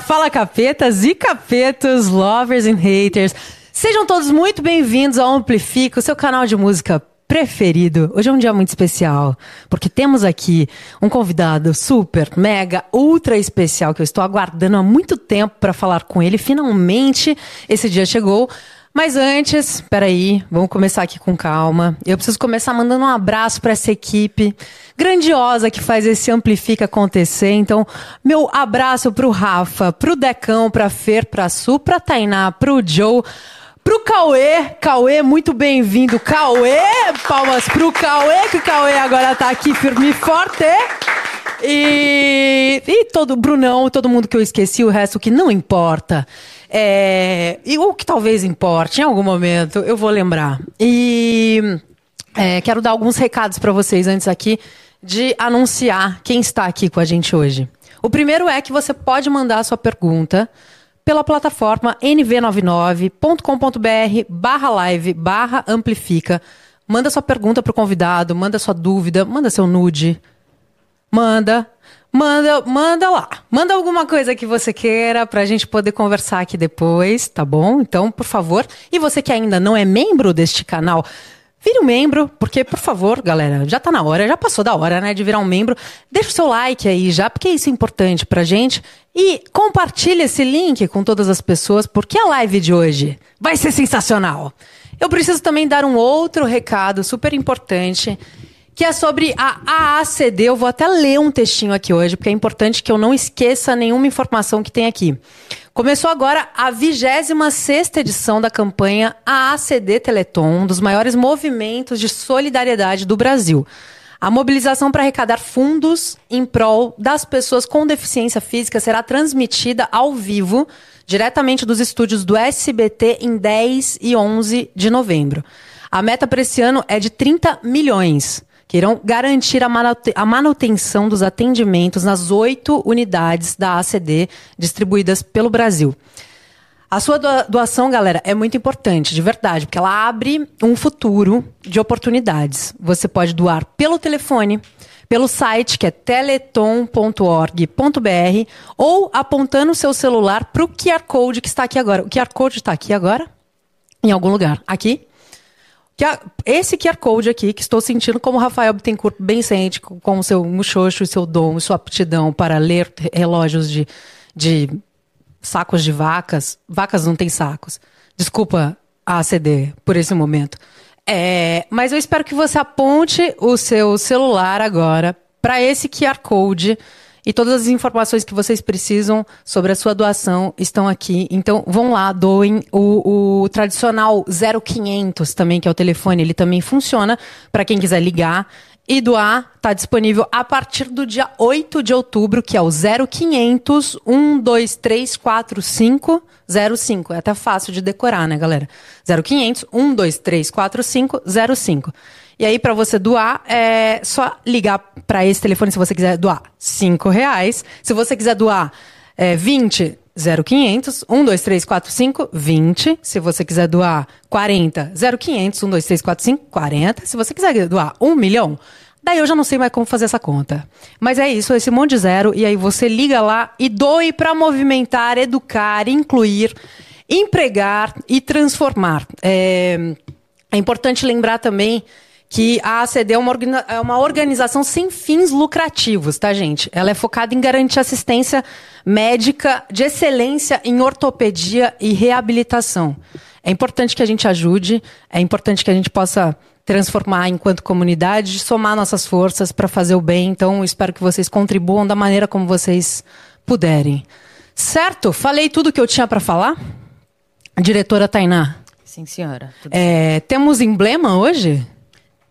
Fala capetas e capetos, lovers and haters. Sejam todos muito bem-vindos ao Amplifica, o seu canal de música preferido. Hoje é um dia muito especial, porque temos aqui um convidado super, mega, ultra especial que eu estou aguardando há muito tempo para falar com ele. Finalmente esse dia chegou. Mas antes, peraí, vamos começar aqui com calma. Eu preciso começar mandando um abraço para essa equipe grandiosa que faz esse Amplifica acontecer. Então, meu abraço pro Rafa, pro Decão, pra Fer, pra Su, pra Tainá, pro Joe, pro Cauê. Cauê, muito bem-vindo. Cauê, palmas pro Cauê, que o Cauê agora tá aqui firme e forte. E, e todo, Brunão, todo mundo que eu esqueci, o resto que não importa. É, e o que talvez importe em algum momento, eu vou lembrar. E é, quero dar alguns recados para vocês antes aqui de anunciar quem está aqui com a gente hoje. O primeiro é que você pode mandar a sua pergunta pela plataforma nv99.com.br barra live barra amplifica. Manda sua pergunta para o convidado, manda sua dúvida, manda seu nude. Manda, Manda, manda lá. Manda alguma coisa que você queira pra gente poder conversar aqui depois, tá bom? Então, por favor. E você que ainda não é membro deste canal, vire um membro, porque, por favor, galera, já tá na hora, já passou da hora, né, de virar um membro. Deixa o seu like aí já, porque isso é importante pra gente. E compartilhe esse link com todas as pessoas, porque a live de hoje vai ser sensacional. Eu preciso também dar um outro recado super importante que é sobre a AACD. Eu vou até ler um textinho aqui hoje, porque é importante que eu não esqueça nenhuma informação que tem aqui. Começou agora a 26 edição da campanha AACD Teleton, um dos maiores movimentos de solidariedade do Brasil. A mobilização para arrecadar fundos em prol das pessoas com deficiência física será transmitida ao vivo, diretamente dos estúdios do SBT, em 10 e 11 de novembro. A meta para esse ano é de 30 milhões que irão garantir a manutenção dos atendimentos nas oito unidades da ACD distribuídas pelo Brasil. A sua doação, galera, é muito importante, de verdade, porque ela abre um futuro de oportunidades. Você pode doar pelo telefone, pelo site que é teleton.org.br ou apontando o seu celular para o QR Code que está aqui agora. O QR Code está aqui agora? Em algum lugar. Aqui? Que a, esse QR Code aqui, que estou sentindo como Rafael Bittencourt bem sente, com o seu muxoxo e seu dom sua aptidão para ler relógios de, de sacos de vacas. Vacas não têm sacos. Desculpa a ACD por esse momento. É, mas eu espero que você aponte o seu celular agora para esse QR Code e todas as informações que vocês precisam sobre a sua doação estão aqui. Então, vão lá, doem. O, o tradicional 0500 também, que é o telefone, ele também funciona para quem quiser ligar. E doar está disponível a partir do dia 8 de outubro, que é o 0500 12345 05. É até fácil de decorar, né, galera? 0500 12345 05. E aí, para você doar, é só ligar para esse telefone se você quiser doar cinco reais. Se você quiser doar é, 20, 0500 12345 20. Se você quiser doar 40, 0500 12345 40. Se você quiser doar 1 milhão, daí eu já não sei mais como fazer essa conta. Mas é isso, esse monte de zero. E aí você liga lá e doe para movimentar, educar, incluir, empregar e transformar. É, é importante lembrar também que a ACD é uma, é uma organização sem fins lucrativos, tá, gente? Ela é focada em garantir assistência médica de excelência em ortopedia e reabilitação. É importante que a gente ajude, é importante que a gente possa transformar enquanto comunidade, somar nossas forças para fazer o bem. Então, espero que vocês contribuam da maneira como vocês puderem. Certo? Falei tudo que eu tinha para falar? Diretora Tainá. Sim, senhora. É, temos emblema hoje?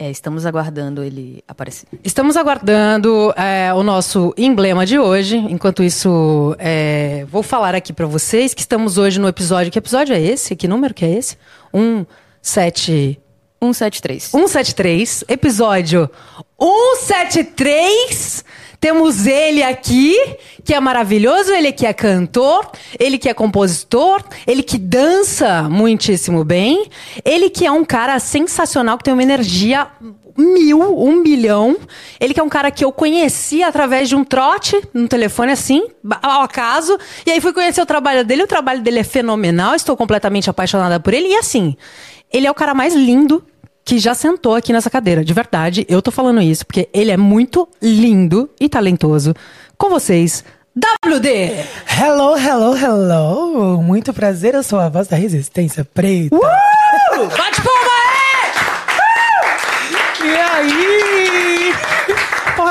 É, estamos aguardando ele aparecer. Estamos aguardando é, o nosso emblema de hoje. Enquanto isso, é, vou falar aqui para vocês que estamos hoje no episódio. Que episódio é esse? Que número que é esse? Um, sete... 173. 173, episódio 173. Temos ele aqui, que é maravilhoso, ele que é cantor, ele que é compositor, ele que dança muitíssimo bem, ele que é um cara sensacional, que tem uma energia mil, um bilhão. Ele que é um cara que eu conheci através de um trote no telefone, assim, ao acaso. E aí fui conhecer o trabalho dele. O trabalho dele é fenomenal. Estou completamente apaixonada por ele. E assim, ele é o cara mais lindo que já sentou aqui nessa cadeira. De verdade, eu tô falando isso porque ele é muito lindo e talentoso. Com vocês, WD! Hello, hello, hello! Muito prazer, eu sou a voz da Resistência Preta. Uh! Bate palma aí! E aí?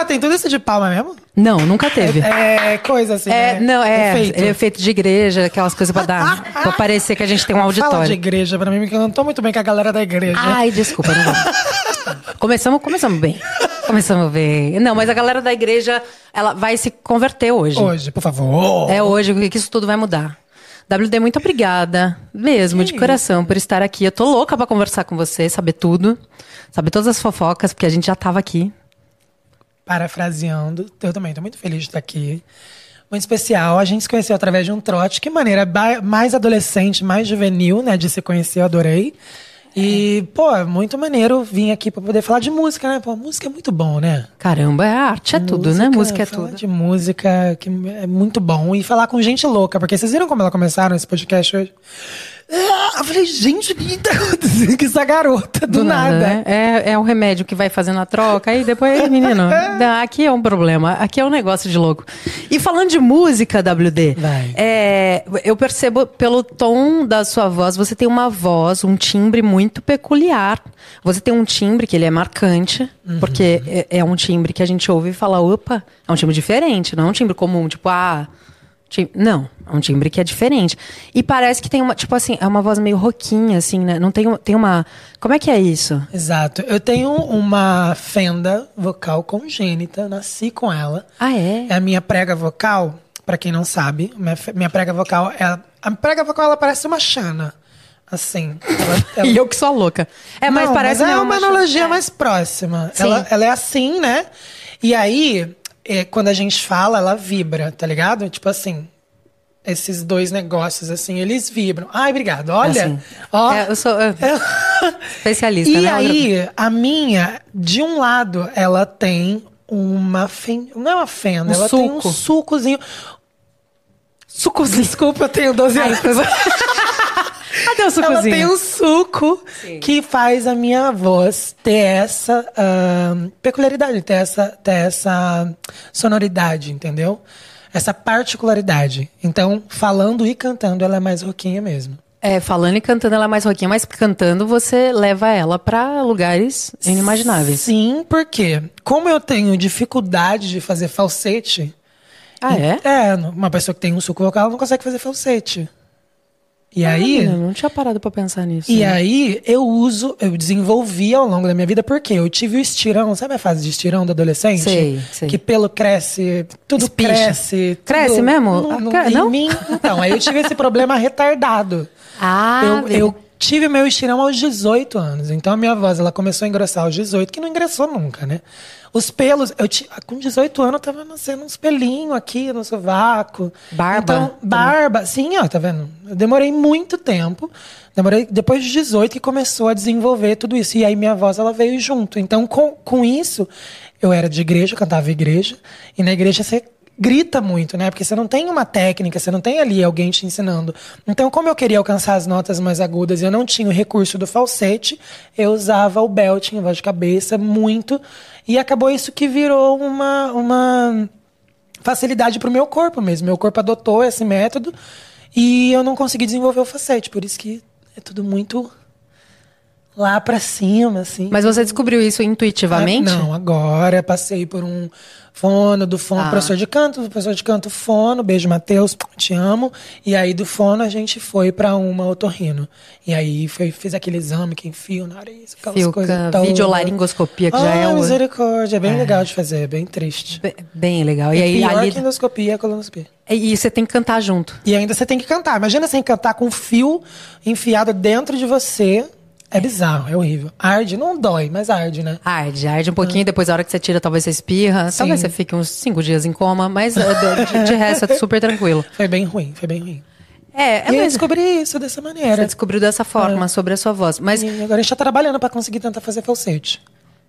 Tem tudo isso de palma mesmo? Não, nunca teve. É, é coisa assim. É, né? não, é. Efeito. Ele é feito de igreja, aquelas coisas pra dar. pra parecer que a gente tem um auditório. Fala de igreja pra mim, porque eu não tô muito bem com a galera da igreja. Ai, desculpa, não começamos, começamos bem. Começamos bem. Não, mas a galera da igreja, ela vai se converter hoje. Hoje, por favor. É hoje que isso tudo vai mudar. WD, muito obrigada, mesmo, de coração, por estar aqui. Eu tô louca pra conversar com você, saber tudo, saber todas as fofocas, porque a gente já tava aqui. Parafraseando, eu também tô muito feliz de estar aqui. Muito especial. A gente se conheceu através de um trote. Que maneira mais adolescente, mais juvenil, né? De se conhecer, eu adorei. E, pô, é muito maneiro vir aqui pra poder falar de música, né? Pô, música é muito bom, né? Caramba, é arte, é tudo, né? Música é tudo. de música que é muito bom. E falar com gente louca, porque vocês viram como ela começaram esse podcast hoje? Ah, eu falei, gente, o que tá acontecendo com essa garota? Do, do nada. nada. Né? É, é o remédio que vai fazendo a troca, aí depois, menino, aqui é um problema, aqui é um negócio de louco. E falando de música, WD, é, eu percebo pelo tom da sua voz, você tem uma voz, um timbre muito peculiar. Você tem um timbre que ele é marcante, uhum. porque é, é um timbre que a gente ouve e fala, opa, é um timbre diferente, não é um timbre comum, tipo, ah não, é um timbre que é diferente. E parece que tem uma, tipo assim, é uma voz meio roquinha, assim, né? Não tem, tem uma. Como é que é isso? Exato. Eu tenho uma fenda vocal congênita, nasci com ela. Ah, é? É a minha prega vocal, para quem não sabe. Minha, minha prega vocal é. A prega vocal ela parece uma chana. Assim. Ela, ela... e eu que sou louca. É, mas não, parece mas é uma analogia é. mais próxima. Ela, ela é assim, né? E aí, é, quando a gente fala, ela vibra, tá ligado? Tipo assim, esses dois negócios, assim, eles vibram. Ai, obrigado. Olha, assim, ó. É, eu sou é, especialista, e né? aí, a minha, de um lado, ela tem uma fen... não é uma fenda, um ela suco. tem um sucozinho. Sucozinho. Desculpa, eu tenho 12 anos. Cadê o sucozinho? Ela tem um suco Sim. que faz a minha voz ter essa uh, peculiaridade, ter essa, ter essa sonoridade, entendeu? Essa particularidade. Então, falando e cantando, ela é mais roquinha mesmo. É, falando e cantando ela é mais roquinha, mas cantando você leva ela para lugares inimagináveis. Sim, porque como eu tenho dificuldade de fazer falsete. Ah, é? É, uma pessoa que tem um suco vocal não consegue fazer falsete. E ah, aí. Menina, não tinha parado pra pensar nisso. E né? aí eu uso, eu desenvolvi ao longo da minha vida, porque eu tive o estirão, sabe a fase de estirão do adolescente? Sei, sei. Que pelo cresce, tudo Espicha. cresce. Cresce tudo, mesmo? No, no, ah, não? Em mim. Então, aí eu tive esse problema retardado. Ah, eu, eu tive meu estirão aos 18 anos. Então a minha voz ela começou a engrossar aos 18, que não engrossou nunca, né? Os pelos, eu t... com 18 anos eu tava nascendo uns pelinhos aqui no sovaco. Barba. Então, barba. Sim, ó, tá vendo? Eu demorei muito tempo. Demorei depois de 18 que começou a desenvolver tudo isso. E aí minha voz ela veio junto. Então, com, com isso, eu era de igreja, cantava igreja. E na igreja você grita muito, né? Porque você não tem uma técnica, você não tem ali alguém te ensinando. Então, como eu queria alcançar as notas mais agudas e eu não tinha o recurso do falsete, eu usava o belting, a voz de cabeça, muito. E acabou isso que virou uma, uma facilidade para o meu corpo mesmo. Meu corpo adotou esse método e eu não consegui desenvolver o falsete. Por isso que é tudo muito lá para cima, assim. Mas você descobriu isso intuitivamente? Ah, não, agora passei por um fono, do fono, ah. professor de canto, professor de canto, fono, beijo, Matheus, te amo. E aí do fono a gente foi para uma otorrino. E aí foi, fez aquele exame que enfia o nariz, aquelas Fica, coisas. Videolaringoscopia, que ah, já é o... misericórdia, é bem é. legal de fazer, é bem triste. Bem, bem legal. E é aí, pior ali... que endoscopia, colonoscopia. E você tem que cantar junto. E ainda você tem que cantar. Imagina você cantar com um fio enfiado dentro de você é bizarro, é horrível. Arde, não dói, mas arde, né? Arde, arde um pouquinho, depois a hora que você tira, talvez você espirra, Sim. talvez você fique uns cinco dias em coma, mas eh, de, de resto é super tranquilo. Foi bem ruim, foi bem ruim. É, é e eu descobri isso dessa maneira. Você descobriu dessa forma, é. sobre a sua voz. Mas... E agora a gente tá trabalhando para conseguir tentar fazer falsete.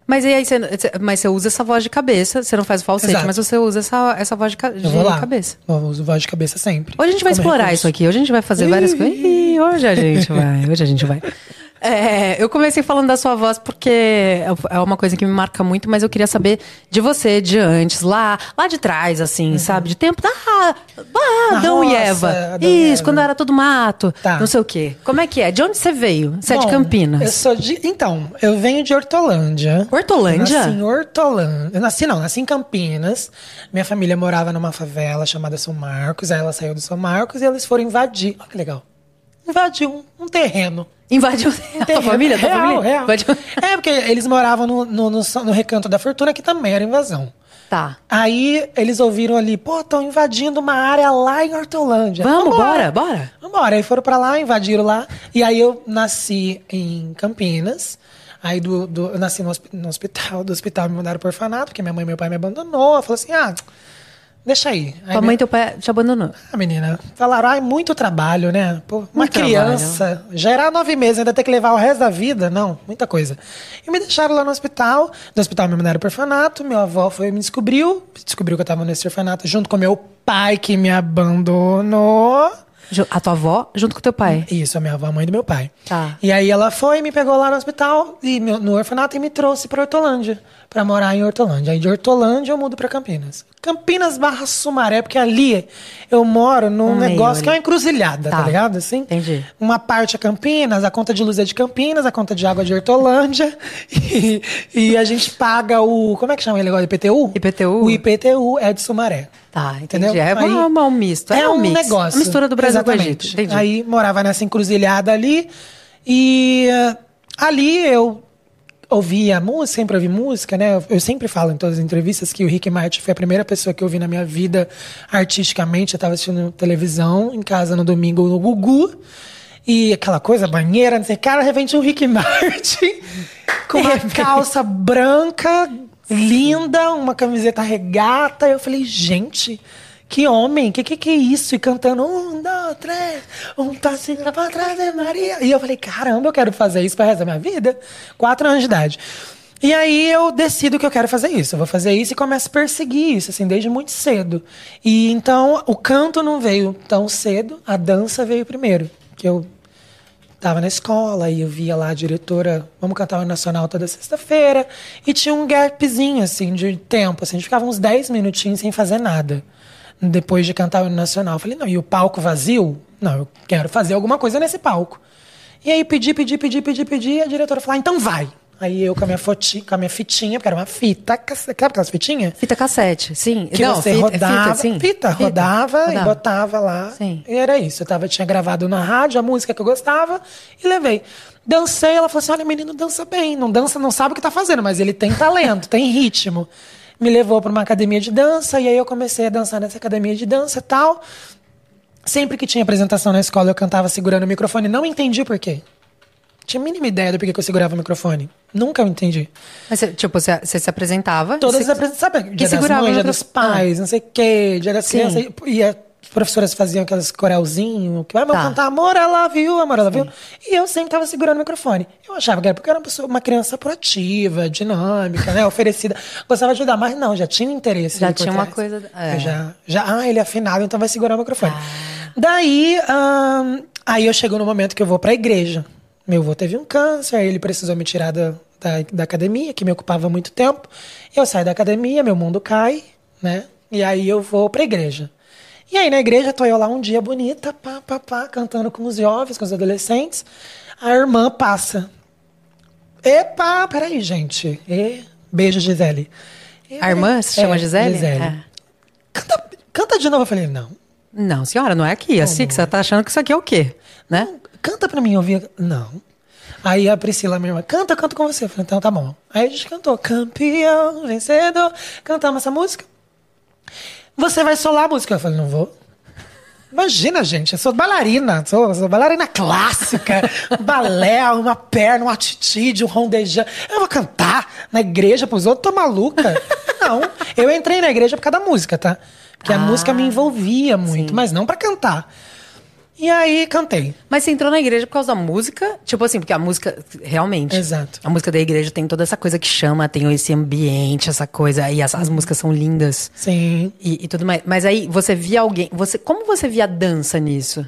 Mas e aí você, mas você usa essa voz de cabeça, você não faz o falsete, Exato. mas você usa essa, essa voz de, ca- Eu vou lá. cabeça. Eu uso voz de cabeça sempre. Hoje a gente vai explorar recurso. isso aqui. Hoje a gente vai fazer várias coisas. Hoje a gente vai. Hoje a gente vai. É, eu comecei falando da sua voz porque é uma coisa que me marca muito, mas eu queria saber de você, de antes, lá, lá de trás, assim, sabe? De tempo. Ah, ah Na Adão e roça, Eva. Adão e Isso, Eva. quando era tudo mato. Tá. Não sei o quê. Como é que é? De onde você veio? Você é de Bom, Campinas. Eu sou de. Então, eu venho de Hortolândia. Hortolândia? Eu nasci em Hortolândia. Eu nasci, não, nasci em Campinas. Minha família morava numa favela chamada São Marcos. Aí ela saiu do São Marcos e eles foram invadir. Olha que legal. Invadir um, um terreno. Invadiu a tua família? Tua real, família? real. Invadiu- É, porque eles moravam no, no, no, no Recanto da Fortuna, que também era invasão. Tá. Aí eles ouviram ali, pô, estão invadindo uma área lá em Hortolândia. Vamos, Vambora. bora, bora. Vambora. Aí foram pra lá, invadiram lá. E aí eu nasci em Campinas. Aí do, do- eu nasci no, no hospital. Do hospital me mandaram pro orfanato, porque minha mãe e meu pai me abandonou. Falou assim, ah, deixa aí. Aí Tua mãe e teu pai te abandonou. ah, menina, falaram, ai, muito trabalho, né? Pô, uma Muito criança, já era nove meses, ainda ter que levar o resto da vida, não, muita coisa. E me deixaram lá no hospital, do hospital me mandaram pro orfanato, meu avó foi e me descobriu, descobriu que eu tava nesse orfanato junto com meu pai que me abandonou. A tua avó junto com teu pai. Isso, a minha avó, a mãe do meu pai. Tá. E aí ela foi, me pegou lá no hospital, e meu- no orfanato, e me trouxe pra Hortolândia, pra morar em Hortolândia. Aí de Hortolândia eu mudo pra Campinas. Campinas barra Sumaré, porque ali eu moro num Um negócio que é uma encruzilhada, tá, Tá. ligado? Assim? Entendi. Uma parte é Campinas, a conta de luz é de Campinas, a conta de água é de Hortolândia, e, e a gente paga o... Como é que chama ele agora? IPTU? IPTU? O IPTU é de Sumaré. Tá, entendi. Entendeu? É Aí- uma- uma- um misto. É, é um, um mix. negócio. A mistura do Brasil com Exatamente. Egito. Entendi. Aí morava nessa encruzilhada ali. E eh, ali eu ouvia música, sempre ouvi música, né? Eu- sempre falo em todas as entrevistas que o Rick Martin foi a primeira pessoa que eu vi na minha vida artisticamente. Eu estava assistindo televisão em casa no domingo no Gugu. E aquela coisa, banheira, não sei, cara, de repente um Rick Martin com uma calça branca, linda, uma camiseta regata. Eu falei, gente, que homem, que que que é isso? E cantando um, dois, três, um passinho pra trás de Maria. E eu falei, caramba, eu quero fazer isso resto da minha vida. Quatro anos de idade. E aí eu decido que eu quero fazer isso. Eu vou fazer isso e começo a perseguir isso, assim, desde muito cedo. E então o canto não veio tão cedo, a dança veio primeiro. Que eu tava na escola e eu via lá a diretora, vamos cantar o Nacional toda sexta-feira. E tinha um gapzinho, assim, de tempo. Assim, a gente ficava uns 10 minutinhos sem fazer nada. Depois de cantar o hino nacional. Eu falei, não, e o palco vazio? Não, eu quero fazer alguma coisa nesse palco. E aí pedi, pedi, pedi, pedi, pedi, e a diretora falou, ah, então vai. Aí eu com a minha, foti, com a minha fitinha, porque era uma fita, sabe aquelas fitinhas? Fita cassete, sim. Que Não, você fita, rodava, fita, sim. fita, rodava, e rodava. botava lá. Sim. E era isso. Eu tava, tinha gravado na rádio a música que eu gostava e levei. Dancei, ela falou assim: olha, menino dança bem. Não dança, não sabe o que tá fazendo, mas ele tem talento, tem ritmo. Me levou para uma academia de dança, e aí eu comecei a dançar nessa academia de dança e tal. Sempre que tinha apresentação na escola, eu cantava segurando o microfone. Não entendi por quê. Tinha a mínima ideia do porquê que eu segurava o microfone. Nunca eu entendi. Mas, tipo, você, você se apresentava. Todas você... as apresentações, sabe? Dia das segurava mães, dia dos pais, não sei o quê, dia das Sim. crianças. E, e as professoras faziam aquelas coralzinhos, que vai Tá. cantar amor, ela viu, amor, ela viu. E eu sempre tava segurando o microfone. Eu achava que era porque eu era uma, pessoa, uma criança proativa, dinâmica, né? Oferecida. Gostava de ajudar, mas não, já tinha interesse. Já tinha uma coisa- é. Já, já, ah, ele é afinado, então vai segurar o microfone. Daí, ahn, aí eu chego no momento que eu vou pra igreja. Meu avô teve um câncer, ele precisou me tirar da, da, da academia, que me ocupava muito tempo. Eu saio da academia, meu mundo cai, né? E aí eu vou pra igreja. E aí na igreja tô eu lá um dia bonita, pá, pá, pá, cantando com os jovens, com os adolescentes. A irmã passa. Epa, peraí, gente. E, beijo, Gisele. E, A irmã se chama é, Gisele? Gisele. É. Canta, canta de novo. Eu falei, não. Não, senhora, não é aqui. Assim que você tá achando que isso aqui é o quê? Né? Não, canta pra mim ouvir. Não. Aí a Priscila, minha irmã, canta, eu canto com você. Eu falei, então tá bom. Aí a gente cantou, campeão, vencedor. Cantamos essa música. Você vai solar a música. Eu falei, não vou. Imagina, gente, eu sou bailarina, sou, sou bailarina clássica, balé, uma perna, um atitude, um rondejão. Eu vou cantar na igreja pros outros, tô maluca? Não, eu entrei na igreja por causa da música, tá? Porque a Ah, música me envolvia muito, sim. mas não pra cantar. E aí cantei. Mas você entrou na igreja por causa da música? Tipo assim, porque a música, realmente. Exato. A música da igreja tem toda essa coisa que chama, tem esse ambiente, essa coisa. E as, as músicas são lindas. Sim. E, e tudo mais. Mas aí você via alguém. Você, como você via a dança nisso?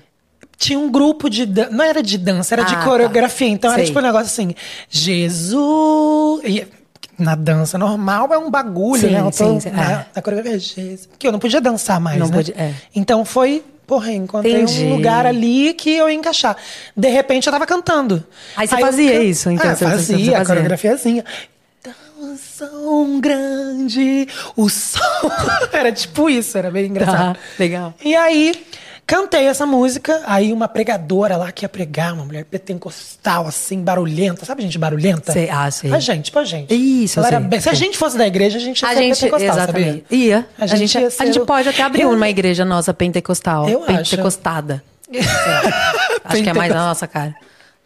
Tinha um grupo de dan- não era de dança, era Ah, de tá. coreografia. Então era Sei. tipo um negócio assim, Jesus. E na dança normal é um bagulho, Sim, né? Eu tô sim, sim, na, é. na coreografia, Jesus. Porque eu não podia dançar mais, Não né? podia- é. Então foi, porra, encontrei Entendi. um lugar ali que eu ia encaixar. De repente eu tava cantando. Aí você eu fazia can- isso, então, Ah, você- você- fazia, você a fazia. coreografiazinha. Tão grande, o sol. era tipo isso, era bem engraçado. Tá, legal. E aí, cantei essa música. Aí, uma pregadora lá que ia pregar, uma mulher pentecostal, assim, barulhenta. Sabe gente barulhenta? Sei, ah, sei. A gente, tipo a gente. Isso, Ela sei, bem- Se a gente fosse da igreja, a gente ia A ser gente, pentecostal, exatamente. sabia? Ia. A A gente gente, ia a ser gente o- pode até abrir Eu- uma igreja nossa pentecostal. Eu acho. pentecostada. Lá. Acho que é mais na nossa cara.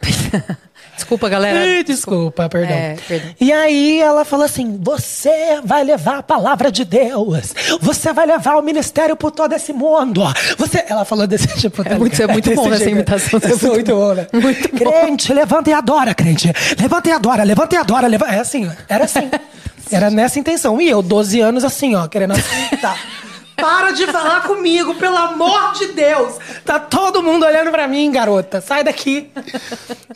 Desculpa, galera. Ai, desculpa, perdão. É, perdão. E aí ela falou assim: você vai levar a palavra de Deus, você vai levar o ministério por todo esse mundo. Você, ela falou desse tipo. tá muito- ligado? é muito bom essa imitação, É muito bom, né? Muito bom. Crente, levanta e adora, crente. Levanta e adora, levanta e adora. Leva... É assim, era assim. Era nessa intenção. E eu, 12 anos, assim, ó, querendo tá. Para de falar comigo, pelo amor de Deus! Tá todo mundo olhando pra mim, garota. Sai daqui.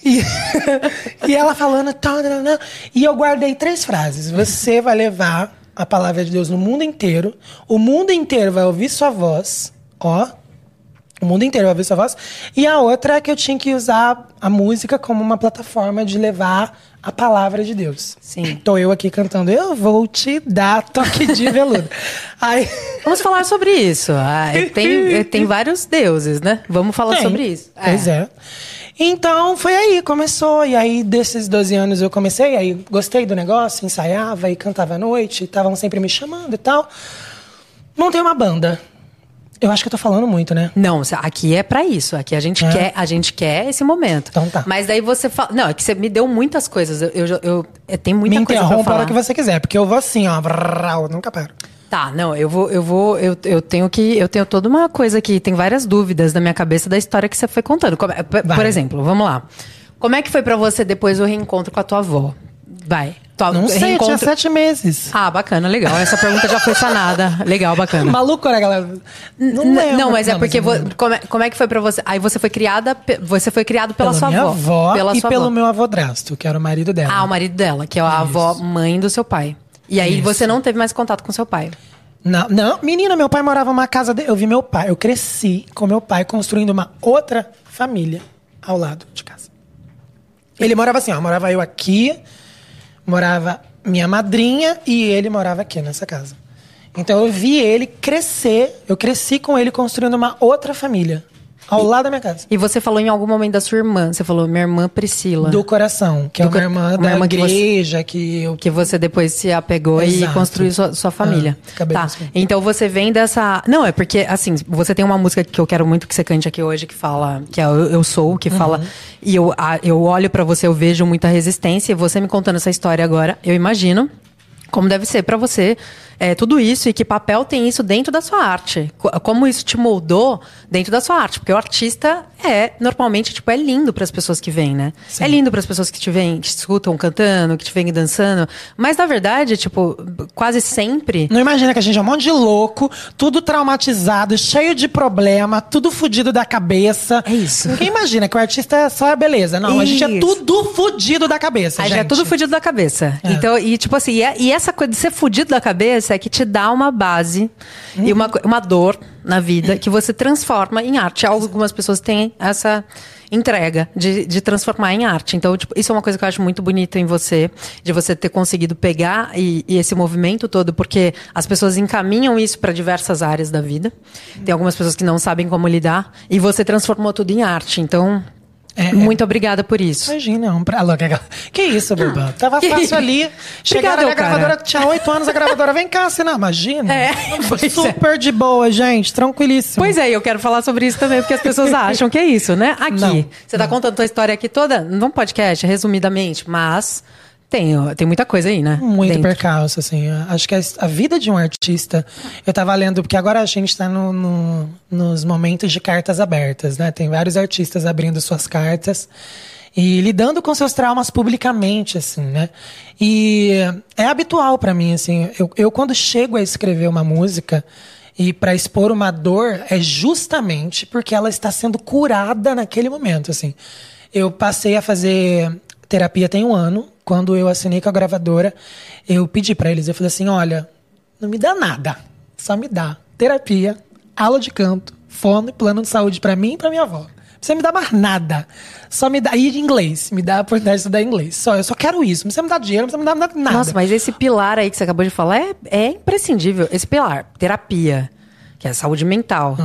E, e ela falando. tá, tá, tá. E eu guardei três frases. Você vai levar a palavra de Deus no mundo inteiro. O mundo inteiro vai ouvir sua voz. Ó. O mundo inteiro vai ouvir sua voz. E a outra é que eu tinha que usar a música como uma plataforma de levar a palavra de Deus. Sim. Tô eu aqui cantando, eu vou te dar toque de veludo. Aí. Vamos falar sobre isso. Ah, tem, tem vários deuses, né? Vamos falar Tem. sobre isso. Pois é. Então foi aí, começou. E aí, desses 12 anos eu comecei, aí gostei do negócio, ensaiava e cantava à noite, estavam sempre me chamando e tal. Montei uma banda. Eu acho que eu tô falando muito, né? Não, aqui é pra isso. Aqui a gente É? quer, a gente quer esse momento. Então tá. Mas daí você fala, não, é que você me deu muitas coisas. Eu, eu, eu, eu tenho muita me coisa pra interrompa a falar. hora que você quiser, porque eu vou assim, ó. vrau, nunca paro. Tá, não, eu vou, eu vou, eu, eu tenho que, eu tenho toda uma coisa aqui, tem várias dúvidas na minha cabeça da história que você foi contando. Como é- por, Vai. exemplo, vamos lá. Como é que foi pra você depois o reencontro com a tua avó? Vai. Tua, Não sei, tinha sete meses. Ah, bacana, legal. Essa pergunta já foi sanada. Legal, bacana. Maluco, né, galera? Não, N- lembro. Não, mas é porque não vo- como, é, como é que foi pra você? Aí você foi criada, você foi criado pela, Pela sua minha avó, avó pela e sua pelo avó. meu avodrasto, que era o marido dela. Ah, o marido dela, que é a avó mãe do seu pai. E aí Isso. você não teve mais contato com seu pai. Não, não, menina, meu pai morava numa casa. De... Eu vi meu pai, eu cresci com meu pai construindo uma outra família ao lado de casa. Ele morava assim, ó, morava eu aqui, morava minha madrinha e ele morava aqui nessa casa. Então eu vi ele crescer, eu cresci com ele construindo uma outra família ao lado da minha casa. E você falou em algum momento da sua irmã, você falou minha irmã Priscila. Do coração, que é Do uma co- irmã uma da irmã que você- igreja que eu Que você depois se apegou e Exato. construiu sua, sua família. Ah, tá. Então você vem dessa. Não, é porque, assim, você tem uma música que eu quero muito que você cante aqui hoje, que fala. Que é Eu, Eu Sou, que fala. Uhum. E eu, eu olho pra você, eu vejo muita resistência. E você me contando essa história agora, eu imagino. Como deve ser pra você é, tudo isso e que papel tem isso dentro da sua arte? Co- Como isso te moldou dentro da sua arte? Porque o artista é, normalmente, tipo, é lindo para as pessoas que vêm, né? Sim. É lindo para as pessoas que te vêm, que te escutam cantando, que te vêm dançando. Mas, na verdade, tipo, quase sempre. Não imagina que a gente é um monte de louco, tudo traumatizado, cheio de problema, tudo fudido da cabeça. É isso. Ninguém imagina que o artista é só a beleza. Não, a gente é Isso. tudo fudido da cabeça, Aí gente. já é tudo fudido da cabeça. É. Então, e tipo assim, e, é- e essa coisa de ser fudido da cabeça é que te dá uma base e uma, uma dor na vida que você transforma em arte. Algumas pessoas têm essa entrega de, de transformar em arte. Então, tipo, isso é uma coisa que eu acho muito bonita em você, de você ter conseguido pegar e, e esse movimento todo, porque as pessoas encaminham isso para diversas áreas da vida. Tem algumas pessoas que não sabem como lidar e você transformou tudo em arte. Então, É, é. muito obrigada por isso. Imagina, um pra... Alô, que, que isso, Bebã? Tava Que- fácil ali. Chegaram Obrigado, a gravadora, cara. tinha oito anos, a gravadora, vem cá, assinar. Imagina. É, é. Super de boa, gente, tranquilíssimo. Pois é, eu quero falar sobre isso também, porque as pessoas acham que é isso, né? Aqui. Não, você tá contando tua história aqui toda num podcast, resumidamente, mas Tem, tem muita coisa aí, né? Muito Dentro. percalço, assim. Acho que a, a vida de um artista. Eu tava lendo, porque agora a gente tá no, no- nos momentos de cartas abertas, né? Tem vários artistas abrindo suas cartas e lidando com seus traumas publicamente, assim, né? E é habitual pra mim, assim. Eu, eu, quando chego a escrever uma música. E pra expor uma dor é justamente porque ela está sendo curada naquele momento, assim. Eu passei a fazer terapia tem um ano. Quando eu assinei com a gravadora, eu pedi pra eles, eu falei assim, olha, não me dá nada, só me dá terapia, aula de canto, fono e plano de saúde pra mim e pra minha avó. Precisa me dar mais nada. Só me dá. E de inglês. Me dá a oportunidade de estudar inglês. Só, eu só quero isso. Não precisa me dar dinheiro, não precisa me dar nada. Nossa, mas esse pilar aí que você acabou de falar é, é imprescindível. Esse pilar, terapia, que é saúde mental.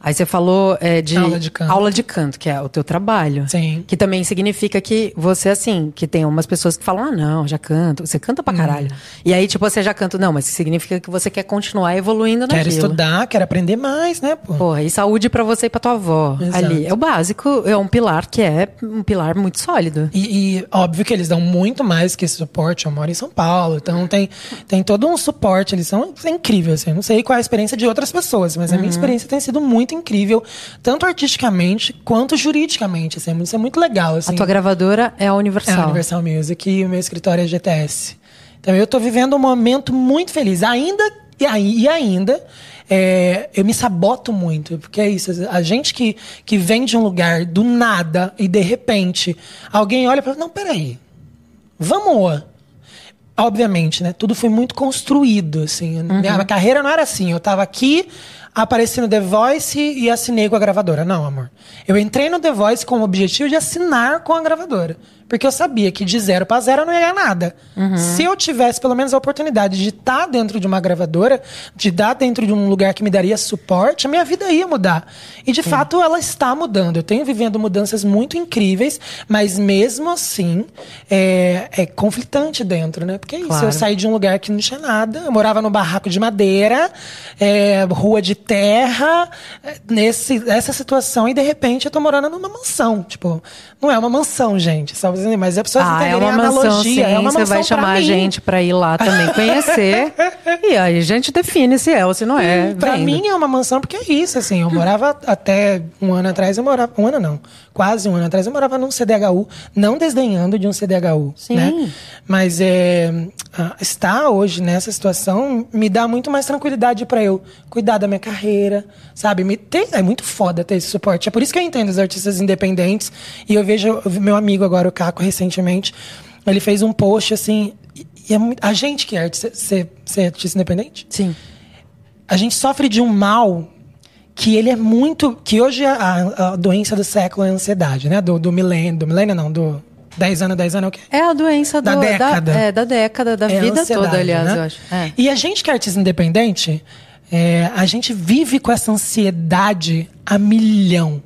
Aí você falou é, de Aula de canto. aula de canto, que é o teu trabalho. Sim. Que também significa que você, assim, que tem umas pessoas que falam, ah, não, já canto. Você canta pra caralho. Hum. E aí, tipo, você já canta. Não, mas significa que você quer continuar evoluindo Quero naquilo. estudar, quero aprender mais, né, pô? Porra, e saúde pra você e pra tua avó. Exato. Ali. É o básico, é um pilar que é um pilar muito sólido. E, e, óbvio que eles dão muito mais que esse suporte. Eu moro em São Paulo, então tem, tem todo um suporte. Eles são é incrível, assim. Eu não sei qual é a experiência de outras pessoas, mas a Uhum. minha experiência tem sido muito incrível, tanto artisticamente quanto juridicamente. Assim, isso é muito legal. Assim. A tua gravadora é a É Universal. a Universal Music e o meu escritório é GTS. Então eu tô vivendo um momento muito feliz. Ainda e, e ainda é, eu me saboto muito, porque é isso. A gente que, que vem de um lugar do nada e de repente alguém olha e fala: Não, peraí, vamos. Obviamente, né? Tudo foi muito construído, assim. Minha carreira não era assim. Eu tava aqui, apareci no The Voice e assinei com a gravadora. Não, amor. Eu entrei no The Voice com o objetivo de assinar com a gravadora. Porque eu sabia que de zero para zero eu não ia ganhar nada. Se eu tivesse pelo menos a oportunidade de estar dentro de uma gravadora, de estar dentro de um lugar que me daria suporte, a minha vida ia mudar. E de fato ela está mudando. Eu tenho vivendo mudanças muito incríveis, mas mesmo assim é, é conflitante dentro, né? Porque é isso. Claro. Eu saí de um lugar que não tinha nada, eu morava num barraco de madeira, é, rua de terra, é, nesse, nessa situação, e de repente eu tô morando numa mansão. Tipo, não é uma mansão, gente, sabe? Mas as pessoas Ah, é entenderem uma a mansão, analogia. sim. é uma Você mansão vai pra chamar a mim. gente pra ir lá também conhecer. e aí a gente define se é ou se não é. Hum, Pra vendo. mim é uma mansão porque é isso, assim. Eu morava até um ano atrás, eu morava. Um ano não, quase um ano atrás, eu morava num CDHU, não desdenhando de um CDHU, Sim. né? Mas é, estar hoje nessa situação me dá muito mais tranquilidade pra eu cuidar da minha carreira, sabe? Me ter- é muito foda ter esse suporte. É por isso que eu entendo os artistas independentes. E eu vejo meu amigo agora, o Caco, recentemente, ele fez um post assim. e- é muito- a gente que é artista, ser, ser artista independente, Sim. a gente sofre de um mal que ele é muito. Que hoje a, a doença do século é a ansiedade, né? Do, do milênio. Do milênio, não, do 10 anos, 10 anos é o quê? É a doença do, Da década. é, da década, da É vida toda, aliás, né? eu acho. É. E a gente que é artista independente, é, a gente vive com essa ansiedade a milhão.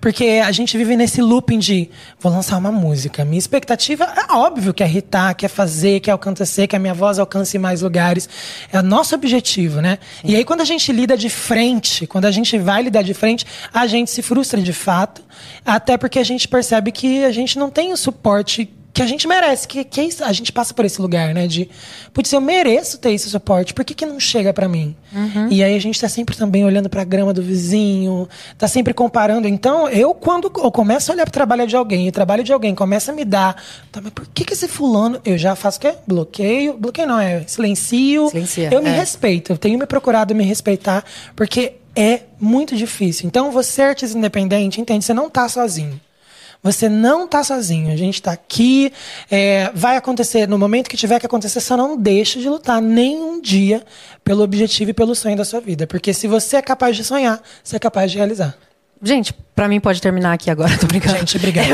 Porque a gente vive nesse looping de vou lançar uma música. Minha expectativa é óbvio que é irritar, quer fazer, quer acontecer, que a minha voz alcance mais lugares. É o nosso objetivo, né? E aí, quando a gente lida de frente, quando a gente vai lidar de frente, a gente se frustra de fato. Até porque a gente percebe que a gente não tem o suporte que a gente merece, que, que é a gente passa por esse lugar, né? De, putz, eu mereço ter esse suporte, por que, que não chega pra mim? E aí a gente tá sempre também olhando pra grama do vizinho, tá sempre comparando. Então, eu, quando eu começo a olhar pro trabalho de alguém, e o trabalho de alguém começa a me dar, tá, mas por que, que esse fulano, eu já faço o quê? Bloqueio, bloqueio não, é silencio. Silencia, eu me é. respeito, eu tenho me procurado me respeitar, porque é muito difícil. Então, você, artista independente, entende, você não tá sozinho. Você não tá sozinho. A gente tá aqui. é, vai acontecer no momento que tiver que acontecer. Só não deixe de lutar nem um dia pelo objetivo e pelo sonho da sua vida. Porque se você é capaz de sonhar, você é capaz de realizar. Gente, pra mim pode terminar aqui agora, tô brincando. Gente, obrigado.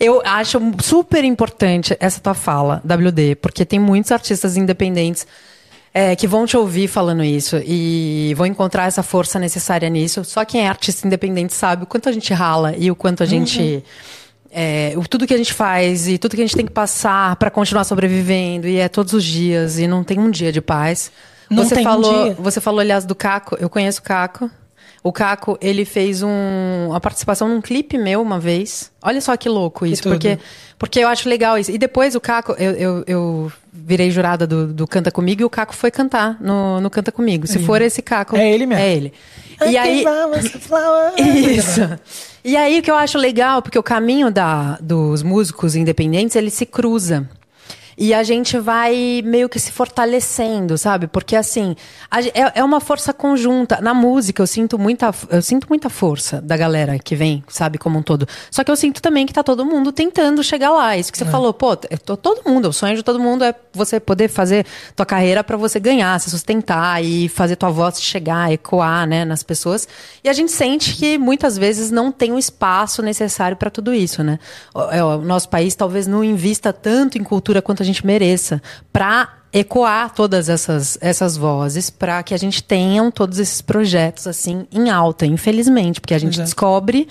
Eu, eu acho super importante essa tua fala, WD, porque tem muitos artistas independentes é, que vão te ouvir falando isso e vão encontrar essa força necessária nisso. Só quem é artista independente sabe o quanto a gente rala e o quanto a gente. é, o- tudo que a gente faz e tudo que a gente tem que passar pra continuar sobrevivendo e é todos os dias e não tem um dia de paz. Não você tem um falou, dia. você falou aliás do Caco, eu conheço o Caco. O Caco, ele fez um, uma participação num clipe meu uma vez. Olha só que louco isso, tudo. porque, porque eu acho legal isso. E depois o Caco, eu, eu, eu virei jurada do, do Canta Comigo e o Caco foi cantar no, no Canta Comigo. Se for esse Caco. É ele mesmo. É ele. E aí. Isso. E aí o que eu acho legal, porque o caminho da, dos músicos independentes, ele se cruza. E a gente vai meio que se fortalecendo, sabe? Porque assim, a é, é uma força conjunta. Na música, eu sinto muita, eu sinto muita força da galera que vem, sabe, como um todo. Só que eu sinto também que tá todo mundo tentando chegar lá. Isso que você falou, pô, tô- todo mundo, o sonho de todo mundo é você poder fazer tua carreira pra você ganhar, se sustentar e fazer tua voz chegar, ecoar, né, nas pessoas. E a gente sente que muitas vezes não tem o espaço necessário pra tudo isso, né? O, é, o nosso país talvez não invista tanto em cultura quanto a gente mereça pra ecoar todas essas, essas vozes para que a gente tenha todos esses projetos assim em alta, infelizmente, porque a gente Exato. descobre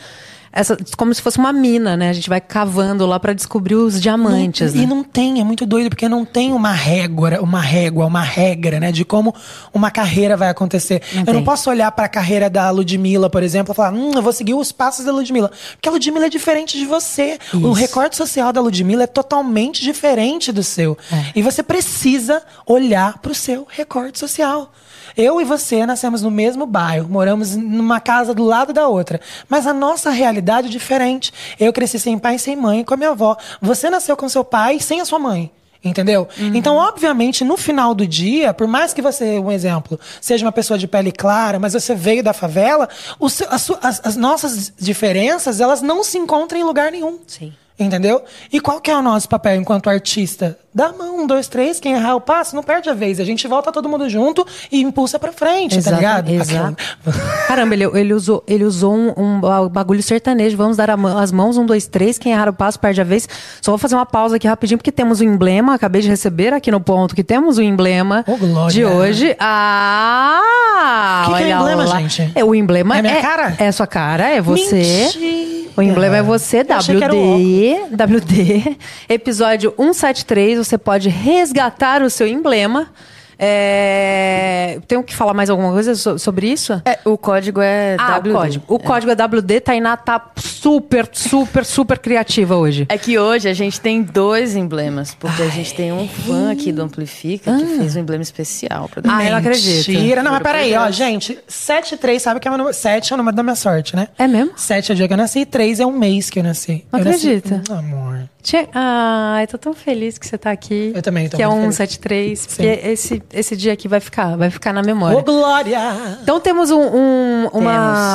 essa, como se fosse uma mina, né? A gente vai cavando lá para descobrir os diamantes, Não- né? E não tem, é muito doido, porque não tem uma régua, uma régua, uma regra, né, de como uma carreira vai acontecer. Não eu tem. não posso olhar pra carreira da Ludmilla, por exemplo, e falar, hum, eu vou seguir os passos da Ludmilla. Porque a Ludmilla é diferente de você. O Isso. recorte social da Ludmilla é totalmente diferente do seu. É. E você precisa olhar pro seu recorte social. Eu e você nascemos no mesmo bairro, moramos numa casa do lado da outra. Mas a nossa realidade é diferente. Eu cresci sem pai e sem mãe com a minha avó. Você nasceu com seu pai sem a sua mãe. Entendeu? Então, obviamente, no final do dia, por mais que você, um exemplo, seja uma pessoa de pele clara, mas você veio da favela, seu- as- as nossas diferenças, elas não se encontram em lugar nenhum. Sim. Entendeu? E qual que é o nosso papel enquanto artista? Dá a mão, um, dois, três, quem errar o passo, não perde a vez. A gente volta todo mundo junto e impulsa pra frente, tá Exato, ligado? exato. Aquela- Caramba, ele, ele usou, ele usou um, um ba- bagulho sertanejo. Vamos dar mão- as mãos, um, dois, três. Quem errar o passo perde a vez. Só vou fazer uma pausa aqui rapidinho, porque temos o emblema. Acabei de receber aqui no ponto que temos o emblema Ô, glória. de hoje. Ah! Que que é olha emblema, lá. gente? É o emblema. É minha cara? É sua cara, é você. Mentira. O emblema é você, o WD, WD, episódio 173. Você pode resgatar o seu emblema. É... Tenho que falar mais alguma coisa so- sobre isso? É, o código é Ah, WD. o código. O código é WD, Tainá tá super, super, super criativa hoje. É que hoje a gente tem dois emblemas, porque a gente tem um fã aqui do Amplifica que fez um emblema especial pra Ah, eu não acredito. Mentira. Não, mas peraí, ó, gente. 7 e 3, sabe que é o número? 7 é o número da minha sorte, né? É mesmo? 7 é o dia que eu nasci e 3 é um mês que eu nasci. Não eu nasci- acredita. Hum, Amor. Tinha... Ai, tô tão feliz que você tá aqui. Eu também tô Que é um feliz. 173, porque esse, esse dia aqui vai ficar, vai ficar na memória. Ô, Glória! Então temos um- um- uma,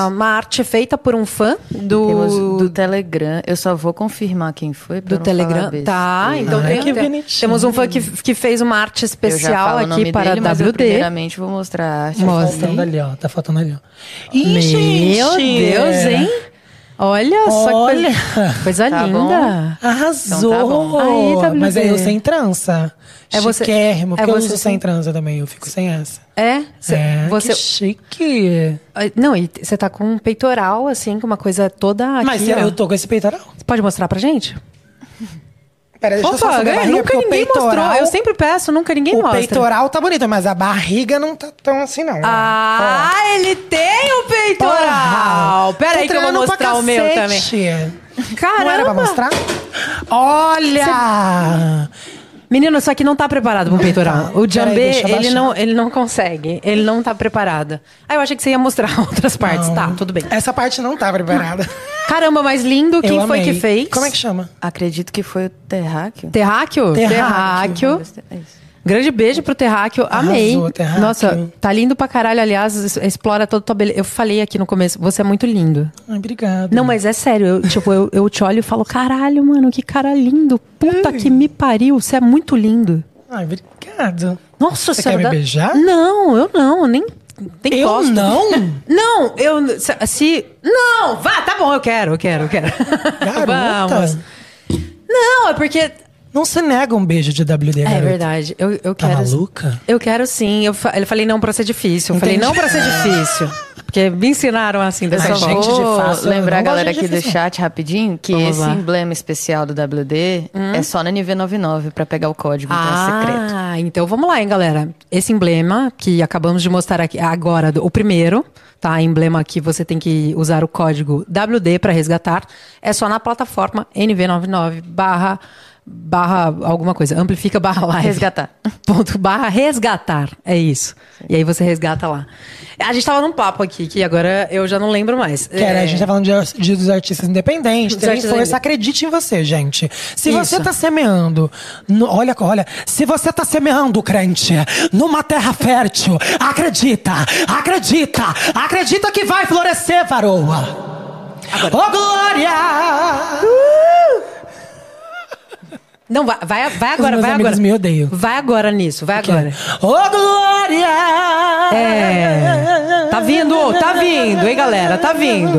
Temos. uma arte feita por um fã do, Temos do Telegram. Eu só vou confirmar quem foi do não Telegram. Tá, então Ai, tem, que tem- bonitinho. temos um fã que, que fez uma arte Eu já especial aqui nome para dele, mas eu WD. primeiramente vou mostrar a arte. Tá Mostra. faltando ali, ó. Tá faltando ali, ó. Ih, Meu gente! Deus, hein? Olha só que Olha. coisa, coisa Tá linda. Arrasou! Então tá bom. Aí, WD. Mas é eu sem trança. É você- Chiquérrimo, é porque eu você uso sem- trança também, eu fico sem essa. É? Cê- é, você, que chique. Não, e você tá com um peitoral, assim, com uma coisa toda aqui, Mas ó. eu tô com esse peitoral. Você pode mostrar pra gente? Pera, deixa eu só Opa, subir a é, barriga, nunca o ninguém peitoral... mostrou. Eu sempre peço, nunca ninguém O mostra. peitoral tá bonito, mas a barriga não tá tão assim, não. Ah, ele tem o peitoral! Porra. Pera aí que eu vou mostrar o meu também. Caramba! Não era pra mostrar? Olha! Menino, isso aqui não tá preparado pro peitoral. Tá, O peraí, Jambê, deixa eu ele não, ele não consegue. Ele não tá preparado. Ah, eu achei que você ia mostrar outras partes. Não. Tá, tudo bem. Essa parte não tá preparada. Caramba, mas lindo. Quem Eu foi amei. que fez? Como é que chama? Acredito que foi o Terráqueo. Terráqueo? Terráqueo. É isso. Grande beijo pro Terráqueo. Amei. Terráqueo. Nossa, tá lindo pra caralho. Aliás, explora todo o tua beleza. Eu falei aqui no começo, você é muito lindo. Ai, obrigado. Não, mas é sério. Eu, tipo, eu, eu te olho e falo, caralho, mano, que cara lindo. Puta que me pariu. Você é muito lindo. Ai, obrigado. Nossa Você senhora. quer me beijar? Não, eu não. eu Nem, nem Eu gosto. não? Não, eu. Se, se- Não, vá, tá bom, eu quero, eu quero, eu quero. Garota. Vamos. Não, é porque. Não se nega um beijo de WD, É verdade. Eu, eu Tá quero. maluca? Eu quero sim. Eu, fa- eu falei não pra ser difícil. Eu falei Entendi. não pra ser difícil. Porque me ensinaram assim dessa forma. gente de vou fácil, eu lembrar a não gosto galera de aqui do difícil. chat rapidinho que Vamos esse lá. Hum? emblema especial do WD é só na NV99 pra pegar o código, então é secreto. Ah, então vamos lá, hein, galera. Esse emblema que acabamos de mostrar aqui agora, do- o primeiro, tá? Emblema que você tem que usar o código WD para resgatar, é só na plataforma NV99 barra barra alguma coisa, amplifica barra live. Resgatar. Ponto barra resgatar, é isso. E aí você resgata lá. A gente tava num papo aqui que agora eu já não lembro mais. Que era, É, a gente tá falando de, de- dos artistas independentes, Dos terem artistas força. Acredite em você, gente. Se Isso. você tá semeando, no- olha, olha, se você tá semeando, crente, numa terra fértil, acredita, acredita, acredita que vai florescer, varoa. Ô, Glória! Não, vai, vai, vai agora, vai agora. me odeiam. Vai agora nisso, vai agora. Ô, Glória! É. Tá vindo, tá vindo, hein, galera? Tá vindo.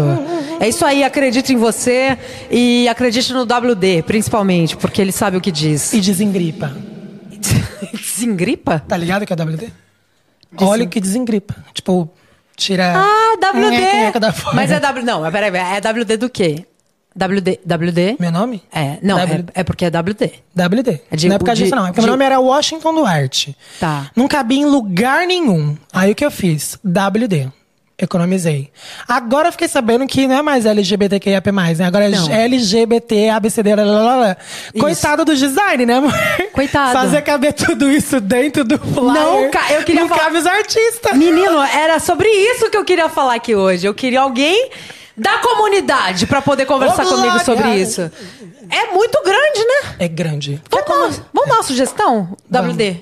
É isso aí, acredite em você e acredite no WD, principalmente, porque ele sabe o que diz. E desengripa. Desengripa? Tá ligado que é WD? Óleo que desengripa. Tipo, tira. Ah, WD. Mas é W. Não, peraí, é WD do quê? WD. WD? Meu nome? É, não, é, é porque é WD. WD. É de- não é por causa disso, não. É porque de- meu nome era Washington Duarte. Tá. Não cabia em lugar nenhum. Aí o que eu fiz? WD. Economizei. Agora eu fiquei sabendo que não é mais LGBTQIAP+, né? Agora é Não. LGBT, ABCD, lá, lá, lá, lá. Coitado do design, né, amor? Coitado. Fazer caber tudo isso dentro do flyer. Não, ca- eu queria Não falar- cabe os artistas. Menino, era sobre isso que eu queria falar aqui hoje. Eu queria alguém da comunidade pra poder conversar Ô, comigo sobre isso. É muito grande, né? É grande. Vamos, dar, vamos dar uma sugestão, WD?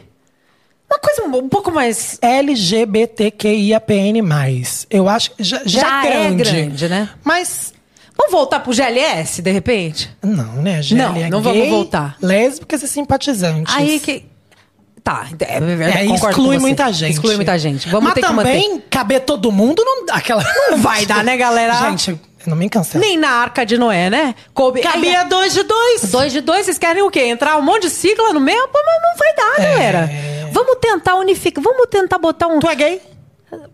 Uma coisa um pouco mais. LGBTQIAPN+. Eu acho que já, já, Já é é grande. grande, né? Mas Vamos voltar pro GLS, de repente? Não, né? GL Não, é não vamos gay, voltar. Lésbicas e simpatizantes. Aí que. Tá, é, É, com exclui muita gente. Exclui muita gente. Vamos Mas ter que também manter. caber todo mundo não aquela. Não vai dar, né, galera? Gente, não me cancela. Nem na Arca de Noé, né? Coube... Cabia Aí, dois de dois. Dois de dois, vocês querem o quê? Entrar um monte de sigla no meio? Pô, mas não vai dar, É. galera. Vamos tentar unificar. Vamos tentar botar um. Tu é gay?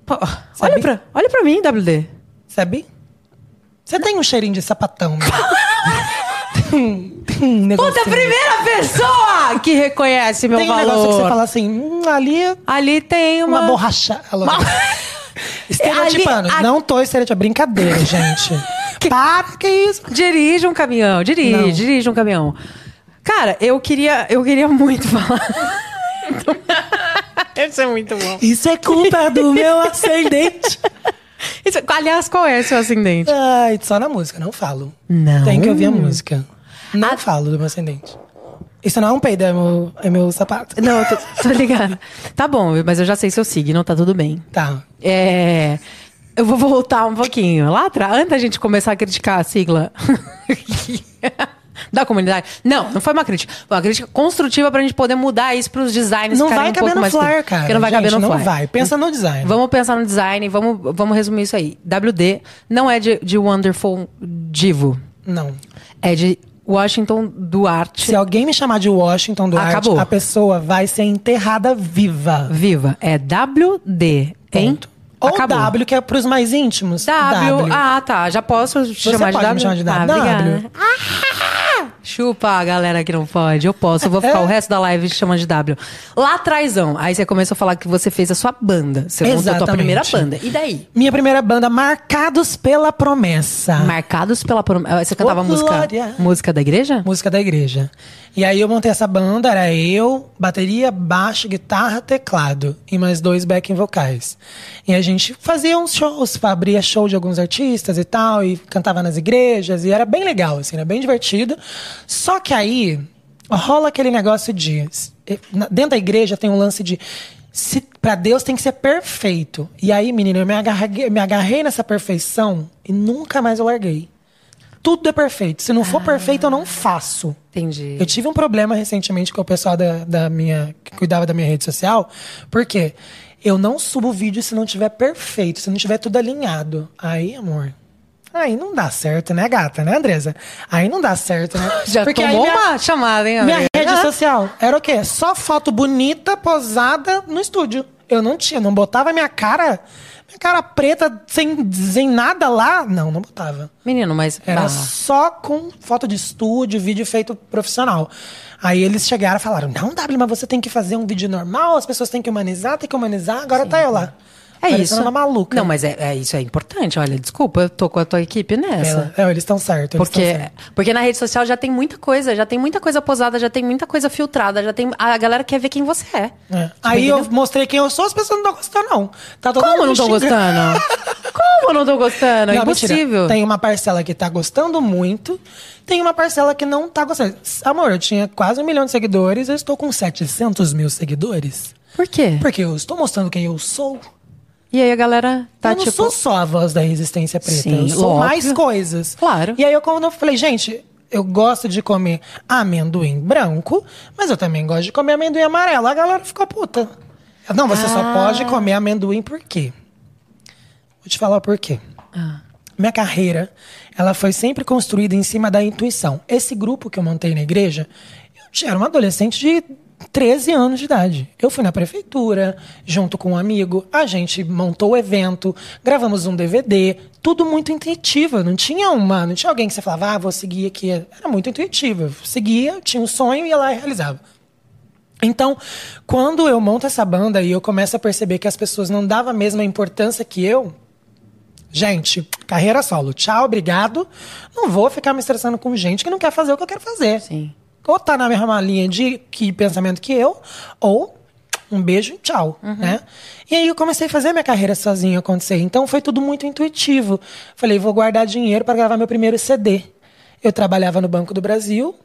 Pô, olha, pra, olha pra mim, WD. Sabe? Você tem um cheirinho de sapatão, né? tem um, tem um. Puta, primeira pessoa que reconhece meu Tem um valor. negócio que você fala assim, hum, ali Ali tem uma. uma borracha. Uma- Estereotipando. Ali- a- Não tô estereotipando. Brincadeira, gente. Para, que isso? Dirige um caminhão, dirige, Não. dirige um caminhão. Cara, eu queria, eu queria muito falar. Isso é muito bom. Isso é culpa do meu ascendente. Isso- aliás, qual é seu ascendente? Ai, só na música, não falo. Não. Tem que ouvir a música. Não Ah. falo do meu ascendente. Isso não é um peido, é meu, é meu sapato. Não, eu tô, tô ligada. Tá bom, mas eu já sei seu signo, tá tudo bem. Tá. É. Eu vou voltar um pouquinho. Lá atrás, antes da gente começar a criticar a sigla da comunidade. Não, não foi uma crítica. Foi uma crítica construtiva pra gente poder mudar isso pros designs Não vai um caber no flyer, cara. Porque não vai Gente, caber no não flyer. vai. Pensa no design. Vamos pensar no design, vamos, vamos resumir isso aí. WD não é de, de Wonderful Divo. Não. É de Washington Duarte. Se alguém me chamar de Washington Duarte, Acabou. a pessoa vai ser enterrada viva. Viva. É WD, hein? Ponto. Ou Acabou. W, que é pros mais íntimos. W. Ah, tá. Já posso te Você chamar de pode W? me chamar de Ah, W. Chupa a galera que não pode. Eu posso. Eu vou ficar É. o resto da live te chamando de W. Lá atrásão. Aí você começou a falar que você fez a sua banda. Você montou a tua Exatamente. primeira banda. E daí? Minha primeira banda, Marcados pela Promessa. Marcados pela... prom- Ah, Você cantava Ô, música, glória. música da igreja? Música da igreja. E aí eu montei essa banda, era eu, bateria, baixo, guitarra, teclado e mais dois backing vocais. E a gente fazia uns shows, abria show de alguns artistas e tal, e cantava nas igrejas, e era bem legal, assim, era bem divertido. Só que aí rola aquele negócio de. na- Dentro da igreja tem um lance de. Se, pra Deus tem que ser perfeito. E aí, menina, eu me agarrei, me agarrei nessa perfeição e nunca mais eu larguei. Tudo é perfeito. Se não for perfeito, eu não faço. Entendi. Eu tive um problema recentemente com o pessoal da, da minha. que cuidava da minha rede social. Porque eu não subo vídeo se não tiver perfeito, se não tiver tudo alinhado. Aí, amor. Aí não dá certo, né, gata, né, Andresa? Aí não dá certo, né? Já Porque tomou minha, uma chamada, hein, minha amiga? rede social era o quê? Só foto bonita, posada no estúdio. Eu não tinha, não botava minha cara, minha cara preta sem, sem nada lá. Não, não botava. Menino, mas. Era só com foto de estúdio, vídeo feito profissional. Aí eles chegaram e falaram: Não, W, mas você tem que fazer um vídeo normal, as pessoas têm que humanizar, tem que humanizar. Agora tá eu lá. É Parecendo isso. uma maluca. Não, mas é, é isso é importante. Olha, desculpa, eu tô com a tua equipe nessa. É, eles estão certos. Porque, certos. porque na rede social já tem muita coisa, já tem muita coisa posada, já tem muita coisa filtrada, já tem. A galera quer ver quem você é. É. Aí eu mostrei quem eu sou, as pessoas não estão gostando, não. Tá todo Como não xingando. gostando? Como não tô gostando? É Não, mentira. impossível. Tem uma parcela que tá gostando muito, tem uma parcela que não tá gostando. Amor, eu tinha quase um milhão de seguidores, eu estou com 700 mil seguidores. Por quê? Porque eu estou mostrando quem eu sou. E aí a galera tá eu não tipo. sou só a voz da resistência preta, Sim, eu sou óbvio. mais coisas. Claro. E aí eu quando eu falei, gente, eu gosto de comer amendoim branco, mas eu também gosto de comer amendoim amarelo. A galera ficou puta. Não, você só Ah. pode comer amendoim por quê? Vou te falar por quê. Ah. Minha carreira, ela foi sempre construída em cima da intuição. Esse grupo que eu montei na igreja, eu era uma adolescente de 13 anos de idade. Eu fui na prefeitura, junto com um amigo, a gente montou o evento, gravamos um DVD, tudo muito intuitivo. Não tinha uma, não tinha alguém que você falava, ah, vou seguir aqui. Era muito intuitivo. Eu seguia, tinha um sonho, ia lá e realizava. Então, quando eu monto essa banda e eu começo a perceber que as pessoas não davam a mesma importância que eu, gente, carreira solo, tchau, obrigado. Não vou ficar me estressando com gente que não quer fazer o que eu quero fazer. Sim. Ou tá na mesma linha de que pensamento que eu, ou um beijo e tchau, né? E aí eu comecei a fazer minha carreira sozinha acontecer. Então foi tudo muito intuitivo. Falei, vou guardar dinheiro para gravar meu primeiro CD. Eu trabalhava no Banco do Brasil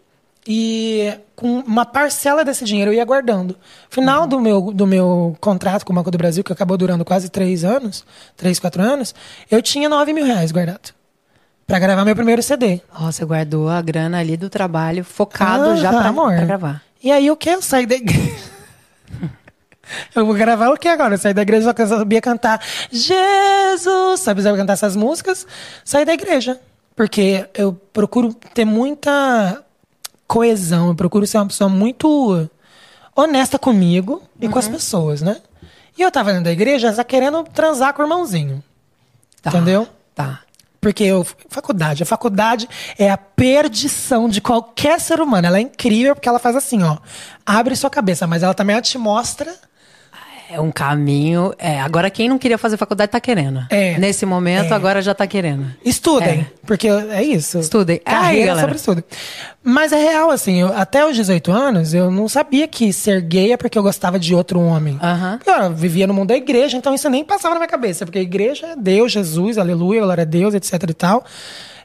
e com uma parcela desse dinheiro eu ia guardando. Final do, meu, do meu contrato com o Banco do Brasil, que acabou durando quase três anos, três, quatro anos, eu tinha nove mil reais guardado. Pra gravar meu primeiro CD. Ó, você guardou a grana ali do trabalho focado Ah, já pra, amor. pra gravar. E aí o que? Eu saí da igreja. Eu vou gravar o que agora? Eu saí da igreja, só sabia cantar Jesus, sabe, sabia cantar essas músicas. Saí da igreja. Porque eu procuro ter muita coesão, eu procuro ser uma pessoa muito honesta comigo e com as pessoas, né? E eu tava dentro da igreja já querendo transar com o irmãozinho. Tá, Entendeu? Tá. Porque eu, faculdade, a faculdade é a perdição de qualquer ser humano. Ela é incrível porque ela faz assim, ó. Abre sua cabeça, mas ela também te mostra. É um caminho. É, agora quem não queria fazer faculdade tá querendo. É. Nesse momento, É. agora já tá querendo. Estudem, É. porque é isso. Estudem. Carreira galera. sobre estudo. Mas é real, assim, eu- até os 18 anos, eu não sabia que ser gay é porque eu gostava de outro homem. Porque Eu vivia no mundo da igreja, então isso nem passava na minha cabeça, porque a igreja é Deus, Jesus, aleluia, glória a Deus, etc e tal.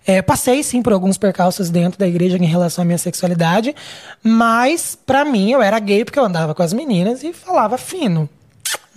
É, passei sim por alguns percalços dentro da igreja em relação à minha sexualidade, mas pra mim eu era gay porque eu andava com as meninas e falava fino.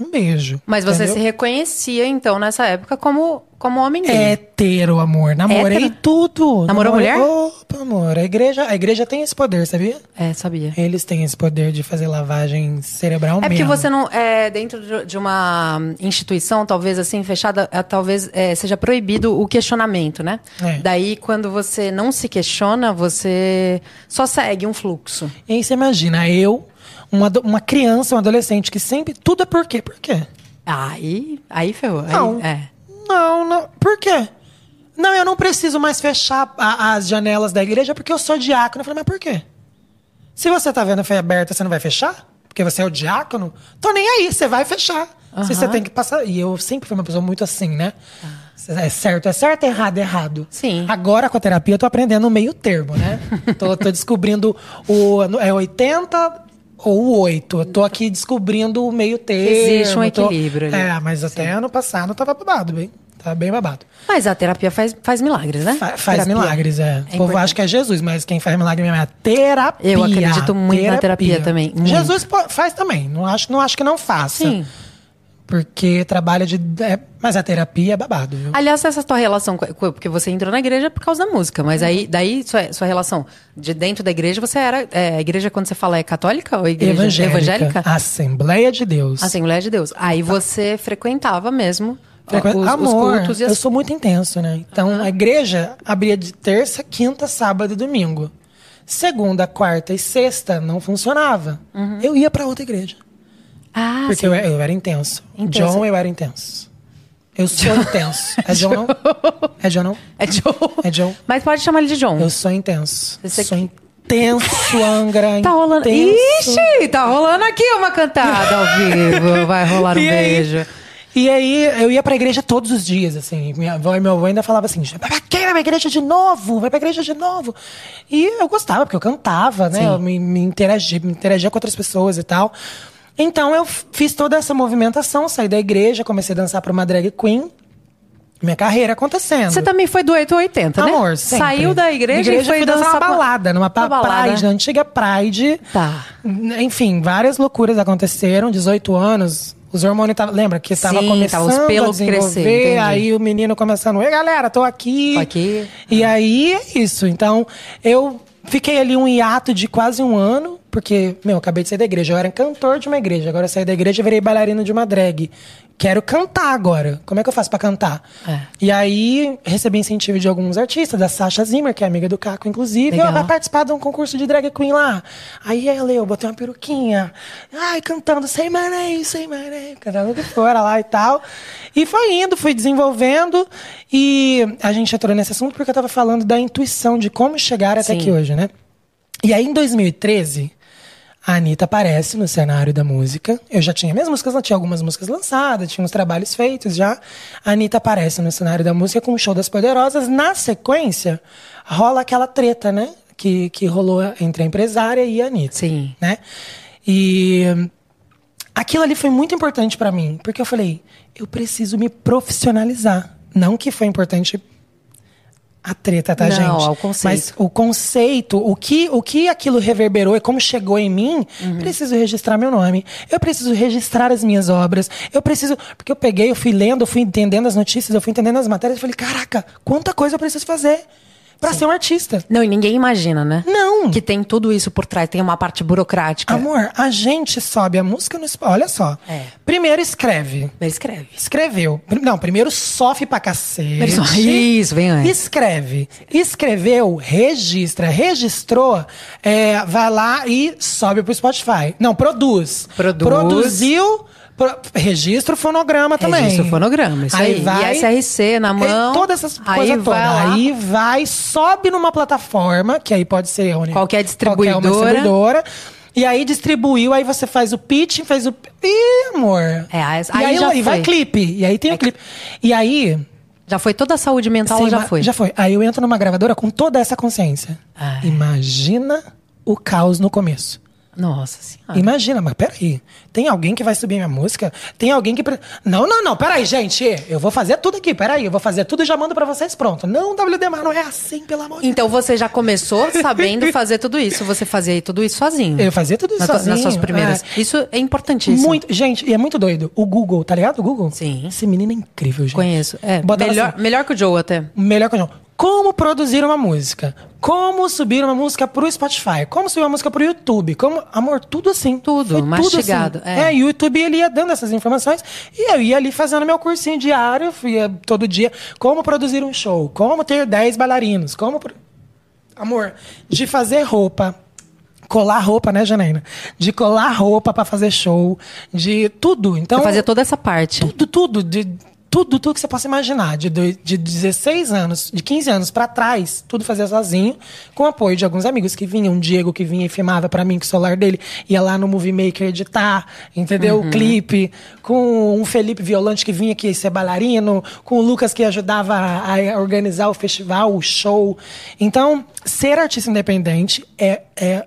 Um beijo. Mas você entendeu? se reconhecia, então, nessa época, como, como homem gay. Hétero, amor. Namorei Hétero? tudo. Namorou Namorei- mulher? Opa, amor. A igreja, a igreja tem esse poder, sabia? É, sabia. Eles têm esse poder de fazer lavagem cerebral É porque mesmo. você não. É, dentro de- de uma instituição, talvez assim, fechada, é, talvez é, seja proibido o questionamento, né? É. Daí, quando você não se questiona, você só segue um fluxo. E aí você imagina, eu, uma, uma criança, um adolescente que sempre. Tudo é por quê? Por quê? Aí. Aí ferrou. Aí- Não. é. Não, não. Por quê? Não, eu não preciso mais fechar a- as janelas da igreja porque eu sou diácono. Eu falei, mas por quê? Se você tá vendo a fé aberta, você não vai fechar? Porque você é o diácono? Tô nem aí, você vai fechar. Se você tem que passar. E eu sempre fui uma pessoa muito assim, né? É certo, é certo, errado, é errado. Sim. Agora com a terapia eu tô aprendendo o meio termo, né? tô, tô descobrindo o. É 80 ou 8. Eu tô aqui descobrindo o meio termo. Existe um tô- equilíbrio ali. É, mas até ano passado tava babado, bem. Tava bem babado. Mas a terapia faz, faz milagres, né? Fa- faz Terapia. milagres, é. O povo acha que é Jesus, mas quem faz milagre mesmo é a terapia. Eu acredito muito na terapia também, muito. Jesus faz também. Não acho, não acho que não faça. Sim. Porque trabalha de. é, mas a terapia é babado, viu? Aliás, essa tua relação, porque você entrou na igreja por causa da música, mas aí, daí, sua, sua relação de dentro da igreja, você era. É, a igreja, quando você fala, é católica ou igreja Evangélica. evangélica? Assembleia de Deus. Assembleia de Deus. Aí você frequentava mesmo ó, Frequen- os, os Amor, cultos e eu as... sou muito intenso, né? Então, a igreja abria de terça, quinta, sábado e domingo. Segunda, quarta e sexta não funcionava. Uhum. Eu ia pra outra igreja. Ah, Porque eu, eu era intenso. Intenso. John, eu era intenso. Eu sou intenso. É John, não? É John, não? É John. É John. Mas pode chamar ele de John. Eu sou intenso. Você sou que- intenso, Angra. Tá rolando. intenso. Ixi, tá rolando aqui uma cantada ao vivo. Vai rolar um E aí- beijo. E aí, eu ia pra igreja todos os dias, assim. Minha avó e meu avô ainda falavam assim: vai pra quê? Vai pra igreja de novo? Vai pra igreja de novo? E eu gostava, porque eu cantava, né? Sim. Eu me, me, interagia, me interagia com outras pessoas e tal. Então, eu fiz toda essa movimentação, saí da igreja, comecei a dançar pra uma drag queen. Minha carreira acontecendo. Você também foi do 880, né? Amor, sempre. Saiu da igreja, e foi dançar dançar uma balada, numa Uma balada. Pride, na antiga Pride. Tá. Enfim, várias loucuras aconteceram, 18 anos. Os hormônios tava, lembra que tava Sim, começando os pelos a desenvolver, entendi. aí o menino começando, ei galera, tô aqui. Tô aqui. E aí é isso. Então, eu fiquei ali um hiato de quase um ano, porque, meu, eu acabei de sair da igreja. Eu era cantor de uma igreja, agora saí da igreja e virei bailarino de uma drag. Quero cantar agora. Como é que eu faço pra cantar? É. E aí, recebi incentivo de alguns artistas, da Sasha Zimmer, que é amiga do Caco, inclusive. Legal. Ela vai participar de um concurso de drag queen lá. Aí ela, eu botei uma peruquinha. Ai, cantando Say My Name, Say My Name. Cantando o que for lá e tal. E foi indo, fui desenvolvendo. E a gente entrou nesse assunto porque eu tava falando da intuição de como chegar até Sim. aqui hoje, né? E aí, em 2013, a Anitta aparece no cenário da música. Eu já tinha minhas músicas, tinha algumas músicas lançadas, tinha uns trabalhos feitos já. A Anitta aparece no cenário da música com o Show das Poderosas. Na sequência, rola aquela treta, né? Que, que rolou entre a empresária e a Anitta. Sim. Né? E aquilo ali foi muito importante pra mim, porque eu falei, eu preciso me profissionalizar. Não que foi importante a treta, tá, Não, gente? ao conceito. Mas o conceito, o que, o que aquilo reverberou e como chegou em mim, Uhum. preciso registrar meu nome. Eu preciso registrar as minhas obras. Eu preciso. Porque eu peguei, eu fui lendo, eu fui entendendo as notícias, eu fui entendendo as matérias. Eu falei, caraca, quanta coisa eu preciso fazer pra ser um artista. Não, e ninguém imagina, né? Não. Que tem tudo isso por trás, tem uma parte burocrática. Amor, a gente sobe a música no Spotify. Olha só. É. Primeiro escreve. Escreve. Escreveu. Não, primeiro sofre pra cacete. Isso, vem antes. Escreve. Escreveu, registra. Registrou, é, vai lá e sobe pro Spotify. Não, produz. Produz. Produziu, pro- registra o fonograma também. Registra o fonograma, isso aí. vai. E SRC na mão. É, Todas essas aí coisas todas. Aí vai, sobe numa plataforma, que aí pode ser onde- Qualquer qualquer uma distribuidora. distribuidora. E aí distribuiu, aí você faz o pitch, faz o. Ih, amor. É, aí- e aí aí, já vai clipe. E aí tem o clipe. E aí. Já foi toda a saúde mental, Sim, já foi. Já foi. Aí eu entro numa gravadora com toda essa consciência. Ah. Imagina o caos no começo. Nossa senhora. Imagina, mas peraí. Tem alguém que vai subir minha música? Tem alguém que. pre- Não, não, não, peraí, gente. Eu vou fazer tudo aqui, peraí. Eu vou fazer tudo e já mando pra vocês pronto. Não, WDMar, não é assim, pelo amor de Então você já começou sabendo fazer tudo isso. Você fazia tudo isso sozinho. Eu fazia tudo isso Na sozinho. Nas suas primeiras. é. Isso é importantíssimo. Muito, gente, e é muito doido. O Google, tá ligado? O Google? Sim. Esse menino é incrível, gente. Conheço. É, Bota melhor, assim, melhor que o Joe até. melhor que eu não. Como produzir uma música? Como subir uma música pro Spotify? Como subir uma música pro YouTube? Como, amor, tudo assim. Tudo, Foi mastigado, assim. é. É. e o YouTube ele ia dando essas informações e eu ia ali fazendo meu cursinho diário, ia todo dia. Como produzir um show? Como ter 10 bailarinos? Como. Amor, de fazer roupa. Colar roupa, né, Janaína? De colar roupa pra fazer show, de tudo. Então, Você fazia toda essa parte. tudo, tudo, de tudo, tudo que você possa imaginar, de, de 16 anos, de 15 anos pra trás, tudo fazia sozinho, com o apoio de alguns amigos que vinham, um Diego que vinha e filmava pra mim com o celular dele, ia lá no Movie Maker editar, entendeu? O clipe, com um Felipe Violante que vinha aqui ser bailarino, com o Lucas que ajudava a, a organizar o festival, o show. Então, ser artista independente é, é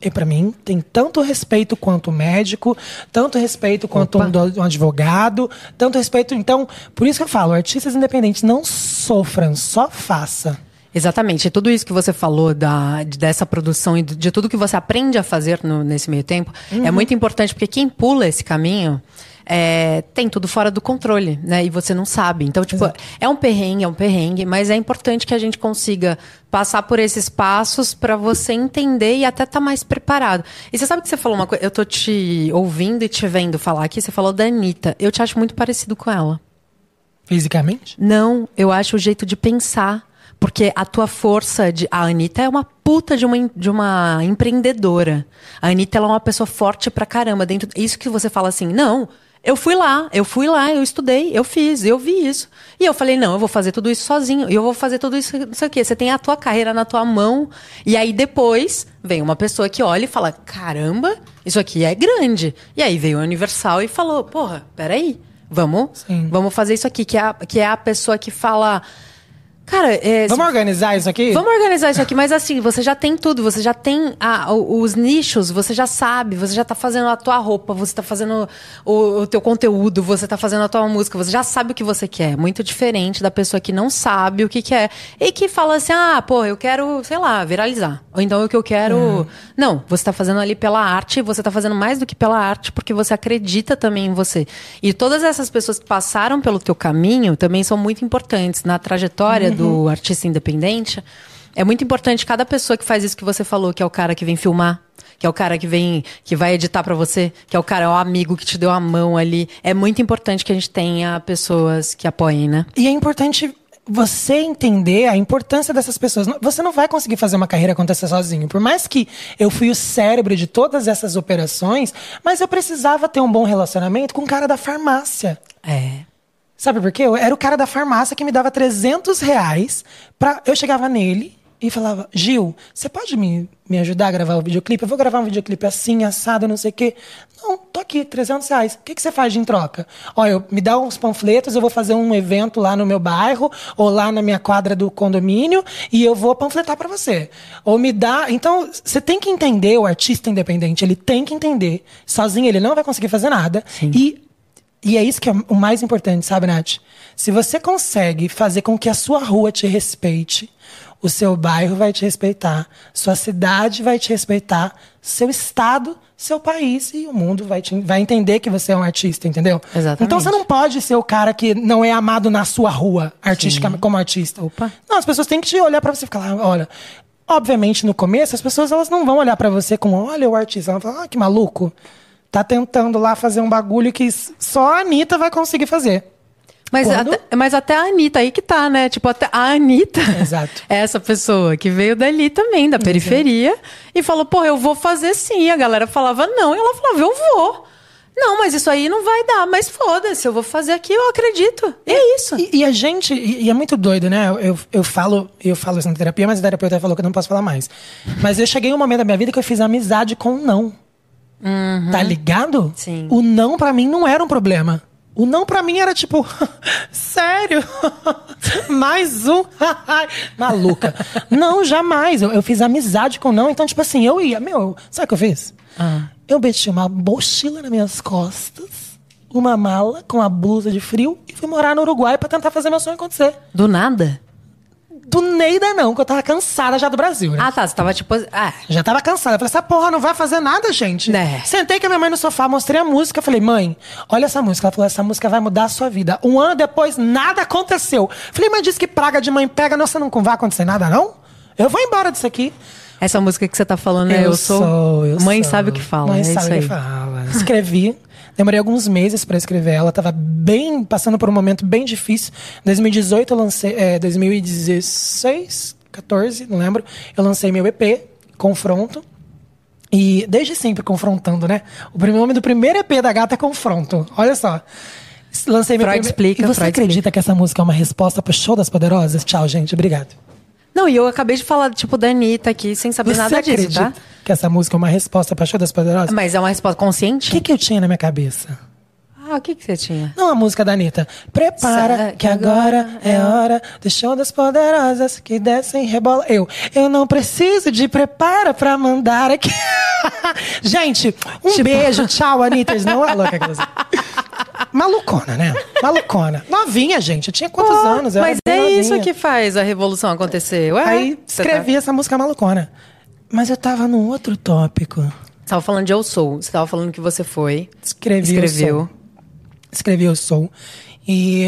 e para mim tem tanto respeito quanto médico, tanto respeito quanto um, do- um advogado, tanto respeito. Então, por isso que eu falo, artistas independentes não sofram, só faça. Exatamente. E tudo isso que você falou da, de- dessa produção e de, tudo que você aprende a fazer no- nesse meio tempo é muito importante, porque quem pula esse caminho é, tem tudo fora do controle, né? E você não sabe. Então, tipo, é um perrengue, é um perrengue, mas é importante que a gente consiga passar por esses passos para você entender e até estar mais preparado. E você sabe que você falou uma coisa, eu tô te ouvindo e te vendo falar aqui, você falou da Anitta. Eu te acho muito parecido com ela. Fisicamente? Não, eu acho o jeito de pensar. Porque a tua força de. A Anitta é uma puta de uma, de uma empreendedora. A Anitta ela é uma pessoa forte pra caramba. Dentro, isso que você fala assim, não. Eu fui lá, eu fui lá, eu estudei, eu fiz, eu vi isso. E eu falei, não, eu vou fazer tudo isso sozinho. E eu vou fazer tudo isso, não sei o quê. Você tem a tua carreira na tua mão. E aí depois vem uma pessoa que olha e fala, caramba, isso aqui é grande. E aí veio o Universal e falou, porra, peraí, vamos, Sim. vamos fazer isso aqui. Que é a, que é a pessoa que fala, cara, é, Vamos organizar isso aqui? Vamos organizar isso aqui, mas assim, você já tem tudo, você já tem a- os nichos, você já sabe, você já tá fazendo a tua roupa, você tá fazendo o, o teu conteúdo, você tá fazendo a tua música, você já sabe o que você quer. Muito diferente da pessoa que não sabe o que quer e que fala assim: ah, pô, eu quero, sei lá, viralizar. Ou então o que eu quero. Não, você tá fazendo ali pela arte, você tá fazendo mais do que pela arte, porque você acredita também em você. E todas essas pessoas que passaram pelo teu caminho também são muito importantes na trajetória do artista independente. É muito importante cada pessoa que faz isso que você falou, que é o cara que vem filmar, que é o cara que vem, que vai editar pra você, que é o cara, é o amigo que te deu a mão ali. É muito importante que a gente tenha pessoas que apoiem, né? E é importante você entender a importância dessas pessoas. Você não vai conseguir fazer uma carreira acontecer sozinho. Por mais que eu fui o cérebro de todas essas operações, mas eu precisava ter um bom relacionamento com o cara da farmácia. É. Sabe por quê? Eu era o cara da farmácia que me dava 300 reais. Pra... Eu chegava nele e falava, Gil, você pode me, me ajudar a gravar o videoclipe? Eu vou gravar um videoclipe assim, assado, não sei o quê. Não, tô aqui, 300 reais. O que, que você faz de em troca? Olha, eu, me dá uns panfletos, eu vou fazer um evento lá no meu bairro, ou lá na minha quadra do condomínio, e eu vou panfletar pra você. Ou me dá... Então, você tem que entender, o artista independente, ele tem que entender. Sozinho ele não vai conseguir fazer nada. E e é isso que é o mais importante, sabe, Nath? Se você consegue fazer com que a sua rua te respeite, o seu bairro vai te respeitar, sua cidade vai te respeitar, seu estado, seu país e o mundo vai, te, vai entender que você é um artista, entendeu? Exatamente. Então você não pode ser o cara que não é amado na sua rua, artística, como artista. Opa. Não, as pessoas têm que te olhar pra você e falar, olha. Obviamente, no começo, as pessoas elas não vão olhar pra você como, olha o artista. Elas vão falar, ah, que maluco. Tá tentando lá fazer um bagulho que só a Anitta vai conseguir fazer. Mas Quando? até, mas até a Anitta aí que tá, né? Tipo, até a Anitta Exato. é essa pessoa que veio dali também, da periferia, e falou, pô, eu vou fazer sim. A galera falava não, e ela falava, eu vou. Não, mas isso aí não vai dar, mas foda-se, eu vou fazer aqui, eu acredito. E é isso. E, e a gente, e, e é muito doido, né? Eu, eu, eu falo, eu falo isso na terapia, mas a terapeuta falou que eu não posso falar mais. Mas eu cheguei um momento da minha vida que eu fiz amizade com o não. Tá ligado? Sim. O não pra mim não era um problema. O não pra mim era tipo, sério? Mais um? Maluca. Não, jamais. Eu, eu fiz amizade com o não. Então, tipo assim, eu ia. Meu, sabe o que eu fiz? Eu meti uma mochila nas minhas costas, uma mala com a blusa de frio e fui morar no Uruguai pra tentar fazer meu sonho acontecer. Do nada? Do Neida, não, que eu tava cansada já do Brasil, né? Ah, tá, você tava tipo. Ah, Já tava cansada. Eu falei, essa porra não vai fazer nada, gente. Né. Sentei com a minha mãe no sofá, mostrei a música. Falei, mãe, olha essa música. Ela falou, essa música vai mudar a sua vida. Um ano depois, nada aconteceu. Falei, mas disse que praga de mãe pega, nossa, não vai acontecer nada, não? Eu vou embora disso aqui. essa música que você tá falando é Eu, Sou. eu Mãe sou. sabe o que fala. Mãe é sabe o que fala. Escrevi. Demorei alguns meses pra escrever ela. Tava bem, passando por um momento bem difícil. Em 2018 eu lancei, é, 2016, 14, não lembro. Eu lancei meu EP, Confronto. E desde sempre confrontando, né? O primeiro nome do primeiro EP da gata é Confronto. Olha só. Lancei meu Freud primeiro- explica, E você Freud acredita que essa música é uma resposta pro show das poderosas? Tchau, gente. Obrigado. Não, e eu acabei de falar, tipo, da Anitta aqui, sem saber Você nada disso, acredita tá? que essa música é uma resposta pra show das poderosas? Mas é uma resposta consciente? O que, que eu tinha na minha cabeça? Ah, o que, que você tinha? Não a música da Anitta. Prepara Sa- que agora é hora do show das poderosas que descem rebola. Eu, eu não preciso de prepara pra mandar aqui. Gente, um Tipo- beijo, tchau, Anitta. Não é louca. Malucona, né? Malucona. Novinha, gente. Eu tinha quantos Pô, anos? Eu mas é bem isso novinha. que faz a revolução acontecer. Ué, Aí você escrevi essa música malucona. Mas eu tava num outro tópico. Tá... Você tava falando de Eu Sou. Você tava falando que você foi. Escrevi Eu Escreveu. Sou. Escrevi Eu Sou. E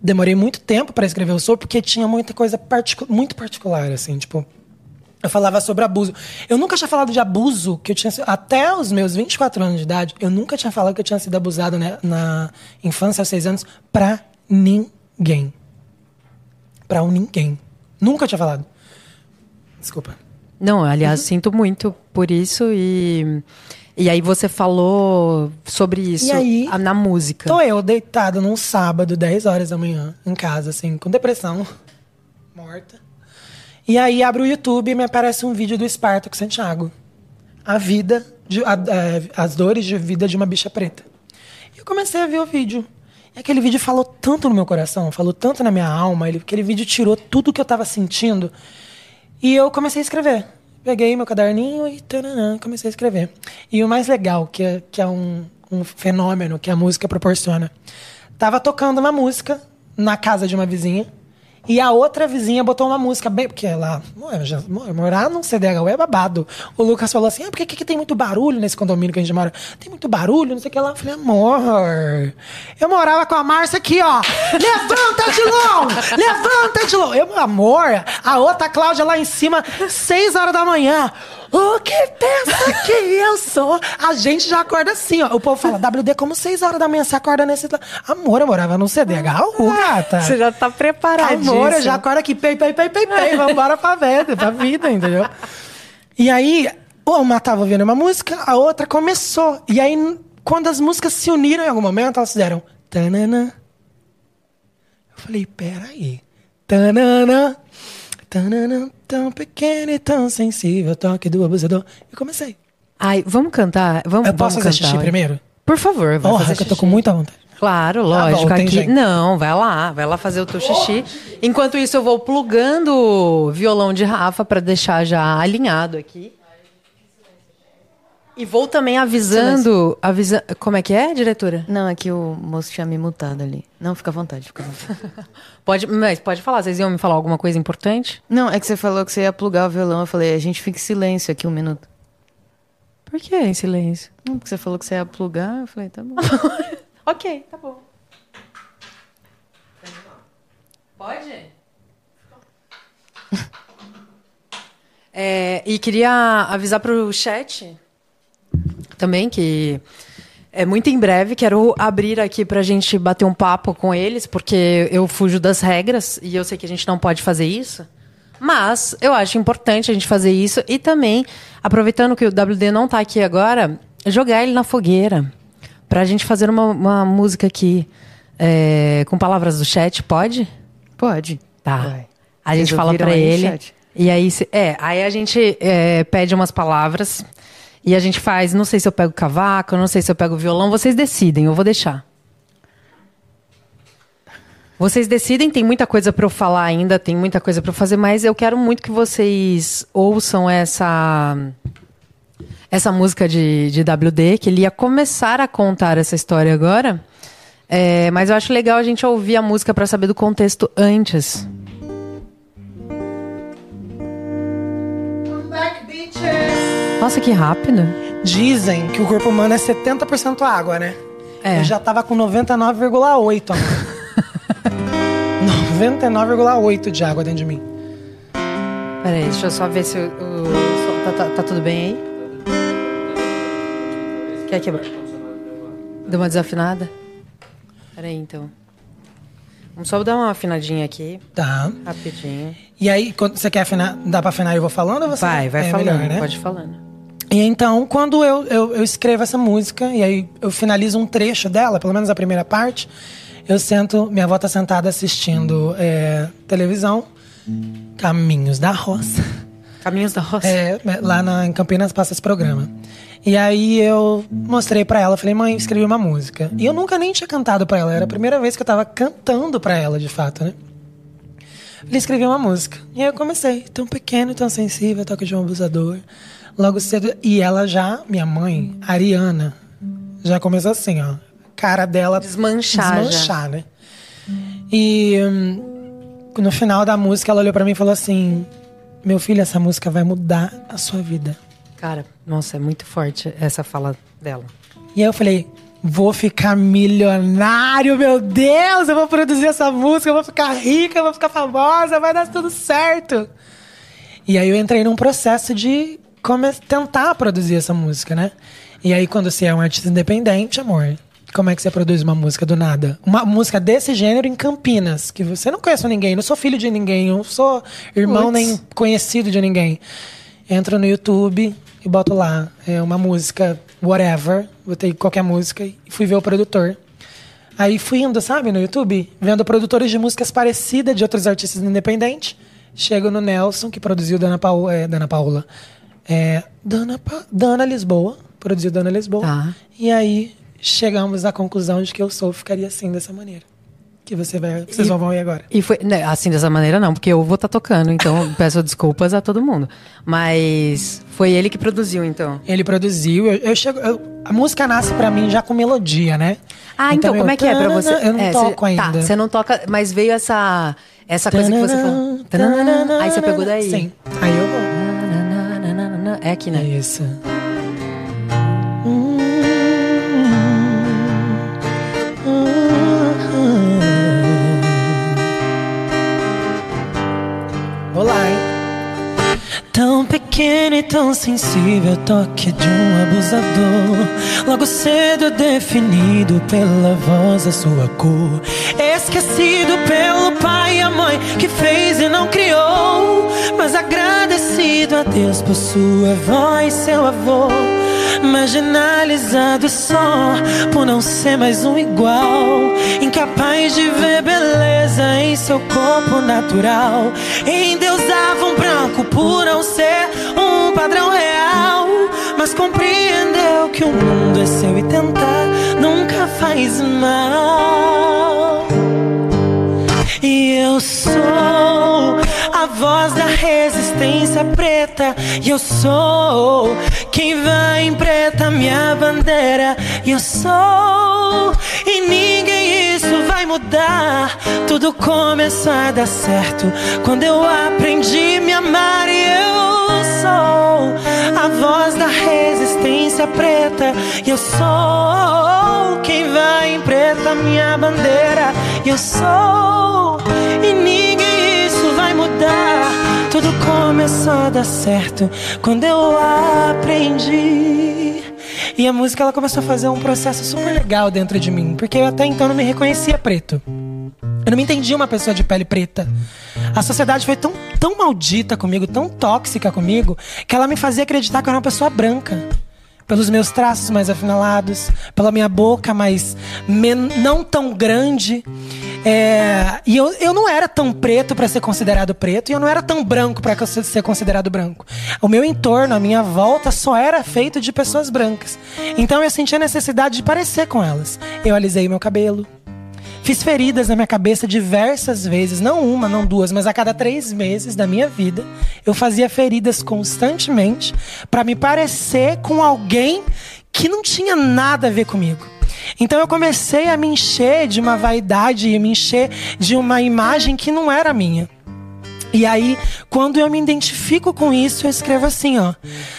demorei muito tempo para escrever Eu Sou, porque tinha muita coisa particu muito particular, assim, tipo... Eu falava sobre abuso. Eu nunca tinha falado de abuso, que eu tinha até os meus 24 anos de idade, eu nunca tinha falado que eu tinha sido abusado né, na infância, aos 6 anos, pra ninguém. Pra um ninguém. Nunca tinha falado. Desculpa. Não, Uhum. aliás, sinto muito por isso e. E aí você falou sobre isso aí, na música. Tô eu deitado num sábado, 10 horas da manhã, em casa, assim, com depressão, morta. E aí abro o YouTube e me aparece um vídeo do Espartaco Santiago. A vida, de- a- a- as dores de vida de uma bicha preta. E eu comecei a ver o vídeo. E aquele vídeo falou tanto no meu coração, falou tanto na minha alma. Ele, aquele vídeo tirou tudo que eu tava sentindo. E eu comecei a escrever. Peguei meu caderninho e taranã, comecei a escrever. E o mais legal, que é, que é um, um fenômeno que a música proporciona. Tava tocando uma música na casa de uma vizinha. E a outra vizinha botou uma música bem. Porque lá. Morar num CDHU é babado. O Lucas falou assim: ah, por que, que tem muito barulho nesse condomínio que a gente mora? Tem muito barulho, não sei o que lá. Eu falei, amor. Eu morava com a Márcia aqui, ó. Levanta, Dilon! Levanta, Dilon! Eu, amor, a outra Cláudia lá em cima, seis horas da manhã. O que pensa que eu sou? A gente já acorda assim, ó. O povo fala, WD, como seis horas da manhã você acorda nesse. Amor, eu morava no CDHU, gata. Você já tá preparado. Amor, eu já acordo aqui, pei, pei, pei, pei, pei, vambora pra vida, pra vida, entendeu? E aí, uma tava ouvindo uma música, a outra começou. E aí, quando as músicas se uniram em algum momento, elas fizeram... Tanana. Eu falei, peraí. Tanana. Tanana, tão pequeno e tão sensível, toque do abusador. E comecei. Ai, vamos cantar? Vamos, Eu posso vamos fazer cantar, xixi primeiro? Por favor, vai Porra, fazer que eu tô com muita vontade. Claro, lógico. bom, tem aqui. Não, vai lá, vai lá fazer o teu xixi. Enquanto isso, eu vou plugando o violão de Rafa pra deixar já alinhado aqui. E vou também avisando, avisa... Como é que é, diretora? Não, é que o moço tinha me mutado ali. Não, fica à vontade, fica à vontade. Pode, mas pode falar, vocês iam me falar alguma coisa importante? Não, é que você falou que você ia plugar o violão. Eu falei, a gente fica em silêncio aqui um minuto. Por que em silêncio? Não, porque você falou que você ia plugar. Eu falei, tá bom. ok, tá bom. Pode? É, e queria avisar pro chat também que é muito em breve quero abrir aqui pra gente bater um papo com eles, porque eu fujo das regras e eu sei que a gente não pode fazer isso. Mas eu acho importante a gente fazer isso e também, aproveitando que o WD não tá aqui agora, jogar ele na fogueira. Pra gente fazer uma, uma música aqui é, com palavras do chat, pode? Pode. Tá. Vai. A gente Vocês fala no ele. E aí, se- é, aí a gente é, pede umas palavras e a gente faz. Não sei se eu pego cavaco, não sei se eu pego violão. Vocês decidem, eu vou deixar. Vocês decidem, tem muita coisa pra eu falar ainda, tem muita coisa eu fazer, mas eu quero muito que vocês ouçam essa essa música de, de WD, que ele ia começar a contar essa história agora. É, mas eu acho legal a gente ouvir a música pra saber do contexto antes. Nossa, que rápido. Dizem que o corpo humano é 70% água, né? É. Eu já tava com 99,8, amor. 99,8 de água dentro de mim. Peraí, deixa eu só ver se o. o- tá, tá- tá tudo bem aí? Quer quebrar? Deu uma desafinada? Peraí, então. Vamos só dar uma afinadinha aqui, Tá. rapidinho. E aí, quando você quer afinar, dá pra afinar e eu vou falando ou você Vai, vai é falando, melhor, né? pode ir falando. E então, quando eu, eu, eu escrevo essa música, e aí eu finalizo um trecho dela, pelo menos a primeira parte, eu sento, minha avó tá sentada assistindo é, televisão, Caminhos da Roça. Caminhos da Roça. É, lá na, em Campinas passa esse programa. E aí eu mostrei pra ela, falei, mãe, escrevi uma música. E eu nunca nem tinha cantado pra ela, era a primeira vez que eu tava cantando pra ela, de fato, né? Falei, escrevi uma música. E aí eu comecei, tão pequeno, tão sensível, toque de um abusador. Logo cedo, e ela já, minha mãe, Ariana, já começou assim, ó. Cara dela Desmanchar já. Desmanchar, né? E hum, no final da música ela olhou pra mim e falou assim: Meu filho, essa música vai mudar a sua vida. Cara, nossa, é muito forte essa fala dela. E aí eu falei: Vou ficar milionário, meu Deus! Eu vou produzir essa música, eu vou ficar rica, eu vou ficar famosa, vai dar tudo certo. E aí eu entrei num processo de come- tentar produzir essa música, né? E aí, quando você é um artista independente, amor, Como é que você produz uma música do nada? Uma música desse gênero em Campinas, que você não conhece ninguém, não sou filho de ninguém, não sou irmão Puts. nem conhecido de ninguém. Entro no YouTube e boto lá é, uma música, whatever, botei qualquer música e fui ver o produtor. Aí fui indo, sabe, no YouTube, vendo produtores de músicas parecidas de outros artistas independentes. Chego no Nelson, que produziu Dana, Paula, é, Dana Paula. É, Dana, Dana Lisboa, produziu Dana Lisboa. Tá. E aí chegamos à conclusão de que eu sou ficaria assim dessa maneira. Que você vai, vocês E- vão ver agora. E foi, né, assim, dessa maneira não, porque eu vou estar tocando, então peço desculpas a todo mundo. Mas foi ele que produziu, então. Ele produziu, eu, eu chego, eu- a música nasce pra mim já com melodia, né? Ah, então, eu- como é que é pra você? Eu não É, toco você, ainda. Tá, você não toca, mas veio essa, essa coisa que você falou. Aí você pegou daí. Sim. Aí eu vou. É aqui, né? Isso. Vou lá, hein? Tão pequeno e tão sensível, toque de um abusador. Logo cedo definido pela voz da sua cor. Esquecido pelo pai e a mãe que fez e não criou. Mas agradecido a Deus por sua voz, seu avô. Marginalizado só por não ser mais um igual. Incapaz de ver beleza em seu corpo natural. Endeusava um branco por não ser um padrão real. Mas compreendeu que o mundo é seu e tentar nunca faz mal. E eu sou a voz da resistência preta. E eu sou quem vai em preta minha bandeira. E eu sou, e ninguém isso vai mudar. Tudo começou a dar certo quando eu aprendi a me amar. E eu sou a voz da resistência preta. E eu sou quem vai em preta minha bandeira. E eu sou, Tudo começou a dar certo quando eu aprendi. E a música ela começou a fazer um processo super legal dentro de mim, porque eu até então não me reconhecia preto. Eu não me entendia uma pessoa de pele preta. A sociedade foi tão, tão maldita comigo, tão tóxica comigo, que ela me fazia acreditar que eu era uma pessoa branca. Pelos meus traços mais afinalados, pela minha boca mais não tão grande. É, e eu, eu não era tão preto para ser considerado preto, e eu não era tão branco para ser considerado branco. O meu entorno, a minha volta, só era feito de pessoas brancas. Então eu sentia a necessidade de parecer com elas. Eu alisei meu cabelo, Fiz feridas na minha cabeça diversas vezes, não uma, não duas, mas a cada três meses da minha vida, eu fazia feridas constantemente para me parecer com alguém que não tinha nada a ver comigo. Então eu comecei a me encher de uma vaidade e me encher de uma imagem que não era minha. E aí, quando eu me identifico com isso, eu escrevo assim, ó.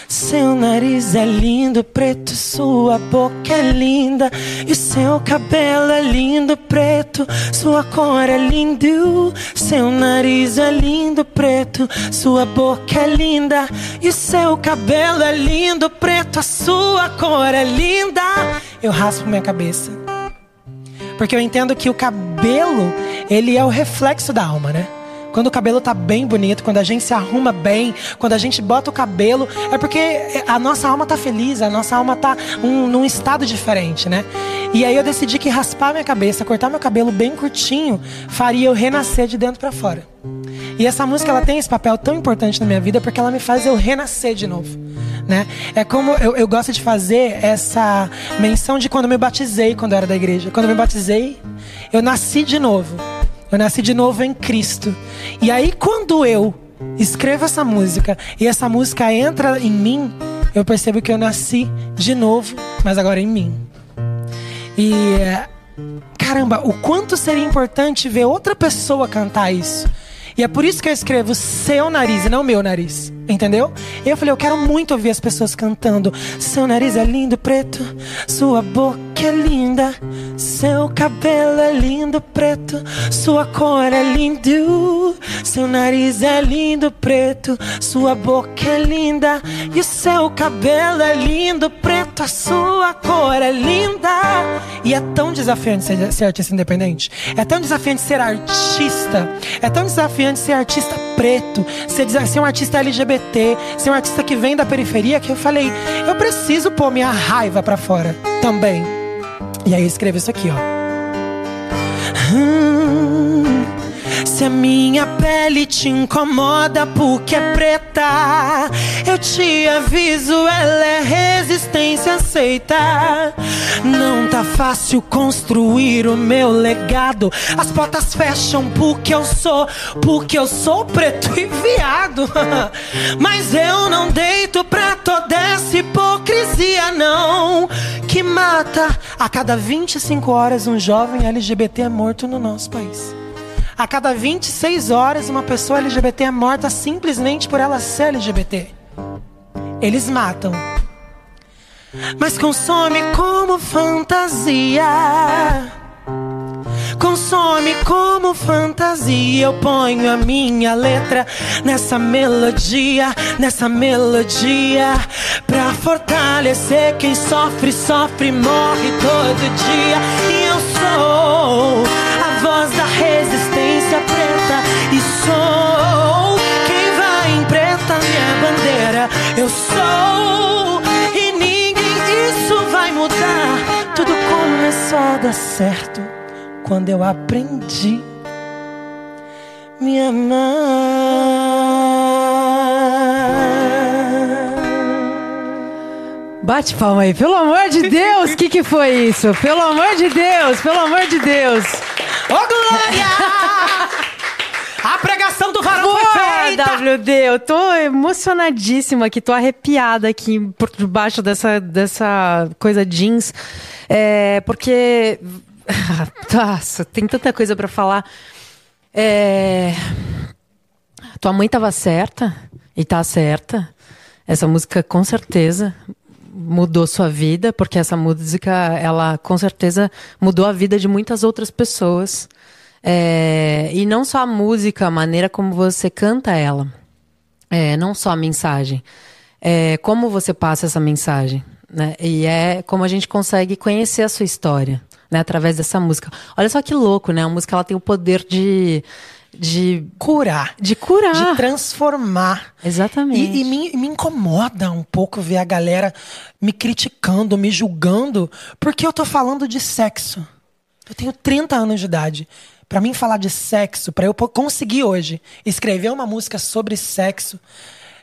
Seu nariz é lindo, preto, sua boca é linda. E seu cabelo é lindo, preto, sua cor é lindo. Seu nariz é lindo, preto, sua boca é linda. E seu cabelo é lindo, preto, a sua cor é linda. Eu raspo minha cabeça. Porque eu entendo que o cabelo, ele é o reflexo da alma, né? Quando o cabelo tá bem bonito, quando a gente se arruma bem, quando a gente bota o cabelo, é porque a nossa alma tá feliz, a nossa alma tá um, num estado diferente, né? E aí eu decidi que raspar minha cabeça, cortar meu cabelo bem curtinho, faria eu renascer de dentro para fora. E essa música ela tem esse papel tão importante na minha vida porque ela me faz eu renascer de novo. Né? É como eu, eu gosto de fazer essa menção de quando eu me batizei, quando eu era da igreja. Quando eu me batizei, eu nasci de novo. Eu nasci de novo em Cristo. E aí, quando eu escrevo essa música e essa música entra em mim, eu percebo que eu nasci de novo, mas agora em mim. E é, caramba, o quanto seria importante ver outra pessoa cantar isso. E é por isso que eu escrevo seu nariz e não meu nariz. Entendeu? Eu falei, eu quero muito ouvir as pessoas cantando. Seu nariz é lindo, preto. Sua boca boca é linda, seu cabelo é lindo preto, sua cor é lindo, seu nariz é lindo preto, sua boca é linda e o seu cabelo é lindo preto, a sua cor é linda. E é tão desafiante ser, ser artista independente, é tão desafiante ser artista, é tão desafiante ser artista preto, ser, ser um artista LGBT, ser um artista que vem da periferia que eu falei, eu preciso pôr minha raiva pra fora também. E aí eu escrevo isso aqui, ó. Hum, se a minha pele te incomoda porque é preta, eu te aviso, ela é resistência aceita. Não tá fácil construir o meu legado. As portas fecham porque eu sou, porque eu sou preto e viado. Mas eu não deito pra toda essa hipocrisia, não. Que mata a cada 25 horas um jovem LGBT é morto no nosso país. A cada 26 horas, uma pessoa LGBT é morta simplesmente por ela ser LGBT. Eles matam. Mas consome como fantasia. Consome como fantasia. Eu ponho a minha letra nessa melodia, nessa melodia. Pra fortalecer quem sofre, sofre, morre todo dia. E eu sou a voz da resistência preta. E sou quem vai em preta, minha bandeira. Eu sou. E ninguém isso vai mudar. Tudo começou a dar certo quando eu aprendi me amar. Bate palma aí, pelo amor de Deus, o que, que foi isso? Pelo amor de Deus, pelo amor de Deus. Ô, Glória! A pregação do varão foi feita! WD, eu tô emocionadíssima aqui, tô arrepiada aqui por debaixo dessa, dessa coisa jeans. É, porque. Nossa, tem tanta coisa pra falar. É, tua mãe tava certa e tá certa. Essa música com certeza mudou sua vida, porque essa música, ela com certeza mudou a vida de muitas outras pessoas. É, e não só a música, a maneira como você canta ela. É, não só a mensagem. É, como você passa essa mensagem. Né? E é como a gente consegue conhecer a sua história, né? Através dessa música. Olha só que louco, né? A música ela tem o poder de. De, Curar. de curar. De transformar. Exatamente. E, e me, me incomoda um pouco ver a galera me criticando, me julgando, porque eu tô falando de sexo. Eu tenho 30 anos de idade. Pra mim falar de sexo, pra eu conseguir hoje escrever uma música sobre sexo,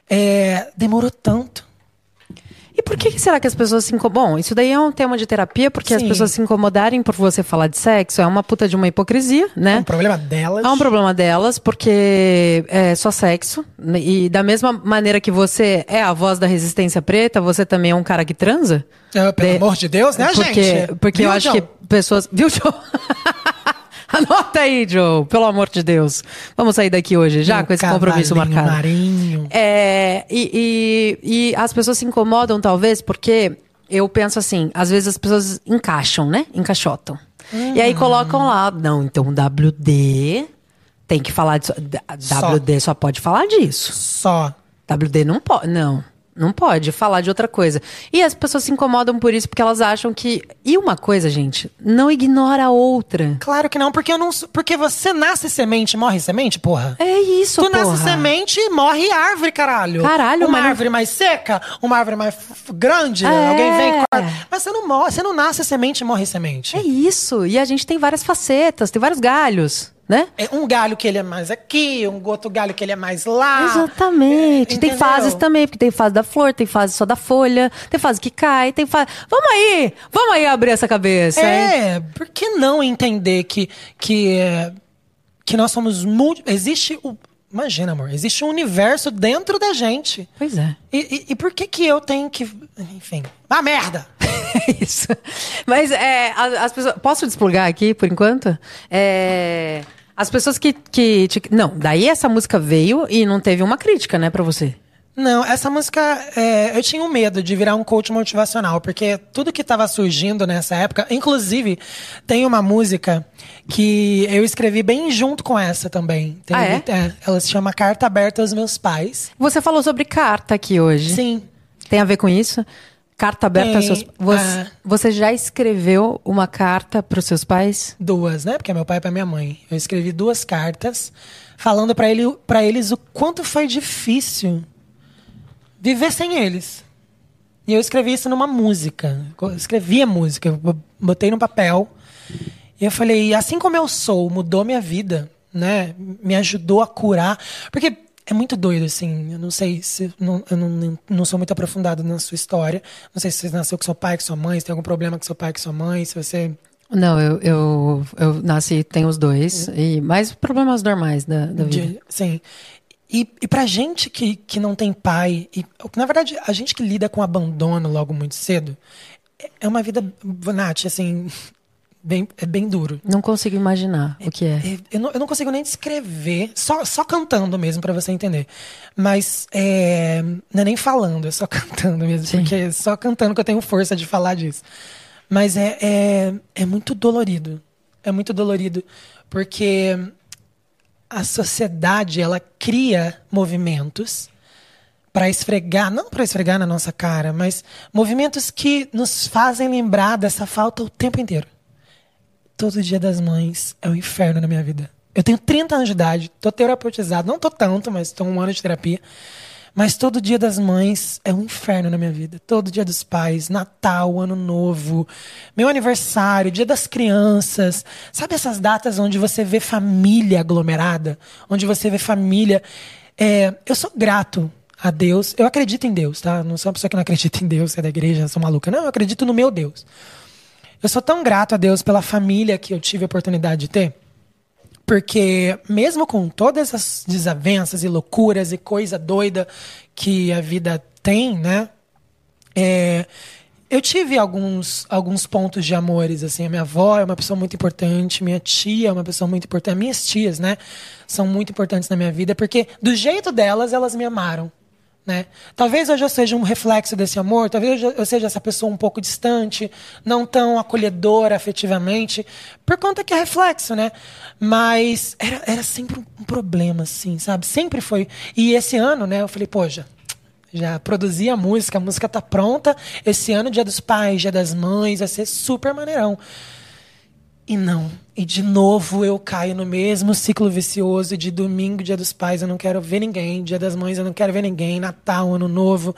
é, demorou tanto. E por que, que será que as pessoas se incomodam? Bom, isso daí é um tema de terapia, porque as Sim. pessoas se incomodarem por você falar de sexo é uma puta de uma hipocrisia, É né? um problema delas. É um problema delas, porque é só sexo. né? E da mesma maneira que você é a voz da resistência preta, você também é um cara que transa. É, pelo De- amor de Deus, né, porque, gente? Porque eu Viu, acho John? que pessoas. Viu, Joe? Anota aí, Joe, pelo amor de Deus. Vamos sair daqui hoje, já, Meu com esse compromisso marcado. Marinho. É, e, e- e as pessoas se incomodam, talvez, porque eu penso assim, às vezes as pessoas encaixam, né? Encaixotam. E aí colocam lá, não, então WD tem que falar disso. Só. WD só pode falar disso. Só. WD não pode. Não. Não pode falar de outra coisa. E as pessoas se incomodam por isso, porque elas acham que. E uma coisa, gente, não ignora a outra. Claro que não, porque eu não. sou- Porque você nasce semente e morre semente, porra. É isso, Tu porra. nasce semente e morre árvore, caralho. Caralho, Uma árvore mais seca, uma árvore mais grande, É. alguém vem e corta. Mas você não morre, você não nasce semente e morre semente. É isso. E a gente tem várias facetas, tem vários galhos, né? É um galho que ele é mais aqui, um outro galho que ele é mais lá. Exatamente. Tem entendeu? fases também, porque tem fase da flor, tem fase só da folha, tem fase que cai, tem fase. Vamos aí! Vamos aí abrir essa cabeça, hein? É, por que não entender que, que, é, que nós somos multi... Existe o... Imagina, amor, existe um universo dentro da gente. Pois é. E, e, e por que que eu tenho que... Enfim, uma merda! É isso. Mas é, as, as pessoas. Posso desplugar aqui por enquanto? É, as pessoas que, que Não, daí essa música veio e não teve uma crítica, né, pra você. Não, essa música, é, eu tinha um medo de virar um coach motivacional, porque tudo que estava surgindo nessa época, inclusive, tem uma música que eu escrevi bem junto com essa também. Tem- Ah, é? ela se chama Carta Aberta aos Meus Pais. Você falou sobre carta aqui hoje. Sim. Tem a ver com isso? Carta aberta aos Tem, seus você, ah. você já escreveu uma carta para os seus pais? Duas, né? Porque é meu pai e minha mãe. Eu escrevi duas cartas falando pra ele, para eles o quanto foi difícil viver sem eles. E eu escrevi isso numa música. Eu escrevi a música, eu bo- botei no papel. E eu falei, assim como eu sou, mudou minha vida, né? Me ajudou a curar. Porque é muito doido, assim. Eu não sei se. Não, eu não, não sou muito aprofundado na sua história. Não sei se você nasceu com seu pai, com sua mãe, se tem algum problema com seu pai, com sua mãe, se você Não, eu, eu, eu nasci, tenho os dois, e mais problemas normais da, da vida. De- sim. E, e pra gente que, que não tem pai, e na verdade, a gente que lida com abandono logo muito cedo, é- é uma vida, Nath, assim, bem, é bem duro. Não consigo imaginar o que é. É, Eu não, eu não consigo nem descrever, só, só cantando mesmo pra você entender. Mas é, não é nem falando, é só cantando mesmo, Sim. porque é só cantando que eu tenho força de falar disso. Mas é, é, é muito dolorido. É muito dolorido, porque a sociedade ela cria movimentos para esfregar, não para esfregar na nossa cara, mas movimentos que nos fazem lembrar dessa falta o tempo inteiro. Todo dia das mães é um inferno na minha vida. Eu tenho 30 anos de idade, tô terapeutizado, não tô tanto, mas tô um ano de terapia. Mas todo dia das mães é um inferno na minha vida. Todo dia dos pais, Natal, Ano Novo, meu aniversário, Dia das Crianças. Sabe essas datas onde você vê família aglomerada? Onde você vê família. É, eu sou grato a Deus. Eu acredito em Deus, tá? Não sou uma pessoa que não acredita em Deus, é da igreja, sou maluca. Não, eu acredito no meu Deus. Eu sou tão grato a Deus pela família que eu tive a oportunidade de ter. Porque mesmo com todas as desavenças e loucuras e coisa doida que a vida tem, né? É, eu tive alguns, alguns pontos de amores, assim. A minha avó é uma pessoa muito importante, minha tia é uma pessoa muito importante. Minhas tias, né? São muito importantes na minha vida, porque do jeito delas, elas me amaram. Né? Talvez hoje eu seja um reflexo desse amor, talvez eu seja essa pessoa um pouco distante, não tão acolhedora afetivamente, por conta que é reflexo, né? Mas era, era sempre um problema, assim, sabe? Sempre foi. E esse ano, né, eu falei, já, já produzi a música, a música tá pronta. Esse ano, dia dos pais, dia das mães, vai ser super maneirão. E não. E de novo eu caio no mesmo ciclo vicioso de domingo, dia dos pais, eu não quero ver ninguém, dia das mães, eu não quero ver ninguém, Natal, Ano Novo.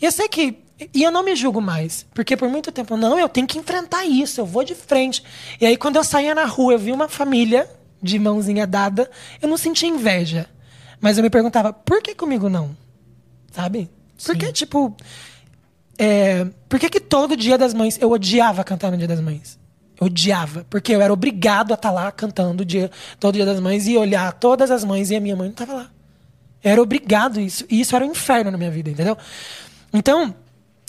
E eu sei que. E eu não me julgo mais, porque por muito tempo, não, eu tenho que enfrentar isso, eu vou de frente. E aí, quando eu saía na rua, eu vi uma família de mãozinha dada, eu não sentia inveja. Mas eu me perguntava, por que comigo não? Sabe? Porque, tipo. É, por que, que todo dia das mães eu odiava cantar no dia das mães? Eu odiava, porque eu era obrigado a estar lá cantando dia, todo dia das mães e olhar todas as mães e a minha mãe não estava lá. Eu era obrigado isso. E isso era um inferno na minha vida, entendeu? Então,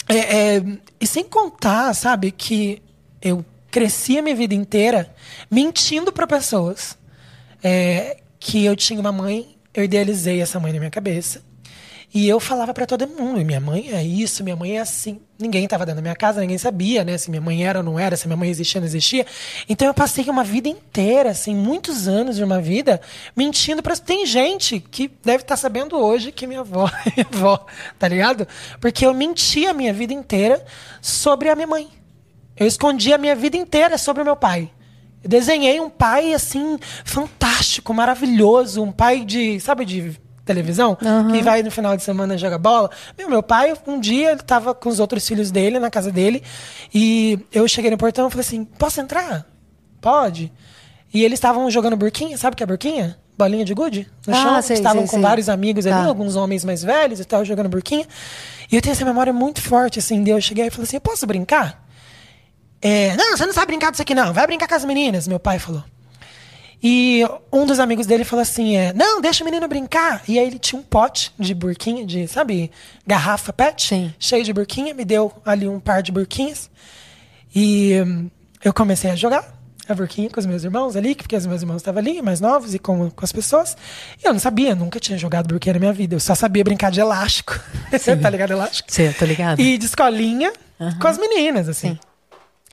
é, é, e sem contar, sabe, que eu cresci a minha vida inteira mentindo para pessoas é, que eu tinha uma mãe, eu idealizei essa mãe na minha cabeça. E eu falava para todo mundo, minha mãe é isso, minha mãe é assim. Ninguém estava dentro da minha casa, ninguém sabia, né, se minha mãe era ou não era, se minha mãe existia ou não existia. Então eu passei uma vida inteira, assim, muitos anos de uma vida mentindo para tem gente que deve estar sabendo hoje que minha avó é avó, tá ligado? Porque eu menti a minha vida inteira sobre a minha mãe. Eu escondi a minha vida inteira sobre o meu pai. Eu desenhei um pai assim fantástico, maravilhoso, um pai de, sabe, de televisão, que vai no final de semana jogar bola. Meu, meu pai, um dia, ele tava com os outros filhos dele na casa dele, e eu cheguei no portão e falei assim: posso entrar? Pode. E eles estavam jogando burquinha, sabe o que é burquinha? Bolinha de gude? No Ah, chão. sei, estavam sei, com sei. vários amigos ali, Tá. alguns homens mais velhos e tal, jogando burquinha. E eu tenho essa memória muito forte, assim, de eu cheguei e falei assim: eu posso brincar? É, não, você não sabe brincar disso aqui, não. Vai brincar com as meninas, meu pai falou. E um dos amigos dele falou assim: é, não, deixa o menino brincar. E aí ele tinha um pote de burquinha, de, sabe, garrafa pet, Sim. cheio de burquinha, me deu ali um par de burquinhas. E hum, eu comecei a jogar a burquinha com os meus irmãos ali, porque os meus irmãos estavam ali, mais novos, e com, com as pessoas. E eu não sabia, nunca tinha jogado burquinha na minha vida. Eu só sabia brincar de elástico. tá ligado, elástico? Sim, tô ligado. E de escolinha com as meninas, assim. Sim.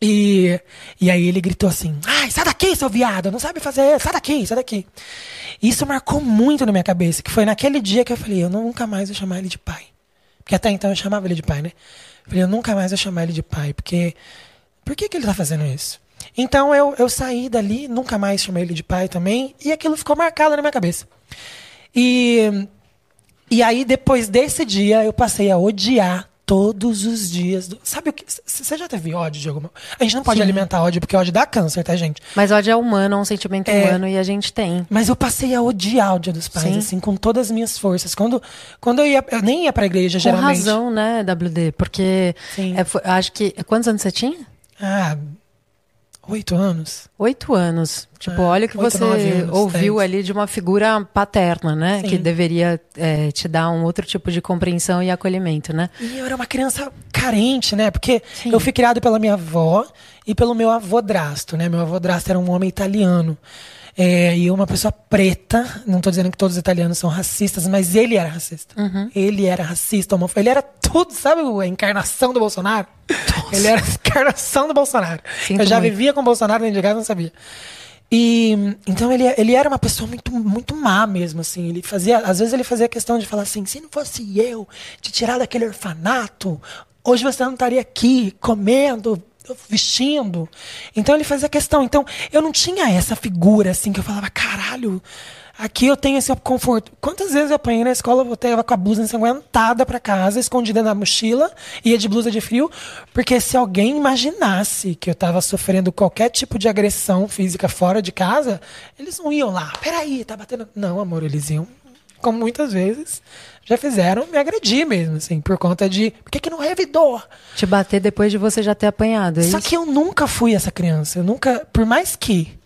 E, e aí ele gritou assim: Ai, sai daqui, seu viado, não sabe fazer, sai daqui, sai daqui. Isso marcou muito na minha cabeça, que foi naquele dia que eu falei: Eu nunca mais vou chamar ele de pai. Porque até então eu chamava ele de pai, né? Eu falei: Eu nunca mais vou chamar ele de pai, porque. Por que, que ele tá fazendo isso? Então eu, eu saí dali, nunca mais chamei ele de pai também, e aquilo ficou marcado na minha cabeça. E, e aí, depois desse dia, eu passei a odiar todos os dias. do- Sabe o que? Você já teve ódio de alguma A gente não pode Sim. alimentar ódio, porque ódio dá câncer, tá, gente? Mas ódio é humano, é um sentimento É. humano e a gente tem. Mas eu passei a odiar o dia dos pais, Sim. assim, com todas as minhas forças. Quando, quando eu ia. Eu nem ia pra igreja, Com geralmente. razão, né, WD? Porque Sim. é, acho que. Quantos anos você tinha? Ah, oito anos. Oito anos. Tipo, É, olha o que oito, você anos, ouviu ali de uma figura paterna, né? Sim. Que deveria é, te dar um outro tipo de compreensão e acolhimento, né? E eu era uma criança carente, né? Porque Sim. eu fui criado pela minha avó e pelo meu avô-drasto, né? Meu avô-drasto era um homem italiano. É, e uma pessoa preta, não tô dizendo que todos os italianos são racistas, mas ele era racista. Uhum. Ele era racista, homofóbico. Ele era tudo, sabe a encarnação do Bolsonaro? Ele era a encarnação do Bolsonaro. Sinto eu já muito. vivia com o Bolsonaro dentro de casa, não sabia. E então ele, ele era uma pessoa muito, muito má mesmo, assim. Ele fazia, às vezes ele fazia questão de falar assim: se não fosse eu te tirar daquele orfanato, hoje você não estaria aqui comendo, vestindo. Então ele fazia questão. Então eu não tinha essa figura assim que eu falava: caralho, aqui eu tenho esse conforto. Quantas vezes eu apanhei na escola, eu voltava com a blusa ensanguentada pra casa, escondida na mochila, ia de blusa de frio, porque se alguém imaginasse que eu tava sofrendo qualquer tipo de agressão física fora de casa, eles não iam lá, peraí, tá batendo. Não, amor, eles iam, como muitas vezes já fizeram, me agredir mesmo, assim, por conta de. Por que, que não revidou? Te bater depois de você já ter apanhado. É Só isso? que eu nunca fui essa criança. Eu nunca. Por mais que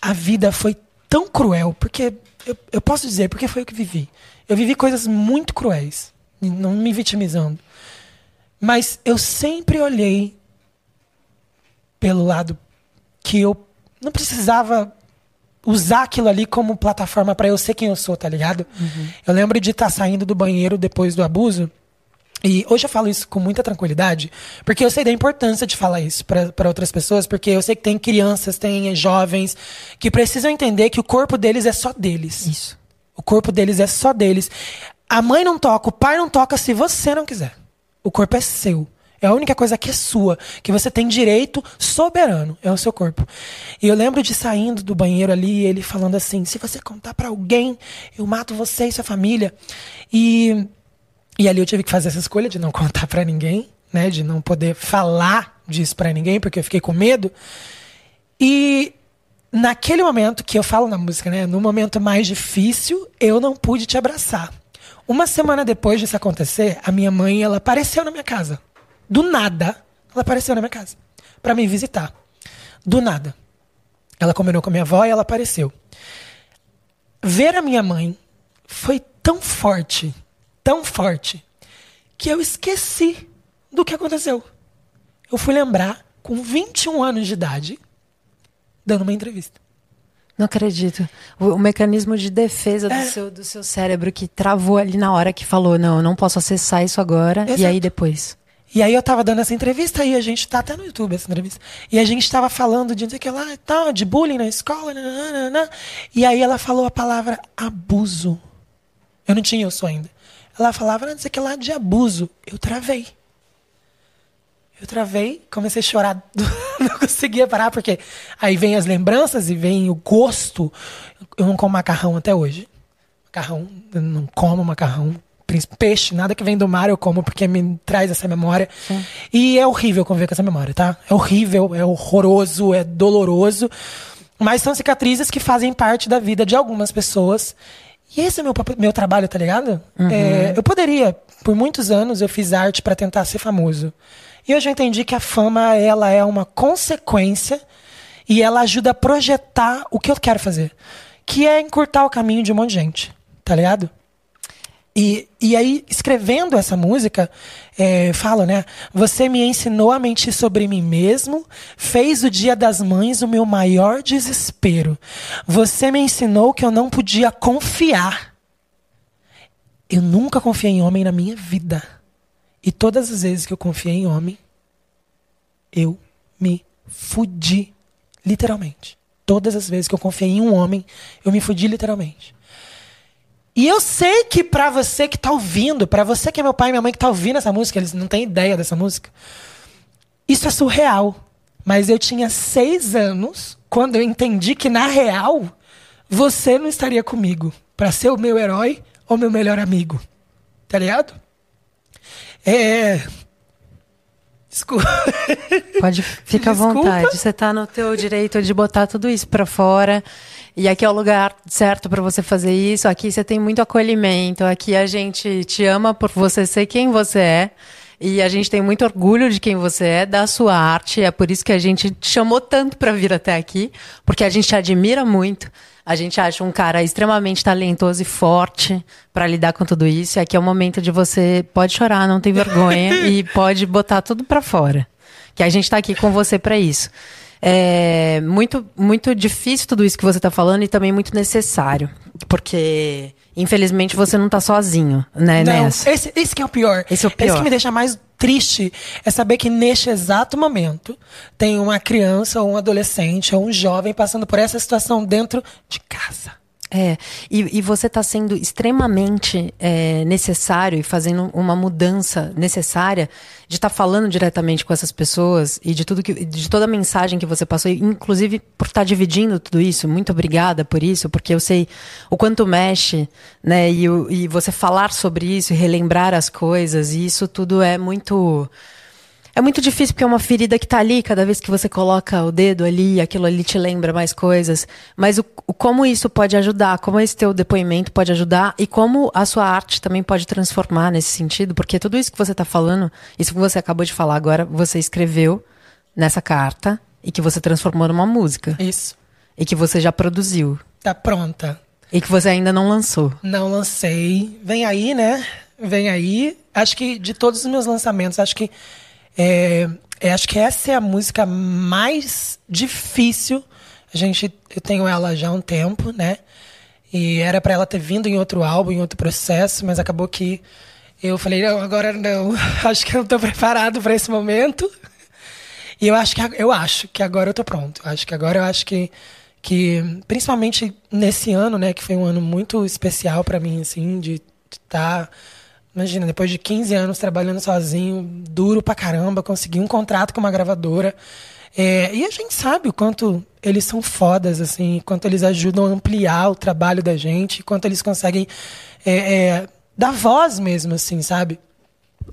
a vida foi tão cruel, porque eu, eu posso dizer, porque foi o que vivi. Eu vivi coisas muito cruéis, não me vitimizando. Mas eu sempre olhei pelo lado que eu não precisava usar aquilo ali como plataforma pra eu ser quem eu sou, tá ligado? Eu lembro de estar saindo do banheiro depois do abuso. E hoje eu falo isso com muita tranquilidade, porque eu sei da importância de falar isso para outras pessoas, porque eu sei que tem crianças, tem jovens que precisam entender que o corpo deles é só deles. Isso. O corpo deles é só deles. A mãe não toca, o pai não toca se você não quiser. O corpo é seu. É a única coisa que é sua, que você tem direito soberano, é o seu corpo. E eu lembro de saindo do banheiro ali, ele falando assim: se você contar pra alguém, eu mato você e sua família. E, e ali eu tive que fazer essa escolha de não contar pra ninguém, né? De não poder falar disso pra ninguém, porque eu fiquei com medo. E naquele momento que eu falo na música, né? No momento mais difícil, eu não pude te abraçar. Uma semana depois disso acontecer, a minha mãe, ela apareceu na minha casa. Do nada, ela apareceu na minha casa para me visitar. Do nada. Ela combinou com a minha avó e ela apareceu. Ver a minha mãe foi tão forte, tão forte, que eu esqueci do que aconteceu. Eu fui lembrar com 21 anos de idade, dando uma entrevista. Não acredito. O, o mecanismo de defesa É. do, seu, do seu cérebro que travou ali na hora que falou: não, eu não posso acessar isso agora. E Exato. aí depois. E aí eu tava dando essa entrevista e a gente tá até no YouTube essa entrevista. E a gente tava falando de não sei o que lá e tal, de bullying na escola, nananana. E aí ela falou a palavra abuso. Eu não tinha isso ainda. Ela falava não sei o que lá de abuso. Eu travei. Eu travei, comecei a chorar, não conseguia parar, porque aí vem as lembranças e vem o gosto. Eu não como macarrão até hoje. Macarrão, eu não como macarrão. Peixe, nada que vem do mar eu como porque me traz essa memória. E é horrível conviver com essa memória, tá? É horrível, é horroroso, é doloroso. Mas são cicatrizes que fazem parte da vida de algumas pessoas. E esse é meu, meu trabalho, tá ligado? É, eu poderia, por muitos anos, eu fiz arte pra tentar ser famoso. E hoje eu entendi que a fama, ela é uma consequência e ela ajuda a projetar o que eu quero fazer. Que é encurtar o caminho de um monte de gente, tá ligado? E, e aí, escrevendo essa música, é, falo, né? Você me ensinou a mentir sobre mim mesmo, fez o dia das mães o meu maior desespero. Você me ensinou que eu não podia confiar. Eu nunca confiei em homem na minha vida. E todas as vezes que eu confiei em homem, eu me fudi. Literalmente. Todas as vezes que eu confiei em um homem, eu me fudi literalmente. E eu sei que pra você que tá ouvindo, pra você que é meu pai e minha mãe que tá ouvindo essa música, eles não têm ideia dessa música. Isso é surreal. Mas eu tinha seis anos quando eu entendi que, na real, você não estaria comigo pra ser o meu herói ou meu melhor amigo. Tá ligado? É. Desculpa. Pode ficar à vontade. Você tá no teu direito de botar tudo isso pra fora. E aqui é o lugar certo pra você fazer isso. Aqui você tem muito acolhimento. Aqui a gente te ama por você ser quem você é. E a gente tem muito orgulho de quem você é, da sua arte. É por isso que a gente te chamou tanto pra vir até aqui, porque a gente te admira muito. A gente acha um cara extremamente talentoso e forte pra lidar com tudo isso. E aqui é o momento de você pode chorar, não tem vergonha e pode botar tudo pra fora. Que a gente tá aqui com você pra isso. É muito, muito difícil tudo isso que você está falando e também muito necessário. Porque, infelizmente, você não está sozinho, né, Não, nessa. esse, esse que é o pior. Esse é o Esse pior. que me deixa mais triste é saber que neste exato momento tem uma criança ou um adolescente ou um jovem passando por essa situação dentro de casa. É, e, e você está sendo extremamente é, necessário e fazendo uma mudança necessária de estar falando diretamente com essas pessoas e de tudo que, de toda a mensagem que você passou, inclusive por estar dividindo tudo isso. Muito obrigada por isso, porque eu sei o quanto mexe, né? E, e você falar sobre isso e relembrar as coisas, e isso tudo é muito é muito difícil porque é uma ferida que tá ali, cada vez que você coloca o dedo ali, aquilo ali te lembra mais coisas. Mas o, o- como isso pode ajudar, como esse teu depoimento pode ajudar e como a sua arte também pode transformar nesse sentido, porque tudo isso que você tá falando, isso que você acabou de falar agora, você escreveu nessa carta e que você transformou numa música Isso. e que você já produziu Tá pronta. e que você ainda não lançou. Não lancei. Vem aí, né? Vem aí. Acho que de todos os meus lançamentos, acho que é, é, acho que essa é a música mais difícil. A gente, eu tenho ela já há um tempo, né? E era pra ela ter vindo em outro álbum, em outro processo, mas acabou que eu falei não, agora não. Acho que eu não tô preparado pra esse momento. E eu acho que eu acho que agora eu tô pronto. Acho que agora eu acho que que principalmente nesse ano, né, que foi um ano muito especial pra mim assim, de estar Imagina, depois de 15 anos trabalhando sozinho, duro pra caramba, conseguir um contrato com uma gravadora. É, e a gente sabe o quanto eles são fodas, assim, quanto eles ajudam a ampliar o trabalho da gente, quanto eles conseguem é, é, dar voz mesmo, assim, sabe?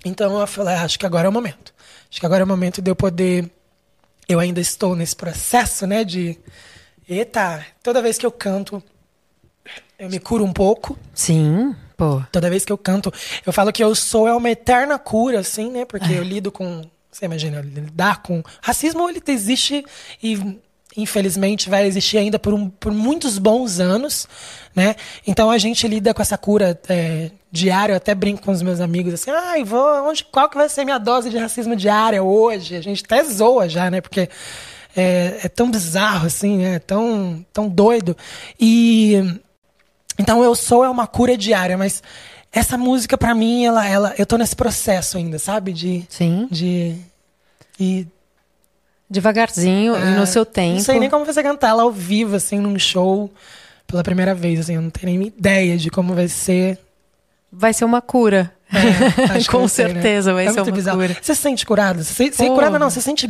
Então eu falei, ah, acho que agora é o momento. Acho que agora é o momento de eu poder. Eu ainda estou nesse processo, né? De. Eita, toda vez que eu canto, eu me curo um pouco. Sim, pô. Toda vez que eu canto, eu falo que eu sou é uma eterna cura, assim, né? Porque eu lido com. Você imagina, lidar com. Racismo, ele existe e infelizmente vai existir ainda por, um, por muitos bons anos, né? Então a gente lida com essa cura é, diária. Eu até brinco com os meus amigos assim: ai, vou. Onde, qual que vai ser minha dose de racismo diária hoje? A gente até zoa já, né? Porque. É, é tão bizarro, assim, é tão, tão doido. E então eu sou é uma cura diária, mas essa música pra mim, ela, ela, eu tô nesse processo ainda, sabe? De, Sim. de e Devagarzinho e no seu tempo. É, Não sei nem como você cantar ela ao vivo, assim, num show pela primeira vez, assim, eu não tenho nem ideia de como vai ser. Vai ser uma cura. É, Com né? certeza vai É ser uma bizarro. cura. Você se sente curado? Você, se- se Pô. curada não, você sente.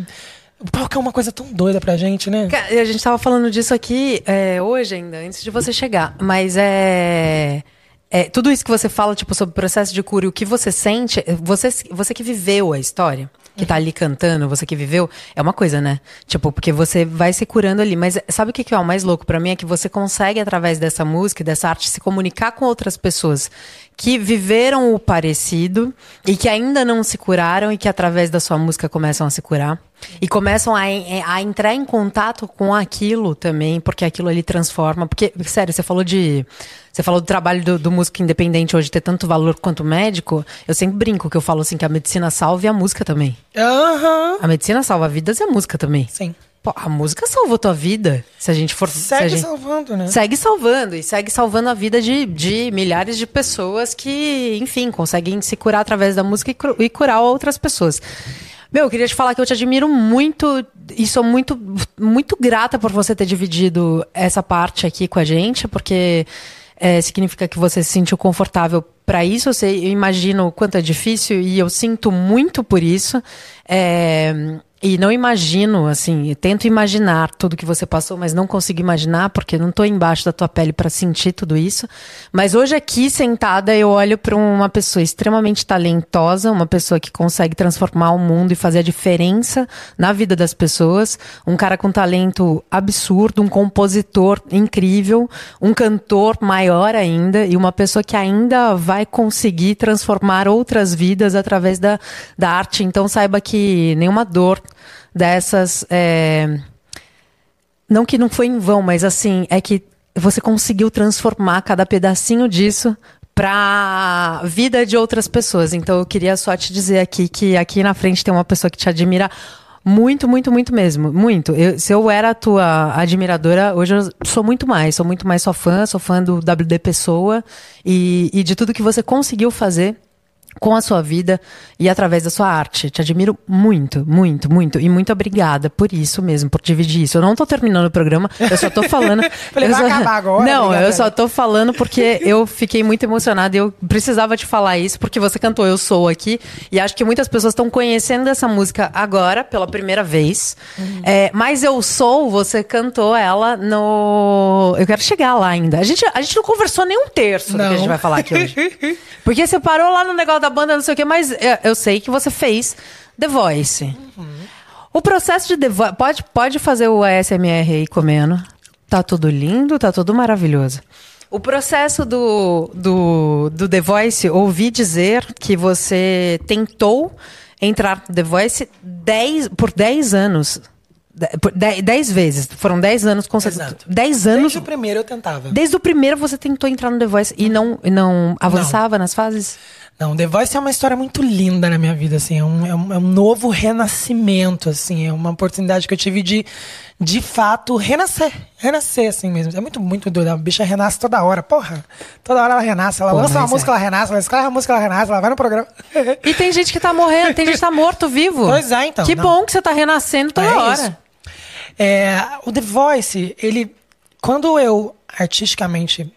O palco é uma coisa tão doida pra gente, né? A gente tava falando disso aqui é, hoje ainda, antes de você chegar. Mas é, é. Tudo isso que você fala, tipo, sobre o processo de cura e o que você sente, é, você, você que viveu a história, que tá ali cantando, você que viveu, é uma coisa, né? Tipo, porque você vai se curando ali. Mas sabe o que, é o mais louco pra mim? É que você consegue, através dessa música, dessa arte, se comunicar com outras pessoas que viveram o parecido e que ainda não se curaram e que através da sua música começam a se curar. E começam a, a entrar em contato com aquilo também, porque aquilo ali transforma. Porque, sério, você falou de Você falou do trabalho do, do músico independente hoje ter tanto valor quanto médico. Eu sempre brinco que eu falo assim que a medicina salva e a música também. Aham. A medicina salva vidas e a música também. Sim. Pô, a música salvou tua vida. Se a gente for. Segue gente- salvando, né? Segue salvando, e segue salvando a vida de, de milhares de pessoas que, enfim, conseguem se curar através da música e, e curar outras pessoas. Meu, eu queria te falar que eu te admiro muito e sou muito, muito grata por você ter dividido essa parte aqui com a gente, porque é, significa que você se sentiu confortável para isso. Eu, sei, eu imagino o quanto é difícil e eu sinto muito por isso. É, e não imagino, assim, tento imaginar tudo que você passou, mas não consigo imaginar porque não estou embaixo da tua pele para sentir tudo isso. Mas hoje aqui sentada eu olho para uma pessoa extremamente talentosa, uma pessoa que consegue transformar o mundo e fazer a diferença na vida das pessoas, um cara com talento absurdo, um compositor incrível, um cantor maior ainda e uma pessoa que ainda vai conseguir transformar outras vidas através da, da arte. Então saiba que nenhuma dor dessas. é, Não que não foi em vão, mas assim, é que você conseguiu transformar cada pedacinho disso para vida de outras pessoas. Então eu queria só te dizer aqui que aqui na frente tem uma pessoa que te admira muito, muito, muito mesmo. Muito. Eu- se eu era a tua admiradora, hoje eu sou muito mais. Sou muito mais sua fã, sou fã do WD Pessoa e, e de tudo que você conseguiu fazer com a sua vida e através da sua arte. Te admiro muito, muito, muito. E muito obrigada por isso mesmo, por dividir isso. Eu não tô terminando o programa, eu só tô falando. Falei, eu vai só- acabar agora, Não, obrigada. eu só tô falando porque eu fiquei muito emocionada e eu precisava te falar isso, porque você cantou Eu Sou aqui. E acho que muitas pessoas estão conhecendo essa música agora, pela primeira vez. Uhum. É, mas Eu Sou, você cantou ela no. Eu quero chegar lá ainda. A gente, a gente não conversou nem um terço do que a Não. gente vai falar aqui hoje. Porque você parou lá no negócio da banda, não sei o quê, mas eu, sei que você fez The Voice. O processo de The Voice. Pode, pode fazer o ASMR aí comendo. Tá tudo lindo, tá tudo maravilhoso. O processo do, do, do The Voice, ouvi dizer que você tentou entrar no The Voice 10, por 10 anos. De- por 10, 10 vezes. Foram 10 anos consecutivos. 10 anos. Desde o primeiro eu tentava. Desde o primeiro você tentou entrar no The Voice e não, e não avançava nas fases? Não, The Voice é uma história muito linda na minha vida, assim, é um, é um, é um novo renascimento, assim, é uma oportunidade que eu tive de, de fato, renascer, renascer, assim mesmo. É muito, muito doido, a bicha renasce toda hora, porra, toda hora ela renasce, ela Pô, lança uma mas música, é. ela renasce, ela escreve uma música, ela renasce, ela vai no programa. E tem gente que tá morrendo, tem gente que tá morto vivo. Pois é, então, Que não. bom que você tá renascendo toda É hora. isso. É, o The Voice, ele. Quando eu artisticamente.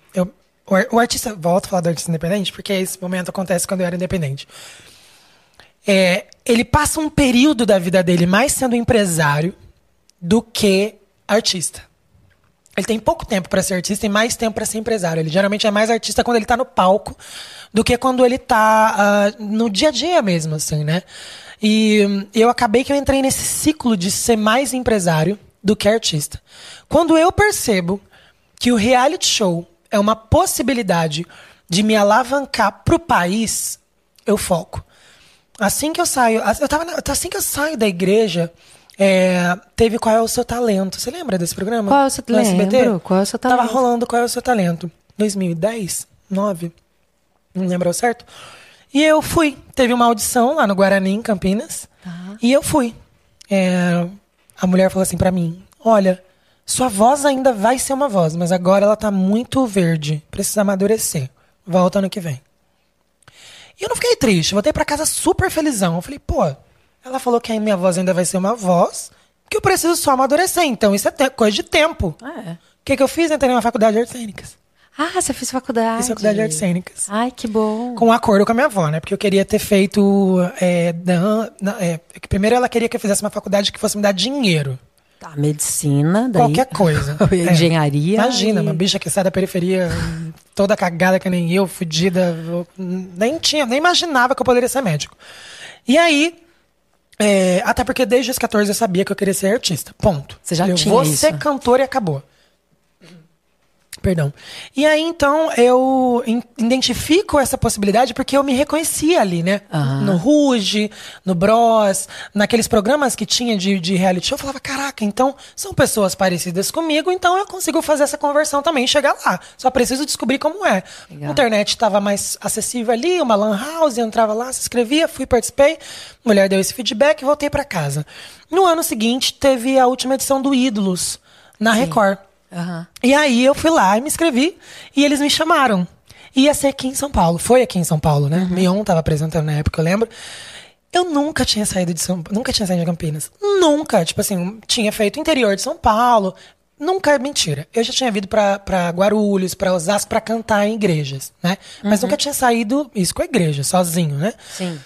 O, ar- o artista. Volto a falar do artista independente, porque esse momento acontece quando eu era independente. É, ele passa um período da vida dele mais sendo empresário do que artista. Ele tem pouco tempo para ser artista e mais tempo para ser empresário. Ele geralmente é mais artista quando ele tá no palco do que quando ele tá ah, no dia a dia mesmo, assim, né? E hum, eu acabei que eu entrei nesse ciclo de ser mais empresário do que artista. Quando eu percebo que o reality show é uma possibilidade de me alavancar pro país, eu foco. Assim que eu saio, eu tava na- assim que eu saio da igreja, é, teve qual é o seu talento. Você lembra desse programa? Qual é o seu- No SBT? Qual é o seu Tava talento? rolando qual é o seu talento. 2010, 9, não lembro certo. E eu fui. Teve uma audição lá no Guarani, em Campinas. E eu fui. É, a mulher falou assim pra mim: Olha, sua voz ainda vai ser uma voz, mas agora ela tá muito verde. Precisa amadurecer. Volta ano que vem. E eu não fiquei triste, voltei pra casa super felizão. Eu falei, pô, ela falou que a minha voz ainda vai ser uma voz, que eu preciso só amadurecer. Então isso é coisa de tempo. O É. que, que eu fiz? Entrei numa faculdade de artes cênicas. Ah, você fez faculdade. Fiz faculdade de artes cênicas. Ai, que bom. Com um acordo com a minha avó, né? Porque eu queria ter feito. é, dan- na- é, primeiro ela queria que eu fizesse uma faculdade que fosse me dar dinheiro. Tá, medicina, daí... Qualquer coisa. É. Engenharia. Imagina, e- uma bicha que sai da periferia, toda cagada que nem eu, fudida. eu Nem tinha, nem imaginava que eu poderia ser médico. E aí, é, até porque desde os 14 eu sabia que eu queria ser artista. Ponto. Você já eu tinha vou isso. ser cantor e acabou. Perdão. E aí, então, eu identifico essa possibilidade porque eu me reconhecia ali, né? No Ruge, no Bros, naqueles programas que tinha de, de reality show. Eu falava, caraca, então são pessoas parecidas comigo, então eu consigo fazer essa conversão também chegar lá. Só preciso descobrir como é. Legal. A internet estava mais acessível ali, uma lan house, eu entrava lá, se inscrevia, fui, participei. A mulher deu esse feedback e voltei pra casa. No ano seguinte, teve a última edição do Ídolos, na Record. Aham. E aí eu fui lá e me inscrevi e eles me chamaram. Ia ser aqui em São Paulo. Foi aqui em São Paulo, né? Mion tava apresentando na época, eu lembro. Eu nunca tinha saído de São nunca tinha saído de Campinas. Nunca. Tipo assim, tinha feito interior de São Paulo. Nunca é mentira. Eu já tinha vindo pra, pra Guarulhos, pra Osasco, pra cantar em igrejas, né? Mas nunca tinha saído, isso com a igreja, sozinho, né? Sim.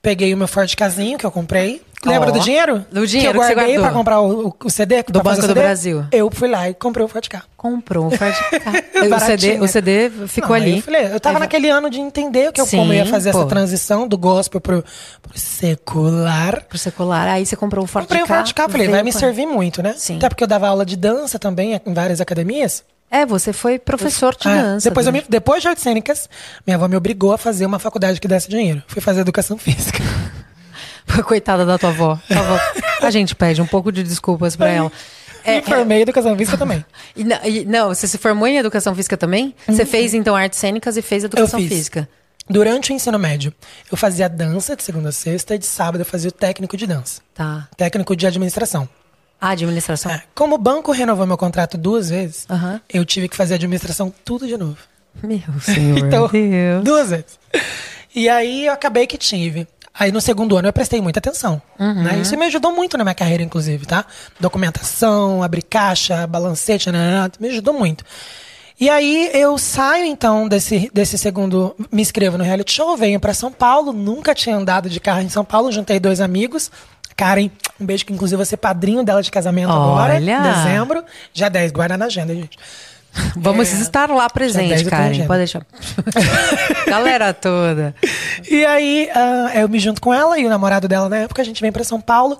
Peguei o meu Ford Casinho que eu comprei. Lembra Ó, do dinheiro? do dinheiro que eu que guardei guardou. pra comprar o, o- o CD? Do fazer Banco o do? Brasil. Eu fui lá e comprei o Ford K. Comprou um Ford Ka. o, CD, o CD ficou Não, ali. Eu, falei, eu tava Aí naquele ano de entender que eu, Sim, como ia fazer pô. essa transição do gospel pro, pro secular. Pro secular. Aí você comprou um Ford Comprei o Ka, Ford K, falei, vai me servir muito, né? Sim. Até porque eu dava aula de dança também em várias academias. É, você foi professor de É, dança. depois, eu me- depois de artes cênicas, minha avó me obrigou a fazer uma faculdade que desse dinheiro. Fui fazer educação física. Coitada da tua avó. Tua avó. A gente pede um pouco de desculpas pra ela. É, e formei em educação física também. E, na- e- não, você se formou em educação física também? Você fez, então, artes cênicas e fez educação Uhum. física. Durante o ensino médio, eu fazia dança de segunda a sexta e de sábado eu fazia o técnico de dança. Tá. Técnico de administração. Ah, administração. É, Como o banco renovou meu contrato duas vezes, Aham. eu tive que fazer administração tudo de novo. Meu senhor Então, Deus. duas vezes. E aí eu acabei que tive. Aí no segundo ano eu prestei muita atenção. Uhum. Né? Isso me ajudou muito na minha carreira, inclusive, tá? Documentação, abrir caixa, balancete, nananã, me ajudou muito. E aí eu saio então desse, desse segundo, me inscrevo no reality show, venho pra São Paulo, nunca tinha andado de carro em São Paulo, juntei dois amigos. Karen, um beijo que inclusive vai ser padrinho dela de casamento agora, em Olha! dezembro. Já 10, guarda na agenda, gente. Vamos É. estar lá presente, Karen. agenda. Pode deixar. Galera toda. E aí, ah, eu me junto com ela e o namorado dela na época, a gente vem pra São Paulo,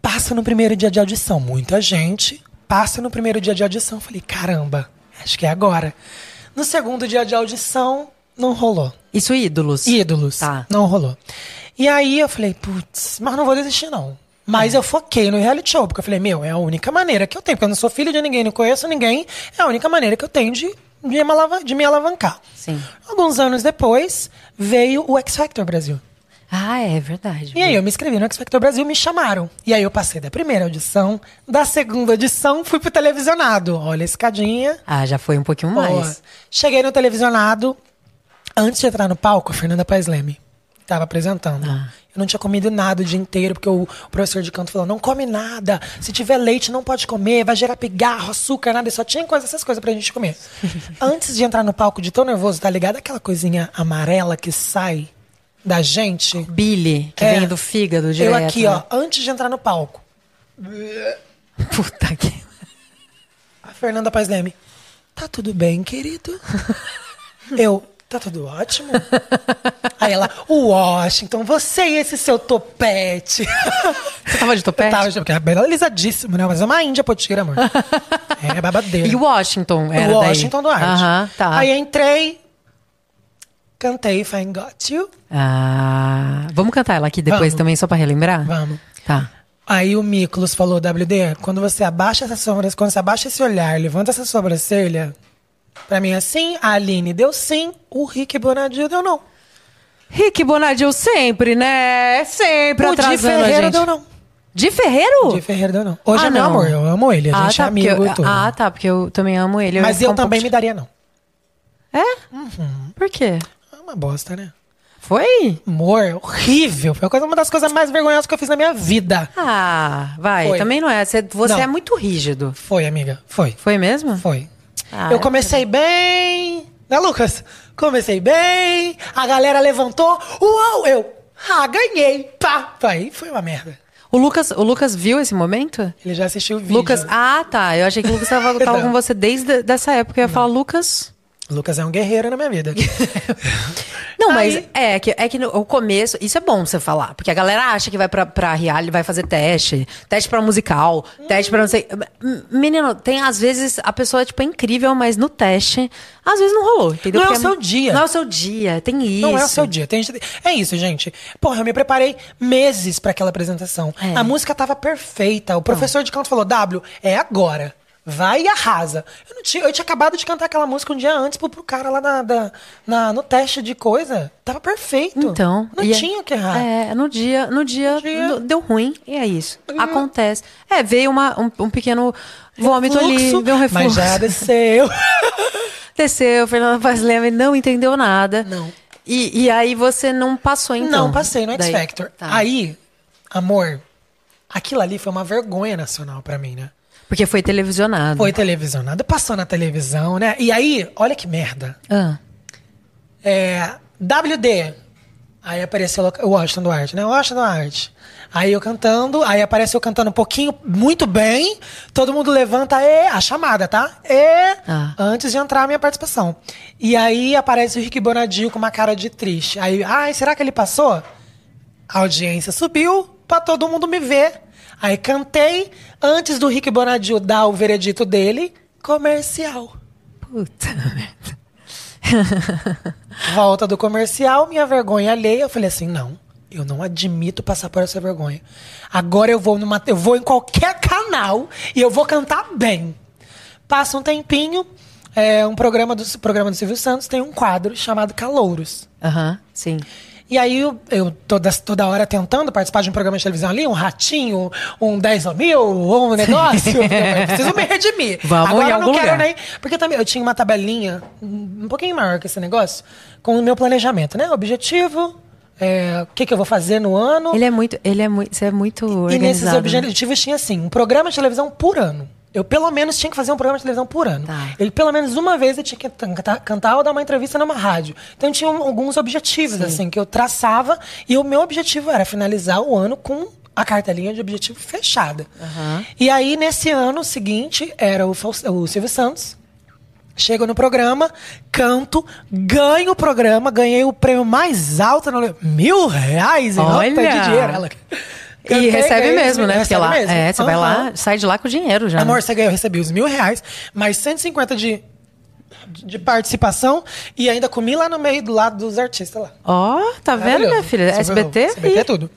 passa no primeiro dia de audição. Muita gente passa no primeiro dia de audição. Falei, caramba, acho que é agora. No segundo dia de audição, não rolou. Isso, ídolos. Ídolos. Tá. Não rolou. E aí eu falei, putz, mas não vou desistir, não. Mas eu foquei no reality show, porque eu falei, meu, é a única maneira que eu tenho, porque eu não sou filho de ninguém, não conheço ninguém, é a única maneira que eu tenho de, de, me, alava- de me alavancar. Sim. Alguns anos depois, veio o X Factor Brasil. Ah, é verdade. E aí eu me inscrevi no X Factor Brasil, me chamaram. E aí eu passei da primeira audição, da segunda audição, fui pro televisionado. Olha a escadinha. Ah, já foi um pouquinho mais. Cheguei no televisionado, antes de entrar no palco, a Fernanda Paes Leme tava apresentando. Ah. Eu não tinha comido nada o dia inteiro, porque o, professor de canto falou: não come nada. Se tiver leite, não pode comer, vai gerar pigarro, açúcar, nada. E só tinha coisa, essas coisas pra gente comer. Antes de entrar no palco de tão nervoso, tá ligado? Aquela coisinha amarela que sai da gente. Billy, que É. vem do fígado direto. Eu aqui, né? ó, antes de entrar no palco. Puta que... A Fernanda Paes Leme. Tá tudo bem, querido? Eu, tá tudo ótimo? Aí ela, Washington, você e esse seu topete. Você tava de Eu topete? tava, porque é belizadíssimo, né? Mas é uma índia potira, amor. É babadeira. E o Washington era o daí? Washington Duarte. Aham, tá. Aí entrei, cantei Fine Got You. Ah, vamos cantar ela aqui depois Vamos. também, só pra relembrar? Vamos. Tá. Aí o Miklos falou, WD, quando você abaixa essa sobrancelha, quando você abaixa esse olhar, levanta essa sobrancelha, pra mim assim, a Aline deu sim, o Rick Bonadil deu não. Rick Bonadil sempre, né? Sempre o Di atrasando a Ferreira gente. deu não. De Ferreiro? Di Ferreira deu não. Hoje Ah, é meu não. amor, eu amo ele, a ah, gente tá, é amigo eu, e tudo. Ah, tá, porque eu também amo ele. Mas ia eu um também pouco me daria não. de- É? Uhum. Por quê? É uma bosta, né? Foi? Amor, horrível. Foi uma das coisas mais vergonhosas que eu fiz na minha vida. Ah, vai. Foi. Também não é. Você, você Não. é muito rígido. Foi, amiga. Foi. Foi mesmo? Foi. Ah, eu comecei bem. Né, Lucas? Comecei bem. A galera levantou. Uau! Eu. Ah, ganhei. Pá. Aí foi uma merda. O Lucas, o Lucas viu esse momento? Ele já assistiu o vídeo. Lucas, ah, tá. Eu achei que o Lucas tava, tava Não. com você desde dessa época. Eu ia falar, Lucas. Lucas é um guerreiro na minha vida. Não, mas Aí- é que, é que no o começo, isso é bom você falar, porque a galera acha que vai pra, pra reality, vai fazer teste, teste pra musical, teste pra não sei. Menino, tem às vezes a pessoa tipo, é incrível, mas no teste, às vezes não rolou, entendeu? Não é o Porque seu dia. Não é o seu dia, tem isso. Não é o seu dia. Tem é isso, gente. Porra, eu me preparei meses pra aquela apresentação. É. A música tava perfeita. O professor de canto falou: W, é agora. Vai e arrasa. Eu, não tinha, eu tinha acabado de cantar aquela música um dia antes pro, pro cara lá na, na- no teste de coisa. Tava perfeito. Então. Não é- tinha o que errar. É, no dia, no dia, dia. no- deu ruim, e é isso. Acontece. É, veio uma, um, um pequeno vômito ali, Refluxo, veio um refluxo. Mas já desceu. Desceu, Fernanda Vaz Leme não entendeu nada. Não. E, e aí você não passou, então? Não, passei no X Factor. Tá. Aí, amor, aquilo ali foi uma vergonha nacional pra mim, né? Porque foi televisionado. Foi televisionado, passou na televisão, né? E aí, olha que merda. Ah, É, WD. Aí apareceu o Washington Duarte, né? Washington Duarte. Aí eu cantando, aí apareceu cantando um pouquinho, muito bem. Todo mundo levanta, e a chamada, tá? E Ah. antes de entrar a minha participação. E aí aparece o Rick Bonadio com uma cara de triste. Aí, ai, será que ele passou? A audiência subiu pra todo mundo me ver. Aí cantei antes do Rick Bonadio dar o veredito dele, comercial. puta merda. Volta do comercial, minha vergonha alheia. Eu falei assim: não, eu não admito passar por essa vergonha. Agora eu vou numa. Eu vou em qualquer canal e eu vou cantar bem. Passa um tempinho, é, um programa do, programa do Silvio Santos tem um quadro chamado Calouros. Aham, sim. E aí eu, eu toda, toda hora tentando participar de um programa de televisão ali, um ratinho, um 10 mil, um negócio. eu preciso me redimir. Vamos Agora eu não quero lugar. nem. Porque também eu tinha uma tabelinha um pouquinho maior que esse negócio, com o meu planejamento, né? Objetivo, é, o que, que eu vou fazer no ano. Ele é muito, ele é muito, você é muito E nesses organizado. né? objetivos tinha assim, um programa de televisão por ano. Eu pelo menos tinha que fazer um programa de televisão por ano. Tá. Ele pelo menos uma vez eu tinha que cantar, ou dar uma entrevista numa rádio. Então tinha um- alguns objetivos assim que eu traçava e o meu objetivo era finalizar o ano com a cartelinha de objetivo fechada. E aí nesse ano seguinte era o, o Silvio Santos. Chego no programa, canto, ganho o programa, ganhei o prêmio mais alto, lembro, mil reais em nota de Olha! dinheiro. Ela- E recebe ganhei, mesmo, né? Porque lá, mesmo. é, você vai lá, sai de lá com dinheiro já. Amor, né? você ganhou, eu recebi os mil reais, mais 150 de, de participação e ainda comi lá no meio do lado dos artistas lá. Ó, tá vendo, minha filha? SBT? SBT é Ih, tudo.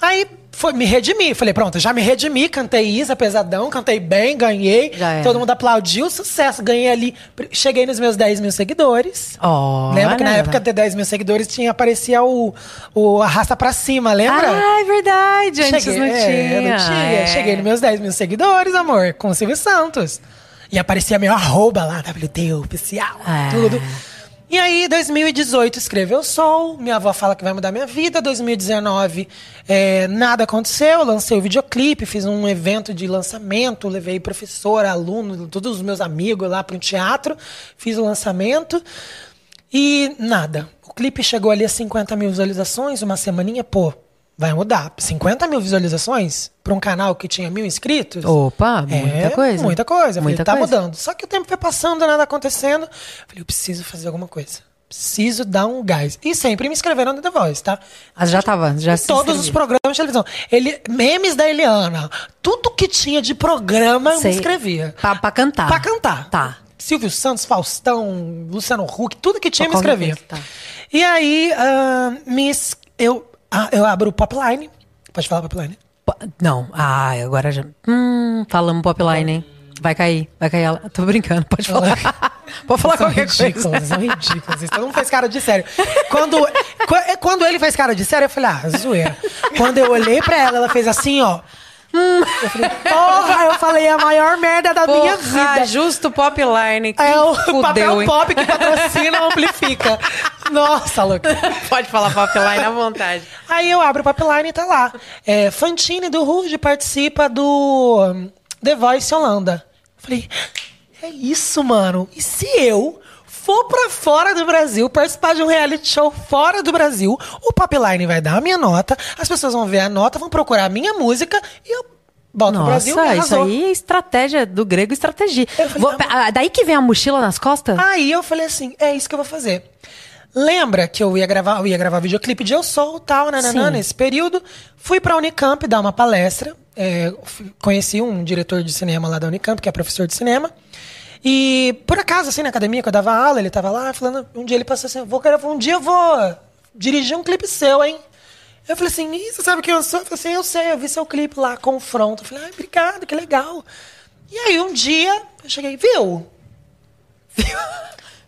Aí foi, me redimi. Falei, pronto, já me redimi, cantei Isa, pesadão, cantei bem, ganhei. Todo mundo aplaudiu, sucesso. Ganhei ali. Cheguei nos meus 10 mil seguidores. Ó, lembra que na época ter 10 mil seguidores tinha aparecia o, o Arrasta Pra Cima, lembra? Ah, é verdade. Antes Cheguei, não é, tinha. não tinha. é. Cheguei nos meus 10 mil seguidores, amor, com o Silvio Santos. E aparecia meu arroba lá, WT oficial, É. tudo. E aí, 2018, escreveu Sol. Minha avó fala que vai mudar minha vida. 2019, é, nada aconteceu. Lancei o videoclipe, fiz um evento de lançamento. Levei professor, aluno, todos os meus amigos lá para um teatro. Fiz o lançamento. E nada. O clipe chegou ali a 50 mil visualizações, uma semaninha, pô, vai mudar. 50 mil visualizações para um canal que tinha mil inscritos? Opa, muita é, coisa. Muita coisa. Falei, Muita tá coisa. mudando. Só que o tempo foi passando, nada acontecendo. Falei, eu preciso fazer alguma coisa. Preciso dar um gás. E sempre me inscreveram no The Voice, tá? Ah, já tava, já se Todos os inscrevi. programas de televisão. Ele, memes da Eliana. Tudo que tinha de programa eu Sei. me inscrevia. Pra, pra cantar. Pra cantar. Tá. Silvio Santos, Faustão, Luciano Huck, tudo que tinha me Qualquer inscrevia. tá. E aí, ah, me eu, ah, eu abro o Popline. Pode falar Popline? Po- Não, ah, agora já. Hum, falamos popline, hein? Vai cair, vai cair ela. Tô brincando, pode falar. pode falar qualquer ridículos, coisa. são ridículos. Todo mundo fez cara de sério. Quando, qu- quando ele fez cara de sério, eu falei, ah, zoeira. Quando eu olhei pra ela, ela fez assim, ó. Eu falei, porra, eu falei a maior merda da minha Porra, vida. justo popline. que É o fudeu, papel hein? pop que patrocina amplifica. Nossa, louca. Pode falar popline à vontade. Aí eu abro o pipeline e tá lá. É, Fantine do Ruge participa do hum, The Voice Holanda. Falei, é isso, mano. E se eu for pra fora do Brasil, participar de um reality show fora do Brasil, o Pipeline vai dar a minha nota, as pessoas vão ver a nota, vão procurar a minha música e eu volto pro Brasil Nossa, isso aí é estratégia do grego estratégia. Falei, Vou- ah, daí que vem a mochila nas costas? Aí eu falei assim, é isso que eu vou fazer. Lembra que eu ia gravar, eu ia gravar videoclipe de Eu Sou, tal, nananã, Sim. nesse período. Fui pra Unicamp dar uma palestra. é, conheci um diretor de cinema lá da Unicamp, que é professor de cinema. E por acaso, assim, na academia, que eu dava aula, ele tava lá falando. Um dia ele passou assim: vou, um dia eu vou dirigir um clipe seu, hein? Eu falei assim, Ih, você sabe quem eu sou? Eu falei assim, eu sei, eu vi seu clipe lá, Confronto. Eu falei, ai, obrigado, que legal. E aí um dia eu cheguei, viu?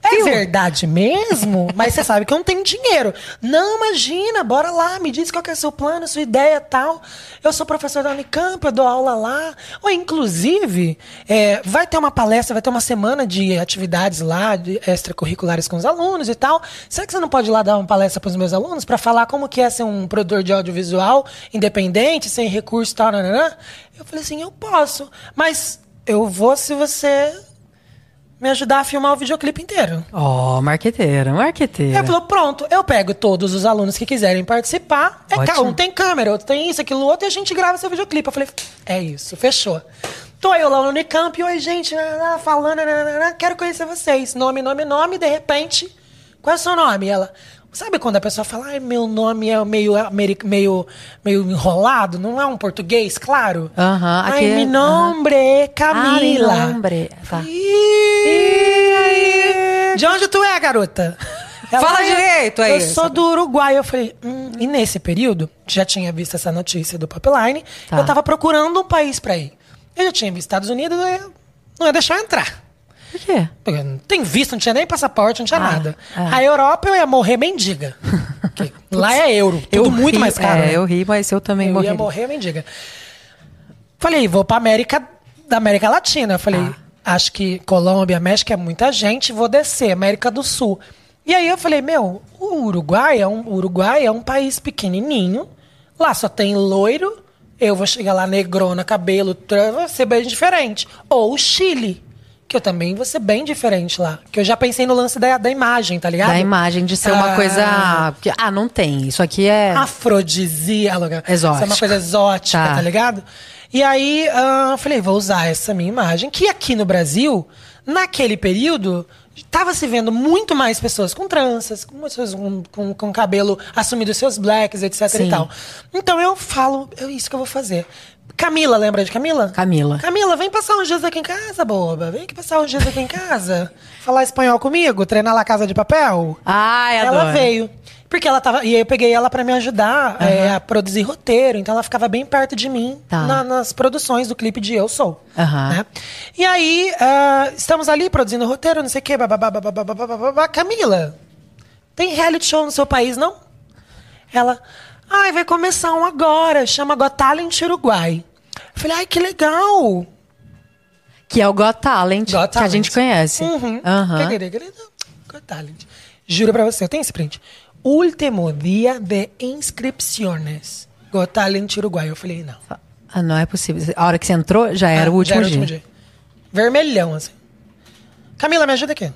É verdade mesmo? Mas você sabe que eu não tenho dinheiro. Não, imagina, bora lá, me diz qual que é o seu plano, sua ideia e tal. Eu sou professor da Unicamp, eu dou aula lá. Ou, inclusive, é, vai ter uma palestra, vai ter uma semana de atividades lá, de extracurriculares com os alunos e tal. Será que você não pode ir lá dar uma palestra para os meus alunos para falar como que é ser um produtor de audiovisual independente, sem recurso e tal, nananã? Eu falei assim, eu posso, mas eu vou se você me ajudar a filmar o videoclipe inteiro. Ó, marqueteira, marqueteira. Ele falou: pronto, eu pego todos os alunos que quiserem participar. É, Ótimo. um tem câmera, outro tem isso, aquilo, outro, e a gente grava seu videoclipe. Eu falei: é isso, fechou. Tô eu lá no Unicamp, oi, gente, falando, quero conhecer vocês. Nome, nome, nome, de repente, qual é o seu nome? Ela. Sabe quando a pessoa fala, ai, meu nome é meio, meio, meio enrolado, não é um português, claro? Aham, ai, aqui é- mi nome é Camila. Ah, mi nombre, tá. Ih, De onde tu é, garota? Fala "É, direito aí." Eu sou do Uruguai. Eu falei, hum. E nesse período, já tinha visto essa notícia do Pipeline, Tá. eu tava procurando um país pra ir. Eu já tinha visto Estados Unidos, não ia deixar eu entrar. Por quê? Porque não tem visto, não tinha nem passaporte, não tinha Ah, nada. ah. A Europa eu ia morrer mendiga. Lá é euro, tudo muito ri- mais caro. É, né? eu ri, mas eu também Eu morri. ia morrer mendiga. Falei, vou pra América, da América Latina. Eu falei, Ah. acho que Colômbia, México é muita gente, vou descer, América do Sul. E aí eu falei, meu, o Uruguai é um, Uruguai é um país pequenininho, lá só tem loiro, eu vou chegar lá negrona, cabelo, vai ser bem diferente. Ou o Chile, que eu também vou ser bem diferente lá. Que eu já pensei no lance da, da imagem, tá ligado? Da imagem de ser uma Ah. coisa. que, Ah, não tem. Isso aqui é. afrodisíaca. Exótica. Isso é uma coisa exótica, Tá. tá, ligado? E aí, ah, eu falei, vou usar essa minha imagem, que aqui no Brasil, naquele período, tava se vendo muito mais pessoas com tranças, com pessoas com, com, com cabelo assumindo seus blacks, etc Sim. e tal. Então eu falo, é isso que eu vou fazer. Camila, lembra de Camila? Camila. Camila, vem passar uns dias aqui em casa, boba. Vem aqui passar uns dias aqui em casa. Falar espanhol comigo, treinar lá Casa de Papel. Ai, Ela adoro. veio. Porque ela tava. E aí eu peguei ela pra me ajudar é, a produzir roteiro. Então ela ficava bem perto de mim Tá. na- nas produções do clipe de Eu Sou. Aham. né? E aí, ah, estamos ali produzindo roteiro, não sei o quê. bababá, bababá, bababá, babá. Camila, tem reality show no seu país, não? Ela, ai, vai começar um agora, chama Got Talent Uruguai. Eu falei, ai, que legal. Que é o Got Talent, Got que a gente conhece. Uhum. Querido, Got Talent. Juro pra você, eu tenho esse print. Último dia de inscripciones. Got Talent Uruguai. Eu falei, não. Ah, não é possível. A hora que você entrou, já era Ah, o último já dia. era Vermelhão, assim. Camila, me ajuda aqui.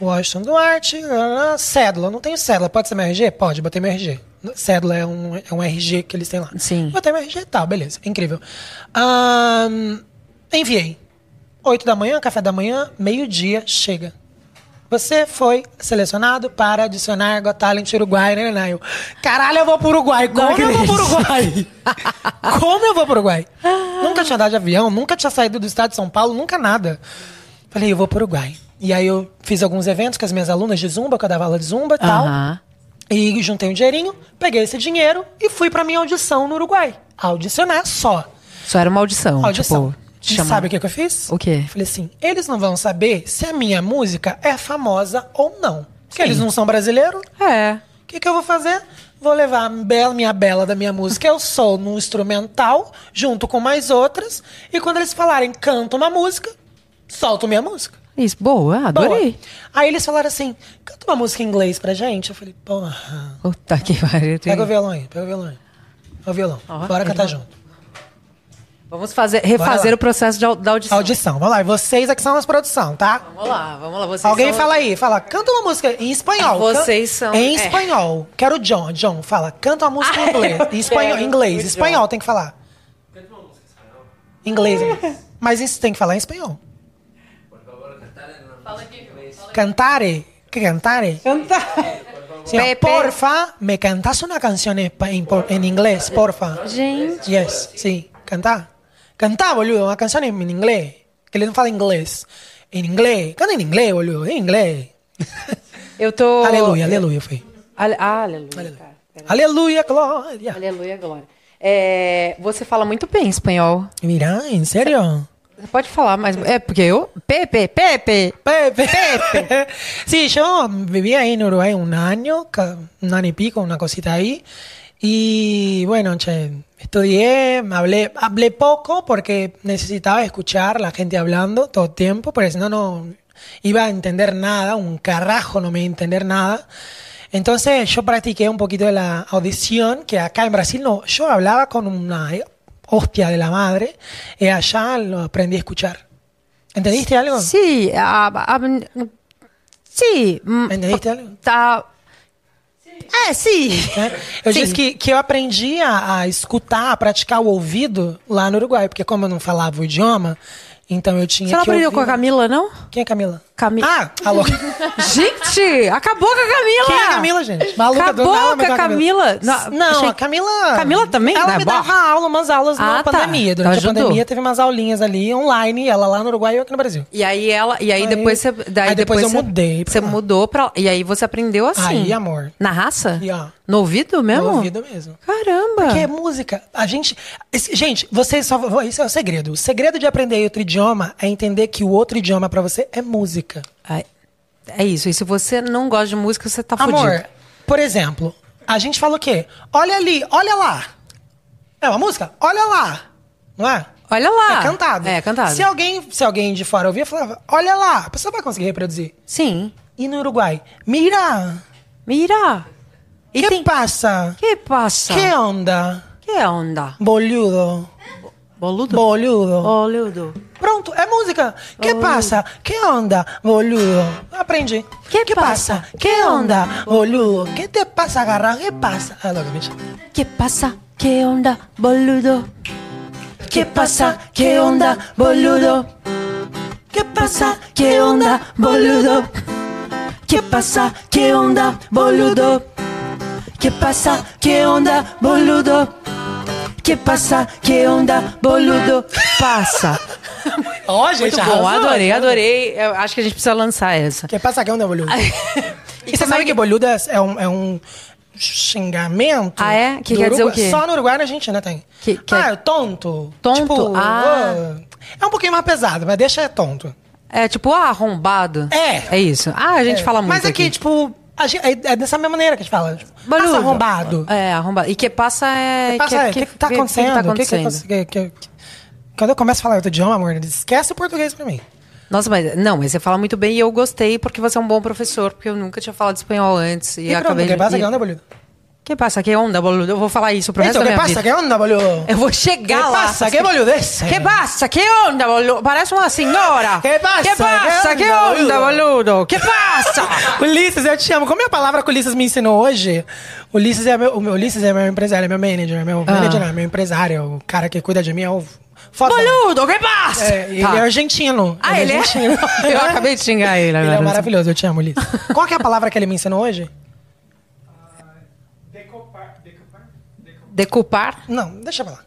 Washington Duarte, ah, cédula. Não tenho cédula. Pode ser meu RG? Pode, botei meu RG. Cédula é um, é um RG que eles têm lá. Sim. Botei meu RG e tal, beleza. Incrível. Ahn, enviei. Oito da manhã, café da manhã, meio-dia, chega. Você foi selecionado para adicionar Got Talent Uruguai, né? Eu, Caralho, eu vou pro Uruguai. Como eu vou pro Uruguai? Como eu vou pro Uruguai? nunca tinha andado de avião, nunca tinha saído do estado de São Paulo, nunca nada. Falei, eu vou pro Uruguai. E aí eu fiz alguns eventos com as minhas alunas de Zumba, que eu dava aula de Zumba e tal. E juntei um dinheirinho, peguei esse dinheiro e fui pra minha audição no Uruguai. Audicionar só. Só era uma audição. Audição. Tipo, E chama- sabe o que, que eu fiz? O quê? Falei assim, eles não vão saber se a minha música é famosa ou não. Porque eles não são brasileiros. É. O que, que eu vou fazer? Vou levar a bela, minha bela da minha música, eu sou no instrumental, junto com mais outras. E quando eles falarem, canta uma música, solto minha música. Isso, boa, adorei. Boa. Aí eles falaram assim, canta uma música em inglês pra gente. Eu falei, porra. Puta que pariu. Pega o violão aí, pega o violão aí. Pega o violão. Ó, Bora cantar junto. Vamos fazer, refazer o processo de, da audição. Audição, vamos lá. E vocês é que são as produção, tá? Vamos lá, vamos lá. Vocês Alguém são- fala aí, fala, canta uma música em espanhol. Vocês são- Em é. espanhol. Quero o John. John, fala, canta uma música em Ah, inglês. Em espanhol, inglês. Espanhol, tem que falar. Inglês. Mas isso tem que falar em espanhol. Cantare. Que cantare? Cantar. Sim, ó, Pepe. porfa, me cantas una canción en, en inglés, porfa. Gente. Yes, sí, cantar. Cantar, boludo, una canción en, inglés. Que ele não fala inglês. Em inglês. Canta em inglês, boludo, em inglês. Eu tô. Aleluia, aleluia, foi. Ale- Ah, aleluia. cara. Aleluia, glória. Aleluia, glória. É, você fala muito bem espanhol. Mira, en serio? Pode falar, mas. É porque eu. Pepe, Pepe. Pepe. Pepe. Sí, yo vivía ahí en Uruguay un año, un año y pico, una cosita ahí. Y bueno, che, estudié, hablé, hablé poco porque necesitaba escuchar la gente hablando todo el tiempo, porque si no, no iba a entender nada, un carajo no me iba a entender nada. Entonces yo practiqué un poquito de la audición, que acá en Brasil no, yo hablaba con una hostia de la madre, y allá lo aprendí a escuchar. ¿Entendiste algo? Sim, a, a, sim. hum, Entendiste algo? Tá. É, sim. Eu Sim. disse que, que eu aprendi a, a escutar, a praticar o ouvido lá no Uruguai, porque como eu não falava o idioma, então eu tinha Você não aprendeu ouvir. com a Camila, não? Quem é Camila? Cami- Ah, a louca. Gente, acabou com a Camila! Quem é a Camila, gente? Maluca do Acabou nada, com a Camila. Não, Não, achei- a Camila... Camila também? Ela Né? me dava aula, umas aulas Ah, na tá. pandemia. Durante a pandemia teve umas aulinhas ali online, ela lá no Uruguai e eu aqui no Brasil. E aí ela. E aí, Aí- depois você. Daí aí depois eu você- mudei pra Você lá. mudou pra. E aí você aprendeu assim. Aí, amor. Na raça? E, ó. No ouvido mesmo? No ouvido mesmo. Caramba! Porque é música. A gente. gente, vocês só. Isso é o segredo. O segredo de aprender outro idioma é entender que o outro idioma pra você é música. É, é isso. E se você não gosta de música, você tá Amor, fudido. por exemplo, a gente fala o quê? Olha ali, olha lá. É uma música? Olha lá. Não é? Olha lá. É cantado. É, cantado. Se alguém, se alguém de fora ouvir, falava, olha lá. A pessoa vai conseguir reproduzir. Sim. E no Uruguai? Mira. Mira. E que tem. passa? Que passa? Que onda? Que onda? Boludo. Boludo? Boludo. Boludo. Pronto, é música. Que passa? Que onda, boludo? Aprendi. Que passa? Que onda, boludo? Que te passa, garra? Que passa? Ah, logo, bicho. Que passa? Que onda, boludo? Que passa? Que onda, boludo? Que passa? Que onda, boludo? Que passa? Que onda, boludo? Que passa? Que onda, boludo? Que passa? Que onda, boludo? Passa. Ó, gente, Muito bom, arrasou. adorei, adorei. Eu acho que a gente precisa lançar essa. Que passa, que onda, boludo? E você como é sabe que que- boludo é é um, é um xingamento? Ah, é? Que quer dizer o quê? Só no Uruguai e na Argentina tem. Que- que ah, é- tonto. Tonto? Tipo, Ah. ah, é um pouquinho mais pesado, mas deixa é tonto. É tipo, ah, arrombado. É. É isso. Ah, a gente É. fala muito Mas aqui, aqui. tipo, a gente- é, é dessa mesma maneira que a gente fala. Tipo, Boludo. Passa arrombado. É, arrombado. E que passa é... Que passa, é, o que, que tá acontecendo? Que, tá O que que- acontecendo? que- que- que- Quando eu começo a falar outro idioma, amor, esquece o português pra mim. Nossa, mas não, mas você fala muito bem e eu gostei porque você é um bom professor, porque eu nunca tinha falado espanhol antes. E, E pronto, acabei que de... passa, e- que onda, boludo? Que passa? Que onda, boludo? Eu vou falar isso pro resto Então, da que minha passa, vida. que onda, boludo? Eu vou Que chegar lá. passa, que boludez? Que passa? Que onda, boludo? Parece uma senhora. Que passa? Que passa? Que Que onda, onda, boludo? Que passa? Ulisses, eu te amo. Como é a palavra que o Ulisses me ensinou hoje? Ulisses é meu, Ulisses é meu empresário, é meu manager, meu Ah. manager, não, é meu empresário, o cara que cuida de mim, é o foda. Boludo, que passa? É, ele Tá. é argentino. Ah, ele é? argentino. Eu acabei de xingar ele Ele agora. é maravilhoso, eu te amo, Ulisses. Qual que é a palavra que ele me ensinou hoje? Decupar. Não, deixa pra lá.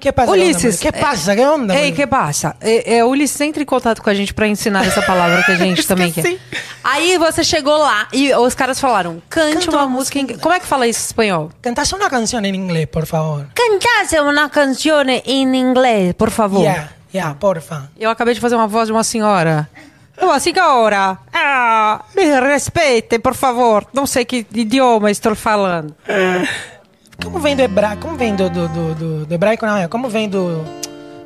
Que passa, Ulisses. Que passa, que onda? Ei, que passa? É, é, Ulisses, entre em contato com a gente pra ensinar essa palavra que a gente também quer. Aí você chegou lá e os caras falaram: cante Canta uma uma música em. Como é que fala isso em espanhol? Cantaste uma canção em inglês, por favor. Cantasse uma canção em inglês, por favor. Yeah, yeah, porfa. Eu acabei de fazer uma voz de uma senhora. Uma senhora. Ah, me respeite, por favor. Não sei que idioma estou falando. Como vem do hebraico? Como vem do, do, do, do- hebraico, não é? Como vem do,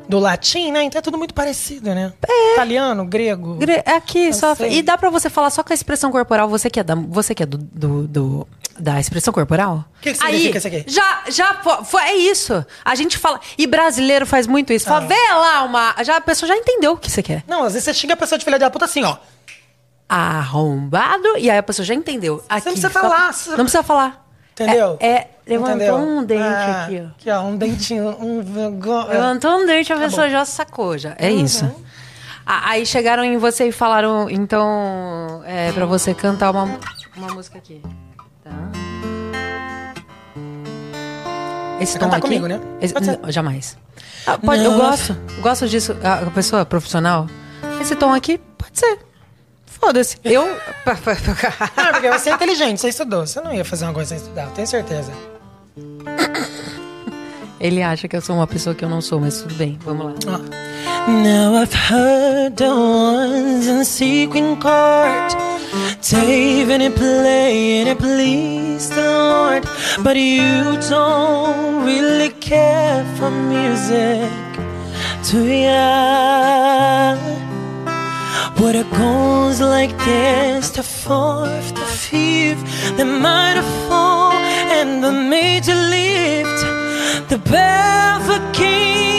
do latim, né? Então é tudo muito parecido, né? Italiano, grego. Gre- Aqui, só. sei. E dá pra você falar só com a expressão corporal. Você que é da, você que é do, do, do- da expressão corporal? Que que significa isso aqui? Já, já fo- foi, é isso. A gente fala. E brasileiro faz muito isso. Fala, Ah. vê lá uma. Já, a pessoa já entendeu o que você quer. Não, às vezes você xinga a pessoa de filha da puta assim, ó. Arrombado. E aí a pessoa já entendeu. Aqui, precisa só- falar, você- Não precisa falar. Entendeu? É, é, levantou Entendeu? um dente Ah, aqui, ó. Aqui, ó, um dentinho, um... vergo- Levantou um dente, a pessoa já sacou, já. É isso. Ah, aí chegaram em você e falaram, então, é, pra você cantar uma, uma música aqui. Tá. Esse tom cantar aqui? comigo, né? Esse- não, jamais. Ah, pode, eu gosto. Gosto disso. A a pessoa profissional. Esse tom aqui, pode ser. Foda-se. Eu. Ah, porque você é inteligente, você estudou. Você não ia fazer uma coisa sem estudar, eu tenho certeza. Ele acha que eu sou uma pessoa que eu não sou, mas tudo bem. Vamos lá. Ó. Now I've heard the ones in sequin court Taven and playing it please the Lord But you don't really care for music Do ya? What it goes like this The fourth, the fifth The minor fall and the major lift. The barefoot king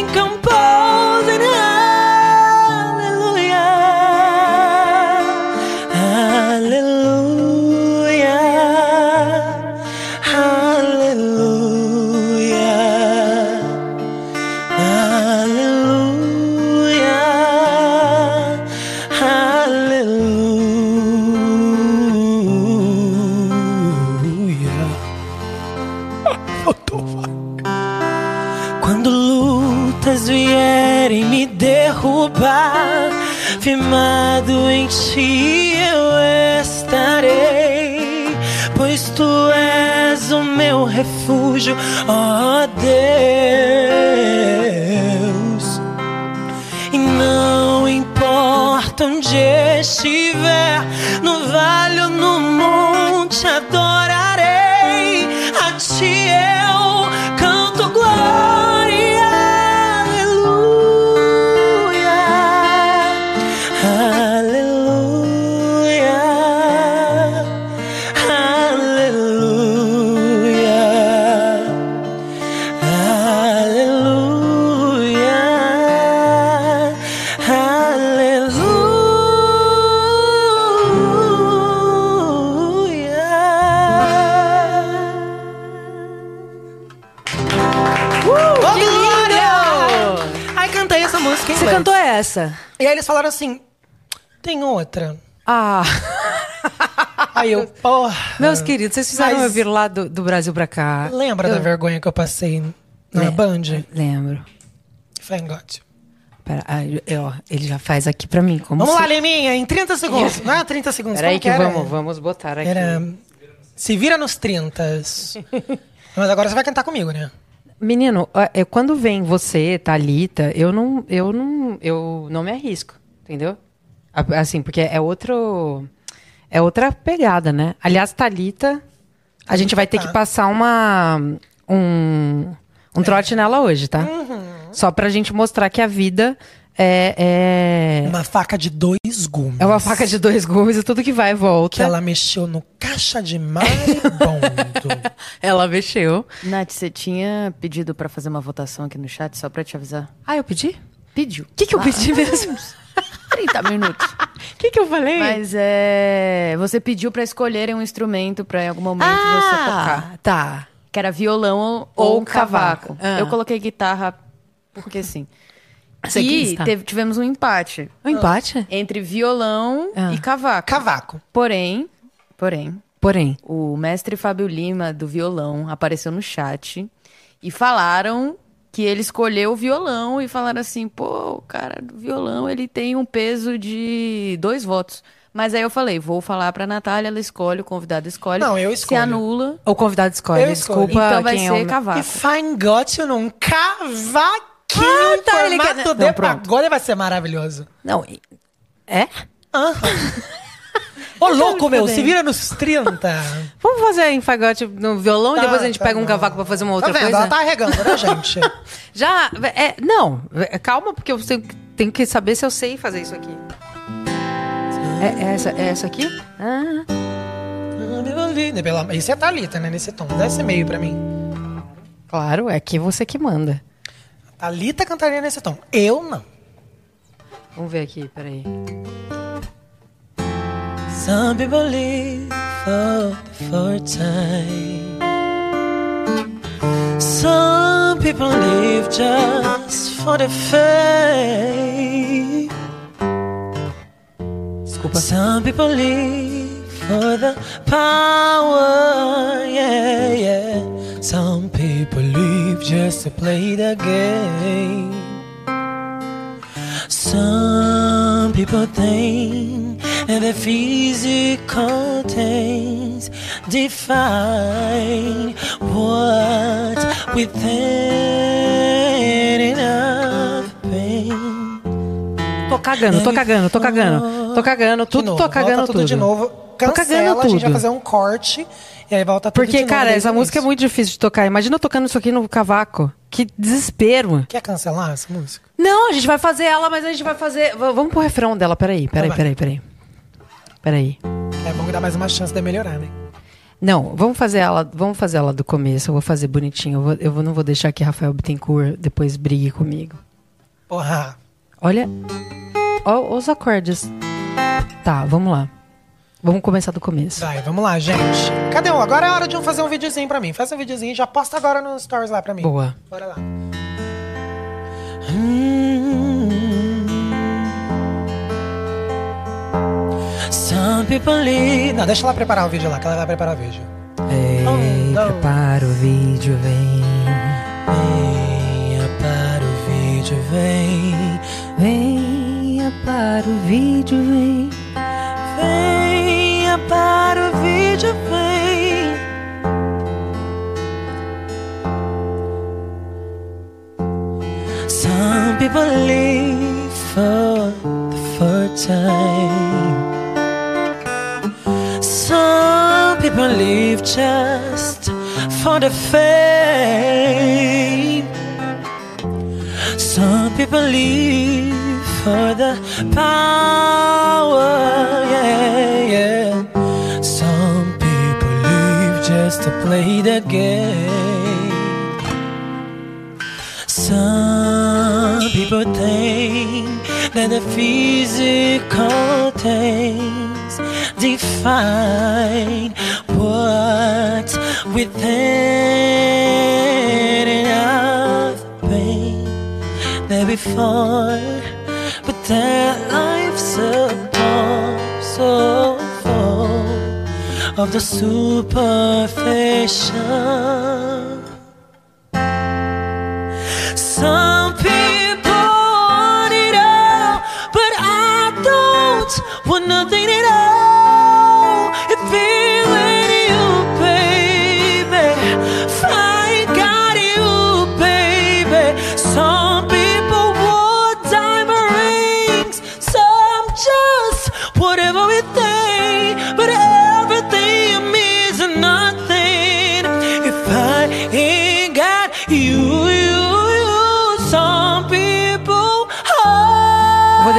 firmado em ti eu estarei, pois tu és o meu refúgio, ó Deus. E aí eles falaram assim: tem outra. Ah. Aí eu, porra. Meus queridos, vocês fizeram Mas- eu vir lá do, do Brasil pra cá. Lembra Eu- da vergonha que eu passei na Le- Band? Lembro. Thank God. Pera, eu- ó, ele já faz aqui pra mim. Como Vamos se... lá, Leminha, em 30 segundos. Não é 30 segundos. Peraí que era? vamos, vamos botar aqui. Era. Se vira nos 30. Mas agora você vai cantar comigo, né? Menino, é, quando vem você, Thalita, eu não, eu não, eu não me arrisco, entendeu? Assim, porque é outro, é outra pegada, né? Aliás, Thalita, a gente vai ter que passar uma, um, um trote nela hoje, tá? Só pra gente mostrar que a vida é, é, Uma faca de dois gumes. é uma faca de dois gumes e tudo que vai e volta. Que ela mexeu no caixa de maribondo. Ela mexeu. Nath, você tinha pedido pra fazer uma votação aqui no chat, só pra te avisar? Ah, eu pedi? Pediu. O que, que eu pedi mesmo? 30 minutos. O que, que eu falei? Mas é. Você pediu pra escolherem um instrumento pra em algum momento você tocar. ah, tá. Que era violão ou, Ou ou cavaco. cavaco. Ah. Eu coloquei guitarra porque sim. E teve- tivemos um empate Um empate? entre violão Ah. e cavaco. Cavaco. Porém, porém, Porém. o mestre Fábio Lima do violão apareceu no chat e falaram que ele escolheu o violão e falaram assim, pô, o cara do violão, ele tem um peso de dois votos. Mas aí eu falei, vou falar pra Natália, ela escolhe, o convidado escolhe. Não, eu Se escolho. anula, O convidado escolhe. Eu escolho. Desculpa então vai quem ser é o... cavaco. E Fine Got You num cavaquinho Ah, tá, ele quer- formato Não, de pronto. pagode vai ser maravilhoso. Não, e- é? Ô, louco, meu, se vira nos 30. Vamos fazer em fagote no violão e Tá, depois a gente tá pega um bom. cavaco pra fazer uma outra tá vendo? coisa? Ela tá arregando, né, gente? Já, é, não, é, calma, porque eu tenho, tenho que saber se eu sei fazer isso aqui. É, é essa, é essa aqui? Ah, Pela- Isso é Thalita, né? Nesse tom. Dá esse meio pra mim. claro, é que você que manda. Thalita cantaria nesse tom. Eu não. Vamos ver aqui, peraí. Some people live for the first time. Some people live just for the fame. Desculpa. Some people live for the power, yeah, yeah. Some people live just to play the game. Some people think that the physical things define what within enough pain. Tô cagando, tô cagando, tô cagando. Tô cagando, tudo, tô cagando volta tudo, tudo. de novo. Cancela, a gente vai fazer um corte e aí volta tudo Porque, cara, essa música é muito difícil de tocar. Imagina eu tocando isso aqui no cavaco. Que desespero. Quer cancelar essa música? Não, a gente vai fazer ela, mas a gente vai fazer. v- Vamos pro refrão dela, peraí, peraí, vai. peraí, peraí. Peraí. É bom dá mais uma chance de melhorar, né? Não, vamos fazer ela, vamos fazer ela do começo. Eu vou fazer bonitinho. Eu, vou- eu não vou deixar que Rafael Bittencourt depois brigue comigo. Porra. Olha, ó, os acordes. Tá, vamos lá. Vamos começar do começo. Vai, vamos lá, gente. Cadê um? Agora é hora de um fazer um videozinho pra mim. Faz um videozinho e já posta agora nos stories lá pra mim. Boa. Bora lá. Hum. Some people live... Não, deixa ela preparar o vídeo lá, que ela vai preparar o vídeo. Ei, não. prepara o vídeo, vem. Venha para o vídeo, vem. Venha para o vídeo, vem. Venha para o vídeo, vem. Some people live for the first time. Some people live just for the fame. Some people live for the power, to play the game. Some people think that the physical things define what's within enough pain there before, but that life's so so full of the superficial. Some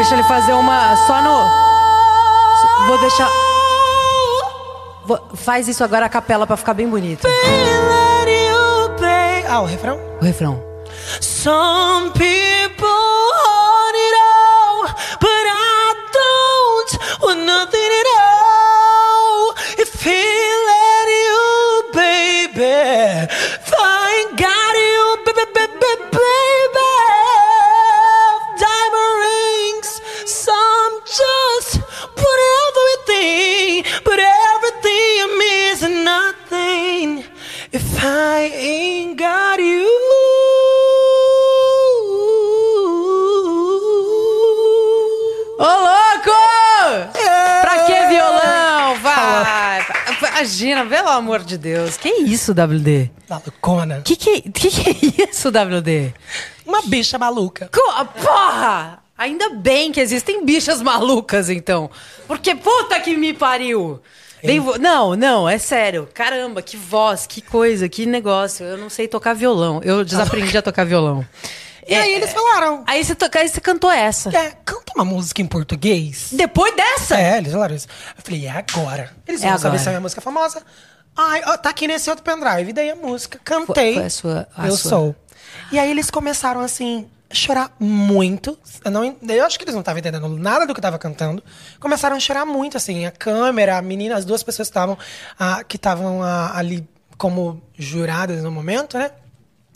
Vou deixar ele fazer uma só no. Vou deixar. Vou- Faz isso agora a capela pra ficar bem bonito. Ah, o refrão? O refrão. Some people Imagina, pelo amor de Deus. Que isso, WD? Malucona. Que que, que que é isso, WD? Uma bicha maluca. Co- Porra! Ainda bem que existem bichas malucas, então. Porque puta que me pariu! Bem não, não, é sério. Caramba, que voz, que coisa, que negócio. Eu não sei tocar violão. Eu desaprendi a tocar violão. E aí eles falaram. Aí você, toca, aí você cantou essa. É, canta uma música em português. Depois dessa? É, eles falaram isso. Eu falei, é agora. Eles É vão saber agora. se é minha música famosa. Ai, ó, tá aqui nesse outro pendrive. Daí a música. Cantei. Foi- foi a sua- a eu sua. sou. E aí eles começaram assim. Chorar muito. Eu, não, eu acho que eles não estavam entendendo nada do que eu tava cantando. Começaram a chorar muito, assim. A câmera, a menina, as duas pessoas que estavam ah, que estavam ah, ali como juradas no momento, né?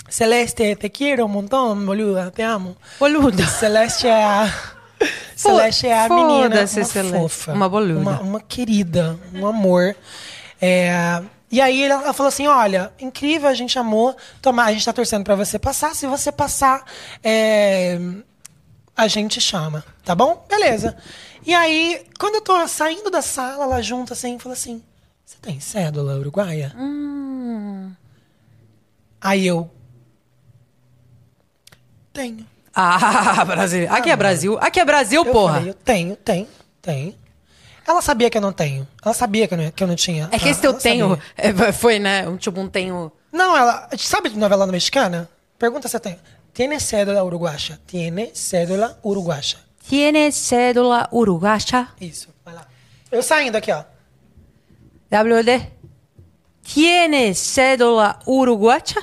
Celeste, te quiero um montão, boluda, te amo. Boluda. Celeste é a. Celeste é a menina. Uma Celeste. fofa. Uma boluda. Uma, uma querida, um amor. É, e aí ela falou assim: olha, incrível, a gente amou. Tomar, a gente tá torcendo pra você passar. Se você passar, é, a gente chama, tá bom? Beleza. E aí, quando eu tô saindo da sala, ela junta assim, fala assim: Você tem cédula uruguaia? Aí eu. Tenho. Ah, Brasil. Aqui é Brasil. Aqui é Brasil, Eu porra. falei, eu tenho, tenho, tenho. Ela sabia que eu não tenho. Ela sabia que eu não, que eu não tinha. É que Ah, esse teu ela tenho sabia. é, foi, né? Um, tipo um tenho. Não, ela. Sabe de novela mexicana? Pergunta se eu tenho. Tiene cédula uruguacha? Tiene cédula uruguacha? Tiene cédula uruguacha? Isso, vai lá. Eu saindo aqui, ó. WD. Tiene cédula uruguacha?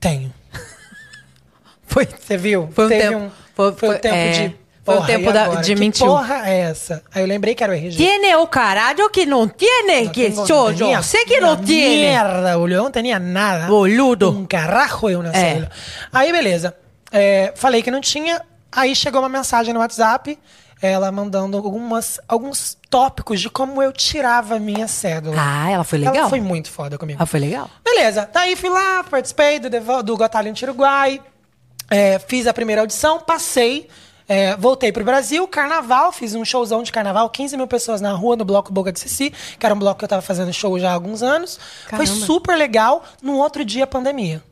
Tenho. Foi. Você viu? Foi um Teve tempo- foi- foi, foi- o tempo é, de. foi o tempo da- de que porra é essa? Aí eu lembrei que era o RG. Tiene o caralho que não tiene, No que eu. Sei que não una tiene. Mierda, boludo. Não tinha nada. Boludo. Um carrajo eu na É. célula. Aí, beleza. É, falei que não tinha. Aí chegou uma mensagem no WhatsApp, ela mandando algumas, alguns tópicos de como eu tirava a minha cédula. Ah, ela foi legal? Ela foi muito foda comigo. Ah, foi legal? Beleza, daí fui lá, participei do, Devo- do Got Talent Uruguai, é, fiz a primeira audição, passei, é, voltei pro Brasil, carnaval, fiz um showzão de carnaval, 15 mil pessoas na rua, no bloco Boca de Sissi, que era um bloco que eu tava fazendo show já há alguns anos. Foi Caramba. super legal, no outro dia pandemia.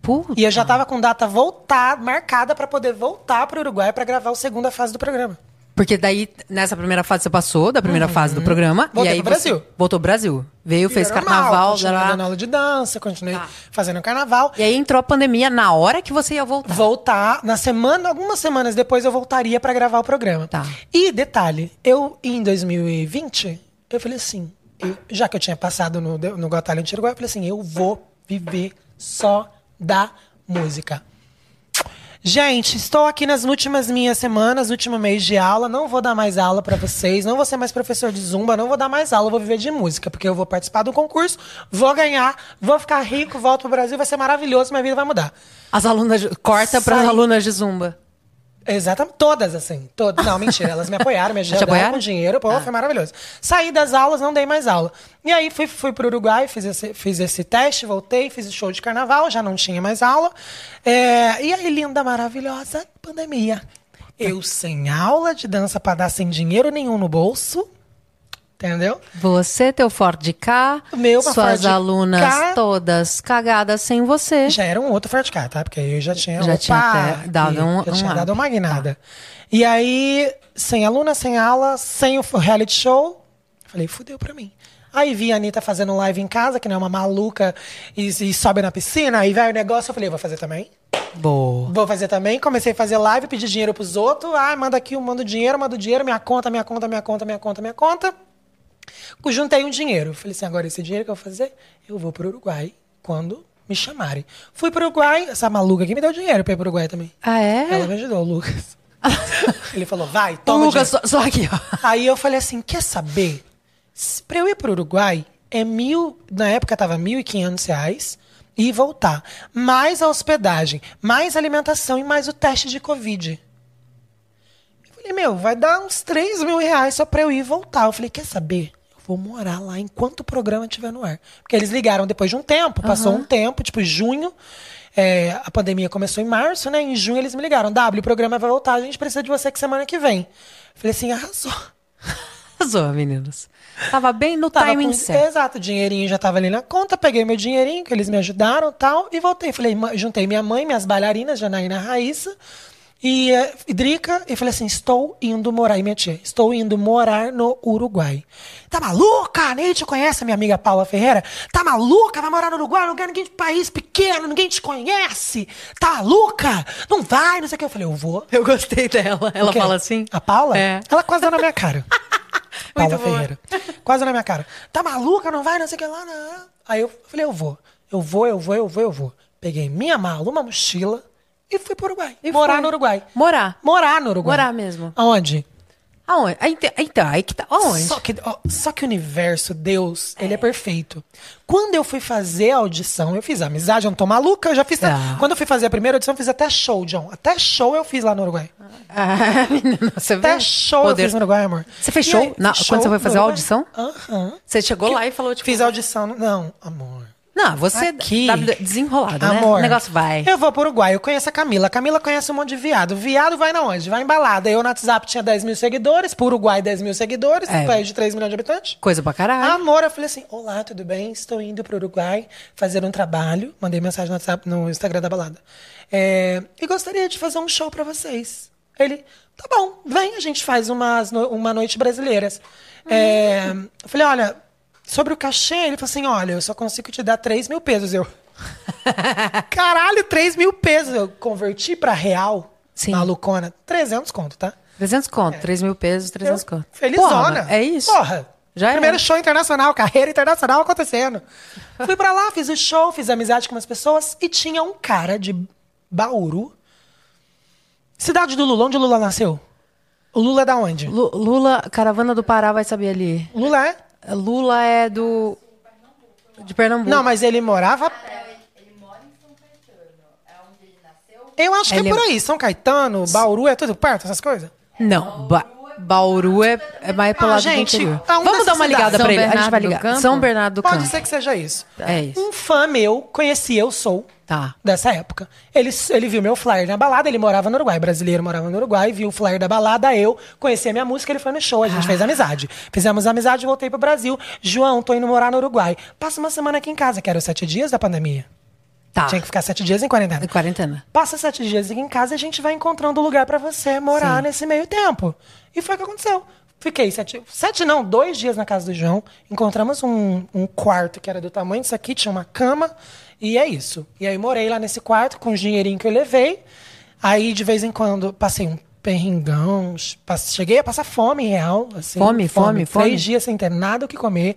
Puta. E eu já tava com data voltar, marcada pra poder voltar pro Uruguai pra gravar a segunda fase do programa. Porque daí, nessa primeira fase, você passou da primeira fase do programa. Uhum. Voltei e aí pro Brasil. Voltou pro Brasil. Veio, fez Vida normal, carnaval. continuei dando aula de dança, continuei Tá. fazendo carnaval. E aí entrou a pandemia na hora que você ia voltar. voltar na semana, algumas semanas depois eu voltaria pra gravar o programa. Tá. E detalhe, eu em 2020, eu falei assim, eu- já que eu tinha passado no no Got Talent Uruguai, eu falei assim, eu vou viver só da música. Gente, estou aqui nas últimas minhas semanas, último mês de aula. Não vou dar mais aula pra vocês, não vou ser mais professor de zumba, não vou dar mais aula, vou viver de música, porque eu vou participar do concurso, vou ganhar, vou ficar rico, volto pro Brasil, vai ser maravilhoso, minha vida vai mudar. As alunas. Corta para as alunas de zumba. Exatamente, todas assim. Todas. Não, mentira, elas me apoiaram, me ajudaram com dinheiro, pô, foi maravilhoso. Saí das aulas, não dei mais aula. E aí fui, fui pro Uruguai, fiz esse, fiz esse teste, voltei, fiz o show de carnaval, já não tinha mais aula. É, e aí, linda, maravilhosa, pandemia. Eu sem aula de dança pra dar sem dinheiro nenhum no bolso. Entendeu? Você, teu Ford K, meu, suas Ford alunas Ka. todas cagadas sem você. Já era um outro Ford Car, tá? Porque aí eu já tinha. Já opa, tinha até dado um- Já um tinha dado uma guinada. E aí, sem aluna, sem aula, sem o reality show, falei, fudeu pra mim. Aí vi a Anitta fazendo live em casa, que não é uma maluca, e, e sobe na piscina, aí vai o negócio, eu falei, vou fazer também. Boa. Vou fazer também. Comecei a fazer live, pedir dinheiro pros outros. Ah, manda aqui, eu mando dinheiro, mando dinheiro, minha conta, minha conta, minha conta, minha conta, minha conta. Juntei um dinheiro. Falei assim, agora esse dinheiro que eu vou fazer, eu vou pro Uruguai quando me chamarem. Fui pro Uruguai, essa maluca aqui me deu dinheiro pra ir pro Uruguai também. Ah, é? Ela me ajudou, o Lucas. Ele falou, vai, toma Lucas, dinheiro. só, só aqui, ó. Aí eu falei assim, quer saber? Pra eu ir pro Uruguai, é mil... Na época tava 1.500 reais e voltar. Mais a hospedagem, mais a alimentação e mais o teste de Covid. Eu falei, meu, vai dar uns 3 mil reais só pra eu ir e voltar. Eu falei, quer saber? Vou morar lá enquanto o programa estiver no ar. Porque eles ligaram depois de um tempo, passou um tempo, tipo junho. é, a pandemia começou em março, né? Em junho eles me ligaram. W, o programa vai voltar, a gente precisa de você que semana que vem. Falei assim, arrasou. Arrasou, meninas. Tava bem no Tava timing com- certo. Exato, o dinheirinho já tava ali na conta, peguei meu dinheirinho, que eles me ajudaram e tal, e voltei. Falei, juntei minha mãe, minhas bailarinas, Janaína Raíssa, e eh, Drica, e falei assim: estou indo morar, e minha tia, estou indo morar no Uruguai. Tá maluca? Nem te conhece, minha amiga Paula Ferreira? Tá maluca? Vai morar no Uruguai, não lugar ninguém de país pequeno, ninguém te conhece. Tá maluca? Não vai, não sei o que. Eu falei, eu vou. Eu gostei dela. Ela fala assim? A Paula? É. Ela quase deu na minha cara. Paula Muito boa. Ferreira. Quase na minha cara. Tá maluca? Não vai, não sei o que lá, não. Aí eu falei, eu vou. Eu vou, eu vou, eu vou, eu vou. Peguei minha mala, uma mochila e fui pro Uruguai. E morar foi. no Uruguai. Morar. Morar no Uruguai. Morar mesmo. Aonde? Aonde? Ah, Então, aí que tá. Aonde? Só que, ó, só que o universo, Deus, ele é perfeito. Quando eu fui fazer a audição, eu fiz amizade, eu não tô maluca, eu já fiz. Tá. Quando eu fui fazer a primeira audição, eu fiz até show, John. Até show eu fiz lá no Uruguai. Ah, você vê? Até show Poder. eu fiz no Uruguai, amor. Você fez show? aí, Na- fiz quando você foi fazer a audição? Aham. Você chegou lá e falou, tipo... Fiz audição. no- Não, amor. Não, você Aqui. tá desenrolado, né? Amor, O negócio vai. Eu vou pro Uruguai, eu conheço a Camila. A Camila conhece um monte de viado. Viado vai na onde? Vai em balada. Eu no WhatsApp tinha 10 mil seguidores, pro Uruguai 10 mil seguidores, É. um país de 3 milhões de habitantes. Coisa pra caralho. Amor, eu falei assim: Olá, tudo bem? Estou indo pro Uruguai fazer um trabalho. Mandei mensagem no WhatsApp, no Instagram da balada. É, e gostaria de fazer um show pra vocês. Ele, tá bom, vem, a gente faz umas uma noite brasileiras. É, eu falei, olha, sobre o cachê, ele falou assim: olha, eu só consigo te dar 3 mil pesos. Eu. Caralho, 3 mil pesos. Eu converti pra real, Sim. malucona, 300 conto, tá? 300 conto, 3 mil pesos, 300 Eu- conto. Felizona. Porra, é isso. Porra. Já Primeiro é. show internacional, carreira internacional acontecendo. Fui pra lá, fiz o show, fiz amizade com umas pessoas e tinha um cara de Bauru. Cidade do Lula, onde o Lula nasceu? O Lula é da onde? Lu- Lula, Caravana do Pará vai saber ali. Lula é? Lula é do... De Pernambuco. Não, mas ele morava. Eu acho que Ele- é por aí. São Caetano, Bauru, é tudo perto, essas coisas? Não, ba Bauru é, é mais pro Ah, lado gente, do interior. um Vamos dar uma ligada pra ele. A gente vai ligar. São Bernardo do Pode Campo. ser que seja isso. É isso. Um fã meu, conheci eu sou, Tá. dessa época. Ele, ele viu meu flyer na balada, ele morava no Uruguai, brasileiro morava no Uruguai, viu o flyer da balada, eu conheci a minha música, ele foi no show, a gente fez amizade. Fizemos amizade, voltei pro Brasil. João, tô indo morar no Uruguai. Passa uma semana aqui em casa, que era os sete dias da pandemia. Tá. Tinha que ficar sete dias em quarentena. Em quarentena. Passa sete dias em casa e a gente vai encontrando um lugar pra você morar Sim. nesse meio tempo. E foi o que aconteceu. Fiquei sete, sete não, dois dias na casa do João. Encontramos um, um quarto que era do tamanho disso aqui, tinha uma cama. E é isso. E aí morei lá nesse quarto com o dinheirinho que eu levei. Aí, de vez em quando, passei um perringão. passe- Cheguei a passar fome real. Assim, Fome, fome, Três fome. dias sem ter nada o que comer.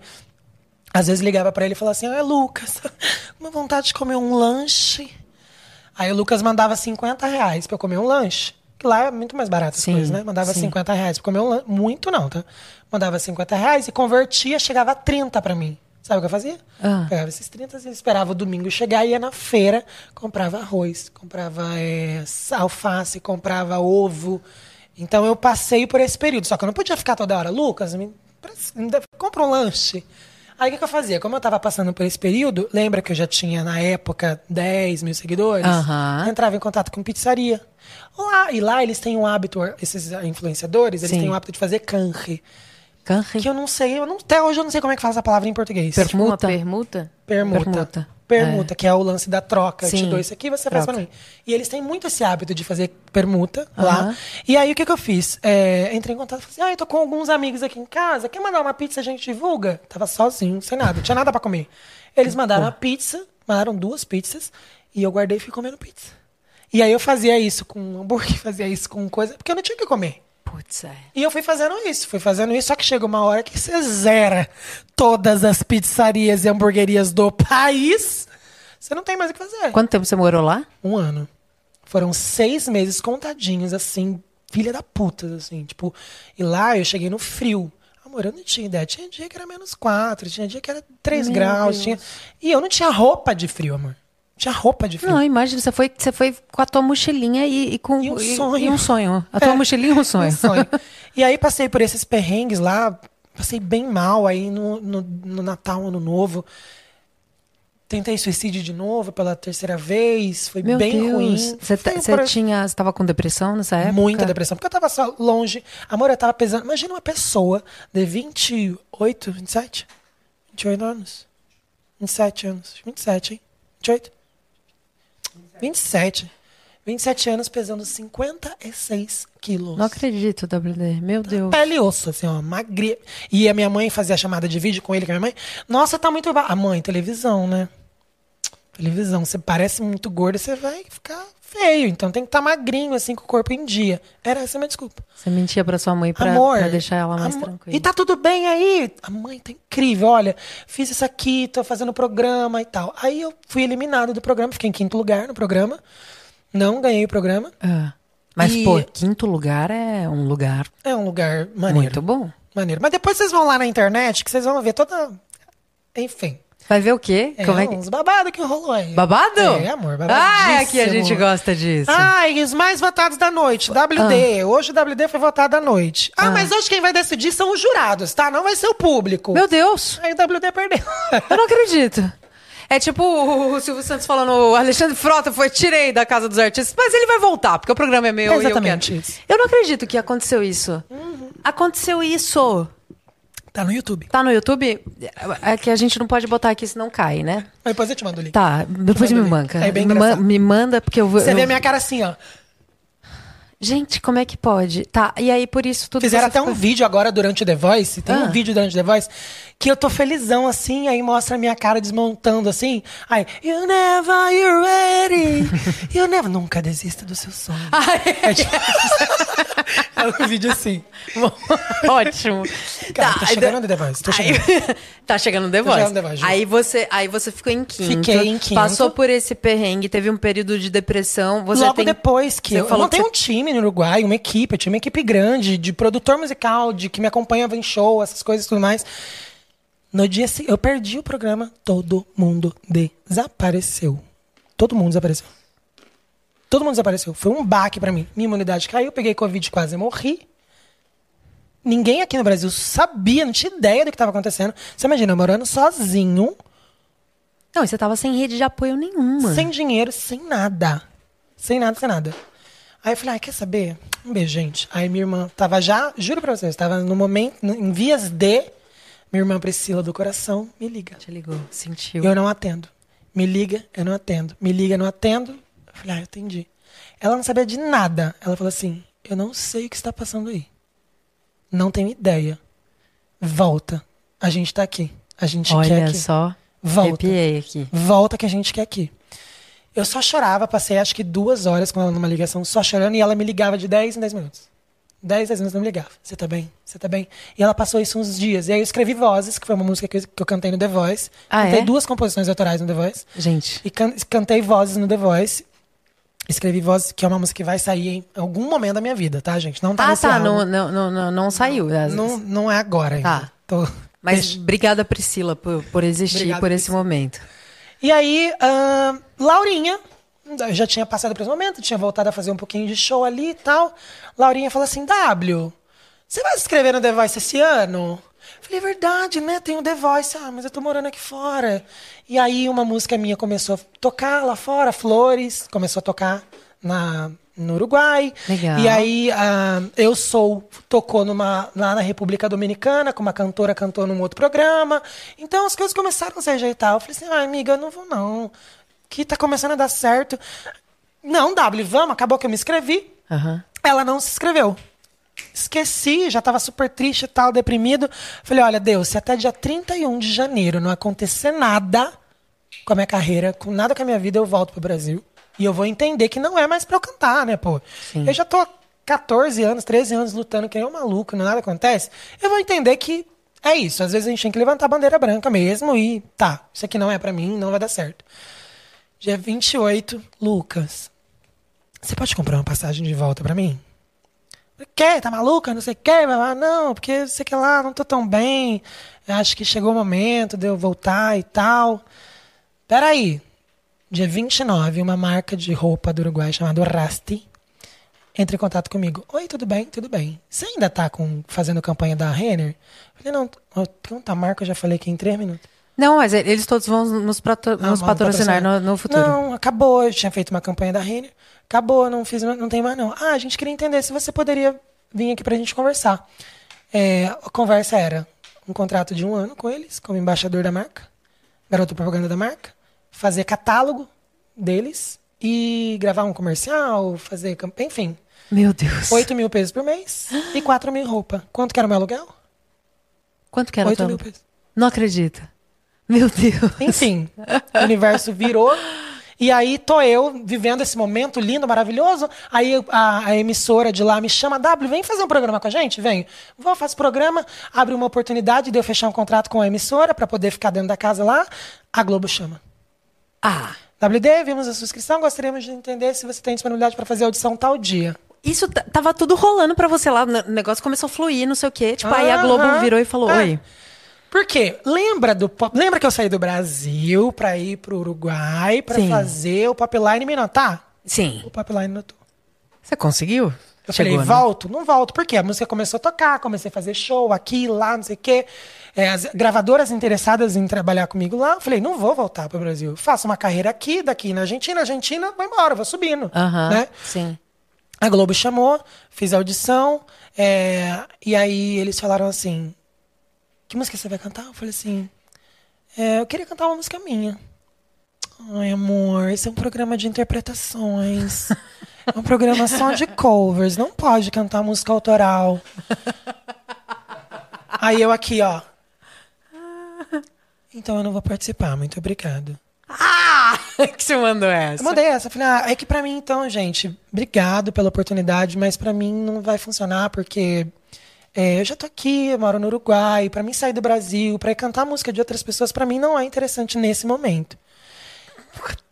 Às vezes ligava pra ele e falava assim: Ah, Lucas, uma vontade de comer um lanche. Aí o Lucas mandava 50 reais pra eu comer um lanche. Que lá é muito mais barato as Sim, coisas, né? Mandava sim. 50 reais pra comer um lanche. Muito não, tá? Mandava 50 reais e convertia, chegava a 30 pra mim. Sabe o que eu fazia? Ah. Pegava esses 30 e esperava o domingo chegar, ia na feira, comprava arroz, comprava é, alface, comprava ovo. Então eu passei por esse período. Só que eu não podia ficar toda hora, Lucas, me, compra um lanche. Aí o que, que eu fazia? Como eu tava passando por esse período, lembra que eu já tinha na época 10 mil seguidores? Aham. Entrava em contato com pizzaria. Lá, e lá eles têm um hábito, esses influenciadores, eles Sim. têm um hábito de fazer canre. Canre. Que eu não sei, eu não, até hoje eu não sei como é que fala essa palavra em português. Per- Uma Permuta. permuta? Permuta. Permuta. Permuta, que é o lance da troca. Eu te Sim. dou isso aqui, você faz Troca. pra mim. E eles têm muito esse hábito de fazer permuta Aham. lá. E aí, o que, que eu fiz? É, entrei em contato e falei assim, ah, eu tô com alguns amigos aqui em casa, quer mandar uma pizza, a gente divulga? Tava sozinho, sem nada, não tinha nada pra comer. Eles mandaram a pizza, mandaram duas pizzas, e eu guardei e fui comendo pizza. E aí eu fazia isso com hambúrguer, fazia isso com coisa, porque eu não tinha o que comer. Putz, é. E eu fui fazendo isso, fui fazendo isso, só que chega uma hora que você zera todas as pizzarias e hamburguerias do país. Você não tem mais o que fazer. Quanto tempo você morou lá? Um ano. Foram seis meses contadinhos, assim, filha da puta, assim, tipo. E lá eu cheguei no frio. Amor, eu não tinha ideia. Tinha dia que era menos quatro, tinha dia que era três Meu graus. Deus. Tinha... E eu não tinha roupa de frio, amor. Tinha roupa de frio. Não, imagina, você foi, você foi com a tua mochilinha e, e com E um sonho. e um sonho. A tua É, mochilinha e um sonho. Um sonho. E aí passei por esses perrengues lá, passei bem mal aí no, no, no Natal, Ano Novo. Tentei suicídio de novo pela terceira vez, foi Meu bem Deus. ruim. Você tá- você pro- tinha, você tava com depressão nessa época? Muita depressão, porque eu tava só longe. Amor, eu tava pesando. Imagina uma pessoa de 28, 27? 28 anos. 27 anos. 27, hein? 28? 27. 27 anos pesando 56 quilos. Não acredito, WD. Meu Deus. Pele e osso, assim, ó, magrinha. E a minha mãe fazia chamada de vídeo com ele, com a minha mãe. Nossa, tá muito. A mãe, televisão, né? Televisão. Você parece muito gordo, você vai ficar feio. Então tem que estar magrinho, assim, com o corpo em dia. Era essa a minha desculpa. Você mentia pra sua mãe pra, Amor. pra deixar ela mais amor, tranquila. E tá tudo bem aí? A mãe tá incrível. Olha, fiz isso aqui, tô fazendo programa e tal. Aí eu fui eliminado do programa, fiquei em quinto lugar no programa. Não ganhei o programa. Ah. Mas, E pô, quinto lugar é um lugar É um lugar maneiro. muito bom. Maneiro. Mas depois vocês vão lá na internet que vocês vão ver toda. Enfim. Vai ver o quê? É, Como é que... uns babados que rolou aí. Babado? É, amor, babadíssimo. Ah, aqui a gente gosta disso. Ai, os mais votados da noite, WD. Hoje o WD foi votado à noite. Ah, mas hoje quem vai decidir são os jurados, tá? Não vai ser o público. Meu Deus, Aí o WD perdeu. eu não acredito. É tipo o Silvio Santos falando, o Alexandre Frota foi, tirei da casa dos artistas, mas ele vai voltar, porque o programa é meu É e eu exatamente quero. Eu não acredito que aconteceu isso. Aconteceu isso. Tá no YouTube. Tá no YouTube? É que a gente não pode botar aqui, senão cai, né? Mas depois eu te mando o link. Tá, depois me manca. É bem me, ma- me manda, porque eu vou. Você eu- vê a minha cara assim, ó. Gente, como é que pode? Tá, e aí por isso tudo Fizeram até um ficou- vídeo agora durante o The Voice. Tem Ah. um vídeo durante o The Voice que eu tô felizão assim, aí mostra a minha cara desmontando assim. Aí, you never, you're ready. You never. Nunca desista do seu sonho. É, tipo... é um vídeo assim. Ótimo. Cara, tá aí chegando no The Voice, tá aí- chegando. tá chegando no The Tá Voice. chegando The Voice, aí você, aí você ficou em quinto. Fiquei em quinto. Passou por esse perrengue, teve um período de depressão. Você Logo tem... depois que você eu, eu montei que um time no Uruguai, uma equipe, eu tinha uma equipe grande de produtor musical, de que me acompanhava em show, essas coisas e tudo mais. No dia seguinte, eu perdi o programa, todo mundo desapareceu. Todo mundo desapareceu. Todo mundo desapareceu. Foi um baque pra mim. Minha imunidade caiu, peguei Covid, quase morri. Ninguém aqui no Brasil sabia, não tinha ideia do que estava acontecendo. Você imagina, eu morando sozinho, Não, e você tava sem rede de apoio nenhuma. sem dinheiro, sem nada. Sem nada, sem nada. Aí eu falei, ah, quer saber? Um beijo, gente. Aí minha irmã tava já, juro pra vocês, tava no momento, em vias de. Minha irmã Priscila do coração me liga. Te ligou, sentiu. Eu não atendo. Me liga, eu não atendo. Me liga, eu não atendo. Eu falei, ah, eu entendi. Ela não sabia de nada. Ela falou assim: eu não sei o que está passando aí. Não tenho ideia. Volta. A gente tá aqui. A gente quer Olha aqui. só. Volta. Aqui. Volta que a gente quer aqui. Eu só chorava, passei acho que duas horas com ela numa ligação, só chorando, e ela me ligava de 10 em 10 minutos. 10, 10 minutos não me ligava. Você tá bem? Você tá bem? E ela passou isso uns dias. E aí eu escrevi Vozes, que foi uma música que eu, que eu cantei no The Voice. Ah, cantei é? duas composições autorais no The Voice. Gente, E can- cantei Vozes no The Voice. Escrevi Vozes, que é uma música que vai sair em algum momento da minha vida, tá, gente? Não tá ah, tá, não, não, não, não, saiu. Não, não é agora ainda. Tá. Tô- Mas Deixa- obrigada, Priscila, por, por existir, Obrigado, por esse Priscila. momento. E aí, ahn, Laurinha, eu já tinha passado por esse momento, tinha voltado a fazer um pouquinho de show ali e tal. Laurinha falou assim: W, você vai se inscrever no The Voice esse ano? Falei, é verdade, né? Tem o The Voice. Ah, mas eu tô morando aqui fora. E aí, uma música minha começou a tocar lá fora, Flores, começou a tocar na, no Uruguai. Legal. E aí, ah, Eu Sou tocou numa, lá na República Dominicana, com uma cantora cantou num outro programa. Então as coisas começaram a se ajeitar. Eu falei assim, ah, amiga, eu não vou não. Que tá começando a dar certo. Não, W, vamos. Acabou que eu me inscrevi. Aham. Ela não se inscreveu. Esqueci, já tava super triste e tal, deprimido. Falei, olha, Deus, se até dia 31 de janeiro não acontecer nada com a minha carreira, com nada com a minha vida, eu volto pro Brasil. E eu vou entender que não é mais pra eu cantar, né, pô? Sim. Eu já tô há 14 anos, 13 anos lutando que nem um maluco, não nada acontece. Eu vou entender que é isso. Às vezes a gente tem que levantar a bandeira branca mesmo e tá, isso aqui não é pra mim, não vai dar certo. Dia 28, Lucas. Você pode comprar uma passagem de volta pra mim? Quer? Tá maluca? Não sei o que. Ah, não, porque sei que lá, não tô tão bem. Acho que chegou o momento de eu voltar e tal. Peraí. Dia 29, uma marca de roupa do Uruguai chamada Rasti entra em contato comigo. Oi, tudo bem? Tudo bem. Você ainda tá com, fazendo campanha da Renner? Eu falei, não, ó, tanta marca, eu já falei aqui em três minutos. Não, mas eles todos vão nos, Ah, nos vão patrocinar patrocinar. no, no futuro. Não, acabou. Eu tinha feito uma campanha da Renner. Acabou, não fiz, não tem mais não. Ah, a gente queria entender se você poderia vir aqui pra gente conversar. É, a conversa era um contrato de um ano com eles, como embaixador da marca, garoto propaganda da marca, fazer catálogo deles e gravar um comercial, fazer campanha, enfim. Meu Deus. 8 mil pesos por mês e 4 mil roupa. Quanto que era o meu aluguel? Quanto que era 8 teu- mil pesos. Não acredito. Meu Deus. Enfim, o universo virou. E aí tô eu vivendo esse momento lindo, maravilhoso. Aí a, a emissora de lá me chama, W, vem fazer um programa com a gente? Venho. Vou, faço programa, abre uma oportunidade de eu fechar um contrato com a emissora para poder ficar dentro da casa lá. A Globo chama. Ah, WD, vimos a sua inscrição, gostaríamos de entender se você tem disponibilidade para fazer audição tal dia. Isso tava tudo rolando pra você lá, o negócio começou a fluir, não sei o quê. Tipo, aí a Globo virou e falou: É. Oi. Por quê? Lembra do pop- lembra que eu saí do Brasil pra ir pro Uruguai pra Sim. fazer o Popline me notar? Sim. O Popline notou. Você conseguiu? Eu Chegou, falei, né? volto? Não volto. Por quê? A música começou a tocar, comecei a fazer show aqui, lá, não sei o quê. É, as gravadoras interessadas em trabalhar comigo lá, eu falei, não vou voltar pro Brasil. Faço uma carreira aqui, daqui na Argentina, Argentina, vou embora, vou subindo. Né? Sim. A Globo chamou, fiz a audição, é, e aí eles falaram assim: Que música você vai cantar? Eu falei assim: "É, Eu queria cantar uma música minha. Ai, amor, esse é um programa de interpretações. É um programa só de covers, não pode cantar música autoral. Aí eu aqui, ó. Então eu não vou participar, muito obrigado. Ah! que você mandou essa? Eu mandei essa. Falei, ah, é que pra mim, então, gente, obrigado pela oportunidade, mas pra mim não vai funcionar porque é, eu já tô aqui, eu moro no Uruguai. Pra mim sair do Brasil, pra ir cantar música de outras pessoas, pra mim não é interessante nesse momento.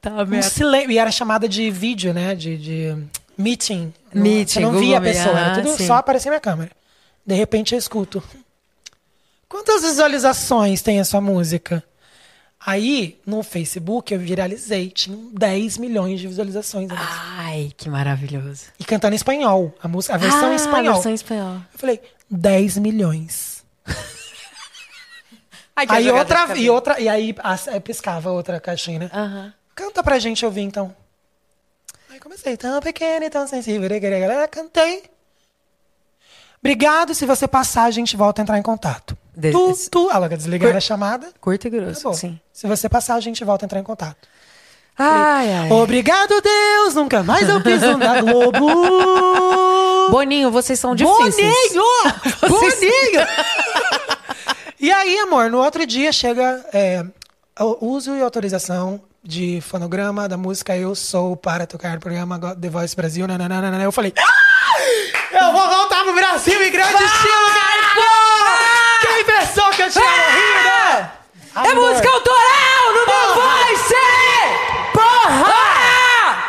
Tá, Um merda. silêncio. E era chamada de vídeo, né? De, de meeting. Meeting, Você não via a Google pessoa, ah, tudo sim. só aparecer minha câmera. De repente eu escuto. Quantas visualizações tem a sua música? Aí, no Facebook, eu viralizei. Tinha 10 milhões de visualizações. Ai, que maravilhoso. E cantando em espanhol. A, música, a versão ah, em espanhol. A versão em espanhol. Eu falei, 10 milhões. Ai, Aí outra, e outra, e aí aí piscava outra caixinha, né? Aham. Canta pra gente ouvir, então. Aí comecei, tão pequena e tão sensível. Cantei. Obrigado. Se você passar, a gente volta a entrar em contato. De- tu, tu, ela desligar Cur- a chamada. Curto e grosso, Acabou. sim. Se você passar, a gente volta a entrar em contato. Ai, ai. Obrigado, Deus. Nunca mais eu piso na Globo. Boninho, vocês são difíceis. Boninho! Boninho! e aí, amor, no outro dia chega é, uso e autorização de fonograma da música Eu Sou para tocar no programa The Voice Brasil. Nananana. Eu falei, "Ah! eu vou voltar pro Brasil em grande estilo, cara! Quem pensou que eu tinha morrido? É música autoral no The! Voice! Porra!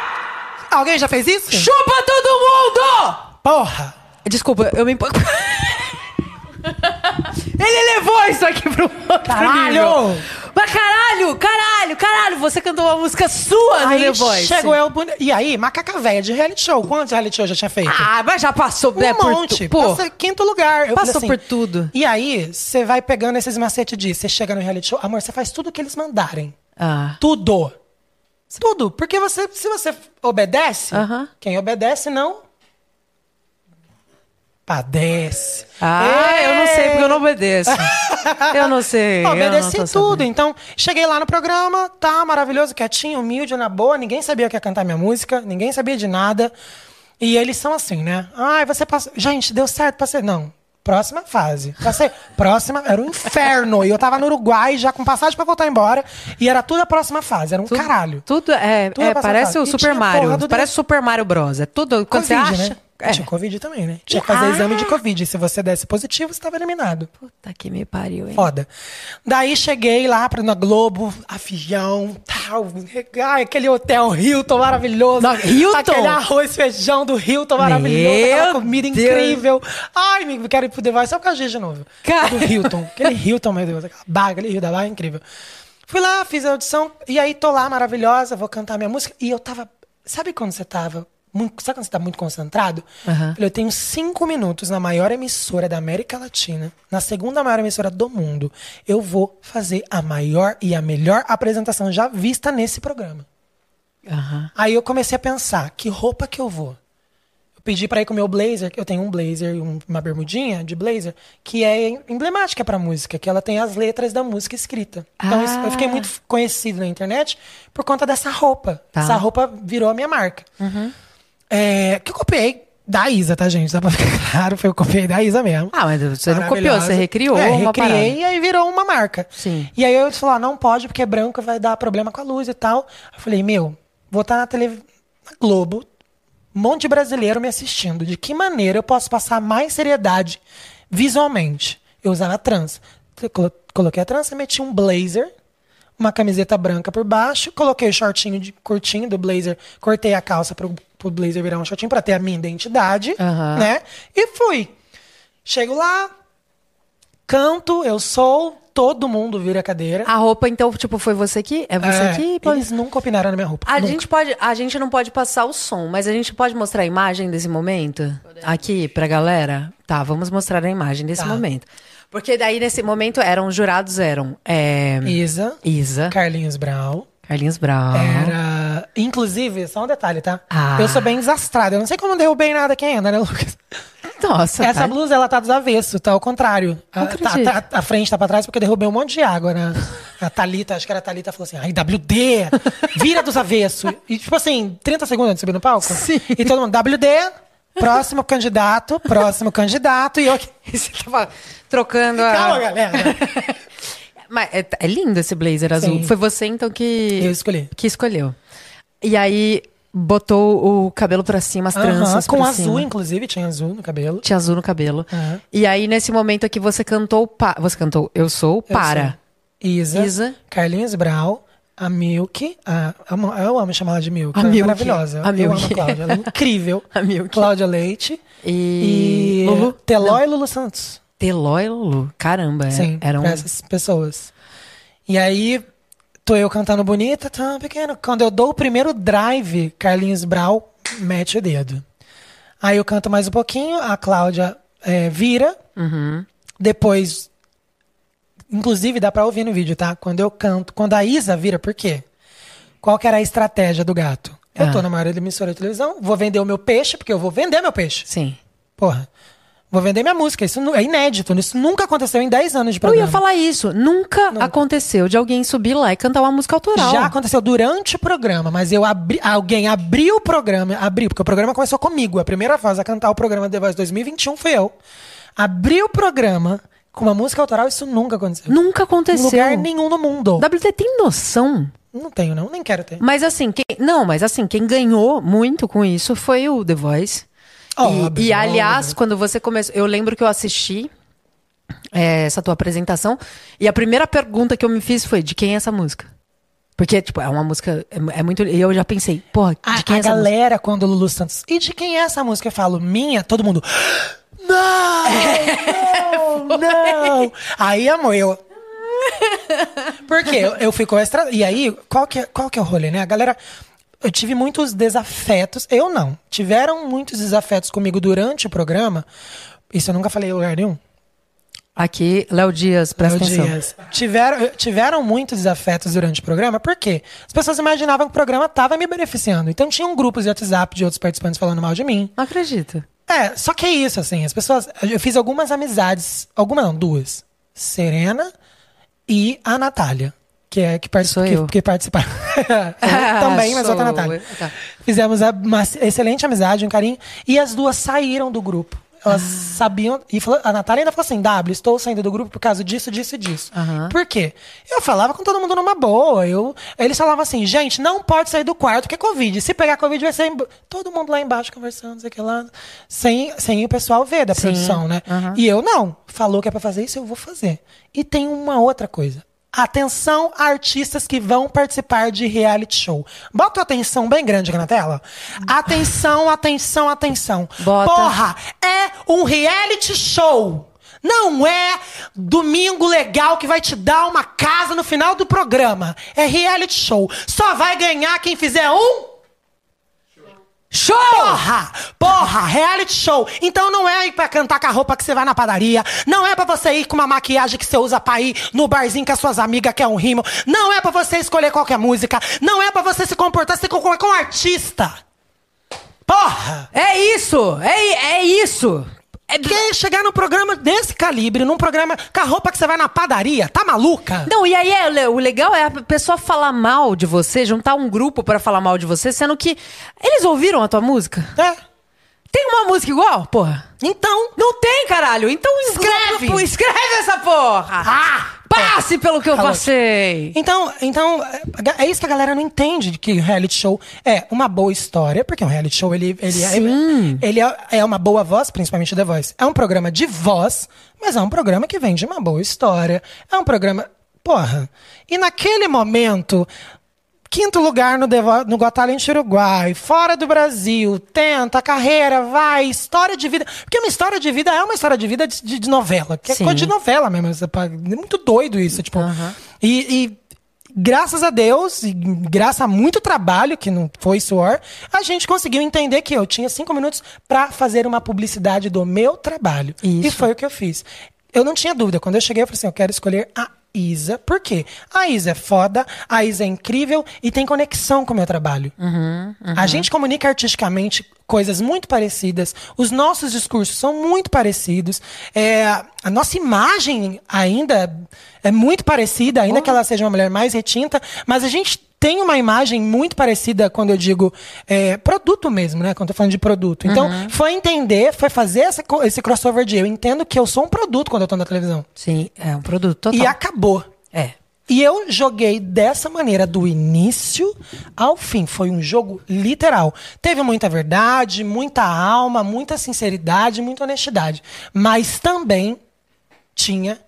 Alguém já fez isso? Chupa todo mundo! Porra! Desculpa, eu me... Ele levou isso aqui pro outro Caralho! nível. Mas caralho, caralho, caralho, você cantou uma música sua no Aí The Voice. chegou eu. E aí, macaca velha de reality show. Quantos reality show eu já tinha feito? Ah, mas já passou Um né, por monte. tu- Pô, Passa quinto lugar. Eu Passou falei por tudo. E aí, você vai pegando esses macetes de você chega no reality show, amor, você faz tudo o que eles mandarem. Ah, Tudo. Tudo. Porque você, se você obedece, Aham. quem obedece não padece. ah É. eu não sei porque eu não obedeço. eu não sei. não Obedeci tô tudo. sabendo. Então, cheguei lá no programa, tá maravilhoso, quietinho, humilde, na boa. Ninguém sabia que ia cantar minha música, ninguém sabia de nada. E eles são assim, né? Ai, você passou. Gente, deu certo, passei. Não. Próxima fase. Passei. Próxima. Era um inferno. E eu tava no Uruguai já com passagem pra voltar embora. E era tudo a próxima fase. Era um caralho. Tudo é, Tudo é parece o Super Mario. Parece Deus. Super Mario Bros. É tudo quando você Covid, acha. né? É. Tinha Covid também, né? Tinha que fazer Ah! exame de Covid. Se você desse positivo, você tava eliminado. Puta que me pariu, hein? Foda. Daí cheguei lá pra, na Globo, avião, tal. Ai, aquele hotel Hilton maravilhoso. Não, Hilton? Aquele arroz feijão do Hilton maravilhoso. Meu aquela comida Deus. incrível. Ai, me quero ir pro The Voice só por causa de novo. Cara. Do Hilton. Aquele Hilton, meu Deus. Aquela barra, aquele Rio da Barra, incrível. Fui lá, fiz a audição. E aí tô lá, maravilhosa, vou cantar minha música. E eu tava... Sabe quando você tava... Muito, sabe quando você tá muito concentrado? Falei, Eu tenho cinco minutos na maior emissora da América Latina, na segunda maior emissora do mundo. Eu vou fazer a maior e a melhor apresentação já vista nesse programa. Aham. Aí eu comecei a pensar, que roupa que eu vou? Eu pedi pra ir com o meu blazer, que eu tenho um blazer e uma bermudinha de blazer, que é emblemática pra música, que ela tem as letras da música escrita. Então Ah. isso- eu fiquei muito conhecido na internet por conta dessa roupa. Tá. Essa roupa virou a minha marca. É, que eu copiei da Isa, tá, gente? Dá pra ficar claro, foi eu copiei da Isa mesmo. Ah, mas você não copiou, você recriou é, uma recriei e aí virou uma marca. Sim. E aí eu falei, ah, não pode, porque branco vai dar problema com a luz e tal. Eu falei, meu, vou estar na televisão, Globo, um monte de brasileiro me assistindo. De que maneira eu posso passar mais seriedade visualmente? Eu usava trança. Coloquei a trança, meti um blazer, uma camiseta branca por baixo, coloquei o shortinho de curtinho do blazer, cortei a calça pro, pro blazer virar um shortinho pra ter a minha identidade, Aham. né? E fui. Chego lá, canto, eu sou, todo mundo vira cadeira. A roupa, então, tipo, foi você que. É você É, que. pode- eles nunca opinaram na minha roupa. A nunca. gente, pode, a gente não pode passar o som, mas a gente pode mostrar a imagem desse momento? Aqui pra galera? Tá, vamos mostrar a imagem desse Tá. momento. Porque daí, nesse momento, eram os jurados eram é, Isa, Isa, Carlinhos Brau. Carlinhos Brown. Era. Inclusive, só um detalhe, tá? Ah. Eu sou bem desastrada. Eu não sei como eu não derrubei nada aqui ainda, né, Lucas? Nossa, Essa tá- blusa, ela tá dos avessos, tá ao contrário. A, tá, tá- a frente tá pra trás porque eu derrubei um monte de água, né? A Thalita, acho que era a Thalita, falou assim: ai, WD, vira dos avessos. E tipo assim, 30 segundos antes de subir no palco. Sim. E todo mundo, WD, próximo candidato, próximo candidato. E eu aqui. Você tava trocando a. Calma, galera. Mas é, é lindo esse blazer azul. Sim. Foi você, então, que. Eu escolhi. Que escolheu. E aí, botou o cabelo pra cima, as tranças com azul, cima. inclusive, tinha azul no cabelo. Tinha azul no cabelo. E aí, nesse momento aqui, você cantou. Pa... Você cantou Eu Sou Eu Para. sou Isa, Isa. Carlinhos Brau, a Milk. A, amo- eu amo chamar ela de Milk. A é Milk. maravilhosa. A eu Milk. amo a Cláudia. Ela é incrível. A Milk. Cláudia Leite. E. E, Lulu? Teló Não. e Lulu Santos. Teló e Lulu. Caramba, é- Sim, eram. pra essas pessoas. E aí, tô eu cantando bonita, tão pequeno. Quando eu dou o primeiro drive, Carlinhos Brau mete o dedo. Aí eu canto mais um pouquinho, a Cláudia é, vira. Uhum. Depois, inclusive dá pra ouvir no vídeo, tá? Quando eu canto, quando a Isa vira, por quê? Qual que era a estratégia do gato? Eu Ah. tô na maior emissora de televisão, vou vender o meu peixe, porque eu vou vender meu peixe. Sim. Porra. Vou vender minha música. Isso é inédito. Isso nunca aconteceu em 10 anos de Eu programa. ia falar isso. Nunca, aconteceu de alguém subir lá e cantar uma música autoral. Já aconteceu durante o programa, mas eu abri, alguém abriu o programa, abriu, porque o programa começou comigo. A primeira voz a cantar o programa The Voice 2021 fui eu. Abri o programa com uma música autoral, isso nunca aconteceu. Nunca Em aconteceu. lugar nenhum no mundo. WT tem noção Não tenho, não, nem quero ter. Mas assim, quem, não, mas assim, quem ganhou muito com isso foi o The Voice. E- Óbvio, e, aliás, óbvio. quando você começou, eu lembro que eu assisti é, essa tua apresentação e a primeira pergunta que eu me fiz foi de quem é essa música? Porque, tipo, é uma música, é, é muito. E eu já pensei, porra, de A, quem é a essa música? galera, quando o Lulu Santos. E de quem é essa música? Eu falo, minha, todo mundo. Não! Não! não! Aí, amor, eu. Por quê? Eu, eu fico extra. E aí, qual que, é, qual que é o rolê, né? A galera. Eu tive muitos desafetos. Eu não. Tiveram muitos desafetos comigo durante o programa. Isso eu nunca falei em lugar nenhum. Aqui, Léo Dias, presta Léo atenção. Dias. Tiveram, tiveram muitos desafetos durante o programa, por quê? As pessoas imaginavam que o programa estava me beneficiando. Então tinham grupos de WhatsApp de outros participantes falando mal de mim. Não acredito. É, só que é isso, assim, as pessoas. Eu fiz algumas amizades, algumas não, duas. Serena e a Natália. Que é que, partic- Sou eu. que, que participaram. Eu também, mas outra Natália. Tá. Fizemos uma excelente amizade, um carinho. E as duas saíram do grupo. Elas Ah. sabiam. E falou- a Natália ainda falou assim: W, estou saindo do grupo por causa disso, disso e disso. Por quê? Eu falava com todo mundo numa boa. Eu, eles falavam assim: gente, não pode sair do quarto, porque é Covid. Se pegar Covid, vai ser. Todo mundo lá embaixo conversando, sei que lá. Sem, sem o pessoal ver da Sim. produção, né? E eu não. Falou que é pra fazer isso, eu vou fazer. E tem uma outra coisa. Atenção, artistas que vão participar de reality show. Bota a atenção bem grande aqui na tela. Atenção, atenção, atenção. Bota. Porra, é um reality show. Não é domingo legal que vai te dar uma casa no final do programa. É reality show. Só vai ganhar quem fizer um Show! Porra! Porra! Reality show! Então não é ir pra cantar com a roupa que você vai na padaria. Não é pra você ir com uma maquiagem que você usa pra ir no barzinho com as suas amigas, que é um rimo. Não é pra você escolher qualquer música. Não é pra você se comportar, se comportar com um artista. Porra! É isso! É, é isso! É- chegar num programa desse calibre, num programa com a roupa que você vai na padaria, tá maluca? Não, e aí é, o legal é a pessoa falar mal de você, juntar um grupo pra falar mal de você, sendo que eles ouviram a tua música. É. Tem uma música igual, porra? Então. Não tem, caralho. Então Escreve. Escreve essa porra. Ah! Passe pelo que eu Falou. passei. Então, então é- isso que a galera não entende de que reality show é uma boa história, porque um reality show ele, ele, é, ele é, é uma boa voz, principalmente The Voice. É um programa de voz, mas é um programa que vem de uma boa história. É um programa Porra. E naquele momento, quinto lugar no, Devo- no Got Talent Uruguai, fora do Brasil, tenta, carreira, vai, história de vida. Porque uma história de vida é uma história de vida de, de- novela. Que é coisa de novela mesmo. É muito doido isso. Tipo, e, e graças a Deus, e graças a muito trabalho, que não foi suor, a gente conseguiu entender que eu tinha cinco minutos pra fazer uma publicidade do meu trabalho. E Isso. foi o que eu fiz. Eu não tinha dúvida. Quando eu cheguei, eu falei assim: eu quero escolher a Isa. Por quê? A Isa é foda, a Isa é incrível e tem conexão com o meu trabalho. A gente comunica artisticamente coisas muito parecidas, os nossos discursos são muito parecidos, é, a nossa imagem ainda é muito parecida, ainda que ela seja uma mulher mais retinta, mas a gente tem uma imagem muito parecida quando eu digo é, produto mesmo, né? Quando eu tô falando de produto. Então, foi entender, foi fazer essa esse crossover de eu entendo que eu sou um produto quando eu tô na televisão. Sim, é um produto total. E acabou. É. E eu joguei dessa maneira, do início ao fim. Foi um jogo literal. Teve muita verdade, muita alma, muita sinceridade, muita honestidade. Mas também tinha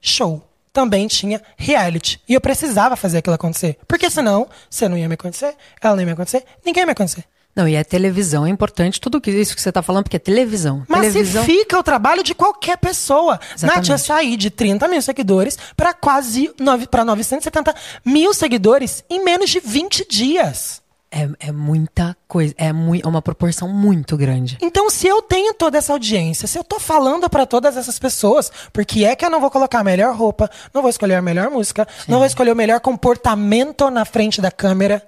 show. Também tinha reality. E eu precisava fazer aquilo acontecer. Porque senão, você não ia me acontecer, ela não ia me acontecer, ninguém ia me acontecer. Não, e é televisão, é importante tudo que- isso que você tá falando, porque é televisão. televisão. Massifica o trabalho de qualquer pessoa. Exatamente. Nath, eu saí de 30 mil seguidores para quase para 970 mil seguidores em menos de 20 dias. É, é muita coisa, é é uma proporção muito grande. Então, se eu tenho toda essa audiência, se eu tô falando para todas essas pessoas, por que é que eu não vou colocar a melhor roupa, não vou escolher a melhor música, não vou escolher o melhor comportamento na frente da câmera?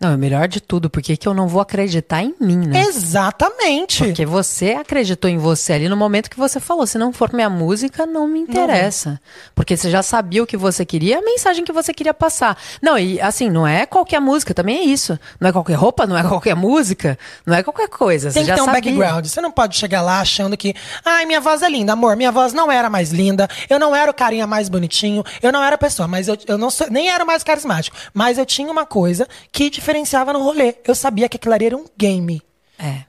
Não, é melhor de tudo, porque que eu não vou acreditar em mim, né? Exatamente. Porque você acreditou em você ali no momento que você falou, se não for minha música, não me interessa. Porque você já sabia o que você queria, a mensagem que você queria passar. Não, e assim, não é qualquer música, também é isso. Não é qualquer roupa, não é qualquer música, não é qualquer coisa. Tem você que ter um sabia. background. Você não pode chegar lá achando que, ai, minha voz é linda, amor. Minha voz não era mais linda, eu não era o carinha mais bonitinho, eu não era a pessoa, mas eu, eu não sou, nem era o mais carismático. Mas eu tinha uma coisa que diferenciava no rolê. Eu sabia que aquilo ali era um game. É.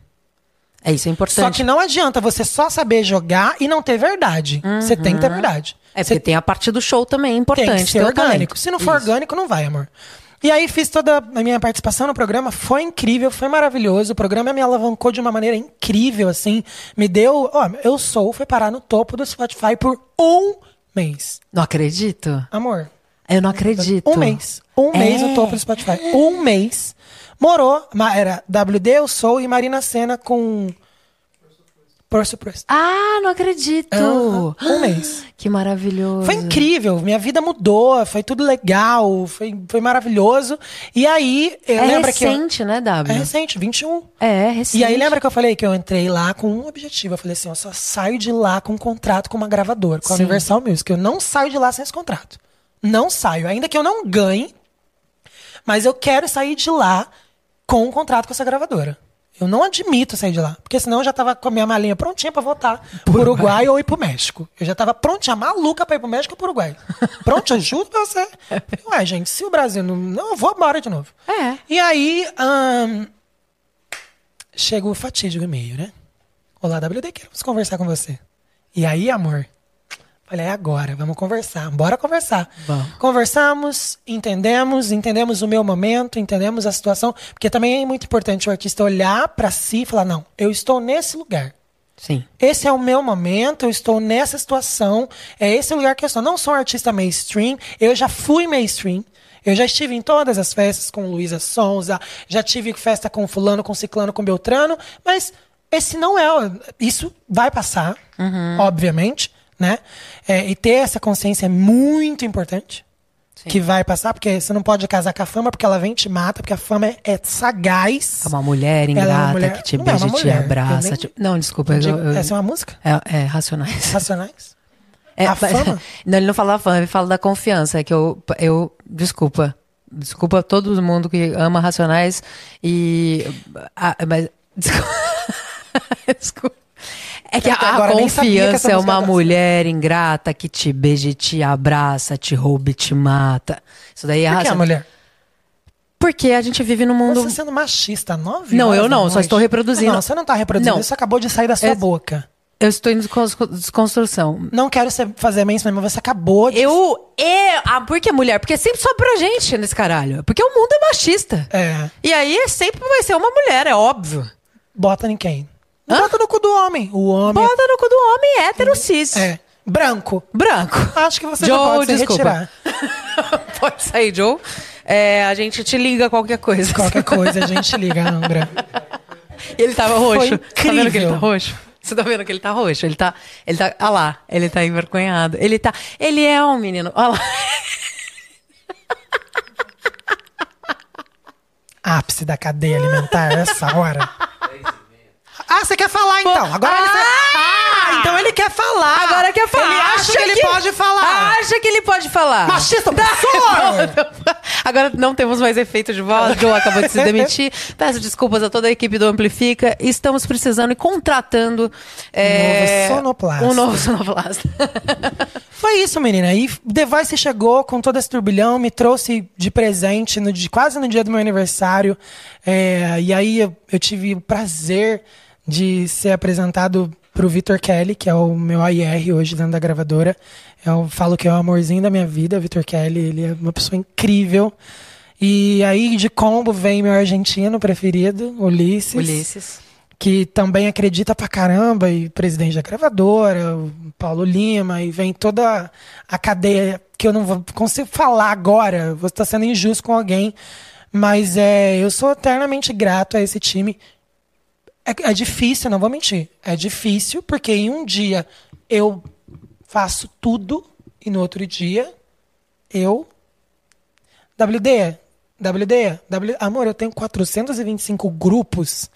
É isso, é importante. Só que não adianta você só saber jogar e não ter verdade. Você tem que ter verdade. É Você porque tem a parte do show também, é importante. tem que ser orgânico. Se não for Isso. orgânico, não vai, amor. E aí fiz toda a minha participação no programa, foi incrível, foi maravilhoso. O programa me alavancou de uma maneira incrível, assim. Me deu. Ó, eu sou, foi parar no topo do Spotify por um mês. Não acredito. Amor. Eu não acredito. Um mês. Um mês É. no topo do Spotify. Um mês. Morou. Era WD, Eu Sou e Marina Senna com. Por Surprise. Ah, não acredito. Aham, Um mês. Que maravilhoso. Foi incrível, minha vida mudou, foi tudo legal, foi, foi maravilhoso. E aí, eu É lembra que. eu- recente, né, é W? recente, 21. É, é recente. E aí, lembra que eu falei que eu entrei lá com um objetivo? Eu falei assim: eu só saio de lá com um contrato com uma gravadora, com a Sim. Universal Music. Eu não saio de lá sem esse contrato. Não saio. Ainda que eu não ganhe, mas eu quero sair de lá com um contrato com essa gravadora. Eu não admito sair de lá. Porque senão eu já tava com a minha malinha prontinha pra voltar pro Uruguai ou ir pro México. Eu já tava prontinha, maluca pra ir pro México ou pro Uruguai. Pronto, eu juro pra você. Ué, gente, se o Brasil não. Não, eu vou embora de novo. É. E aí, ahn, chega o fatídico e-mail, né? Olá, WD, queremos conversar com você. E aí, amor? Falei, é agora, vamos conversar. Bora conversar. Vamos. Conversamos, entendemos, entendemos o meu momento, entendemos a situação. Porque também é muito importante o artista olhar pra si e falar: não, eu estou nesse lugar. Sim. Esse é o meu momento, eu estou nessa situação, é esse lugar que eu estou. Não sou um artista mainstream, eu já fui mainstream. Eu já estive em todas as festas com Luísa Sonza, já tive festa com fulano, com ciclano, com Beltrano, mas esse não é. Isso vai passar, obviamente, né? É, e ter essa consciência é muito importante. Que vai passar, porque você não pode casar com a fama, porque ela vem e te mata, porque a fama é, é sagaz. É uma mulher Ela é uma ingrata mulher- que te é beija e te abraça. nem- te- Não, desculpa. eu- eu- Essa é uma música? É, é, racionais. Racionais? É, A fama? Não, ele não fala da fama, ele fala da confiança. É que eu, eu. Desculpa. Desculpa todo mundo que ama Racionais e. ah, mas. Desculpa. Desculpa. É que a, eu essa confiança é uma era mulher ingrata que te beija, e te abraça, te rouba e te mata. Isso daí é Por que a mulher? Porque a gente vive num mundo. Você sendo machista, nove Não, eu não, só estou reproduzindo. Não, você não tá reproduzindo. Não. Isso acabou de sair da sua boca. Eu estou em descons- desconstrução. Não quero fazer mansplaining, mas você acabou de... Eu. É, ah, por que mulher? Porque sempre sobe pra gente nesse caralho. Porque o mundo é machista. É, E aí sempre vai ser uma mulher, é óbvio. bota em quem? Bota no cu do homem. O homem Bota no cu do homem hétero cis. é branco. Branco. Acho que você Joe, já pode se desculpa. retirar. Pode sair, Joe. É, a gente te liga qualquer coisa. Qualquer coisa a gente liga, Ambra. Ele tava roxo. Tá vendo que ele tá roxo? Você tá vendo que ele tá roxo? Ele tá. Ele tá. Olha lá, ele tá envergonhado. Ele tá. Ele é um menino. Olha lá. Ápice da cadeia alimentar essa hora. Ah, você quer falar então? Agora ele Ah, então ele quer falar. Agora quer falar. Ele acha, que ele pode falar. Acha que ele pode falar. Machista não. Agora não temos mais efeito de voz. Joe acabou de se demitir. Peço desculpas a toda a equipe do Amplifica. Estamos precisando e contratando é, novo sonoplasta. Um novo sonoplasta. Foi isso, menina. E The Voice chegou com todo esse turbilhão, me trouxe de presente no, dia- quase no dia do meu aniversário. É, e aí eu, eu tive o prazer de ser apresentado pro Vitor Kelly, que é o meu AIR hoje dentro da gravadora. Eu falo que é o amorzinho da minha vida, Vitor Kelly. Ele é uma pessoa incrível. E aí, de combo, vem meu argentino preferido, Ulisses Ulisses. que também acredita pra caramba, e presidente da gravadora, o Paulo Lima, e vem toda a cadeia que eu não vou consigo falar agora, vou estar sendo injusto com alguém, mas é, eu sou eternamente grato a esse time. É, é difícil, não vou mentir, é difícil, porque em um dia eu faço tudo e no outro dia eu WD, WD, W, amor, eu tenho 425 grupos.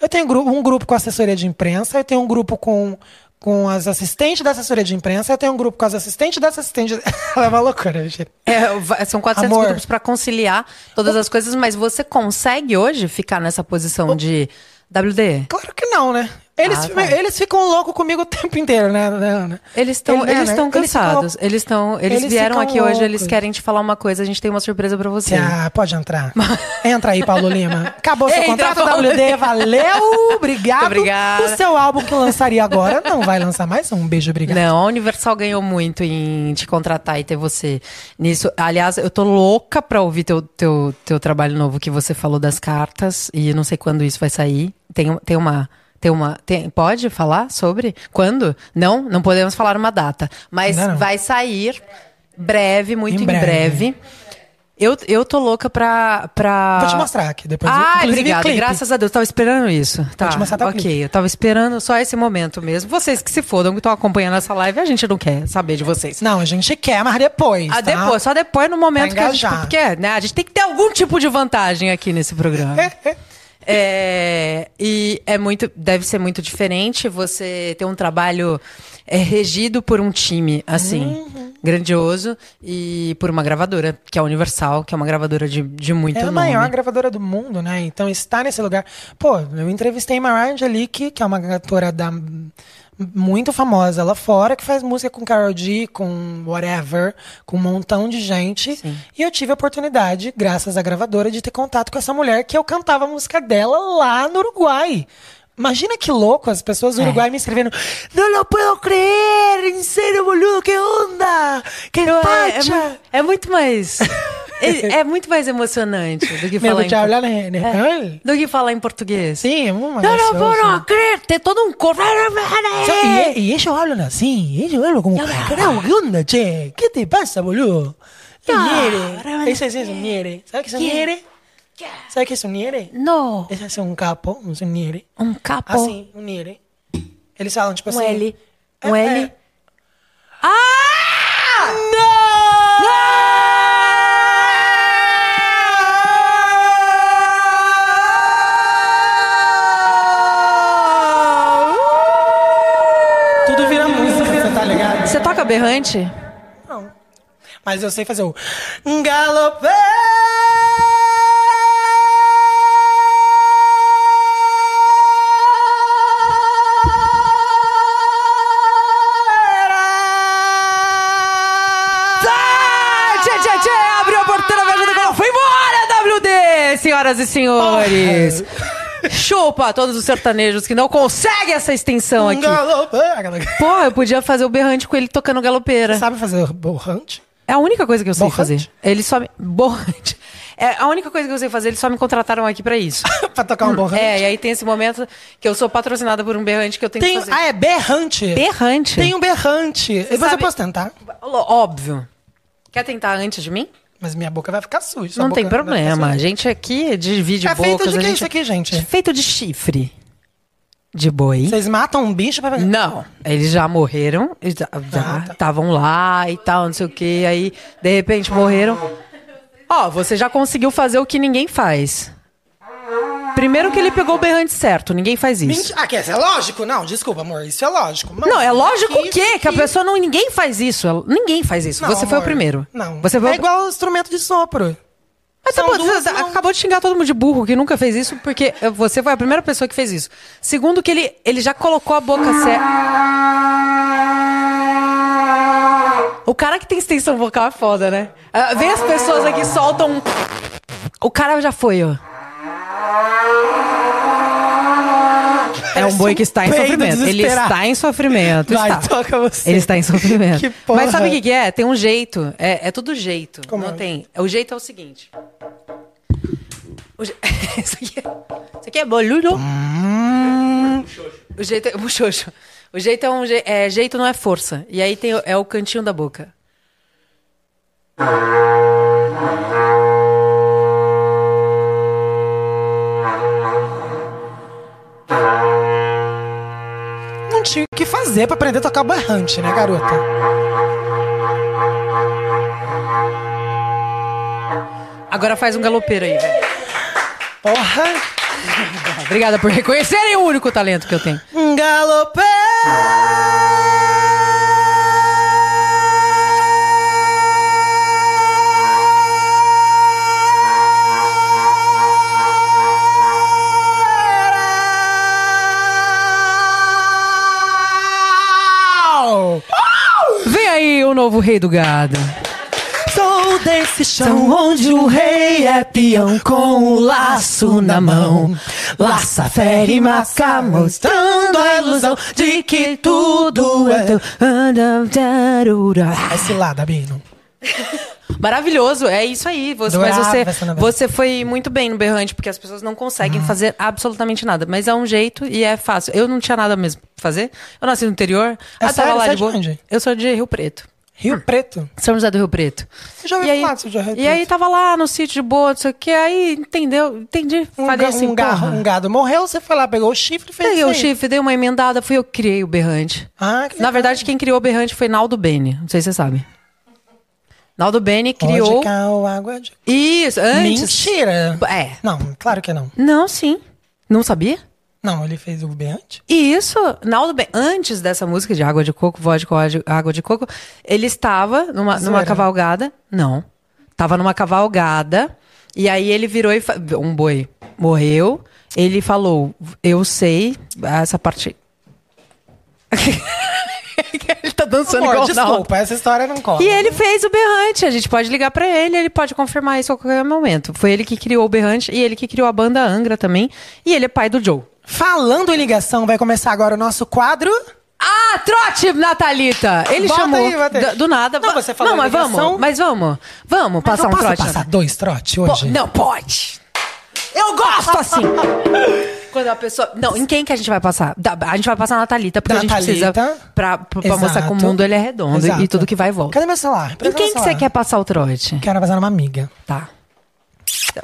Eu tenho um grupo com assessoria de imprensa, eu tenho um grupo com, com as assistentes da assessoria de imprensa, eu tenho um grupo com as assistentes das assistentes. Ela é uma loucura, gente. É, são 400 Amor. grupos para conciliar todas as coisas, mas você consegue hoje ficar nessa posição de WD? Claro que não, né? Eles, Ah, tá. eles ficam loucos comigo o tempo inteiro, né, né, Ana? Eles estão Ele- eles né, ficam cansados. Eles estão eles, eles vieram aqui hoje, eles loucos. querem te falar uma coisa, a gente tem uma surpresa para você. Ah, pode entrar. Entra aí, Paulo Lima. Acabou seu Entra, contrato, Paulo WD. Valeu, obrigado. Obrigada. O seu álbum que lançaria agora não vai lançar mais um. Beijo, obrigado. Não, a Universal ganhou muito em te contratar e ter você nisso. Aliás, eu tô louca pra ouvir teu, teu, teu trabalho novo que você falou das cartas e não sei quando isso vai sair. Tem, tem uma. Tem uma. Tem, pode falar sobre? Quando? Não, não podemos falar uma data. Mas não. vai sair breve, muito Em em, breve. breve. Eu, eu tô louca pra. pra... Vou te mostrar aqui depois. Ah, obrigada. Graças a Deus. Tava esperando isso. Tá. te mostrar até o ok, clipe. eu tava esperando só esse momento mesmo. Vocês que se fodam, que estão acompanhando essa live, a gente não quer saber de vocês. Não, a gente quer, mas depois. Ah, tá? depois, só depois no momento Pra que a gente. Porque, né, a gente tem que ter algum tipo de vantagem aqui nesse programa. É, e é muito, deve ser muito diferente você ter um trabalho é, regido por um time assim Uhum. grandioso e por uma gravadora que é a Universal, que é uma gravadora de, de muito É a nome. maior gravadora do mundo, né? Então estar nesse lugar. Pô, eu entrevistei Mariah Angelique, que é uma cantora da muito famosa lá fora, que faz música com Karol G, com whatever, com um montão de gente. Sim. E eu tive a oportunidade, graças à gravadora, de ter contato com essa mulher que eu cantava a música dela lá no Uruguai. Imagina que louco as pessoas do É. Uruguai me escrevendo Não lo puedo creer, serio, boludo, que onda, que É, é facha. mu- é muito mais. é, é muito mais emocionante do que Me falar em, por- hablar en español. do que falar em português. Sí, es muy Não, não vou crer. Tem todo um corpo. Y, y ellos hablan así, ellos hablan como, carajo, ¿qué onda, che? ¿Qué te pasa, boludo? Es ñere. Ese sí es un ñere. ¿Sabes qué es un ñere? ¿Sabes qué es un ñere? Não. Ese es un capo, un ñere. Um capo. Assim, um ñere. Eles falam, tipo um assim... L. É, Um L. é. Ah! Ligado? Você toca berrante? Não. Mas eu sei fazer o... Galopé! Senhoras e senhores. Chupa todos os sertanejos que não conseguem essa extensão aqui. Galopeira. Pô, eu podia fazer o berrante com ele tocando galopeira. Sabe fazer borrante? É a única coisa que eu sei Borrante? fazer. Ele só me... Borrante. É a única coisa que eu sei fazer, eles só me contrataram aqui pra isso. pra tocar um borrante? É, e aí tem esse momento que eu sou patrocinada por um berrante que eu tenho Tem, que fazer. ah, é berrante. Berrante? Tem um berrante. Você sabe- eu posso tentar? Óbvio. Quer tentar antes de mim? Mas minha boca vai ficar suja. não tem problema. A gente aqui divide É feito bocas. de a que gente... isso aqui, gente? Feito de chifre. De boi. Vocês matam um bicho pra... Não, eles já morreram, já Ah, tá. estavam lá e tal, não sei o que, aí de repente morreram. Ó, você já conseguiu fazer o que ninguém faz. Primeiro que ele pegou o berrante certo, ninguém faz isso. Ah, que é lógico? Não, desculpa, amor. Isso é lógico. Mas Não, é lógico o quê? Que a aqui- pessoa não. Ninguém faz isso. ela- Ninguém faz isso. Não, você foi o amor. primeiro. Não. Você foi É o... igual o instrumento de sopro. Mas tá bom, duas acabou de xingar todo mundo de burro que nunca fez isso, porque você foi a primeira pessoa que fez isso. Segundo, que ele, ele já colocou a boca certa. O cara que tem extensão vocal é foda, né? Ah, vem as pessoas aqui soltam. um- O cara já foi, ó. É um boi que está em sofrimento. Ele está em sofrimento. Vai, está. toca você. Ele está em sofrimento. Que porra. Mas sabe o que, que é? Tem um jeito. É, é tudo jeito. Como Não é? tem. O jeito é o seguinte. O je- isso, aqui é... isso aqui é boludo. Hum, O jeito é. O xoxo. O jeito é um. je- É, jeito não é força. E aí tem, é o cantinho da boca. Não tinha o que fazer pra aprender a tocar berrante, né, garota? Agora faz um galopeiro aí, velho. Porra. Obrigada por reconhecerem o único talento que eu tenho. Um galope. O novo rei do gado. Sou desse chão onde o rei é peão com o laço na mão. Laça, fere e maca, mostrando a ilusão de que tudo é teu. Esse lado, Abino. Maravilhoso, é isso aí. Você, mas você, você foi muito bem no berrante, porque as pessoas não conseguem fazer absolutamente nada. Mas é um jeito e é fácil. Eu não tinha nada mesmo pra fazer. Eu nasci no interior. É ah, sério? lá Você é de boa. onde? Eu sou de Rio Preto. Rio Preto. São José do Rio Preto. Eu já ouvi E aí, falar Rio e Preto. aí tava lá no sítio de boa, não sei o que. Aí, entendeu? Entendi. um, Falei assim, um, garro- um gado morreu, você foi lá, pegou o chifre e fez Peguei o chifre, dei uma emendada, fui eu que criei o berrante. Ah, que Na verdade, quem criou o berrante foi Naldo Bene. Não sei se você sabe. Naldo Bene criou. Cal, água de... Isso, antes. Mentira. É. Não, claro que não. Não, sim. Não sabia? Não, ele fez o berrante. Isso, Naldo Bene, antes dessa música de água de coco, vodka, água- água de coco, ele estava numa, numa cavalgada. Não. Tava numa cavalgada. E aí ele virou e. fa- Um boi morreu. Ele falou: Eu sei essa parte. dançando Amor, igual desculpa, essa história não corre. E ele fez o berrante. A gente pode ligar pra ele, ele pode confirmar isso a qualquer momento. Foi ele que criou o berrante e ele que criou a banda Angra também. E ele é pai do Joe. Falando em ligação, vai começar agora o nosso quadro. Ah, trote, Natalita! Ele Bota chamou aí, do, do nada. Não, você falou Não, mas ligação. vamos, mas vamos. Vamos Mas passar um posso trote. passar dois trotes Po- hoje? Não, pode. Eu gosto assim. Quando a pessoa. Não, em quem que a gente vai passar? Da- A gente vai passar na Natalita, porque a gente precisa. Pra, pra, pra mostrar que o mundo ele é redondo Exato. e tudo que vai e volta. Cadê meu celular? Em quem que você quer passar o trote? Quero passar numa amiga. Tá.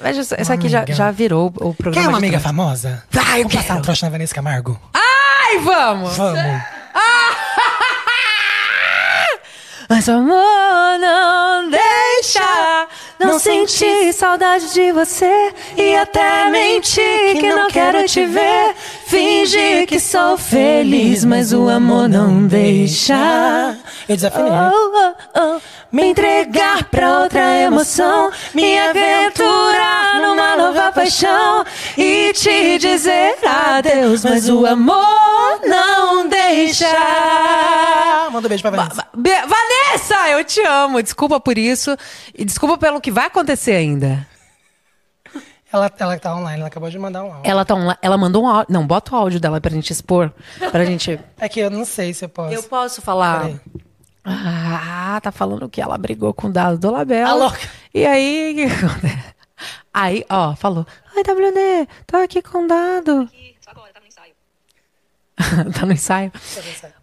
Veja, essa aqui já, amiga. já virou o programa. Quer uma de amiga trote. famosa? Vai, eu Vamos passar quero. um trote na Vanessa Camargo? Ai, vamos! Vamos. Mas amor, não deixa Não, sentir saudade de você E até mentir que não quero te ver Fingir que sou feliz Mas o amor não deixa Eu desafinei. Oh, oh, oh. Me entregar pra outra emoção Me aventurar numa nova paixão E te dizer adeus Mas o amor não deixa Manda um beijo pra Vanessa. Vanessa, eu te amo. Desculpa por isso. E desculpa pelo que vai acontecer ainda. Ela, ela tá online, ela acabou de mandar um áudio. Ela, tá onla- ela mandou um áudio. Não, bota o áudio dela pra gente expor. Pra gente. É que eu não sei se eu posso. Eu posso falar. Peraí. Ah, tá falando que ela brigou com o dado do Labela. A louca. E aí, o que acontece? Aí, ó, falou. Ai, WD, tô aqui com o dado. Só agora, tá no ensaio. tá no ensaio.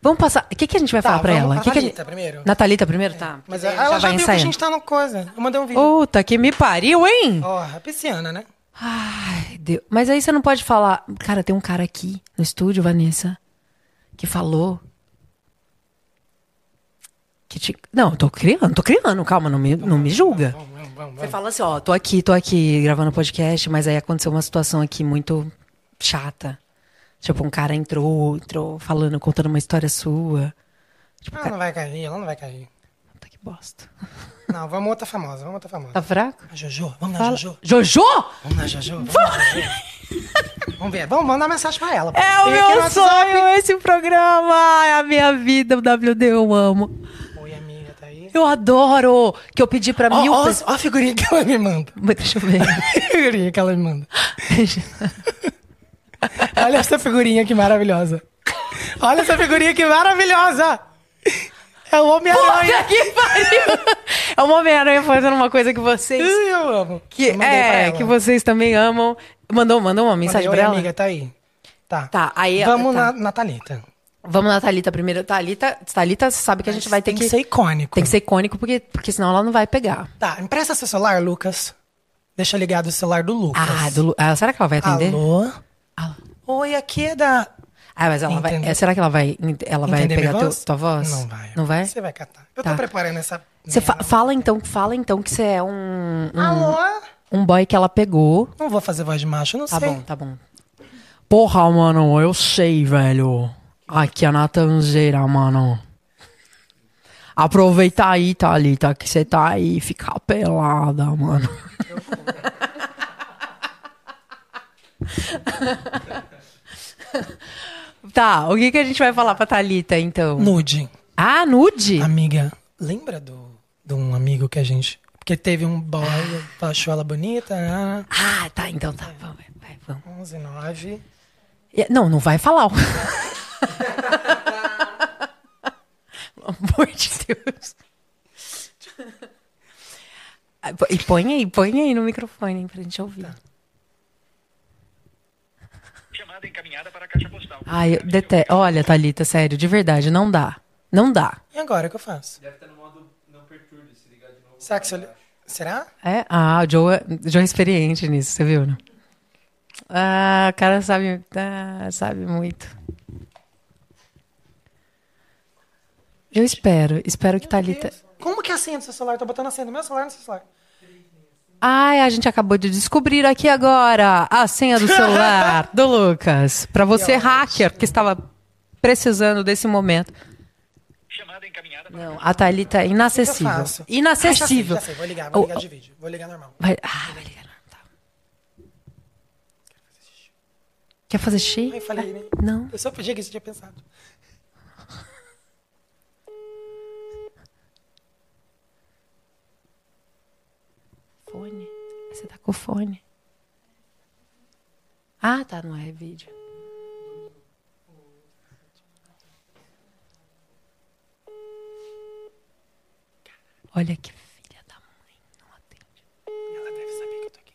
Vamos passar. O que, que a gente vai Tá, falar pra ela? pra Que que a primeiro. Natalita primeiro? Tá. Mas ela já, vai viu que a gente tá no coisa. Eu mandei um vídeo. Puta, que me pariu, hein? Ó, a pisciana, né? Ai, Deus. Mas aí você não pode falar. Cara, tem um cara aqui no estúdio, Vanessa, que falou. Que te... Não, tô criando, tô criando, calma, não me, não me julga. Vamos, vamos, vamos. Você fala assim, ó, tô aqui, tô aqui gravando podcast, mas aí aconteceu uma situação aqui muito chata. Tipo, um cara entrou, entrou falando, contando uma história sua. Tipo, Ela cara, não vai cair, ela não vai cair. puta que bosta. Não, vamos outra famosa, vamos outra famosa. Tá fraco? A Jojo, vamos na Fala. Jojo. Jojo? Vamos na Jojo, vamos na Jojo. vamos ver, vamos mandar mensagem pra ela. É o Tem meu WhatsApp. sonho esse programa. É a minha vida, o WD, eu amo. Oi, amiga, tá aí? Eu adoro. Que eu pedi pra Ó, mil ó, pessoas. ó a figurinha que ela me manda. Mas Deixa eu ver. A figurinha que ela me manda. Olha essa figurinha que maravilhosa. Olha essa figurinha que maravilhosa. É o Homem-Aranha. Que pariu! É uma Homem-Aranha fazendo uma coisa que vocês. Eu amo. Que, Eu é, que vocês também amam. Mandou, mandou uma mensagem Mandei, pra ela? amiga, tá aí. Tá. Tá, aí. Vamos tá. na, na Thalita. Vamos na Thalita primeiro. Thalita, Thalita sabe que a gente vai ter Tem que. que ser icônico. Tem que ser icônico, porque, porque senão ela não vai pegar. Tá, empresta seu celular, Lucas. Deixa ligado o celular do Lucas. Ah, do, Lu- ah, será que ela vai atender? Alô? Ah, Oi, aqui é da... Ah, mas ela vai. Entendeu? será que ela vai, ela vai Entender pegar teu- tua voz? Não vai. Não vai? Você vai catar. Eu Tá. tô preparando essa... Você fa- fala então, fala então que você é um, um, Alô? um boy que ela pegou. Não vou fazer voz de macho, eu não Tá sei. bom, tá bom. Porra, mano, eu sei, velho. Aqui é na Tanzeira, mano. Aproveita aí, Thalita, que você tá aí, fica pelada, mano. tá, o que, que a gente vai falar pra Thalita, então? Nude. Ah, nude? Amiga, lembra do, de um amigo que a gente... Porque teve um boy, achou ela bonita, né? Ah, tá, então tá. Vamos, vai, vamos. 11, 9... É, Não, não vai falar. Pelo amor de Deus. Ah, E põe aí, põe aí no microfone pra gente ouvir. Chamada encaminhada para a caixa postal. Ai, eu. Olha, Thalita, sério, de verdade, não dá. Não dá. E agora, o que eu faço? Deve estar no modo não perturbe, se ligar de novo. Será que se eu... Será? É? Ah, o Joe, é- o Joe é experiente nisso, você viu, né? Ah, o cara sabe, ah, sabe muito. Eu espero, espero que Thalita... Como que é a senha do seu celular? Tô botando a senha do meu celular no seu celular. Ai, a gente acabou de descobrir aqui agora a senha do celular do Lucas. Pra você, hacker, que estava precisando desse momento. Chamada encaminhada para Não, a Thalita é inacessível. faço? Inacessível. Ah, já sei, já sei. Vou ligar, vou ligar de vídeo. Vou ligar normal. Vai, ah, vai ligar. Tá. Quer fazer xixi? Ai, falei, né? Não. Eu só podia que você tinha pensado. Fone. Você tá com fone. Ah, tá, não é vídeo. Olha que filha da mãe, não atende. Ela deve saber que eu tô aqui.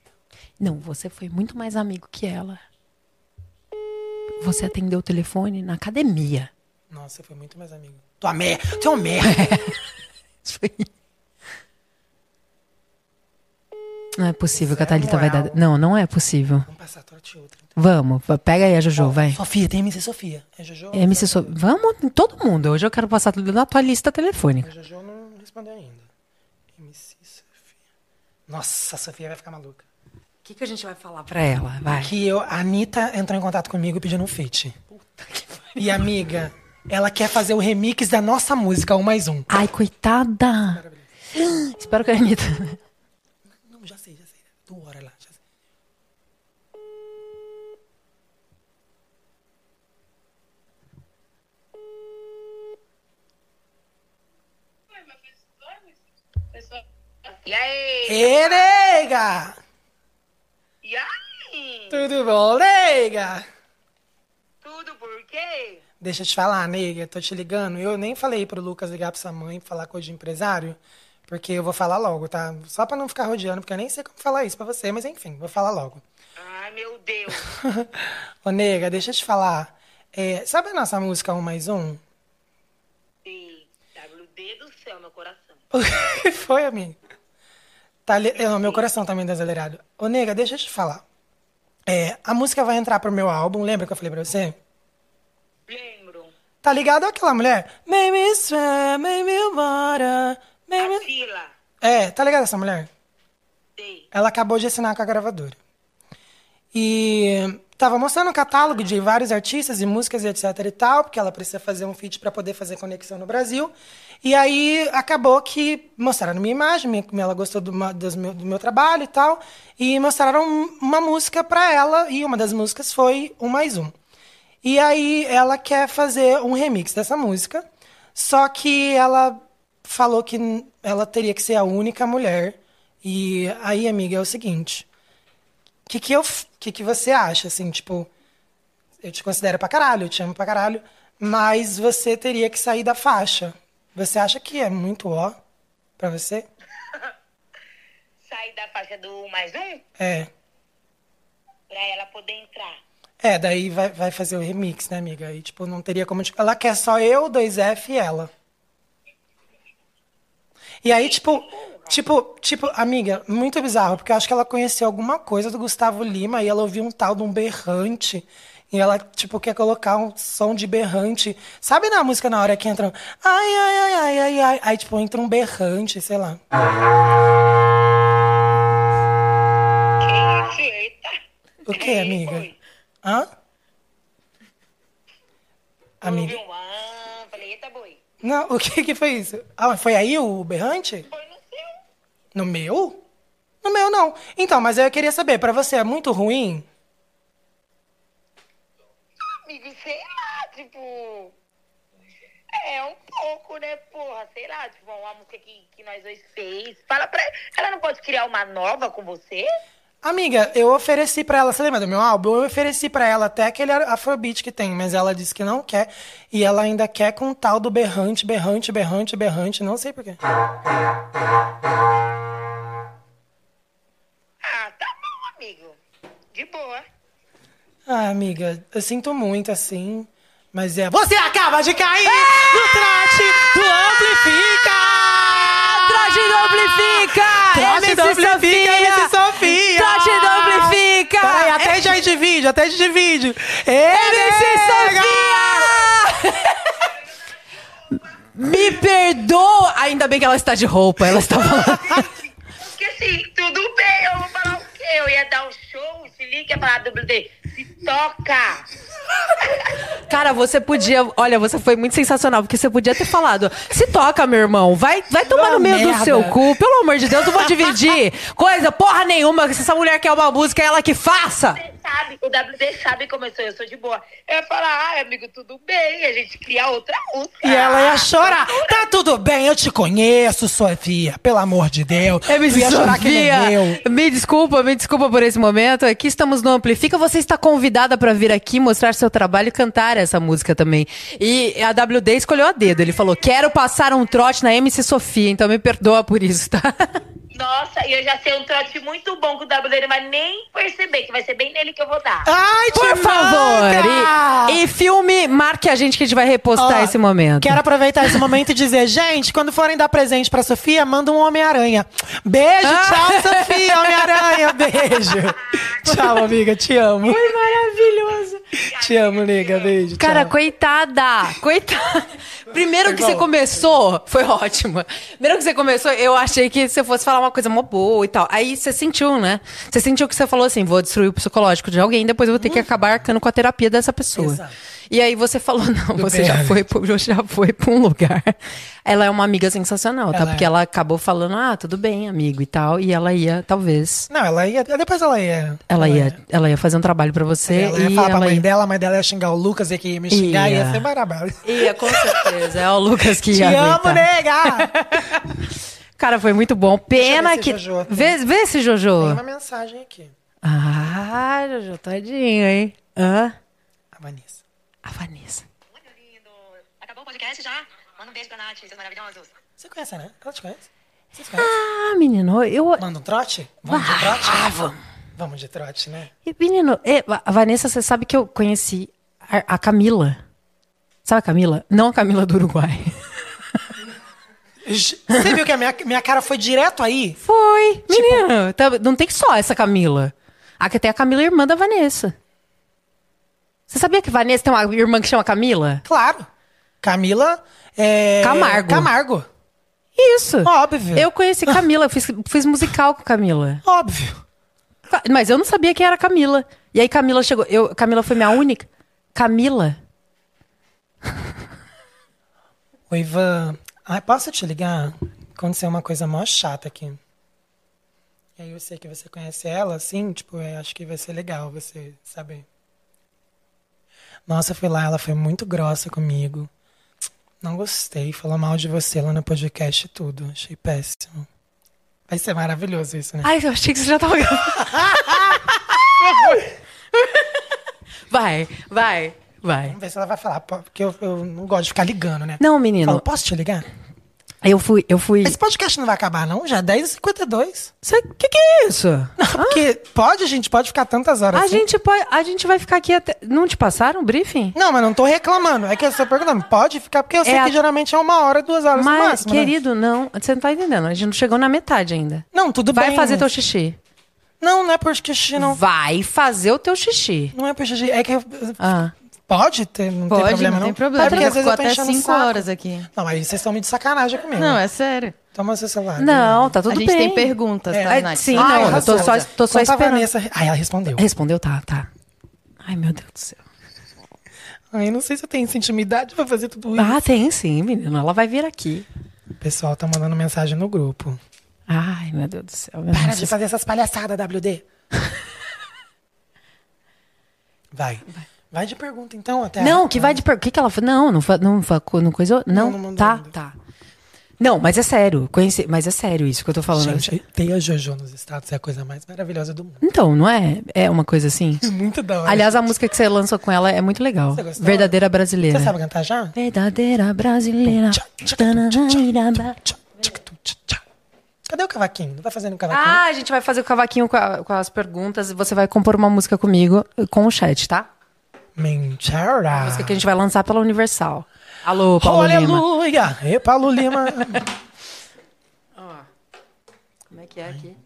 Não, você foi muito mais amigo que ela. Você atendeu o telefone na academia. Nossa, você foi muito mais amigo. Tua merda. Tu é um merda. Isso foi- Não é possível que a Zero Thalita vai dar. Não, não é possível. Vamos passar torte outra. então. Vamos, va- pega aí a Jojo, vai. Sofia, tem MC Sofia. É Jojo? MC So... Vamos, todo mundo. Hoje eu quero passar tudo na tua lista telefônica. A Jojo não respondeu ainda. MC Sofia. Nossa, a Sofia vai ficar maluca. O que, que a gente vai falar pra ela? Vai. Que eu, a Anitta entrou em contato comigo pedindo um feat. E amiga, ela quer fazer o remix da nossa música, um mais um. Ai, coitada. Espero que a Anitta. Já sei. E aí? Ê, nega! E aí? Tudo bom, nega? Tudo por quê? Deixa eu te falar, nega, tô te ligando. Eu nem falei pro Lucas ligar pra sua mãe falar coisa de empresário, porque eu vou falar logo, tá? Só pra não ficar rodeando, porque eu nem sei como falar isso pra você, mas enfim, vou falar logo. Ai, meu Deus. Ô, nega, deixa eu te falar. É, sabe a nossa música 1 mais 1? Sim. WD do céu, meu coração. Foi, amigo? Tá, li- não, meu coração tá meio desacelerado. Ô, nega, deixa eu te falar. É, a música vai entrar pro meu álbum, lembra que eu falei pra você? Lembro. Tá ligado aquela mulher? Make me swim, make me water, make A me... fila. É, tá ligado essa mulher? Sei. Ela acabou de assinar com a gravadora. E tava mostrando um catálogo de vários artistas e músicas e etc e tal, porque ela precisa fazer um feat para poder fazer conexão no Brasil. E aí acabou que mostraram minha imagem, minha- ela gostou do, dos meu, do meu trabalho e tal, e mostraram um- uma música para ela, e uma das músicas foi Um Mais Um. E aí ela quer fazer um remix dessa música, só que ela falou que ela teria que ser a única mulher. E aí, amiga, é o seguinte. O que, que, eu que, que você acha, assim, tipo... Eu te considero pra caralho, eu te amo pra caralho, mas você teria que sair da faixa. Você acha que é muito ó pra você? Sair da faixa do mais um É. pra ela poder entrar. É, daí vai, vai fazer o remix, né, amiga? Aí, tipo, não teria como... Ela quer só eu, 2F e ela. E aí, tipo, tipo, tipo, amiga, muito bizarro, porque eu acho que ela conheceu alguma coisa do Gustavo Lima e ela ouviu um tal de um berrante. E ela, tipo, quer colocar um som de berrante. Sabe na música na hora que entra um ai, ai, ai, ai, ai, ai. Aí, tipo, entra um berrante, sei lá. O que, amiga? Hã? Amiga. ah, falei, eita, boi. Não, o que que foi isso? Ah, foi aí o berrante? Foi no seu. No meu? No meu, não. Então, mas eu queria saber, pra você é muito ruim? Amigo, sei lá, tipo... É, um pouco, né, porra? Sei lá, tipo, uma música que, que nós dois fez. Fala pra ela. Ela não pode criar uma nova com você? Amiga, eu ofereci pra ela, você lembra do meu álbum? Eu ofereci pra ela até aquele afrobeat que tem, mas ela disse que não quer. E ela ainda quer com o tal do berrante, berrante, berrante, berrante, não sei porquê. Ah, tá bom, amigo. De boa. Ah, amiga, eu sinto muito assim, mas é. Você acaba de cair no trote do Amplifica! Trote do Amplifica! Trote MC Amplifica, Sofia! MC Sofia! Trote do Amplifica! Peraí, até já de vídeo, até de vídeo. MC nega! Sofia! Me perdoa! Ainda bem que ela está de roupa, ela está falando. Porque assim, tudo bem, eu vou falar o quê? Eu ia dar um show, se liga, ia falar WD. Se toca! Cara, você podia. Olha, você foi muito sensacional, porque você podia ter falado. Se toca, meu irmão. Vai, vai tomar no meio do merda. seu cu. Pelo amor de Deus, não vou dividir. Coisa, porra nenhuma. Se essa mulher quer uma música, é ela que faça. Sabe, o WD sabe como eu sou, eu sou de boa. Eu ia falar, ai, amigo, tudo bem, a gente cria outra música. E ela ia chorar. Tá tudo bem, eu te conheço, Sofia. Pelo amor de Deus. MC Tu ia chorar que nem Sofia, eu. me desculpa, me desculpa por esse momento. Aqui estamos no Amplifica. Você está convidada para vir aqui mostrar seu trabalho e cantar essa música também. E a WD escolheu a dedo. Ele falou: Quero passar um trote na MC Sofia, então me perdoa por isso, tá? Nossa, e eu já sei um trote muito bom que o não vai nem perceber, que vai ser bem nele que eu vou dar. Ai, Por favor. E, e filme, marque a gente que a gente vai repostar Ó, esse momento. Quero aproveitar esse momento e dizer, gente, quando forem dar presente pra Sofia, manda um Homem-Aranha. Beijo, Ah. tchau, Sofia, Homem-Aranha, beijo. tchau, amiga, te amo. Foi maravilhoso. Te amo, nega, beijo. Cara, tchau. coitada! Coitada! Primeiro que Foi você bom. começou, foi ótimo. Primeiro que você começou, eu achei que você fosse falar uma coisa mó boa e tal. Aí você sentiu, né? Você sentiu que você falou assim: vou destruir o psicológico de alguém, depois eu vou ter que acabar arcando com a terapia dessa pessoa. Exato. E aí você falou: não, Do você já foi, pro- você já foi pra um lugar. Ela é uma amiga sensacional, tá? Ela Porque é. ela acabou falando: ah, tudo bem, amigo e tal. E ela ia, talvez. Não, ela ia. Depois ela ia. Ela ia, ela ia fazer um trabalho pra você. Ela ia e falar pra ela mãe ia- dela, a mãe dela ia xingar o Lucas e que ia me xingar, ia, Ia. ser maravilhoso. Ia, com certeza. É o Lucas que Te ia amo, aguentar. nega! Cara, foi muito bom. Pena que. Jojo aqui. Vê, vê esse Tem Jojo. uma mensagem aqui. Ah, Ah, Jojo, tadinho, hein? Hã? A Vanessa. A Vanessa. Oi, meu lindo. Acabou o podcast já? Manda um beijo pra Nath, seus maravilhosos. Você conhece, né? Ela te conhece? Vocês conhecem? Ah, menino, eu. Manda um trote? Vamos de trote? Ah, vamos. Vamos de trote, né? E, Menino, é, a Vanessa, você sabe que eu conheci a, a Camila. Sabe a Camila? Não a Camila do Uruguai. Você viu que a minha, minha cara foi direto aí? Foi. Menino, tá- não tem só essa Camila. Aqui tem a Camila, irmã da Vanessa. Você sabia que Vanessa tem uma irmã que chama Camila? Claro. Camila é... Camargo. Camargo. Isso. Óbvio. Eu conheci Camila, eu fiz, fiz musical com Camila. Óbvio. Mas eu não sabia que era Camila. E aí Camila chegou. Eu, Camila foi minha única. Camila. Oi, Ivan. Ai, posso te ligar? Aconteceu uma coisa mó chata aqui. E aí eu sei que você conhece ela, assim, tipo, eu acho que vai ser legal você saber. Nossa, eu fui lá, ela foi muito grossa comigo. Não gostei, falou mal de você lá no podcast e tudo. Achei péssimo. Vai ser maravilhoso isso, né? Ai, eu achei que você já tava vai, vai, vai. Vamos ver se ela vai falar, porque eu, eu não gosto de ficar ligando, né? Não, menino. Fala, posso te ligar? Eu fui, eu fui. Esse podcast não vai acabar, não? Já é 10h52. Você, que que é isso? Não, porque pode, a gente pode ficar tantas horas A assim. gente pode, a gente vai ficar aqui até. Não te passaram o briefing? Não, mas não tô reclamando. É que eu estou perguntando. Pode ficar, porque eu sei É a- que geralmente é uma hora, duas horas no Mas, máximo. né? querido, não. Você não tá entendendo. A gente não chegou na metade ainda. Não, tudo vai bem. fazer mas- teu xixi. Não, não é por xixi, não. Vai fazer o teu xixi. Não é por xixi. É que eu- Ah. Pode ter, não tem Pode, problema, não não. tem problema. É porque às vezes eu tô até enchendo o 5 saco. horas aqui. Não, aí vocês estão me de sacanagem comigo. Não, é sério. Toma seu celular. Não, tá tudo a gente bem. tem perguntas, É. tá, É, Nath? sim, Ai, não, eu tô só, tô só esperando. Vanessa. Ai, ela respondeu. Respondeu, tá, tá. Ai, meu Deus do céu. Ai, não sei se eu tenho essa intimidade pra fazer tudo isso. Ah, tem sim, menino. Ela vai vir aqui. O pessoal tá mandando mensagem no grupo. Ai, meu Deus do céu. Para Nossa, de fazer essas palhaçadas, WD. Vai. Vai de pergunta, então, até. Não, que vai de per... O que, que ela falou? Não, não, fa... não, fa... não coisa. Não, não mandou tá, ainda. tá. Não, mas é sério. Conheci... Mas é sério isso que eu tô falando. Gente, ter a Jojo nos status é a coisa mais maravilhosa do mundo. Então, não é? É uma coisa assim? Muito da hora. Aliás, a música que você lançou com ela é muito legal. Verdadeira brasileira. Você sabe cantar já? Verdadeira brasileira. Cadê o cavaquinho? Não vai fazendo o cavaquinho? Ah, a gente vai fazer o cavaquinho com, a- com as perguntas e você vai compor uma música comigo com o chat, tá? Mentira. Música que a gente vai lançar pela Universal. Alô, Paulo Lima. Aleluia! E Paulo Lima. Como é que é aqui?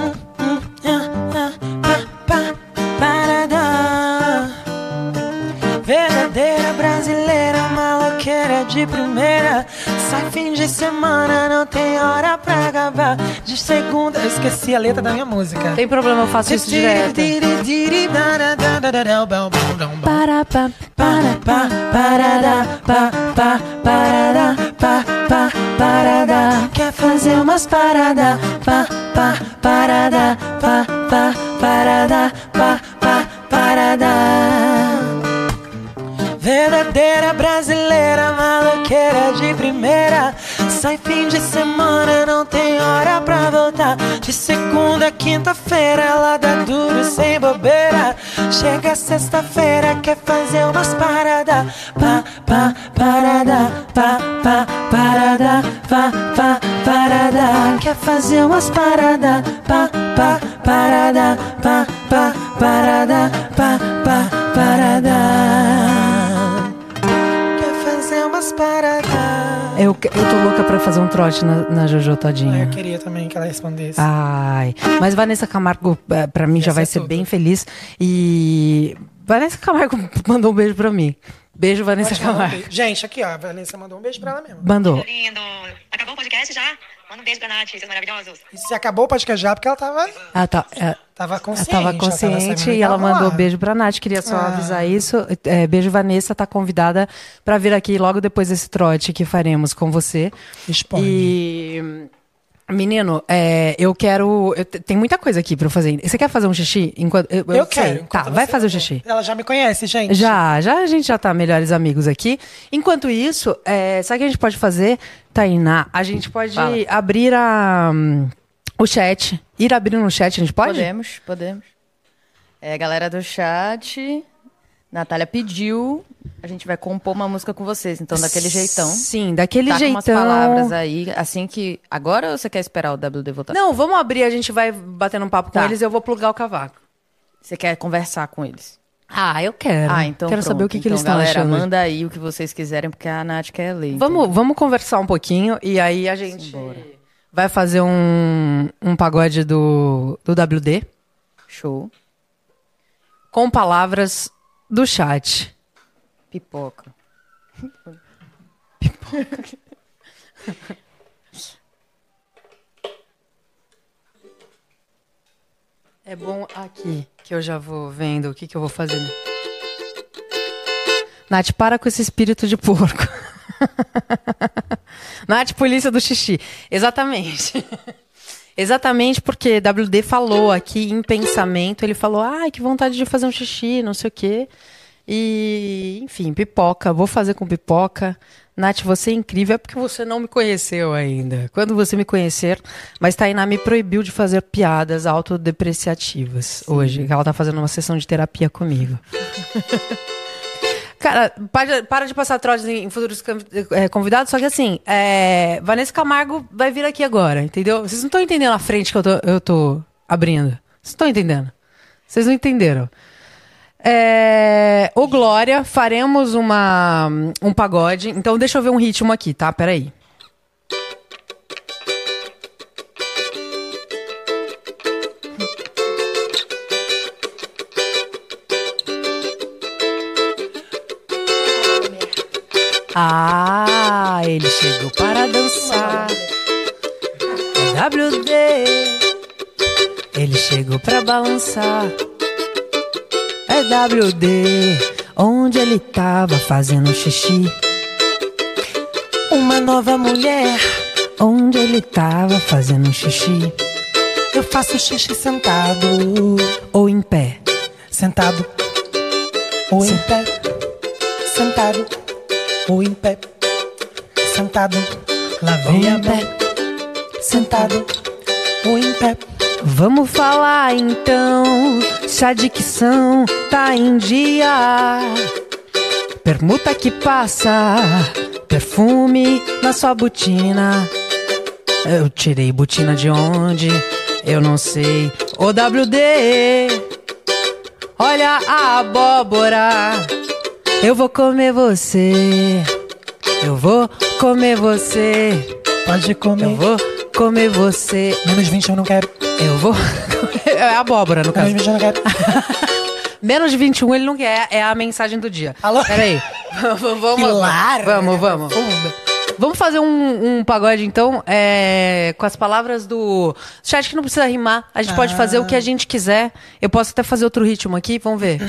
Parada. De primeira. Sai fim de semana, não tem hora pra acabar. De segunda, eu esqueci a letra da minha música. Tem problema, eu faço isso direto. Para, pa, para, pa, parada, pa, pa, parada, pa, pa, parada. Quer fazer umas paradas, pá, pá, parada, pá, pá, parada, pá, pá, parada. Verdadeira brasileira, maloqueira de primeira. Sai fim de semana, não tem hora pra voltar. De segunda a quinta-feira, ela dá duro sem bobeira. Chega sexta-feira, quer fazer umas paradas. Pá, pá, parada, pá, pá, parada, pá, pá, parada. Quer fazer umas paradas. Pá, pá, parada, pá, pá, parada, pá, pá, parada. Quer fazer umas paradas. Eu, eu tô louca pra fazer um trote na, na Jojo todinha. Eu queria também que ela respondesse. Ai, mas Vanessa Camargo, eh, pra mim, já vai ser ser tudo. bem feliz. E Vanessa Camargo mandou um beijo pra mim. Beijo, Vanessa um Camargo. beijo. Gente, aqui, ó. A Vanessa mandou um beijo pra ela mesmo. Mandou. Lindo. Acabou o podcast já? Manda um beijo pra Nath, seus maravilhosos. E se acabou o podcast já, porque ela tava, Ela, tá, tava ela consciente. tava ela tava consciente sabendo e que ela tava mandou lá. beijo pra Nath. Queria só Ah. avisar isso. Eh, beijo, Vanessa. Tá convidada pra vir aqui logo depois desse trote que faremos com você. Expõe. E Menino, é, eu quero. eu te- tem muita coisa aqui pra eu fazer. Você quer fazer um xixi? Enquanto, eu, Eu, sei. quero. Tá, enquanto vai fazer o xixi. Ela já me conhece, gente. Já, já a gente já tá melhores amigos aqui. Enquanto isso, é, sabe o que a gente pode fazer, Tainá? A gente pode Fala. abrir a, hum, o chat. Ir abrindo o chat, a gente pode? Podemos, podemos. É, galera do chat, Natália pediu, a gente vai compor uma música com vocês, então daquele jeitão. Sim, daquele Tá com jeitão. umas palavras aí, assim que... Agora ou você quer esperar o WD voltar? Não, vamos abrir, a gente vai batendo um papo com Tá. eles e eu vou plugar o cavaco. Você quer conversar com eles? Ah, eu quero. Ah, então Quero pronto. saber o que, que então, eles estão galera, achando. manda aí o que vocês quiserem, porque a Nath quer ler. Vamos, vamos conversar um pouquinho e aí a gente vai fazer um, um pagode do, do WD? Show. com palavras do chat. Pipoca. É bom aqui que eu já vou vendo o que, que eu vou fazer. Nath, para com esse espírito de porco. Nath, polícia do xixi. Exatamente. Exatamente porque WD falou aqui em pensamento, ele falou, ai, que vontade de fazer um xixi, não sei o quê. E, enfim, pipoca, vou fazer com pipoca. Nath, você é incrível, é porque você não me conheceu ainda. Quando você me conhecer, mas Tainá me proibiu de fazer piadas autodepreciativas hoje. Ela tá fazendo uma sessão de terapia comigo. Cara, para, para de passar trotes em, futuros eh, convidados, só que assim, é, Vanessa Camargo vai vir aqui agora, entendeu? Vocês não estão entendendo a frente que eu tô, eu tô abrindo. Vocês estão entendendo? Vocês não entenderam. É, ô Glória, faremos uma, um pagode. Então deixa eu ver um ritmo aqui, tá? Peraí. Ah, ele chegou para dançar. É WD. Ele chegou para balançar. É WD. Onde ele tava fazendo xixi. Uma nova mulher. Onde ele tava fazendo xixi. Eu faço xixi sentado. Ou em pé. Sentado. Ou em pé. Sentado. Ou em pé. Sentado. Lavei a mão. Sentado. Ou em pé. Vamos falar então se a dicção tá em dia. Permuta que passa, perfume na sua botina. Eu tirei botina de onde? Eu não sei. O WD, olha a abóbora. Eu vou comer você. Eu vou comer você. Pode comer. Eu vou comer você. Menos 20 eu não quero. Eu vou. É abóbora, no caso. Menos 20 eu não quero. Menos de 21 ele não quer, é a mensagem do dia. Alô? Peraí. vamos, vamos, Pilar. vamos, vamos. Vamos fazer um, um pagode, então, é, com as palavras do chat que não precisa rimar. A gente pode fazer o que a gente quiser. Eu posso até fazer outro ritmo aqui, vamos ver.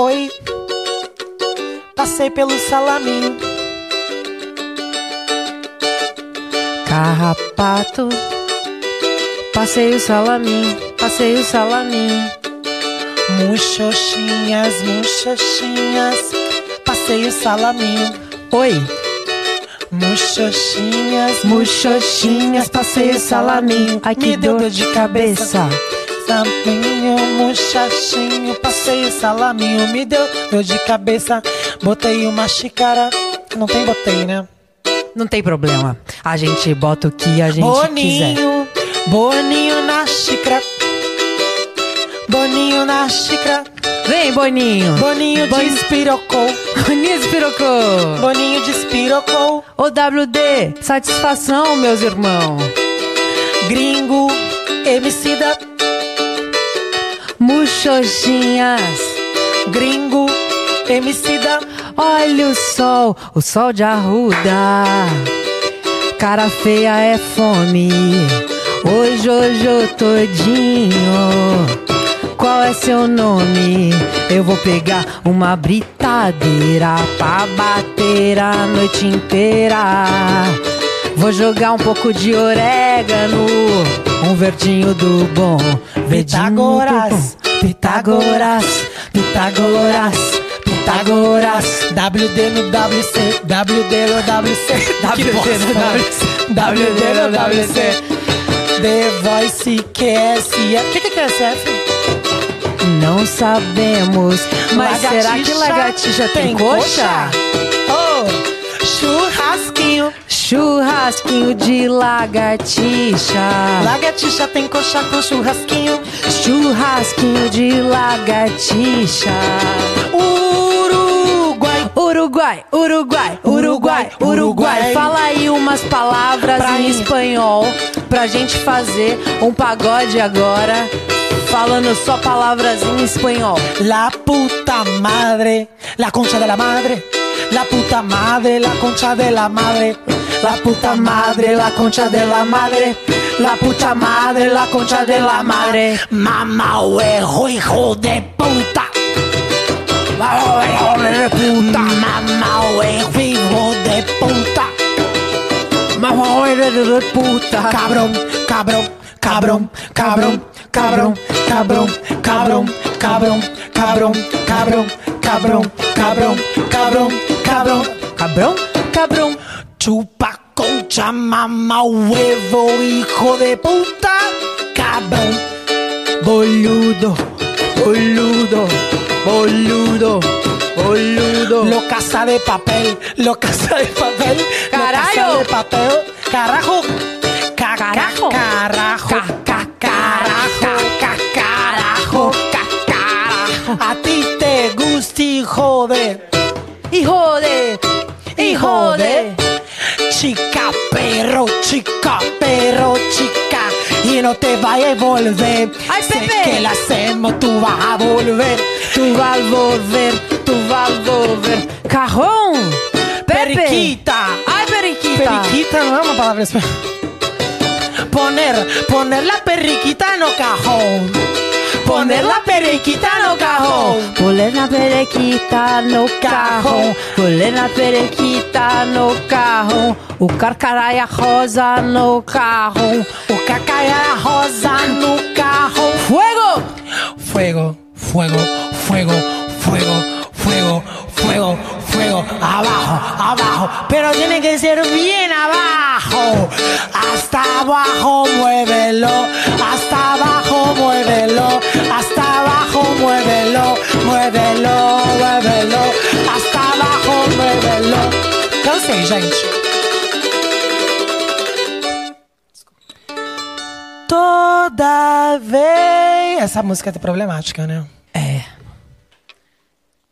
Oi. Passei pelo salaminho. Carrapato. Passei o salaminho, passei o salaminho. Muxoxinhas, muxoxinhas. Passei o salaminho. Oi, Muxoxinhas, muxoxinhas, passei o salaminho. Ai, que Me deu dor de cabeça. Salaminho, muchachinho, passei o salaminho, me deu dor de cabeça. Botei uma xícara. Não tem botei, né? Não tem problema. A gente bota o que a gente quiser. Boninho, boninho na xícara. Boninho na xícara. Vem, Boninho. Boninho Boni- despirocou. Boninho espirocou. Boninho despirocou. Ô WD, satisfação, meus irmãos. Gringo, emicida. Muxoxinhas. Gringo, emicida. Olha o sol, o sol de arruda. Cara feia é fome. Oi, Jojo todinho. Qual é seu nome? Eu vou pegar uma britadeira pra bater a noite inteira. Vou jogar um pouco de orégano, um verdinho do bom. Pitágoras. Pitágoras, Pitágoras, Pitágoras. WD no WC, WD no WC. WD no WC. WD no WC. The Voice QSF. O que que é QSF? Não sabemos, mas será que lagartixa tem coxa? Oh, churrasquinho. Churrasquinho de lagartixa. Lagartixa tem coxa com churrasquinho. Churrasquinho de lagartixa. Uruguai. Uruguai, Uruguai, Uruguai, Uruguai. Fala aí umas palavras Pra em mim. espanhol pra gente fazer um pagode agora. Falando só palavras em espanhol. La puta madre, la concha de la madre. La puta madre, la concha de la madre. La puta madre, la concha de la madre. La puta madre, la concha de la madre. Mamá huevo, hijo de puta. Mamá huevo de puta. Mamá huevo, hijo de puta. Mamá de puta. Cabrón, cabrón, cabrón, cabrón, cabrón, cabrón, cabrón, cabrón, cabrón, cabrón, cabrón, cabrón, cabrón, cabrón. Cabrão, cabrão. Chupa concha, mamá huevo, hijo de puta, cabrón. Boludo, boludo, boludo, boludo. Lo casa de papel, lo casa de papel, lo Carajo. casa de papel, carajo, ca- ca- Carajo. carajo, Ca- ca- carajo, hijo de, Hijo de, hijo de. chica perro, chica perro, chica. Y no te vayas a volver. Ay, Sé Pepe. que la hacemos, tú vas a volver. Tu vas volver, tu vas volver. Cajón, Pepe. Periquita. Ay, periquita. Periquita no es una palabra. Poner, poner la periquita en el cajón. Poner la periquita en el cajón. Poner la periquita no cajón. Poner la periquita no cajón. O carcaraya rosa no cajón. O cacaya rosa no cajón. Fuego. Fuego, fuego, fuego, fuego, fuego, fuego, fuego. Abajo, abajo. Pero tiene que ser bien abajo. Hasta abajo, muévelo. Hasta abajo, muévelo. Hasta abajo, muévelo. Muévelo, muévelo. Hasta abajo, muévelo. Cansei, gente. Toda vez. Essa música é problemática, né? É.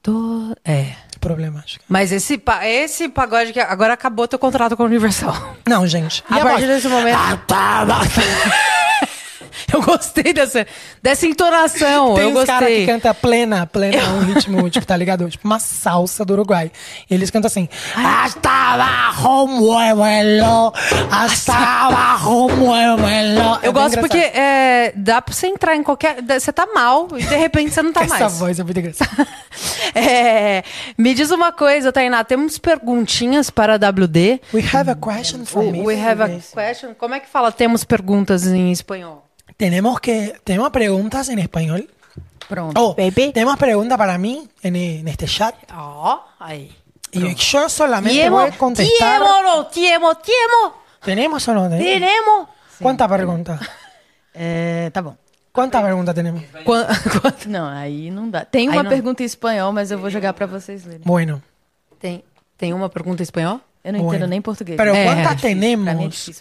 Tô... É. Problemática. Mas esse, esse pagode que agora acabou teu contrato com a Universal. Não, gente. A E partir desse momento- Ah, tá, tá. Eu gostei dessa, dessa entonação. Tem eu uns caras que cantam plena, plena, um ritmo, tipo, tá ligado? Tipo uma salsa do Uruguai. E eles cantam assim: Hasta abajo, muévelo. Hasta abajo, muévelo. É Eu gosto porque é, dá pra você entrar em qualquer. Você tá mal e de repente você não tá Essa mais. voz é muito engraçada. É, me diz uma coisa, Tainá. Temos perguntinhas para a WD. We have a question for me. We have a question. Como é que fala temos perguntas em espanhol? Tenemos que. Tenemos preguntas en español. Pronto. Oh, Baby. tenemos preguntas para mí en, en este chat. Ó, aí. Y yo solamente Tiemo, voy a contestar. tiemo, no, tiemo, tiemo. ¿Tenemos o no tenemos? Tenemos. ¿Cuántas preguntas? É, tá bom. ¿Cuántas preguntas tenemos? Quan- quant- Não, aí não dá. Tem Aí uma não- pergunta em espanhol, mas eu vou jogar pra vocês lerem. Bueno. Tem, tem uma pergunta em espanhol? Eu não entendo nem português. Pero É, ¿cuántas difícil. Pra mim é Português.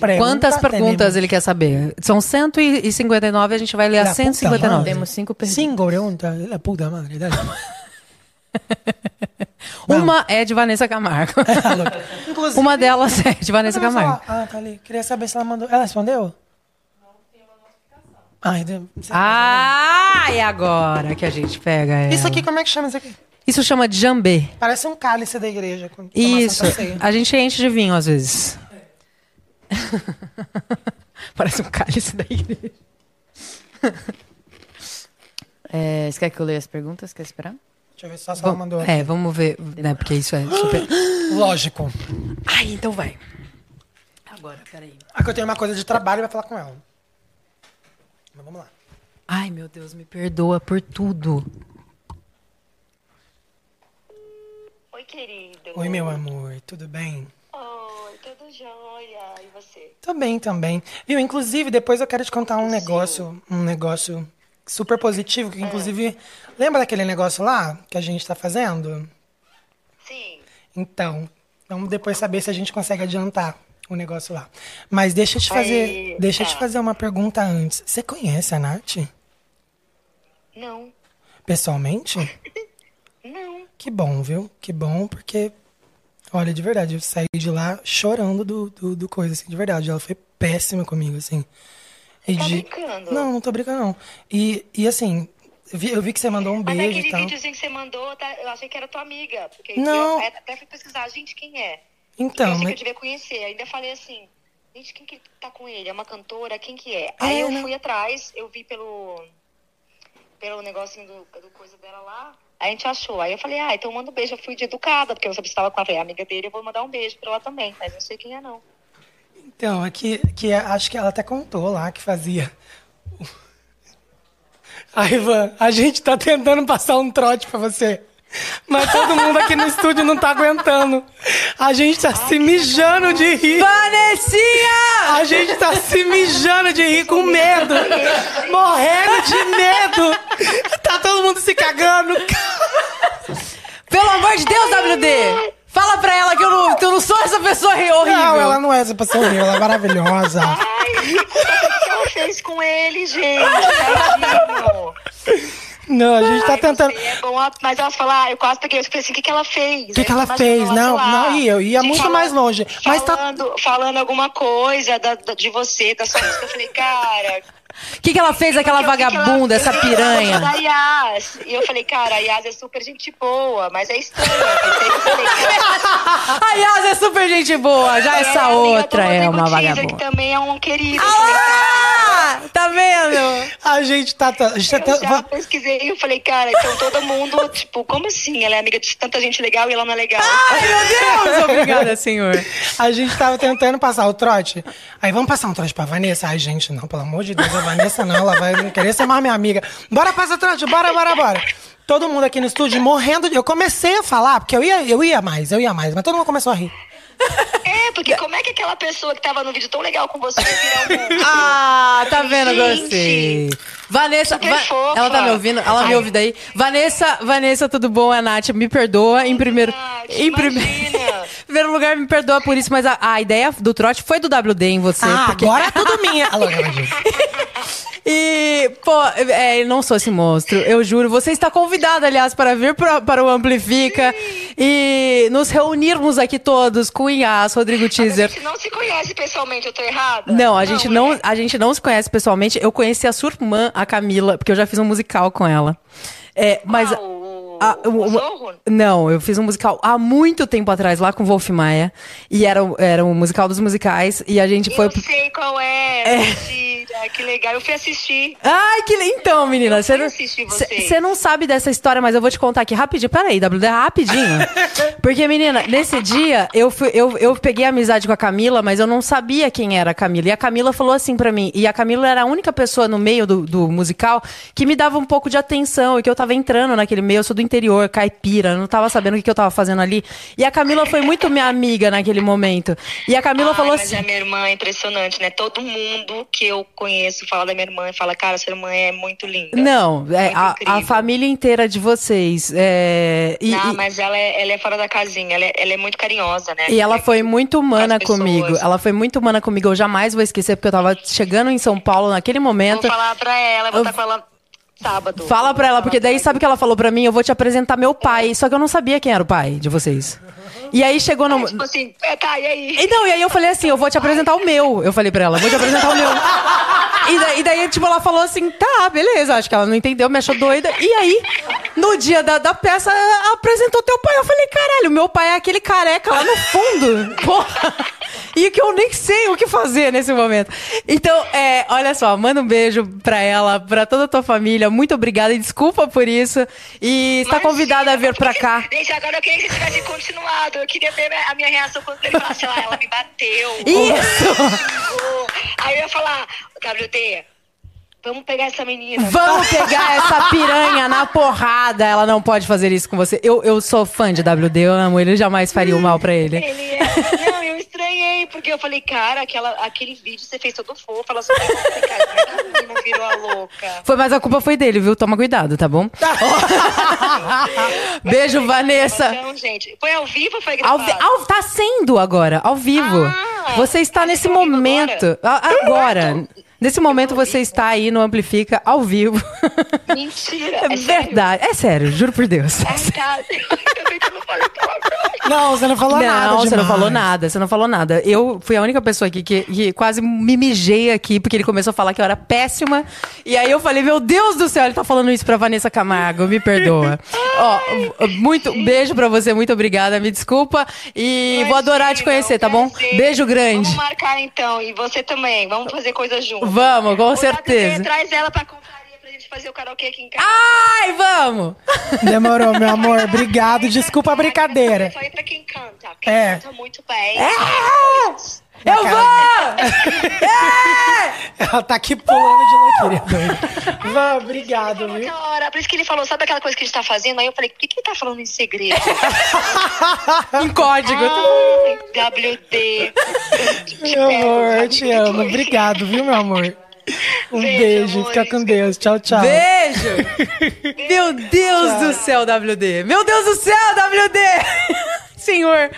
preguntas Quantas perguntas tenemos? ele quer saber? São 159, a gente vai ler puta 159. madre. Temos cinco perguntas. Cinco preguntas. La puta madre. Dale. Uma é de Vanessa Camargo. Inclusive, Uma delas é de Vanessa Camargo. Ah, tá ali. Queria saber se ela mandou. Ela respondeu? Ah, então- Ah, e agora que a gente pega ela? Isso aqui, como é que chama isso aqui? Isso chama de jambê. Parece um cálice da igreja. quando Isso. A gente enche de vinho às vezes. Parece um cálice da igreja. É, você quer que eu leia as perguntas? Quer esperar? Deixa eu ver só se ela mandou. É, vamos ver, né? Porque isso é super. Lógico. Ai, então vai. agora? Peraí. Aqui eu tenho uma coisa de trabalho e vai falar com ela. Mas vamos lá. Ai, meu Deus, me perdoa por tudo. Oi, querido. Oi, meu amor, tudo bem? Oi, tudo jóia. E você? Tô bem também. Viu, inclusive, depois eu quero te contar um negócio, um negócio super positivo, que inclusive, lembra daquele negócio lá que a gente tá fazendo? Sim. Então, vamos depois saber se a gente consegue adiantar o negócio lá. Mas deixa eu te fazer, Aí, deixa eu te tá. fazer uma pergunta antes. Você conhece a Nath? Não. Pessoalmente? Que bom, viu? Que bom, porque, olha, de verdade, eu saí de lá chorando do, do, do coisa, assim, de verdade. Ela foi péssima comigo, assim. E Tá de- brincando? Não, não tô brincando, não. E, e assim, eu vi, eu vi que você mandou um Mas beijo aquele e tal. videozinho que você mandou, tá- eu achei que era tua amiga. Porque Não. eu até fui pesquisar, gente, quem é? Então, eu achei que mas- eu devia conhecer. Ainda falei assim, gente, quem que tá com ele? É uma cantora? Quem que é? Aí É, eu não. fui atrás, eu vi pelo pelo negocinho do, do coisa dela lá. A gente achou. Aí eu falei, ah, então manda um beijo. Eu fui de educada, porque eu sabia estava com. Falei, "É amiga dele, eu vou mandar um beijo pra ela também. Mas não sei quem é, não. Então, aqui, que acho que ela até contou lá que fazia. A Ivan, a gente tá tentando passar um trote pra você. Mas todo mundo aqui no estúdio não tá aguentando. A gente tá se mijando de rir. Vanessinha! A gente tá se mijando de rir com medo. Morrendo de medo. Tá todo mundo se cagando. Pelo amor de Deus, WD! Fala pra ela que eu não, que eu não sou essa pessoa horrível. Não, ela não é essa pessoa horrível, ela é maravilhosa. Ai, o que ela fez com ele, gente? Tadinho. Não, a gente tá Ai, tentando. você é bom, mas ela falou, ah, eu quase peguei. Eu falei assim, o que, que ela fez? O que, que ela fez? Não, não, ia, eu ia muito mais longe. Mas tá. falando, falando alguma coisa da- da- de você, da sua música. Eu falei, cara. O que, que ela fez, aquela vagabunda, ela essa piranha? Da Yas. E eu falei, cara, a Yas é super gente boa, mas é estranha. A Yas é super gente boa, já essa é do outra é uma vagabunda. que também é um querido. Falei, Ah! Tá vendo? A gente tá. tá- a gente tá Eu já pesquisei e eu falei, cara, então todo mundo, tipo, como assim? Ela é amiga de tanta gente legal e ela não é legal. Ai, meu Deus! Obrigada, senhor. A gente tava tentando passar o trote. Aí vamos passar um trote pra Vanessa? Ai, gente, não, pelo amor de Deus, a Vanessa não, ela vai querer ser mais minha amiga. Bora passar o trote, bora, bora, bora. Todo mundo aqui no estúdio morrendo de. Eu comecei a falar, porque eu ia, eu ia mais, eu ia mais, mas todo mundo começou a rir. É, porque como é que aquela pessoa que tava no vídeo tão legal com você virar um... Ah, tá vendo? Gente, Gostei. Vanessa, super Va- fofa. ela tá me ouvindo? Ela me Ai. ouve daí? Vanessa, Vanessa, tudo bom? É a Nath, me perdoa. Em primeiro, Nath, em primeiro, imagina. em primeiro lugar, me perdoa por isso, mas a, a ideia do trote foi do WD em você. Ah, porque- agora é tudo minha. Alô. E, pô, é, eu não sou esse monstro, eu juro. Você está convidada, aliás, para vir pra- para o Amplifica e nos reunirmos aqui todos com o Ias, Rodrigo A Teaser. gente não se conhece pessoalmente, eu tô errada? Não, a gente não, é. a gente não se conhece pessoalmente. Eu conheci a sua irmã, a Camila, porque eu já fiz um musical com ela. É, mas Ah, o, a- não, eu fiz um musical há muito tempo atrás lá com o Wolf Maia e era, o- era um musical dos musicais e a gente foi Eu sei qual é, mentira, que legal. Eu fui assistir. Ai, que le- então, menina, Eu você não, você não sabe dessa história, mas eu vou te contar aqui rapidinho. Peraí, WD, rapidinho. Porque, menina, nesse dia eu, fui, eu, eu peguei amizade com a Camila, mas eu não sabia quem era a Camila. E a Camila falou assim pra mim, e a Camila era a única pessoa no meio do, do musical que me dava um pouco de atenção e que eu tava entrando naquele meio. Eu sou do interior, caipira, não tava sabendo o que, que eu tava fazendo ali. E a Camila foi muito minha amiga naquele momento. E a Camila Ai, falou mas assim. a minha irmã é impressionante, né? Todo mundo que eu conheço fala da minha irmã e fala, cara, sua irmã é muito linda. Não, é, a, a família inteira de vocês. É, e, não, e- mas ela é, ela é fora da casinha, ela é, ela é muito carinhosa, né? E ela foi muito humana comigo. Ela foi muito humana comigo. Eu jamais vou esquecer, porque eu tava chegando em São Paulo naquele Vou momento. falar pra ela, vou Eu- estar com ela sábado. Fala pra ela, Vou porque daí sabe o que ela falou pra mim? Eu vou te apresentar meu pai. Só que eu não sabia quem era o pai de vocês. E aí chegou no. ela. Tipo assim, é, tá, e aí? E não, e aí eu falei assim, eu vou te apresentar o meu. Eu falei pra ela, vou te apresentar o meu. E daí, e daí, tipo, ela falou assim, tá, beleza. Acho que ela não entendeu, me achou doida. E aí, no dia da, da peça, apresentou teu pai. Eu falei, caralho, meu pai é aquele careca lá no fundo. Porra. e que eu nem sei o que fazer nesse momento. Então, é, olha só, manda um beijo pra ela, pra toda a tua família. Muito obrigada e desculpa por isso. E está convidada a vir pra cá. Gente, agora eu queria que você tivesse continuado. Eu queria ver a minha reação quando ele falasse, ah, ela me bateu. Isso! Aí eu ia falar, WD, vamos pegar essa menina. Vamos pegar essa piranha na porrada. Ela não pode fazer isso com você. Eu, eu sou fã de WD, eu amo ele, eu jamais faria o mal pra ele. Ele é... Não, eu estranhei, porque eu falei, cara, aquela, aquele vídeo você fez todo fofo. Ela só falei, cara, como é que a menina virou a louca? Foi, mas a culpa foi dele, viu? Toma cuidado, tá bom? Beijo, Vanessa. Então, gente, foi ao vivo ou foi Ao, gravado? vi- ao- tá sendo agora, ao vivo. Ah, você está tá nesse ao momento. a- Agora. Nesse momento você está aí no Amplifica ao vivo. Mentira, É é sério? verdade. É sério, juro por Deus. Ai, tá. Ainda bem que eu não falei palavrão. Não, você não falou nada. Não, você não falou nada, você não falou nada. Eu fui a única pessoa aqui que, que quase me mijei aqui, porque ele começou a falar que eu era péssima. E aí eu falei, meu Deus do céu, ele tá falando isso pra Vanessa Camargo, me perdoa. Ó, muito beijo pra você, muito obrigada, me desculpa. E vou adorar te Imagina, conhecer, tá bom? prazer. Beijo grande. Vamos marcar então, e você também. Vamos fazer coisas juntos. Vamos, com certeza. Traz ela pra pra gente fazer o karaokê aqui em casa. Ai, vamos! Demorou, meu amor. Obrigado. Desculpa a brincadeira. Só ir pra quem canta. Quem É. canta muito bem. Eu vou! Ela tá aqui pulando de loucura. Vá, obrigado, viu? hora, por isso que ele falou, sabe aquela coisa que a gente tá fazendo? Aí eu falei, por que, que ele tá falando em segredo? Em código. WD. Meu amor, te amo. Obrigado, viu, meu amor? Um Beijo, beijo. amor. Fica com Deus. Tchau, tchau. Beijo! Meu Deus do céu, WD! Meu Deus do céu, WD! Senhor!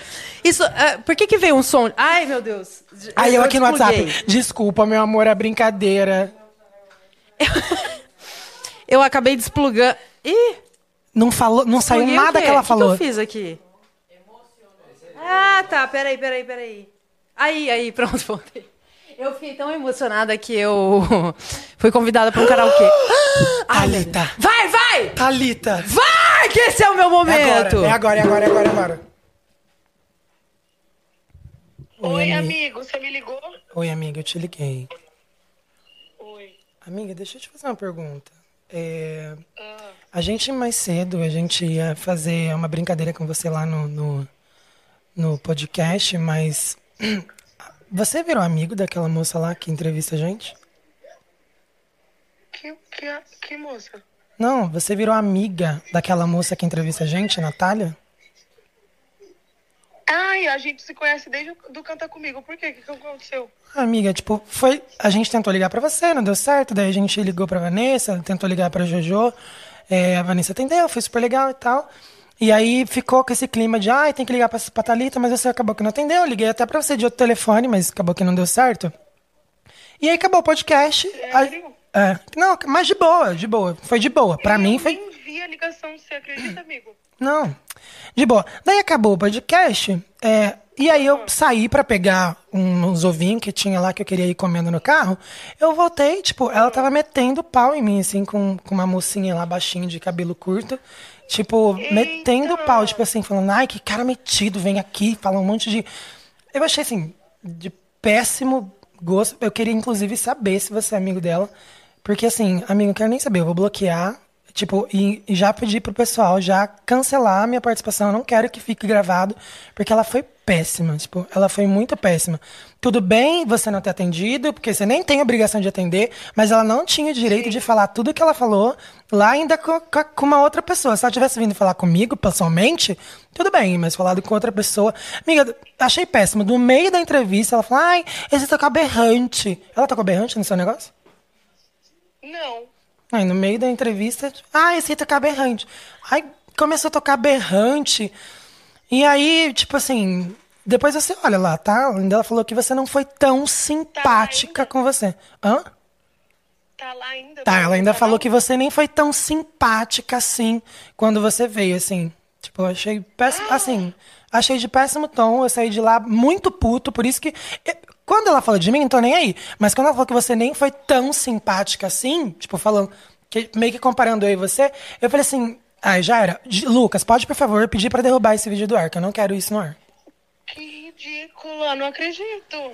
Isso, ah, por que que veio um som? Ai, meu Deus. Aí eu aqui no. WhatsApp. Desculpa, meu amor, é brincadeira. Eu acabei desplugando. Ih! Não, falou, não saiu nada que ela O falou. que eu fiz aqui? Ah, tá. Peraí, peraí, peraí. Aí, aí, pronto, voltei. Eu fiquei tão emocionada que eu fui convidada para um karaokê. Thalita. Vai, vai! Thalita. Vai, que esse é o meu É momento! agora, é agora, é agora, é agora. Oi, ami- amigo, você me ligou? Oi, amiga, eu te liguei. Oi. Amiga, deixa eu te fazer uma pergunta. É, Ah, a gente mais cedo, a gente ia fazer uma brincadeira com você lá no, no, no podcast, mas você virou amigo daquela moça lá que entrevista a gente? que, que, que moça? Não, você virou amiga daquela moça que entrevista a gente, Natália? Ai, a gente se conhece desde o do Canta Comigo. Por quê? O que, que aconteceu? Amiga, tipo, foi. A gente tentou ligar pra você, não deu certo. Daí a gente ligou pra Vanessa, tentou ligar pra Jojo. é, a Vanessa atendeu, foi super legal e tal. E aí ficou com esse clima de, ai, tem que ligar pra, pra Thalita, mas você acabou que não atendeu. Liguei até pra você de outro telefone, mas acabou que não deu certo. E aí acabou o podcast. Sério? A- é, não, mas de boa, de boa. Foi de boa. Pra mim foi. Eu nem vi a ligação, você acredita, amigo? Não, de boa. Daí acabou o podcast, é, e aí eu saí pra pegar um- uns ovinhos que tinha lá que eu queria ir comendo no carro. Eu voltei, tipo, ela tava metendo pau em mim, assim, com, com uma mocinha lá baixinha de cabelo curto. Tipo, metendo pau, tipo assim, falando, ai, que cara metido, vem aqui, fala um monte de. Eu achei assim, de péssimo gosto. Eu queria, inclusive, saber se você é amigo dela. Porque, assim, amigo, eu quero nem saber, eu vou bloquear. Tipo, e, e já pedi pro pessoal já cancelar a minha participação. Eu não quero que fique gravado, porque ela foi péssima. Tipo, ela foi muito péssima. Tudo bem você não ter atendido, porque você nem tem obrigação de atender, mas ela não tinha o direito de falar tudo que ela falou lá ainda com, com- com uma outra pessoa. Se ela tivesse vindo falar comigo pessoalmente, tudo bem, mas falado com outra pessoa. Amiga, achei péssimo. No meio da entrevista, ela falou: ai, esse tocou aberrante. Ela tocou aberrante no seu negócio? Não. Aí no meio da entrevista, ah, esse tocar berrante. Aí começou a tocar berrante. E aí, tipo assim, depois você olha lá, tá? Ainda ela falou que você não foi tão simpática com você. Hã? Tá lá ainda? Tá, ela ainda Tá falou não? que você nem foi tão simpática assim quando você veio, assim. Tipo, eu achei péssimo, assim, achei de péssimo tom, eu saí de lá muito puto, por isso que. eu- quando ela falou de mim, não tô nem aí. Mas quando ela falou que você nem foi tão simpática assim, tipo, falando, que, meio que comparando eu e você, eu falei assim, ai, já era. Lucas, pode, por favor, pedir pra derrubar esse vídeo do ar, que eu não quero isso no ar. Que ridícula, não acredito.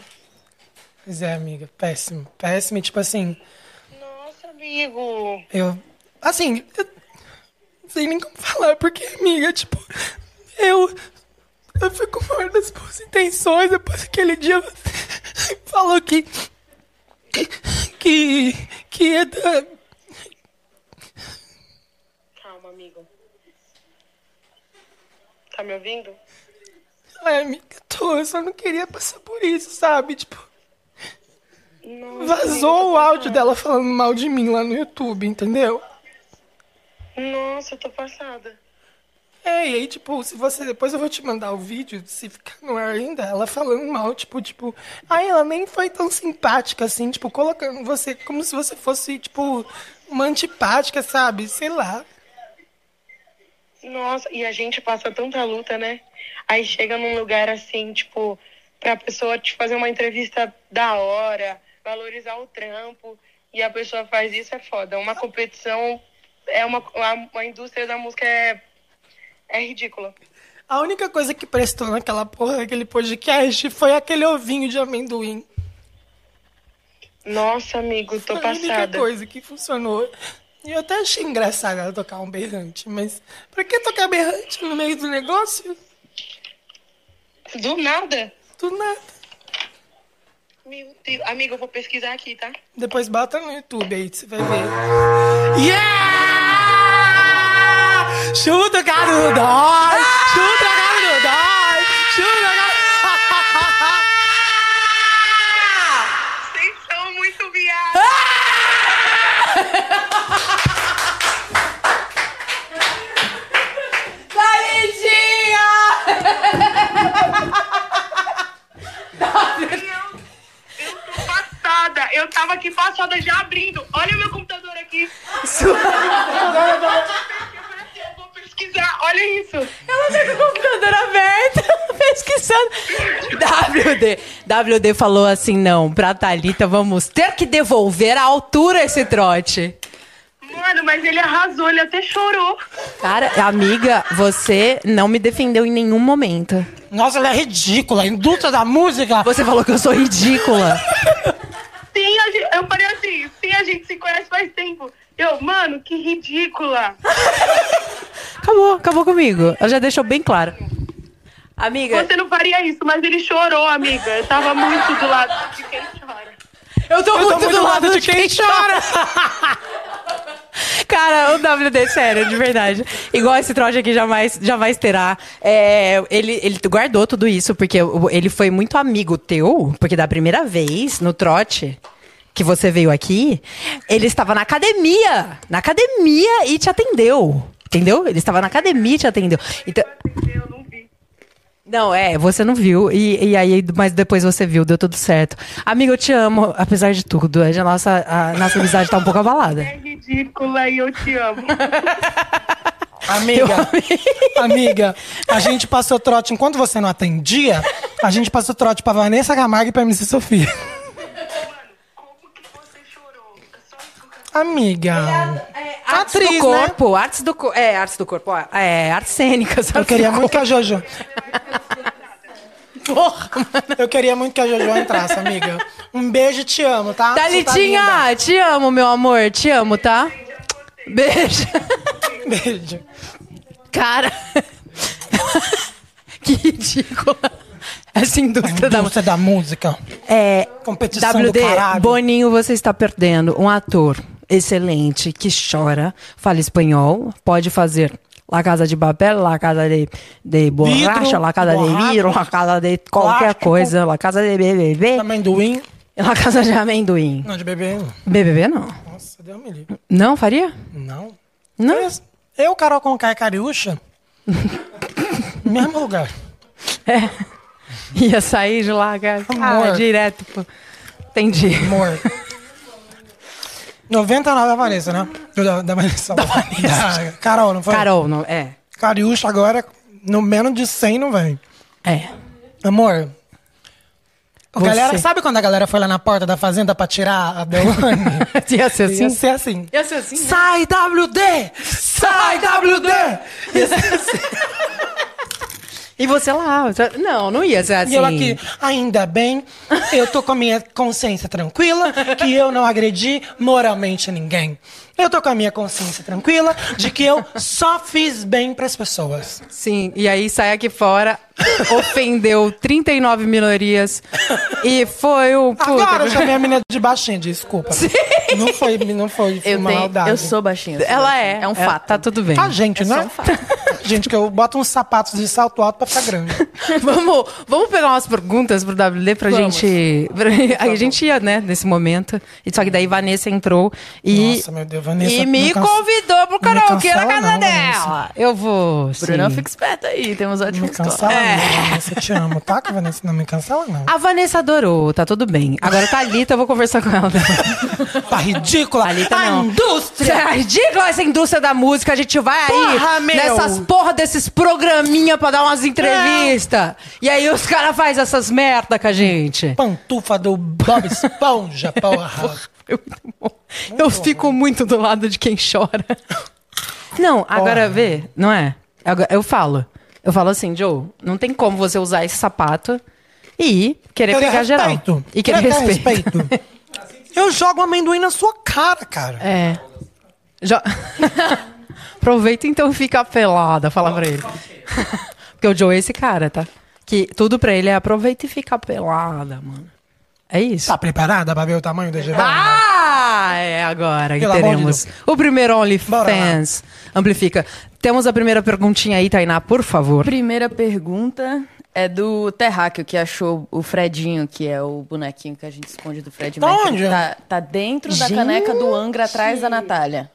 Pois é, amiga, péssimo. Péssimo, e, tipo assim, Nossa, amigo. eu. Assim, eu não sei nem como falar, porque, amiga, tipo, eu. Eu fui com a maior das boas intenções, depois daquele dia você falou que. Que. Que ia dar. Calma, amigo. Tá me ouvindo? Ai, amiga, tô, eu só não queria passar por isso, sabe? Tipo, Nossa, vazou o áudio dela falando mal de mim lá no YouTube, entendeu? Nossa, eu tô passada. É, e aí, tipo, se você. Depois eu vou te mandar o vídeo, se ficar no ar ainda, ela falando mal, tipo, tipo. Ai, ela nem foi tão simpática assim, tipo, colocando você como se você fosse, tipo, uma antipática, sabe? Sei lá. Nossa, e a gente passa tanta luta, né? Aí chega num lugar assim, tipo, pra pessoa te fazer uma entrevista da hora, valorizar o trampo, e a pessoa faz isso, é foda. Uma competição, é uma, a, a indústria da música é, é ridícula. A única coisa que prestou naquela porra daquele podcast foi aquele ovinho de amendoim. Nossa, amigo, tô Foi a única passada. coisa que funcionou. E eu até achei engraçado ela tocar um berrante, mas pra que tocar berrante no meio do negócio? Do nada? Do nada. Meu Deus. Amigo, eu vou pesquisar aqui, tá? Depois bota no YouTube aí, você vai ver. Yeah! Chuta, cara do dói! Chuta, cara do dói! Chuta, cara... passada. Eu tava aqui passada já abrindo. Olha o meu computador aqui. Eu vou pesquisar. Olha isso. computador aberto, pesquisando. WD. WD falou assim: não, pra Thalita vamos ter que devolver à altura esse trote. Mano, mas ele arrasou. Ele até chorou. Cara, amiga, você não me defendeu em nenhum momento. Nossa, ela é ridícula. A indústria da música. Você falou que eu sou ridícula. Sim, a gente, eu falei assim. Sim, a gente se conhece faz tempo. Eu, mano, que ridícula. Acabou, acabou comigo. Ela já deixou bem claro. Amiga, Você não faria isso, mas ele chorou, amiga. Eu tava muito do lado de quem chora. Eu tô, Eu muito, tô muito do lado de quem chora. Cara, o WD, sério, de verdade. Igual esse trote aqui jamais, jamais terá. É, ele, ele guardou tudo isso, porque ele foi muito amigo teu, porque da primeira vez, no trote, que você veio aqui, ele estava na academia. Na academia e te atendeu. Entendeu? Ele estava na academia e te atendeu. Então. Não, é, você não viu. E, e aí, mas depois você viu, deu tudo certo. Amigo, eu te amo, apesar de tudo. A nossa, a nossa amizade tá um pouco abalada. É ridícula e eu te amo. Amiga, amiga, a gente passou trote, enquanto você não atendia, a gente passou trote pra Vanessa Camargo e pra MC Sofia. Como que você chorou? É só isso que eu Amiga, Artes Atriz, do né? corpo, artes do corpo. É, artes do corpo. ó, É, artes cênicas. eu artes queria do muito que a Jojo. Porra, mano. Eu queria muito que a Jojo entrasse, amiga. Um beijo e te amo, tá? Você tá. Thalitinha, te amo, meu amor. Te amo, tá? Beijo. Beijo. Cara. que ridícula. Essa indústria da Indústria da música. É, Competição do WD, caralho. Boninho, você está perdendo um ator excelente que chora, fala espanhol, pode fazer La Casa de Papel, La Casa de, de Borracha, Vidro, La Casa de borracha, Vidro, La Casa de qualquer plástico. coisa, La Casa de BBB, Amendoim. La Casa de Amendoim. Não, de bebê. BBB não. Nossa, deu me livre. Não faria? Não. Não? Eu, Carol Conká e Cariúcha, mesmo lugar. É. Ia sair de lá, cara. Ah, direto. Pô. Entendi. Amor. 99 da Vanessa, né? Da, da Vanessa. Da Vanessa. Carol, não foi? Carol, não, é. Cariúcha agora, no menos de 100 não vem. É. Amor. Você. galera, sabe quando a galera foi lá na porta da fazenda pra tirar a Deolane? Ia ser assim? Ia ser assim. Ia ser assim? Sai, WD! Sai, WD! Ia ser assim. E você lá. Não, não ia ser assim. E eu aqui, ainda bem, eu tô com a minha consciência tranquila, que eu não agredi moralmente ninguém. Eu tô com a minha consciência tranquila de que eu só fiz bem pras pessoas. Sim, e aí sai aqui fora, ofendeu 39 minorias e foi o. puta, Agora eu chamei a menina de baixinha, desculpa. Não foi, não foi Eu, uma tenho, maldade. eu sou baixinha. eu sou Ela baixinha. é. É um fato. Tá tudo bem. A gente, É né? um fato. gente, que eu boto uns sapatos de salto alto pra ficar grande. vamos, vamos pegar umas perguntas pro WD pra Vamos. gente. pra- a gente ia, né, nesse momento. E só que daí Vanessa entrou e. Nossa, meu Deus, Vanessa. e me can- convidou pro karaokê na casa não, dela. Eu vou. sim. Brunão, fica esperto aí. Temos Não me ótimos cancela É. não, Vanessa. Te amo, tá? Que Vanessa não me cancela, não. A Vanessa adorou, tá tudo bem. Agora a Thalita, eu vou conversar com ela. Tá ridícula. Thalita a não. indústria. É ridícula essa indústria da música. A gente vai Porra, aí meu! nessas porra desses programinha pra dar umas entrevistas. E aí os caras fazem essas merda com a gente. Pantufa do Bob Esponja, porra. Eu, eu fico muito do lado de quem chora. Não, agora vê, não é? Eu falo. Eu falo assim, Joe, não tem como você usar esse sapato e querer Querer pegar geral. respeito. E querer respeito. respeito. Eu jogo amendoim na sua cara, cara. É. Já... Aproveita então e fica pelada, fala pra ele. Porque o Joe é esse cara, tá? Que tudo pra ele é aproveita e fica pelada, mano. É isso. Tá preparada pra ver o tamanho da geral? Ah, é agora que Pelo de teremos Deus. o primeiro OnlyFans. Amplifica. Temos a primeira perguntinha aí, Tainá, por favor. Primeira pergunta é do Terráqueo, que achou o Fredinho, que é o bonequinho que a gente esconde do Fred Mercury. onde? Tá, tá dentro da caneca do Angra, atrás da Natália.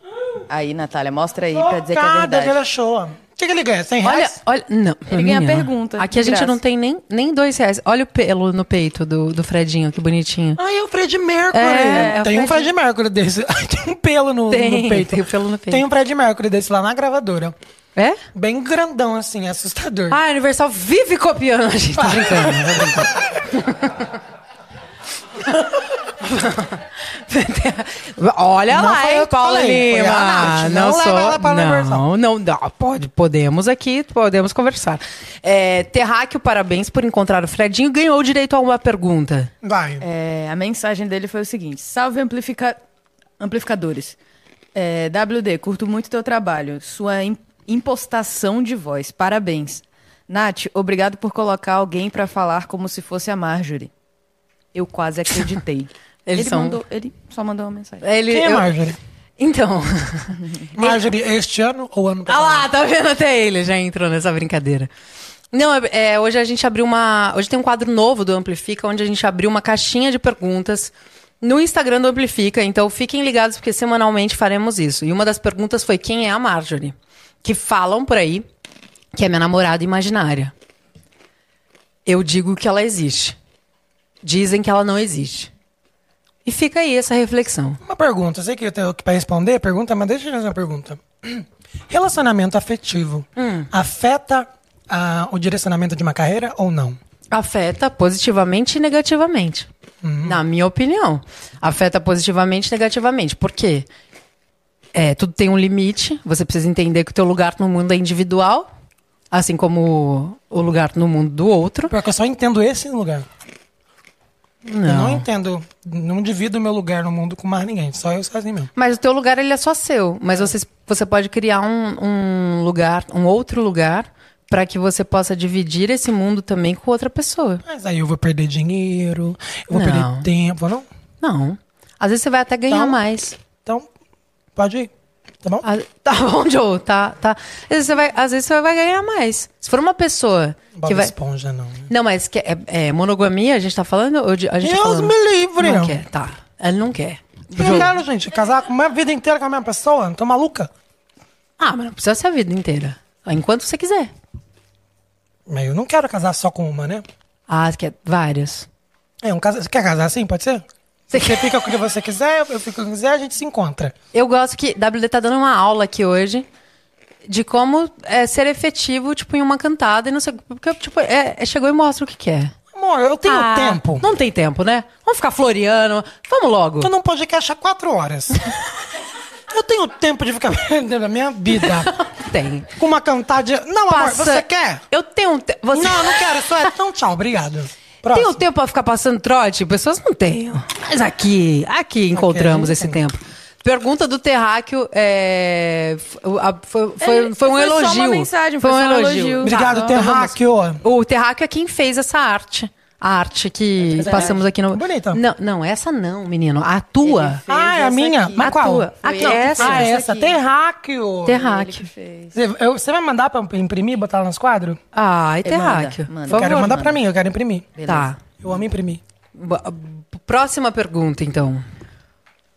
Aí, Natália, mostra aí pra dizer que é verdade. ele achou. O que, que ele ganha? 100 Olha, reais? olha, não. Ele ganha menina, pergunta, Aqui a gente graça. não tem nem, nem dois reais. Olha o pelo no peito do, do Fredinho, que bonitinho. Ai, é o Fred Mercury. É, é tem um Fred- Fred Mercury desse. Ai, tem um pelo no, Tem, no peito. tem o pelo no peito. Tem um Fred Mercury desse lá na gravadora. É? Bem grandão, assim, assustador. Ah, a Universal vive copiando. A gente tá brincando, tá brincando. Olha Não lá, hein, Paula falei, Lima. Nath. Não leva sou, ela pra não, não, não, pode, podemos aqui, podemos conversar. É, Terráqueo, parabéns por encontrar o Fredinho. Ganhou o direito a uma pergunta. Vai. É, a mensagem dele foi o seguinte: Salve amplifica... amplificadores. É, WD, curto muito teu trabalho. Sua im- impostação de voz. Parabéns. Nath, obrigado por colocar alguém pra falar como se fosse a Marjorie. Eu quase acreditei. Eles ele, são- mandou, ele só mandou uma mensagem. Ele, Quem é eu- Marjorie? Então. Marjorie este ano ou ano Ah passado? lá, tá vendo até ele já entrou nessa brincadeira. Não, é, é, hoje a gente abriu uma. Hoje tem um quadro novo do Amplifica, onde a gente abriu uma caixinha de perguntas no Instagram do Amplifica. Então fiquem ligados, porque semanalmente faremos isso. E uma das perguntas foi quem é a Marjorie? Que falam por aí que é minha namorada imaginária. Eu digo que ela existe. Dizem que ela não existe. E fica aí essa reflexão. Uma pergunta, sei que eu tenho que pra responder a pergunta, mas deixa eu fazer uma pergunta. Relacionamento afetivo Hum. afeta ah, o direcionamento de uma carreira ou não? Afeta positivamente e negativamente. Na minha opinião. Afeta positivamente e negativamente. Por quê? É, tudo tem um limite. Você precisa entender que o teu lugar no mundo é individual. Assim como o lugar no mundo do outro. Porque eu só entendo esse lugar. Eu não Não. entendo, não divido o meu lugar no mundo com mais ninguém, só eu sozinho mesmo. Mas o teu lugar, ele é só seu. Mas você, você pode criar um, um lugar, um outro lugar, para que você possa dividir esse mundo também com outra pessoa. Mas aí eu vou perder dinheiro, eu vou Não. perder tempo, não? Não. Às vezes você vai até ganhar Então- mais. Então, pode ir, tá bom? Ah, Tá bom, Joe, tá, tá. Às vezes, você vai, às vezes você vai ganhar mais. Se for uma pessoa Bob que vai... Esponja, não. né? Não, mas que é, é monogamia, a gente tá falando? Ou de- a gente tá Deus falando... me livre! Não quer, tá. Ele não quer. Eu não quero, gente, casar com a minha vida inteira com a mesma pessoa, tô maluca? Ah, mas não precisa ser a vida inteira. Enquanto você quiser. Mas eu não quero casar só com uma, né? Ah, você quer várias. É, um casa... Você quer casar assim, pode ser? Você fica com o que você quiser, eu fico com o que quiser, a gente se encontra. Eu gosto que WD tá dando uma aula aqui hoje de como é, ser efetivo, tipo, em uma cantada e não sei... Porque, tipo, é, é- chegou e mostra o que quer. Amor, eu tenho Ah, tempo. Não tem tempo, né? Vamos ficar floreando. Vamos logo. Tô num podcast há quatro horas. Eu tenho tempo de ficar perdendo a minha vida Tem. com uma cantadinha. Não, amor, você quer? Eu tenho um te... você... Não, não quero, só é. Então, tchau, obrigado. Tem Próximo. o tempo pra ficar passando trote? Pessoas não têm. Mas aqui, aqui encontramos esse tem. tempo. Pergunta do Terráqueo é, foi, foi, foi um foi só elogio. uma mensagem, foi foi um só um elogio. elogio. Obrigado, Tá, então. Terráqueo. O Terráqueo é quem fez essa arte. A arte que passamos aqui no. Bonita. Não, não, essa não, menino. A tua. Fez Ah, é a minha? aqui. Mas A qual? tua. Aqui, essa. Ah, essa. Terráqueo. Terráqueo. Você, eu- você vai mandar pra imprimir, botar lá nos quadros? Ai, É, Terráqueo. manda, manda. Eu quero mandar pra mim, eu quero imprimir. Tá. Eu amo imprimir. Próxima pergunta, então.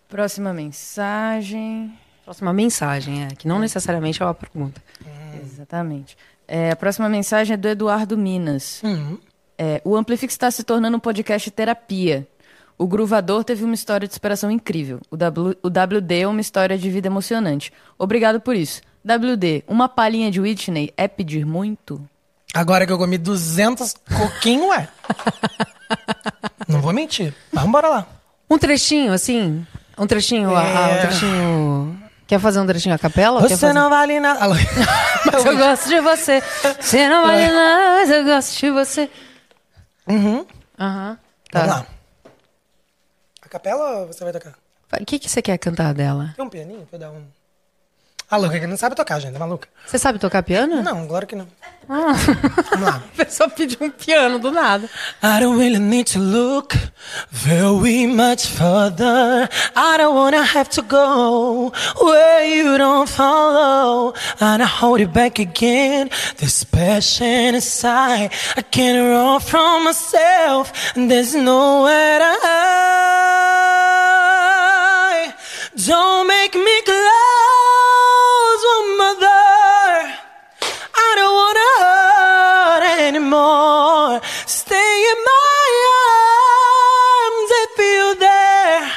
Próxima mensagem. Próxima mensagem, é, que não necessariamente é uma pergunta. Exatamente. É, a próxima mensagem é do Eduardo Minas. Hum. É, o Amplifix está se tornando um podcast terapia. O Gruvador teve uma história de superação incrível. O, w, o WD é uma história de vida emocionante. Obrigado por isso. WD, uma palhinha de Whitney é pedir muito? Agora que eu comi 200 coquinho, é. Não vou mentir. Mas vambora lá. Um trechinho, assim? Um trechinho, a- um É. trechinho... Quer fazer um trechinho a capela? Você fazer- não vale nada. Mas eu gosto de você. Você não vale nada, mas eu gosto de você. Uhum. Aham. Vamos Tá. lá. A capela ou você vai tocar? O que, que você quer cantar dela? Tem um pianinho pra dar um. A louca que não sabe tocar, gente. É maluca. Você sabe tocar piano? Não, claro que não. Ah. Vamos lá. A pessoa pediu um piano do nada. I don't really need to look very much further. I don't wanna have to go where you don't follow. And I hold it back again. This passion inside. I can't run from myself. And there's nowhere to hide. Don't make me close, anymore. Stay in my arms if you're there.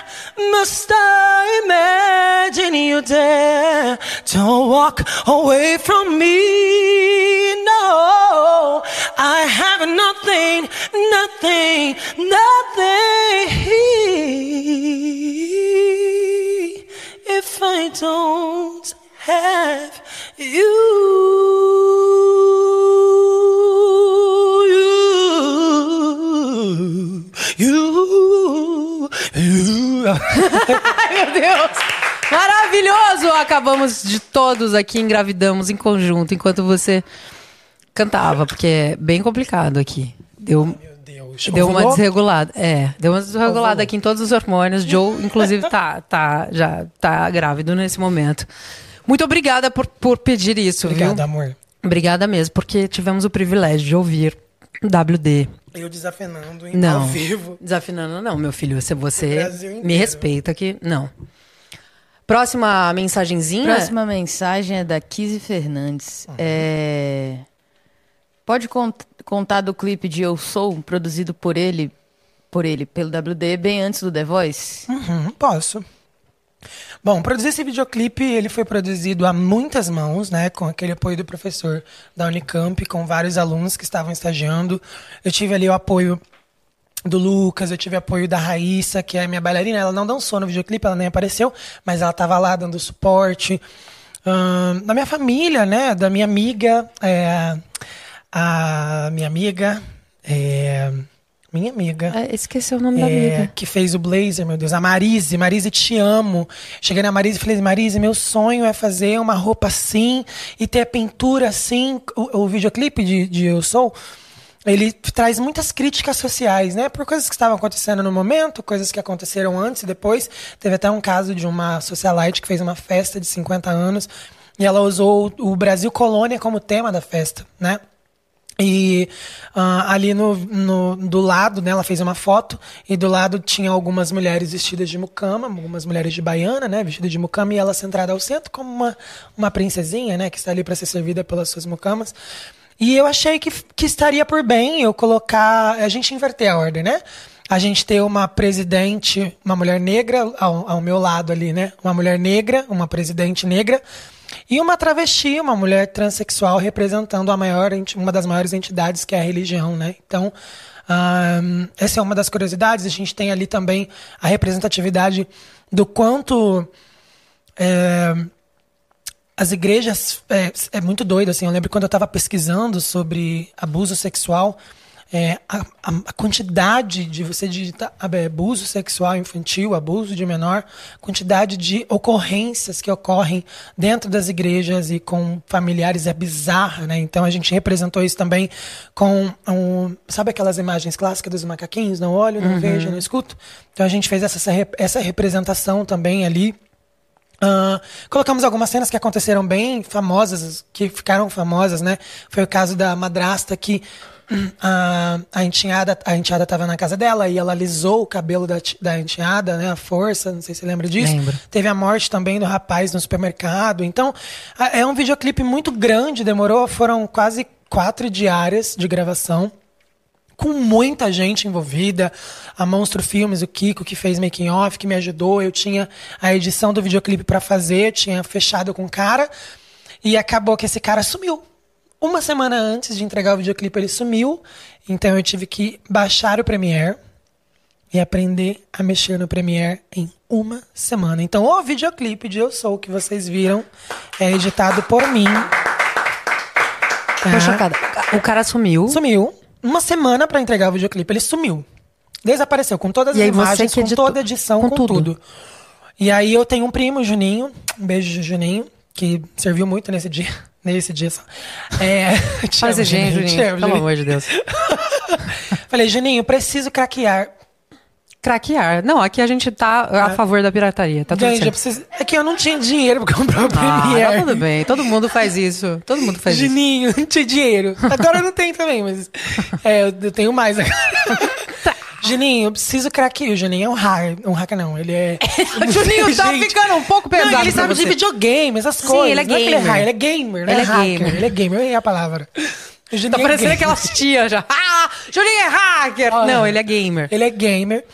Must I imagine you there? Don't walk away from me. No, I have nothing, nothing, nothing. If I don't have you, you, you. Meu Deus! Maravilhoso! Acabamos de todos aqui, engravidamos em conjunto, enquanto você cantava, porque é bem complicado aqui. Deu, Meu Deus. deu uma desregulada. É, deu uma desregulada aqui em todos os hormônios. Joe, inclusive, tá, tá, já tá grávido nesse momento. Muito obrigada por, por pedir isso, Obrigado, viu? amor. Obrigada mesmo, porque tivemos o privilégio de ouvir WD. Eu desafinando em Não. ao vivo. Desafinando, não, meu filho. Se você me respeita aqui, não. Próxima mensagenzinha. Próxima mensagem é da Kizzy Fernandes. É... Pode cont- contar do clipe de Eu Sou, produzido por ele, por ele, pelo WD, bem antes do The Voice? Uhum, posso. Bom, produzir esse videoclipe, ele foi produzido a muitas mãos, né, com aquele apoio do professor da Unicamp, com vários alunos que estavam estagiando. Eu tive ali o apoio do Lucas, eu tive apoio da Raíssa, que é minha bailarina. Ela não dançou no videoclipe, ela nem apareceu, mas ela estava lá dando suporte. Ahn, da minha família, né, da minha amiga, é, a minha amiga, é, minha amiga. É, esqueci o nome da É, amiga. que fez o blazer, meu Deus. A Marise, Marise, te amo. Cheguei na Marise e falei, Marise, meu sonho é fazer uma roupa assim e ter a pintura assim. O, o videoclipe de, de Eu Sou, ele traz muitas críticas sociais, né? Por coisas que estavam acontecendo no momento, coisas que aconteceram antes e depois. Teve até um caso de uma socialite que fez uma festa de 50 anos e ela usou o Brasil Colônia como tema da festa, né? E ah, ali no, no- do lado, né, ela fez uma foto, e do lado tinha algumas mulheres vestidas de mucama, algumas mulheres de baiana, né, vestidas de mucama, e ela centrada ao centro como uma, uma princesinha, né, que está ali para ser servida pelas suas mucamas. E eu achei que, que estaria por bem eu colocar, a gente inverter a ordem, né? A gente ter uma presidente, uma mulher negra ao, ao meu lado ali, né? Uma mulher negra, uma presidente negra, e uma travesti, uma mulher transexual representando a maior, uma das maiores entidades que é a religião, né? Então, ahn, essa é uma das curiosidades. A gente tem ali também a representatividade do quanto é, as igrejas é, é muito doido assim. Eu lembro quando eu estava pesquisando sobre abuso sexual, é, a, a- quantidade de você digitar abuso sexual infantil, abuso de menor, quantidade de ocorrências que ocorrem dentro das igrejas e com familiares é bizarra, né? Então a gente representou isso também com um, sabe aquelas imagens clássicas dos macaquinhos, não olho, não vejo, não escuto. Então a gente fez essa essa representação também ali. Ah, colocamos algumas cenas que aconteceram bem famosas, que ficaram famosas, né? Foi o caso da madrasta que a, a enteada a enteada estava na casa dela e ela alisou o cabelo da, da enteada, né? A força, não sei se você lembra disso. Lembro. Teve a morte também do rapaz no supermercado. Então, a- é um videoclipe muito grande, demorou, foram quase quatro diárias de gravação com muita gente envolvida. A Monstro Filmes, o Kiko, que fez making off, que me ajudou. Eu tinha a edição do videoclipe pra fazer, tinha fechado com o cara. E acabou que esse cara sumiu. Uma semana antes de entregar o videoclipe, ele sumiu. Então eu tive que baixar o Premiere e aprender a mexer no Premiere em uma semana. Então, o videoclipe de Eu Sou, que vocês viram, é editado por mim. Tô Tá? chocada. O cara sumiu. Sumiu. Uma semana pra entregar o videoclipe. Ele sumiu. Desapareceu com todas as imagens, com toda a edição, com com, tudo. tudo. E aí eu tenho um primo, Juninho. Um beijo, Juninho. Que serviu muito nesse dia. Nesse dia só. É, Faz amo, te Juninho. amo, Pelo Juninho. amor de Deus. Falei, Juninho, preciso craquear. Craquear. Não, aqui a gente tá a favor da pirataria. Tá tudo Gente, preciso... É que eu não tinha dinheiro pra comprar o Ah, Premiere. tá tudo bem. Todo mundo faz isso. Todo mundo faz isso. Juninho, não tinha dinheiro. Agora eu não tenho também, mas. É, eu eu tenho mais agora. Juninho, eu preciso craquear. O Juninho é um hacker. Um hacker não, ele é. Juninho tá Gente, ficando um pouco pesado Não, ele sabe você. de videogame, essas Sim, coisas. ele é Não que ele é gamer. hacker, ele é gamer, né? Ele é hacker. gamer. Ele é gamer, eu errei a palavra. O Tá é parecendo gamer. aquelas tias já. Ah, Juninho é hacker. Olha. Não, ele é gamer. Ele é gamer.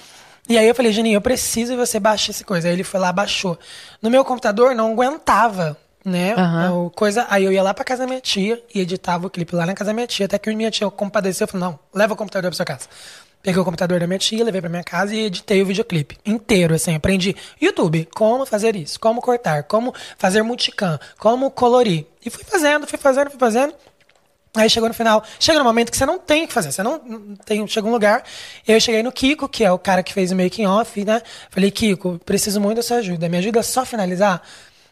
E aí eu falei, Juninho, eu preciso que você baixe essa coisa. Aí ele foi lá, baixou. No meu computador não aguentava, né? O coisa... Aí eu ia lá pra casa da minha tia e editava o clipe lá na casa da minha tia. Até que minha tia compadeceu. Eu falei, não, leva o computador pra sua casa. Peguei o computador da minha tia, levei pra minha casa e editei o videoclipe inteiro, assim. Aprendi YouTube, como fazer isso, como cortar, como fazer multicam, como colorir. E fui fazendo, fui fazendo, fui fazendo. Aí chegou no final, chega no momento que você não tem o que fazer, você não tem, chega um lugar. Eu cheguei no Kiko, que é o cara que fez o making off, né? Falei, Kiko, preciso muito da sua ajuda. Me ajuda só a finalizar?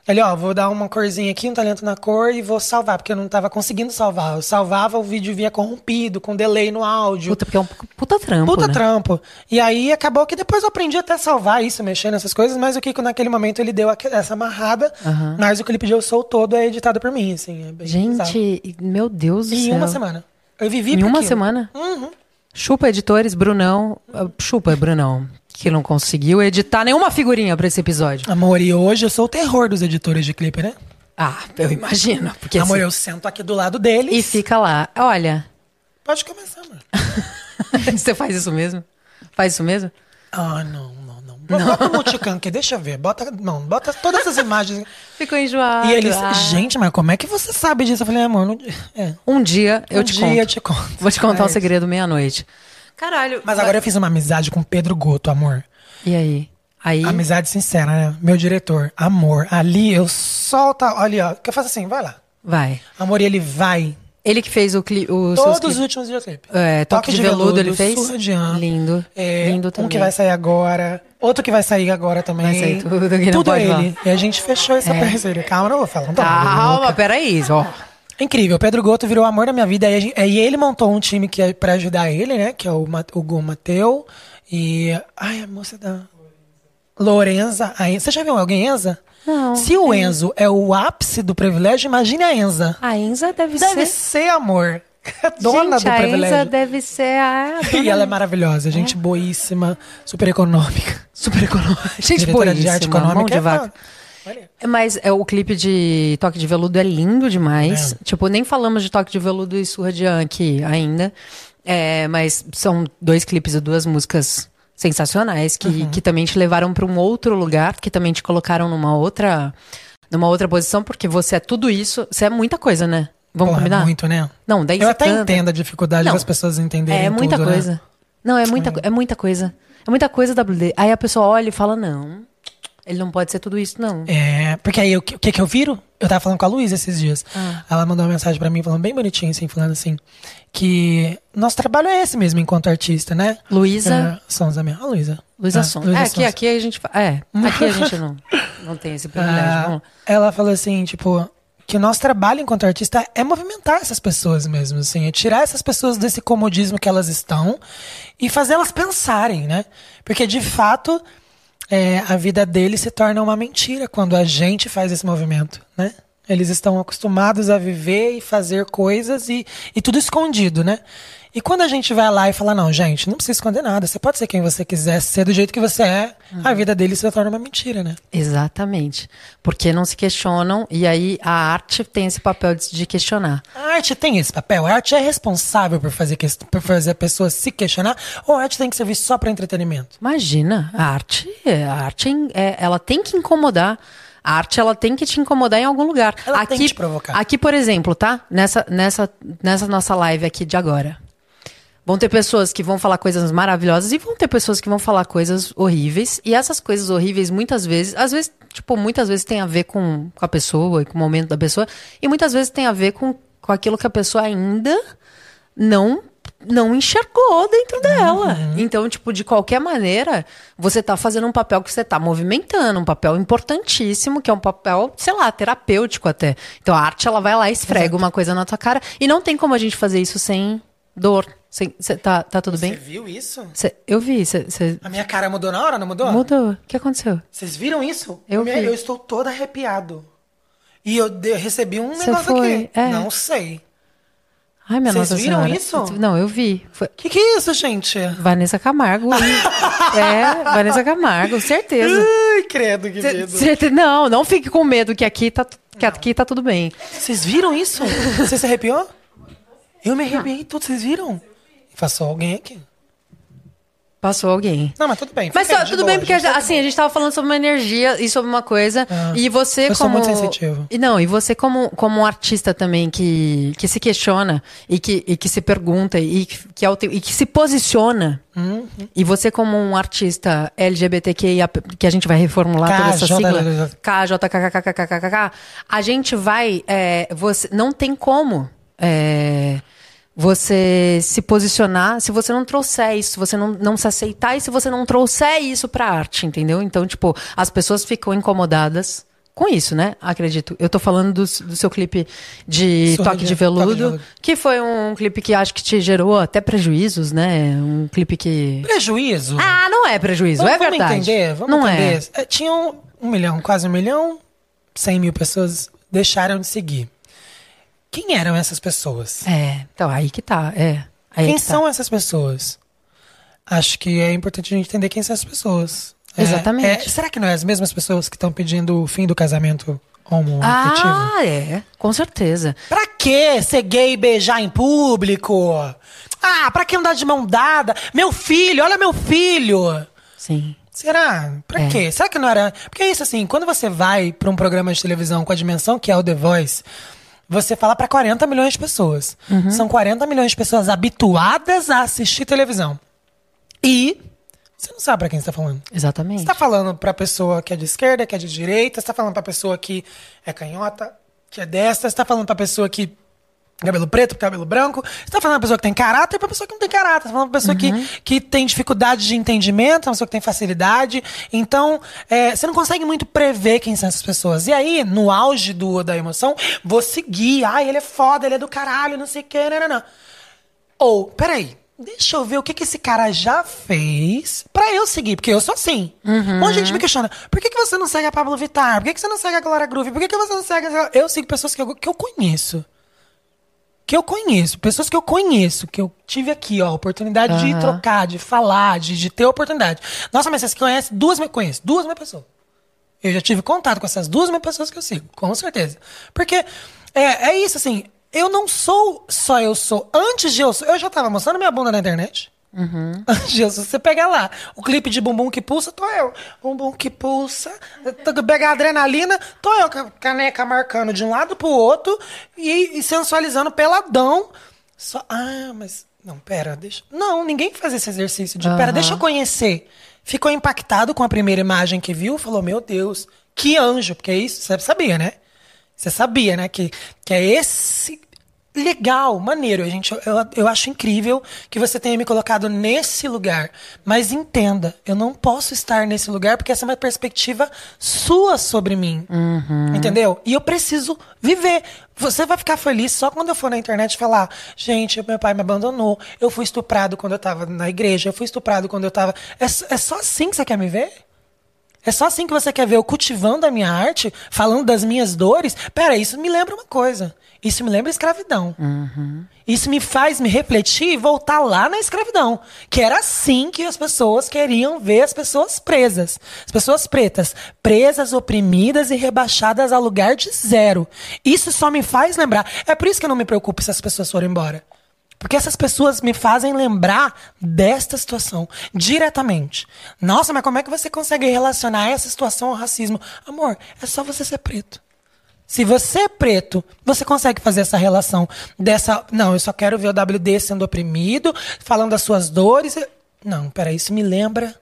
Ele, ó, vou dar uma corzinha aqui, um talento na cor e vou salvar, porque eu não tava conseguindo salvar. Eu salvava, o vídeo vinha corrompido, com delay no áudio. Puta, porque é um puta trampo, Puta né? trampo. E aí acabou que depois eu aprendi até a salvar isso, mexer nessas coisas, mas o Kiko naquele momento ele deu essa amarrada, Aham. mas o clipe de Eu Sou todo é editado por mim, assim. É. Gente, meu Deus do Em céu. uma semana. Eu vivi Em uma aquilo. semana? Uhum. Chupa editores, Brunão. Ah, Chupa, Brunão. Que não conseguiu editar nenhuma figurinha pra esse episódio. Amor, e hoje eu sou o terror dos editores de clipe, né? Ah, eu imagino. Porque Amor, assim- eu sento aqui do lado deles. E fica lá. Olha, Pode começar, amor. você faz isso mesmo? Faz isso mesmo? Ah, não, não, não. Bota o multicam aqui, deixa eu ver. Bota, não, bota todas as imagens. Ficou enjoado. e eles, ah. gente, mas como é que você sabe disso? Eu falei, amor, não... é. Um dia eu Um te dia conto. eu te conto. Vou te contar É um segredo meia-noite. Caralho. Mas agora eu fiz uma amizade com o Pedro Goto, amor. E aí? Aí. Amizade sincera, né? Meu diretor, amor. Ali eu solto, olha, ó, que eu faço assim, vai lá. Vai. Amor, e ele vai. Ele que fez o clipe. Todos os últimos videoclipes. É, Toque de Veludo ele fez? Surra de. Lindo. É, Lindo um também. que vai sair agora. Outro que vai sair agora também. Vai sair tudo que não Tudo pode ele. E a gente fechou essa É. parceria. Calma, não vou falar. Não Calma, peraí. Ó. Incrível. Pedro Goto virou o amor da minha vida. E, a e ele montou um time que é pra ajudar ele, né? Que é o, o Gu Mateu. E. Ai, a moça da. Lorenza. A En- Você já viu alguém Enza? Não. Se o Enzo é o ápice do privilégio, imagine a Enza. A Enza deve, Deve ser. ser, amor. É dona Gente, do a privilégio. Enza deve ser a. E ela é maravilhosa, gente boíssima, super econômica. Super econômica. Gente Diretora de arte boíssima, mão econômica. de é vaca. foda. Mas é, o clipe de Toque de Veludo é lindo demais. Tipo, nem falamos de Toque de Veludo e Surra de An aqui ainda. É, mas são dois clipes e duas músicas sensacionais que, Uhum. que também te levaram para um outro lugar, que também te colocaram numa outra, numa outra posição, porque você é tudo isso. Você é muita coisa, né? Vamos Porra, combinar? muito, né? Não, daí Eu até canta. entendo a dificuldade Não, das pessoas entenderem É muita tudo, né? coisa. Não, é muita, é muita coisa. É muita coisa, WD. Aí a pessoa olha e fala, não. Ele não pode ser tudo isso, não. É, porque aí o que, que que eu viro? Eu tava falando com a Luísa esses dias. Ah. Ela mandou uma mensagem pra mim, falando bem bonitinho, assim, falando assim, que nosso trabalho é esse mesmo enquanto artista, né? Luísa. É, Sonza minha. A Luísa. Luísa Ah, Son. Luísa É, aqui, aqui a gente. É, aqui a gente não, não tem esse privilégio. Ah, ela falou assim, tipo, que o nosso trabalho enquanto artista é movimentar essas pessoas mesmo, assim, é tirar essas pessoas desse comodismo que elas estão e fazê-las pensarem, né? Porque de fato é, a vida deles se torna uma mentira quando a gente faz esse movimento, né? Eles estão acostumados a viver e fazer coisas e, e tudo escondido, né? E quando a gente vai lá e fala, não, gente, não precisa esconder nada, você pode ser quem você quiser, ser do jeito que você é, a vida deles se torna uma mentira, né? Exatamente. Porque não se questionam e aí a arte tem esse papel de, de questionar. A arte tem esse papel? A arte é responsável por fazer, que- por fazer a pessoa se questionar? Ou a arte tem que servir só para entretenimento? Imagina, a arte, a arte é, ela tem que incomodar. A arte ela tem que te incomodar em algum lugar. Ela aqui, tem que te provocar. Aqui, por exemplo, tá? Nessa, nessa, nessa nossa live aqui de agora. Vão ter pessoas que vão falar coisas maravilhosas e vão ter pessoas que vão falar coisas horríveis. E essas coisas horríveis, muitas vezes, às vezes, tipo, muitas vezes tem a ver com, com a pessoa e com o momento da pessoa. E muitas vezes tem a ver com, com aquilo que a pessoa ainda não não enxergou dentro dela. Então, tipo, de qualquer maneira, você tá fazendo um papel que você tá movimentando, um papel importantíssimo, que é um papel, sei lá, terapêutico até. Então, a arte, ela vai lá e esfrega uma coisa na tua cara. E não tem como a gente fazer isso sem dor. Cê- tá, tá tudo bem? viu isso? Cê- eu vi, você A minha cara mudou na hora, não mudou? mudou. O que aconteceu? Vocês viram isso? Eu Me- vi. eu estou todo arrepiado. E eu, de- eu recebi um Cê negócio foi, aqui. é. Não sei. Ai, minha Vocês viram Senhora. isso? Não, eu vi. Foi Que que é isso, gente? Vanessa Camargo. é, Vanessa Camargo, certeza. Ai, credo, que Cê- medo. cê- não, não fique com medo que aqui tá, que aqui tá tudo bem. Vocês viram isso? Você se arrepiou? Eu me arrepiei tudo, vocês viram? Passou alguém aqui. Passou alguém. Não, mas tudo bem. Mas tá, tudo boa, bem, porque tá assim, a gente tava falando sobre uma energia e sobre uma coisa. Ah, e você eu sou como. muito sensitivo. E não, e você como, como um artista também que, que se questiona e que, e que se pergunta e que, que, é e que se posiciona. Uhum. E você, como um artista LGBTQIA, que a gente vai reformular toda essa KJ, sigla. KJKKKKKK, a gente vai. é, você, não tem como. é, você se posicionar se você não trouxer isso, se você não, não se aceitar e se você não trouxer isso pra arte, entendeu? Então, tipo, as pessoas ficam incomodadas com isso, né? Acredito. Eu tô falando do, do seu clipe de Toque de- de Toque de Veludo, que foi um clipe que acho que te gerou até prejuízos, né? Um clipe que. Prejuízo? Ah, não é prejuízo, vamos, é verdade. Vamos entender, vamos não entender. É, tinham um milhão, quase um milhão, cem mil pessoas deixaram de seguir. Quem eram essas pessoas? é. Então aí que tá, é. Quem que tá. são essas pessoas? Acho que é importante a gente entender quem são essas pessoas. É, Exatamente. é, será que não é as mesmas pessoas que estão pedindo o fim do casamento homoafetivo? Ah, é, com certeza. Pra que ser gay e beijar em público? Ah, pra que andar de mão dada? Meu filho, olha meu filho! Sim. Será? Pra É. quê? Será que não era. Porque é isso assim, quando você vai pra um programa de televisão com a dimensão que é o The Voice, você fala pra 40 milhões de pessoas. Uhum. São 40 milhões de pessoas habituadas a assistir televisão. E você não sabe pra quem você tá falando. Exatamente. Você tá falando pra pessoa que é de esquerda, que é de direita, você tá falando pra pessoa que é canhota, que é destra, você tá falando pra pessoa que cabelo preto, cabelo branco, você tá falando pra pessoa que tem caráter pra pessoa que não tem caráter, você tá falando pra pessoa Uhum. que, que tem dificuldade de entendimento, uma pessoa que tem facilidade. Então, é, você não consegue muito prever quem são essas pessoas. E aí, no auge do, da emoção, vou seguir. Ai, ele é foda, ele é do caralho, não sei o que, não, não. Ou, peraí, deixa eu ver o que, que esse cara já fez pra eu seguir, porque eu sou assim. Um monte de gente me questiona, por que, que você não segue a Pablo Vittar? Por que, que você não segue a Glória Groove? Por que, que você não segue... a- Eu sigo pessoas que eu, que eu conheço. Que eu conheço, pessoas que eu conheço, que eu tive aqui, ó, a oportunidade de Aham. trocar, de falar, de, de ter oportunidade. Nossa, mas vocês conhecem duas mil, conheço duas mil pessoas. Eu já tive contato com essas duas mil pessoas que eu sigo, com certeza. Porque é, é isso, assim, eu não sou só eu sou. Antes de eu sou, eu já tava mostrando minha bunda na internet. Eu sou, você pega lá, o clipe de bumbum que pulsa, tô eu. Bumbum que pulsa, tô- pega a adrenalina, tô eu com a caneca marcando de um lado pro outro e, e sensualizando peladão. Só, ah, mas. Não, pera, deixa. Não, ninguém faz esse exercício de. Pera, Aham. deixa eu conhecer ficou impactado com a primeira imagem que viu, falou: Meu Deus, que anjo, porque é isso, você sabia, né? Você sabia, né? Que, que é esse. Legal, maneiro. Gente, eu, eu acho incrível que você tenha me colocado nesse lugar. Mas entenda, eu não posso estar nesse lugar porque essa é uma perspectiva sua sobre mim. Entendeu? E eu preciso viver. Você vai ficar feliz só quando eu for na internet falar: gente, meu pai me abandonou. Eu fui estuprado quando eu tava na igreja. Eu fui estuprado quando eu tava. É, é só assim que você quer me ver? É só assim que você quer ver eu cultivando a minha arte, falando das minhas dores? Pera, isso me lembra uma coisa. Isso me lembra escravidão. Isso me faz me refletir e voltar lá na escravidão. Que era assim que as pessoas queriam ver as pessoas presas. As pessoas pretas. Presas, oprimidas e rebaixadas ao lugar de zero. Isso só me faz lembrar. É por isso que eu não me preocupo se as pessoas forem embora. Porque essas pessoas me fazem lembrar desta situação diretamente. Nossa, mas como é que você consegue relacionar essa situação ao racismo? Amor, é só você ser preto. Se você é preto, você consegue fazer essa relação dessa. Não, eu só quero ver o WD sendo oprimido, falando das suas dores. Não, peraí, isso me lembra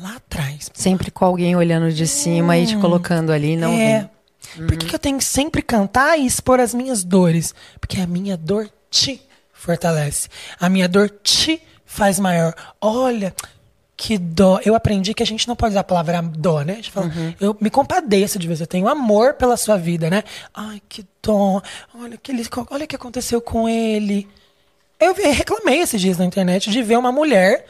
lá atrás. Sempre com alguém olhando de cima e te colocando ali, não é. Por que, que eu tenho que sempre cantar e expor as minhas dores? Porque a minha dor te fortalece. A minha dor te faz maior. Olha, que dó. Eu aprendi que a gente não pode usar a palavra dó, né? A gente fala, Eu me compadeço de vez, eu tenho amor pela sua vida, né? Ai, que dó. Olha, que ele, olha o que aconteceu com ele. Eu reclamei esses dias na internet de ver uma mulher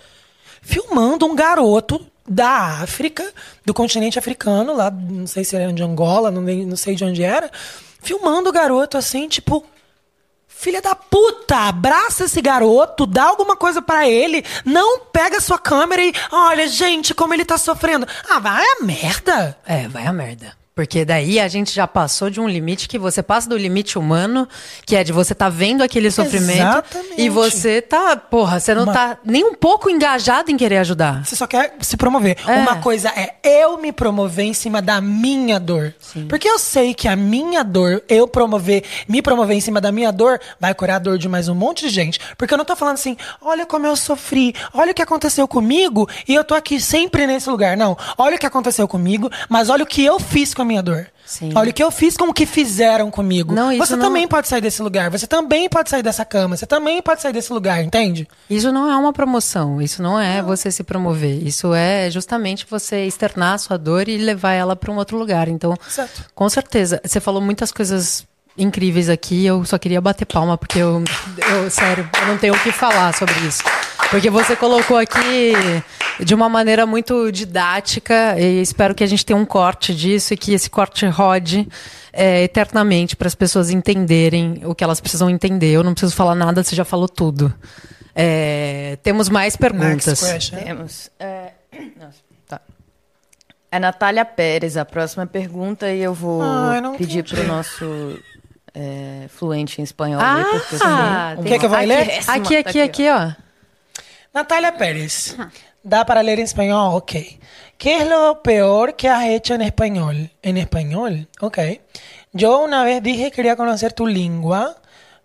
filmando um garoto da África, do continente africano, lá, não sei se era de Angola, não, não sei de onde era, filmando o garoto assim, tipo, filha da puta, abraça esse garoto, dá alguma coisa pra ele, não pega sua câmera e, olha, gente, como ele tá sofrendo. Ah, vai a merda. É, vai a merda. Porque daí a gente já passou de um limite que você passa do limite humano, que é de você tá vendo aquele sofrimento Exatamente. e você tá, porra, você não Uma- tá nem um pouco engajado em querer ajudar. Você só quer se promover. É. Uma coisa é eu me promover em cima da minha dor. Porque eu sei que a minha dor, eu promover, me promover em cima da minha dor, vai curar a dor de mais um monte de gente. Porque eu não tô falando assim, olha como eu sofri, olha o que aconteceu comigo e eu tô aqui sempre nesse lugar. Não. Olha o que aconteceu comigo, mas olha o que eu fiz com a minha dor. Sim. Olha o que eu fiz com o que fizeram comigo. Não, você não- também pode sair desse lugar. Você também pode sair dessa cama. Você também pode sair desse lugar, entende? Isso não é uma promoção, isso não é você se promover, isso é justamente você externar a sua dor e levar ela para um outro lugar. Então, Exato. com certeza, você falou muitas coisas incríveis aqui, eu só queria bater palma porque eu, eu sério, eu não tenho o que falar sobre isso. Porque você colocou aqui de uma maneira muito didática e espero que a gente tenha um corte disso e que esse corte rode é, eternamente para as pessoas entenderem o que elas precisam entender. Eu não preciso falar nada, você já falou tudo. É, temos mais perguntas. Temos. É... Nossa, tá. É Natália Pérez, a próxima pergunta, e eu vou Ah, eu pedir entendi. pro nosso é, fluente em espanhol ler, porque eu sou Ah, um- Quer que eu vá Aqui, ler? péssima. Aqui, Tá aqui, aqui, ó. Natalia Pérez. ¿Da para leer en español? Ok. ¿Qué es lo peor que has hecho en español? ¿En español? Ok. Yo una vez dije que quería conocer tu língua.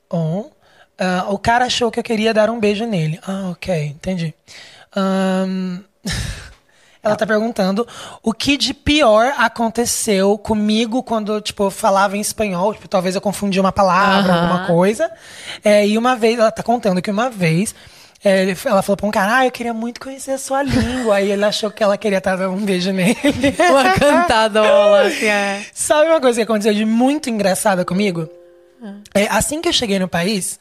Oh. Ah, o cara achou que eu queria dar um beijo nele. Ah, ok. Entendi. Ahn, Ela tá perguntando o que de pior aconteceu comigo quando, tipo, eu falava em espanhol. Tipo, talvez eu confundi uma palavra, Aham. alguma coisa. É, e uma vez, ela tá contando que uma vez ela falou pra um cara, ah, eu queria muito conhecer a sua língua. Aí ele achou que ela queria estar dando um beijo nele. Uma cantadola, assim, é. Sabe uma coisa que aconteceu de muito engraçada comigo? É, assim que eu cheguei no país,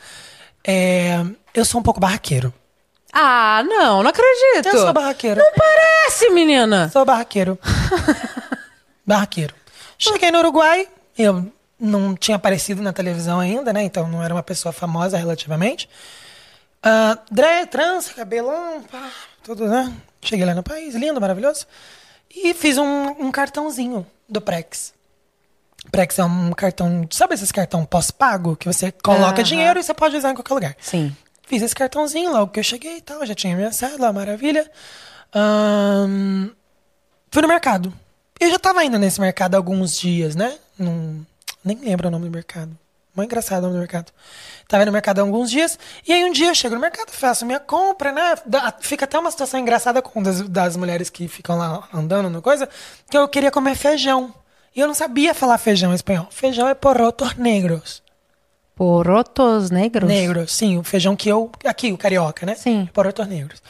é, eu sou um pouco barraqueiro. Ah, não, não acredito. Eu sou barraqueiro. Não parece, menina. Sou barraqueiro. barraqueiro. Cheguei no Uruguai, eu não tinha aparecido na televisão ainda, né? Então não era uma pessoa famosa relativamente. Ah, dre, trança, cabelão, pá, tudo, né? Cheguei lá no país, lindo, maravilhoso. E fiz um, um cartãozinho do Prex. Prex é um cartão, sabe esses cartão pós-pago? Que você coloca Aham. dinheiro e você pode usar em qualquer lugar. Sim. Fiz esse cartãozinho logo que eu cheguei e tal, já tinha minha cédula, maravilha. Ahn, fui no mercado. Eu já tava indo nesse mercado há alguns dias, né? Não, nem lembro o nome do mercado. Muito engraçado no mercado. Tava no mercado há alguns dias, e aí um dia eu chego no mercado, faço minha compra, né? Dá- fica até uma situação engraçada com das, das mulheres que ficam lá andando no coisa, que eu queria comer feijão. E eu não sabia falar feijão em espanhol. Feijão é porotos negros. Porotos negros? Negros, sim, o feijão que eu. Aqui, o carioca, né? Sim. Porotos negros.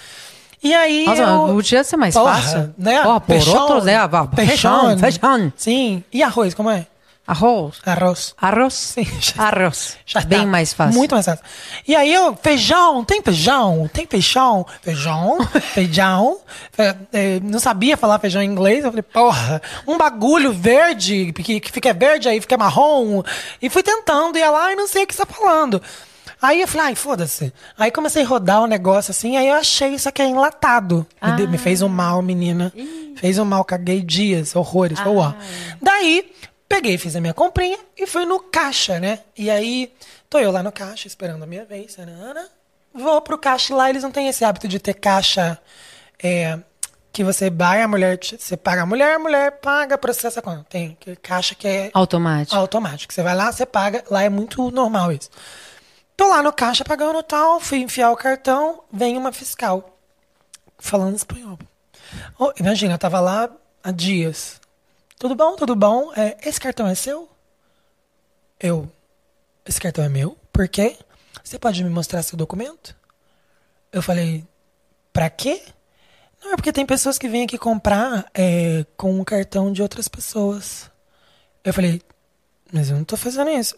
E aí. Nossa, eu, podia ser mais Porra, fácil. Né? Ó, Peixão, porotos, né? Ah, Feijão, feijão. Sim. E arroz, como é? Arroz. Arroz. Arroz. Sim, já- Arroz. Já Bem tá. mais fácil. Muito mais fácil. E aí eu, feijão, tem feijão, tem feijão, feijão, feijão. Fe- eh, não sabia falar feijão em inglês. Eu falei, porra, um bagulho verde, que, que fica verde aí, fica marrom. E fui tentando, ia lá e não sei o que você tá falando. Aí eu falei, ai, foda-se. Aí comecei a rodar o negócio assim, aí eu achei isso aqui é enlatado. Me, de- me fez um mal, menina. Fez um mal, caguei dias, horrores. Ó. Daí, peguei, fiz a minha comprinha e fui no caixa, né? E aí, tô eu lá no caixa, esperando a minha vez. Ana, vou pro caixa lá, eles não têm esse hábito de ter caixa é, que você vai, a mulher, você paga a mulher, a mulher paga, processa conta. Tem caixa que é Automático. automático. Você vai lá, você paga, lá é muito normal isso. Tô lá no caixa pagando tal, fui enfiar o cartão, vem uma fiscal falando espanhol. Oh, imagina, eu tava lá há dias. Tudo bom, tudo bom? É, esse cartão é seu? Eu. Esse cartão é meu? Por quê? Você pode me mostrar seu documento? Eu falei, pra quê? Não, é porque tem pessoas que vêm aqui comprar é, com o cartão de outras pessoas. Eu falei, mas eu não tô fazendo isso.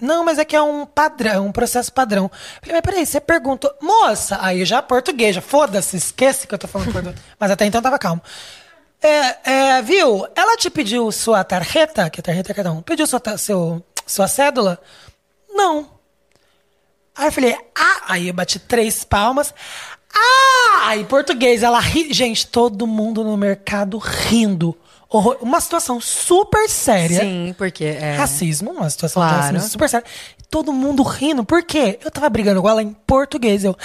Não, mas é que é um padrão, um processo padrão. Eu falei, mas peraí, você perguntou, moça, aí já portuguesa, foda-se, esquece que eu tô falando português. Mas até então tava calmo. É, é, viu, ela te pediu sua tarjeta, que a tarjeta é cartão, pediu sua, seu, sua cédula? Não. Aí eu falei, ah, aí eu bati três palmas. Ah, em português, ela ri. Gente, todo mundo no mercado rindo. Horror- Uma situação super séria. Sim, porque é. Racismo, uma situação de Claro. racismo super séria. Todo mundo rindo. Por quê? Eu tava brigando com ela em português. Eu.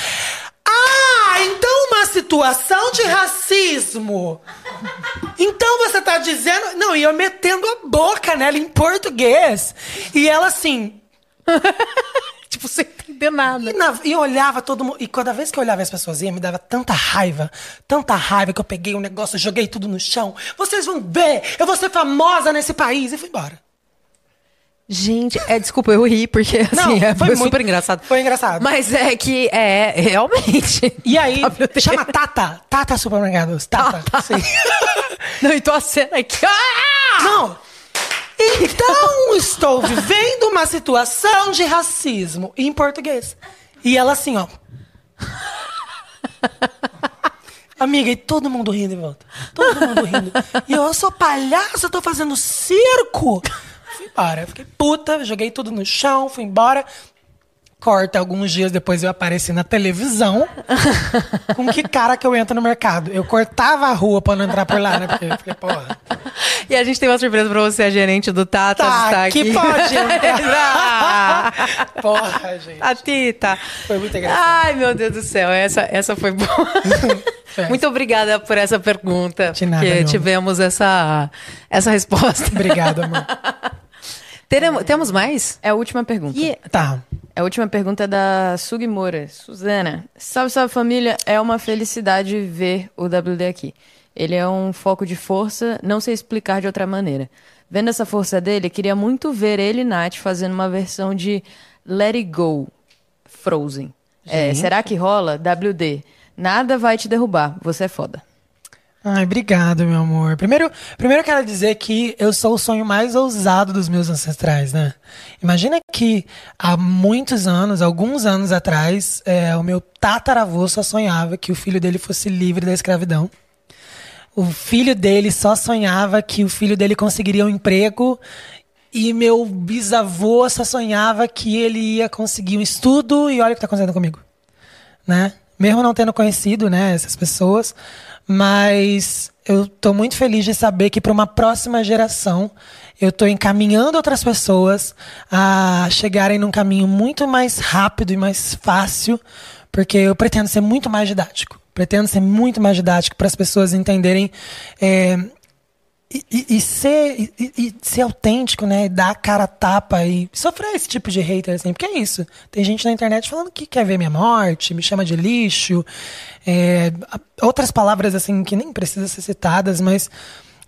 Ah, então situação de racismo. Então você tá dizendo. Não, e eu metendo a boca nela em português. E ela assim. Tipo, sem entender nada. E, na- e eu olhava todo mundo. E cada vez que eu olhava as pessoas iam, me dava tanta raiva, tanta raiva que eu peguei um negócio, joguei tudo no chão. Vocês vão ver, eu vou ser famosa nesse país. E fui embora. Gente, é, desculpa, eu ri, porque assim, Não, é, foi foi, muito- super engraçado. foi engraçado. Mas é que é, realmente. E aí, WD. chama Tata. Tata Supermercados. Tata. Sim. Não, então a cena aqui. Ah! Não. Então, estou vivendo uma situação de racismo em português. E ela assim, ó. Amiga, e todo mundo rindo em volta. Todo mundo rindo. E eu, eu sou palhaço, eu tô fazendo circo. Fui embora. Fiquei puta, joguei tudo no chão, fui embora. Corta, alguns dias depois eu apareci na televisão. com que cara que eu entro no mercado? Eu cortava a rua pra não entrar por lá, né? Porque eu falei, porra. E a gente tem uma surpresa pra você, a gerente do Tata Tá, está aqui. que pode entrar. Porra, gente. A Tita. Foi muito engraçado. Ai, meu Deus do céu, essa, essa foi boa. É. Muito obrigada por essa pergunta. De nada, amor. tivemos essa, essa resposta. Obrigado, amor. Teremos, temos mais? É a última pergunta. E Tá. A última pergunta é da Sugimora. Suzana. Salve, salve família. É uma felicidade ver o WD aqui. Ele é um foco de força, não sei explicar de outra maneira. Vendo essa força dele, queria muito ver ele e Nath fazendo uma versão de Let It Go, Frozen. É, será que rola? WD. Nada vai te derrubar, você é foda. Ai, obrigado, meu amor. Primeiro, primeiro quero dizer que eu sou o sonho mais ousado dos meus ancestrais, né? Imagina que há muitos anos, alguns anos atrás, é, o meu tataravô só sonhava que o filho dele fosse livre da escravidão. O filho dele só sonhava que o filho dele conseguiria um emprego. E meu bisavô só sonhava que ele ia conseguir um estudo. E olha o que está acontecendo comigo. Né? Mesmo não tendo conhecido né, essas pessoas. Mas eu estou muito feliz de saber que para uma próxima geração eu estou encaminhando outras pessoas a chegarem num caminho muito mais rápido e mais fácil, porque eu pretendo ser muito mais didático. Pretendo ser muito mais didático para as pessoas entenderem é, e, e- ser, e, e- ser autêntico, né? E dar a cara a tapa e sofrer esse tipo de hater, assim. Porque é isso. Tem gente na internet falando que quer ver minha morte, me chama de lixo. é, outras palavras, assim, que nem precisam ser citadas, mas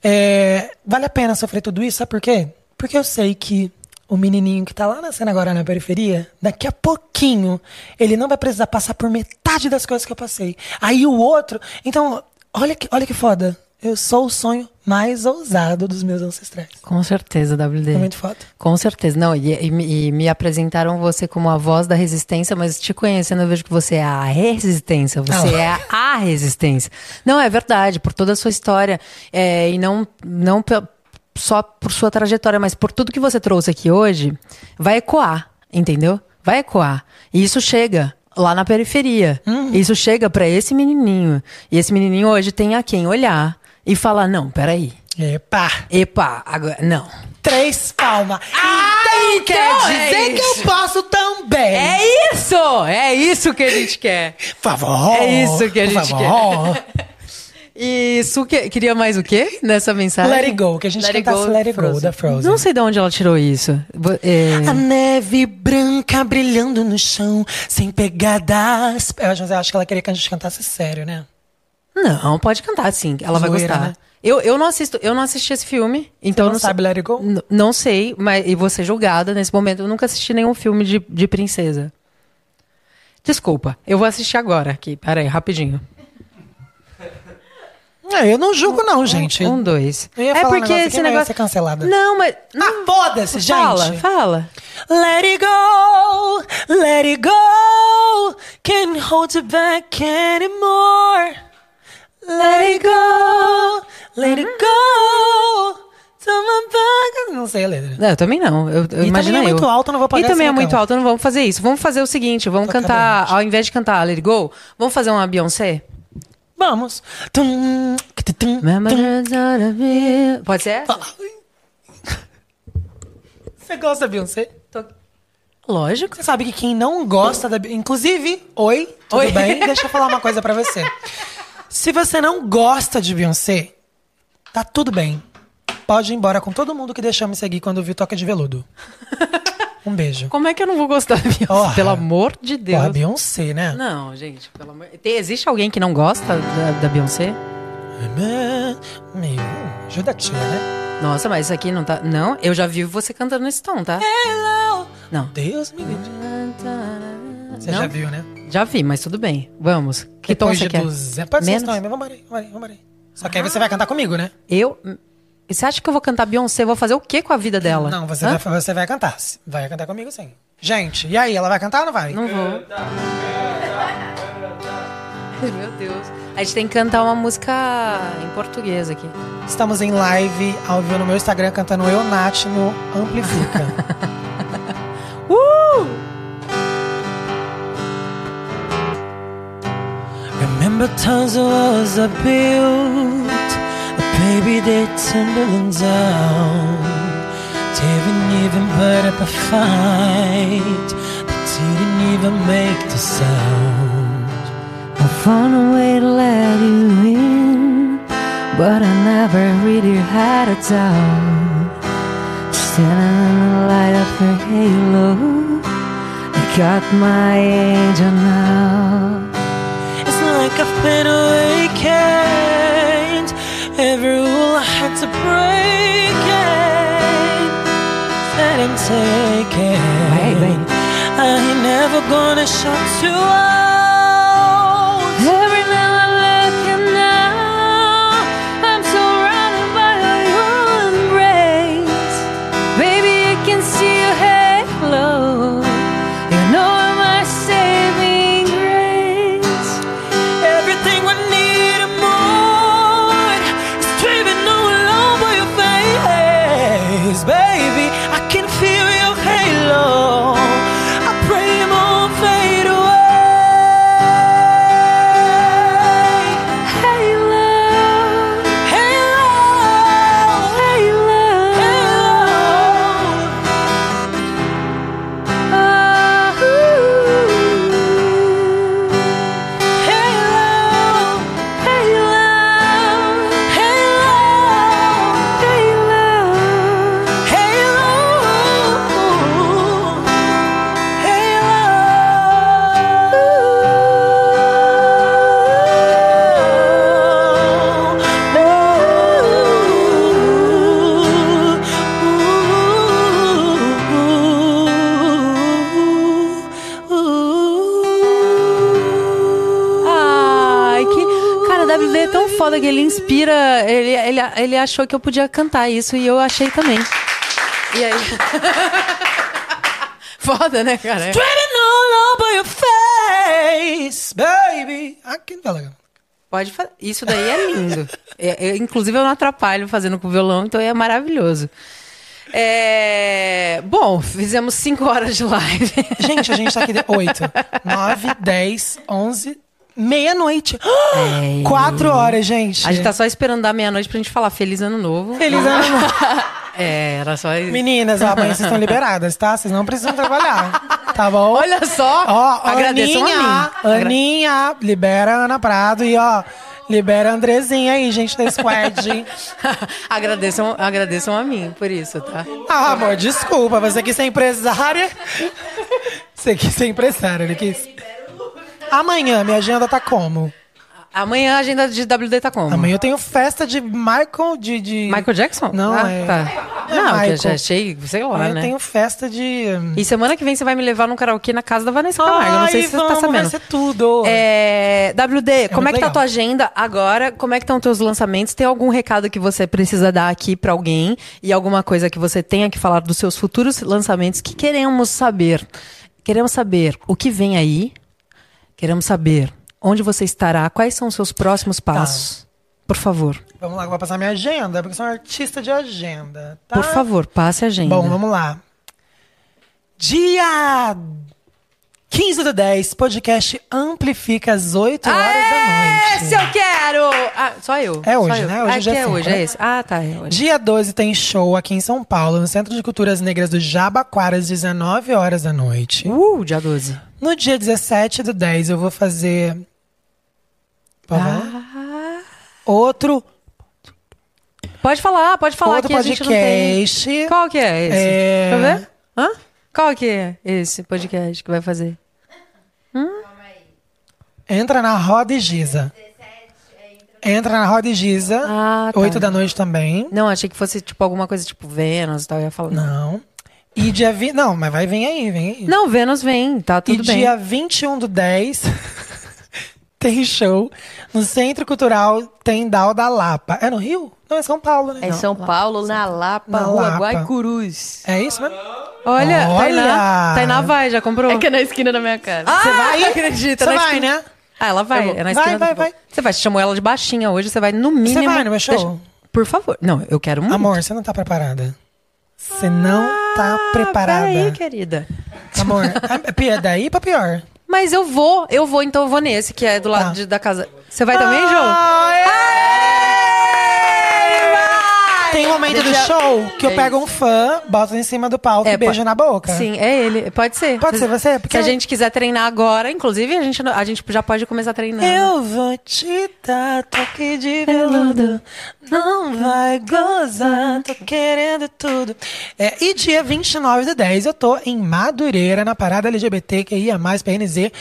é, vale a pena sofrer tudo isso, sabe por quê? Porque eu sei que o menininho que tá lá nascendo agora na periferia, daqui a pouquinho, ele não vai precisar passar por metade das coisas que eu passei. Aí o outro. Então, olha que, olha que foda. Eu sou o sonho mais ousado dos meus ancestrais. Com certeza, WD. É muito foda. Com certeza. Não, e, e me- e me apresentaram você como a voz da resistência, mas te conhecendo eu vejo que você é a resistência, você Ah. é a resistência. Não, é verdade, por toda a sua história. é, e não, não só por sua trajetória, mas por tudo que você trouxe aqui hoje, vai ecoar, entendeu? Vai ecoar. E isso chega lá na periferia. Isso chega pra esse menininho. E esse menininho hoje tem a quem olhar e falar: não, peraí. Epa! Epa, agora. Não. Três palmas. Ah, então quer então é dizer que eu isso. posso também. É isso! É isso que a gente quer. Por favor. É isso que a gente favor. E Su que- queria mais o quê nessa mensagem? Let It Go, que a gente Let cantasse Go, Let It Go, Frozen. da Frozen. Não sei de onde ela tirou isso. É, A neve branca brilhando no chão, sem pegadas. Eu acho que ela queria que a gente cantasse sério, né? Não, pode cantar sim. Ela vai Zoeira, gostar. né? Eu, eu não assisto, eu não assisti esse filme, então não não sabe Let It Go? Não sei, mas e vou ser julgada nesse momento. Eu nunca assisti nenhum filme de, de princesa. Desculpa, eu vou assistir agora aqui. Peraí, rapidinho. É, eu não julgo, não, gente. Um, dois. É falar um porque negócio esse negócio. ser cancelada. Não, mas. Ah, foda-se, gente. Fala, fala. Let it go, let it go. Can't hold you back anymore. Let it go, let it go. To my back. Não sei a letra. Não, eu também não. Eu, eu também imagina é eu. muito alto, não vou pagar E também é muito alto, não vamos fazer isso. Vamos fazer o seguinte, vamos Toca cantar, ao invés de cantar Let It Go, vamos fazer uma Beyoncé? Vamos. Tum, tum, tum. Pode ser? Você gosta da Beyoncé? Lógico. Você sabe que quem não gosta da Beyoncé. Inclusive, oi, tudo Oi. bem? Deixa eu falar uma coisa pra você. Se você não gosta de Beyoncé, tá tudo bem. Pode ir embora com todo mundo que deixou me seguir quando viu Toca de Veludo. Um beijo. Como é que eu não vou gostar da Beyoncé? Pelo amor de Deus. Porra, Beyoncé, né? Não, gente, pelo amor... Tem- Existe alguém que não gosta da, da Beyoncé? Meu, ajuda a tia, né? Nossa, mas isso aqui não tá... Não, eu já vi você cantando nesse tom, tá? Hello! Não. Deus me livre. Você Não? já viu, né? Já vi, mas tudo bem. Vamos. Que tom Depois você de quer? 200. Pode ser Menos? tom mas vamos aí, vamos aí. Só que aí você vai cantar comigo, né? Eu... Você acha que eu vou cantar Beyoncé? Vou fazer o quê com a vida dela? Não, você Hã? vai, você vai cantar. Vai cantar comigo sim. Gente, e aí, ela vai cantar ou não vai? Não vou. Meu Deus. A gente tem que cantar uma música em português aqui. Estamos em live, ao vivo no meu Instagram, cantando Eu Nath no Amplifica. Uh! Remember times I walls I built baby they tumbling down Didn't even put up a fight They didn't even make the sound I found a way to let you in, but I never really had a doubt. Standing in the light of your halo, I got my angel now. Like I've been awakened. Every rule I had to break and take it Wait, wait. I ain't never gonna shut you out. Every inspira. Ele, ele, ele achou que eu podia cantar isso e eu achei também. E aí. foda, né, cara? Driven all over your face, baby. Aqui não legal. Pode fazer. Isso daí é lindo. É, eu, inclusive, eu não atrapalho fazendo com violão, então é maravilhoso. É, Bom, fizemos cinco horas de live. Gente, a gente tá aqui de 8, 9, 10, 11, meia-noite. Quatro horas, gente. A gente tá só esperando dar meia-noite pra gente falar Feliz Ano Novo. Feliz ano novo. É, era só isso. Meninas, amanhã vocês estão liberadas, tá? Vocês não precisam trabalhar. Tá bom? Olha só, Ó, agradeçam Aninha, a mim. Aninha, libera a Ana Prado e ó, libera a Andrezinha aí, gente da Squad. agradeçam, agradeçam a mim por isso, tá? ah, amor, desculpa, você quis ser empresária. Você quis ser empresária, ele quis. Amanhã, minha agenda tá como? Amanhã a agenda de WD tá como? Amanhã eu tenho festa de Michael, de... de... Michael Jackson? Não, ah, é- Tá. é Não, que eu já achei, sei lá, Amanhã eu né? tenho festa de... E semana que vem você vai me levar num karaokê na casa da Vanessa Camargo. Eu não sei se você vamos, tá sabendo. vai ser tudo. É, WD, como muito é que tá a legal. tua agenda agora? Como é que estão teus lançamentos? Tem algum recado que você precisa dar aqui pra alguém? E alguma coisa que você tenha que falar dos seus futuros lançamentos que queremos saber? Queremos saber o que vem aí. Queremos saber onde você estará, quais são os seus próximos Tá. passos. Por favor, Vamos lá, vou passar minha agenda, porque eu sou um artista de agenda, tá? por favor, passe a agenda. Bom, vamos lá. Dia 15 do 10, podcast Amplifica às 8 horas da Esse noite. eu quero! Ah, só eu. É hoje, eu. né? Hoje é é hoje, né? é esse. Ah, tá, é hoje. Dia 12 tem show aqui em São Paulo, no Centro de Culturas Negras do Jabaquara, às 19 horas da noite. Uh, dia 12. No dia 17 do 10 eu vou fazer. Pode? Ah. Outro, Pode falar, pode falar outro que a gente não tem. podcast. Qual que é esse? É. Eu ver. Hã? Qual que é esse podcast que vai fazer? Entra na Roda e Giza. Entra na Roda e Giza. Ah, tá. 8 da noite também. Não, achei que fosse tipo alguma coisa tipo Vênus e tal. Eu ia falar. Não. E dia 20. Não, mas vai vir aí, vem aí. não Vênus vem, tá tudo e bem. dia 21 do 10 tem show no Centro Cultural Tendal da Lapa. É no Rio? Não, é São Paulo, né? É em São Paulo, na Lapa, Na Rua Lapa. Guaicurus. É isso mesmo? Olha, Olha! Tainá, Tainá vai, já comprou? É que é na esquina da minha casa. Ah, Você vai? não acredita, Você na vai, esquina- né? Ah, ela vai, vou. é na Vai, esquina. vai, do- vai. Você vai, você chamou ela de baixinha hoje, você vai no mínimo... vai no meu show? Por favor. Não, eu quero muito. Amor, você não tá preparada. Você não tá Ah, preparada. Peraí, querida. Amor, é pior daí pra pior. Mas eu vou, eu vou, então eu vou nesse, que é do lado Tá. de- da casa. Você vai também, João? Ai, vai! Tem um momento do Deixa- show que eu É pego um fã, boto em cima do palco É, e beijo po- na boca. Sim, é ele. Pode ser. Pode ser você? Porque Se a gente quiser treinar agora, inclusive, a gente, a gente já pode começar treinando. Eu vou te dar toque de veludo, não vai gozar, tô querendo tudo. É, e dia 29 do 10 eu tô em Madureira, na parada LGBT que ia mais PNZ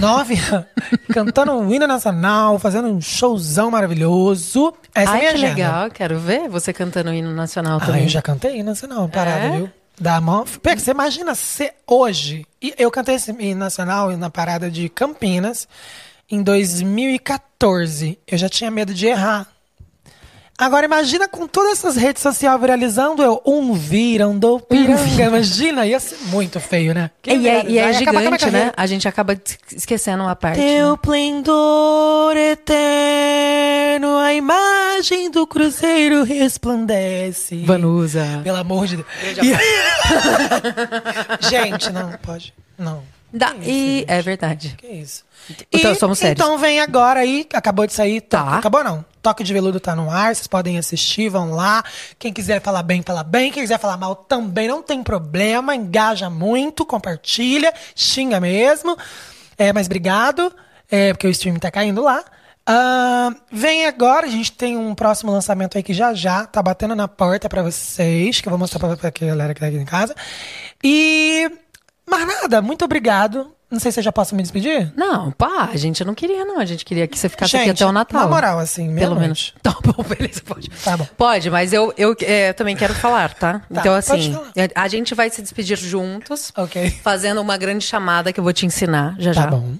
9, cantando um hino nacional, fazendo um showzão maravilhoso. Essa é a Ai, minha que agenda. legal. Quero ver você cantando o hino nacional Ah, também. eu já cantei hino nacional, parada, É? viu? Da mão. Pega, você imagina ser hoje. E eu cantei esse hino nacional na parada de Campinas em 2014. Eu já tinha medo de errar. Agora imagina com todas essas redes sociais viralizando, eu um viram do piranga. Imagina, ia ser muito feio, né? É, e é, e é Aí acaba com a gigante, né? A gente acaba esquecendo uma parte. né? Teu esplendor eterno, a imagem do cruzeiro resplandece. Vanusa. Pelo amor de Deus. E- Gente, não, pode. Não. Da, e é verdade. Que isso. Então, E- somos sérios. Então vem agora aí, acabou de sair. to- Tá. Acabou não. Toque de Veludo tá no ar, vocês podem assistir, vão lá. Quem quiser falar bem, fala bem. Quem quiser falar mal também, não tem problema. Engaja muito, compartilha, xinga mesmo. É, mas obrigado, é, porque o stream tá caindo lá. Ah, vem agora, a gente tem um próximo lançamento aí que já já tá batendo na porta pra vocês, que eu vou mostrar pra, pra galera que tá aqui em casa. E. Mas nada, muito obrigado. Não sei se eu já posso me despedir. Não, pá, a gente não queria, não. A gente queria que você ficasse aqui Gente, até o Natal. na moral, assim, Pelo menos. Tá bom, beleza, pode. Tá bom. Pode, mas eu, eu é, também quero falar, tá? então, pode assim, falar. a gente vai se despedir juntos, Ok. fazendo uma grande chamada que eu vou te ensinar já Tá já. bom.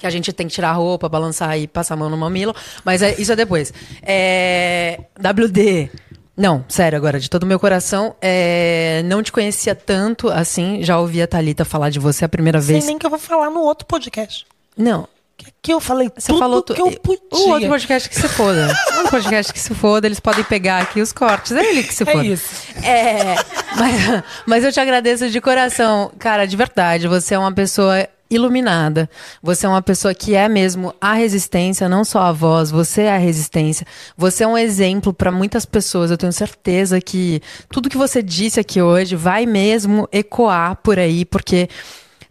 Que a gente tem que tirar a roupa, balançar e passar a mão no mamilo. Mas é- isso é depois. É, WD. Não, sério, agora, de todo o meu coração, é, não te conhecia tanto assim. Já ouvi a Thalita falar de você a primeira vez. nem que eu vou falar no outro podcast. Não, Que aqui eu falei Você tudo falou tu- que eu podia. O outro podcast que se foda. O outro podcast que se foda, eles podem pegar aqui os cortes. É ele que se É foda. isso. É, mas, mas eu te agradeço de coração. Cara, de verdade, você é uma pessoa iluminada. Você é uma pessoa que é mesmo a resistência, não só a voz, você é a resistência. Você é um exemplo para muitas pessoas. Eu tenho certeza que tudo que você disse aqui hoje vai mesmo ecoar por aí, porque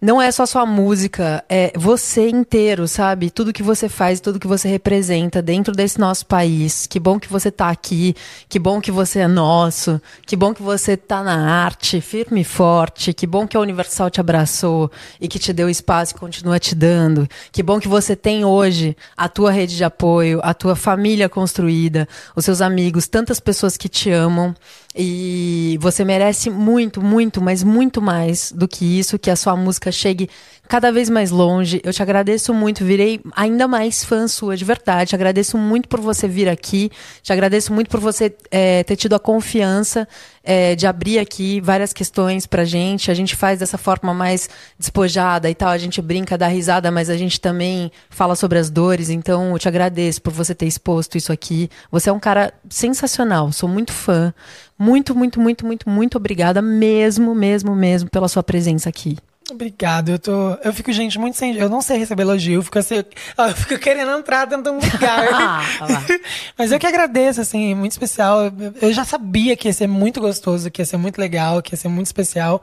não é só sua música, é você inteiro, sabe? Tudo que você faz, tudo que você representa dentro desse nosso país. Que bom que você tá aqui, que bom que você é nosso, que bom que você tá na arte, firme e forte, que bom que a Universal te abraçou e que te deu espaço e continua te dando. Que bom que você tem hoje a tua rede de apoio, a tua família construída, os seus amigos, tantas pessoas que te amam. E você merece muito, muito, mas muito mais do que isso, que a sua música chegue cada vez mais longe. Eu te agradeço muito, virei ainda mais fã sua, de verdade. Te agradeço muito por você vir aqui. Te agradeço muito por você eh, ter tido a confiança eh, de abrir aqui várias questões pra gente. A gente faz dessa forma mais despojada e tal. A gente brinca, dá risada, mas a gente também fala sobre as dores. Então, eu te agradeço por você ter exposto isso aqui. Você é um cara sensacional. Sou muito fã. Muito, muito, muito, muito, muito obrigada mesmo, mesmo, mesmo pela sua presença aqui. Obrigado, eu tô. Eu fico, gente, muito sem. Eu não sei receber elogio, eu fico assim. Eu fico querendo entrar dentro de um lugar. Ah, lá. Mas eu que agradeço, assim, muito especial. Eu- já sabia que ia ser muito gostoso, que ia ser muito legal, que ia ser muito especial.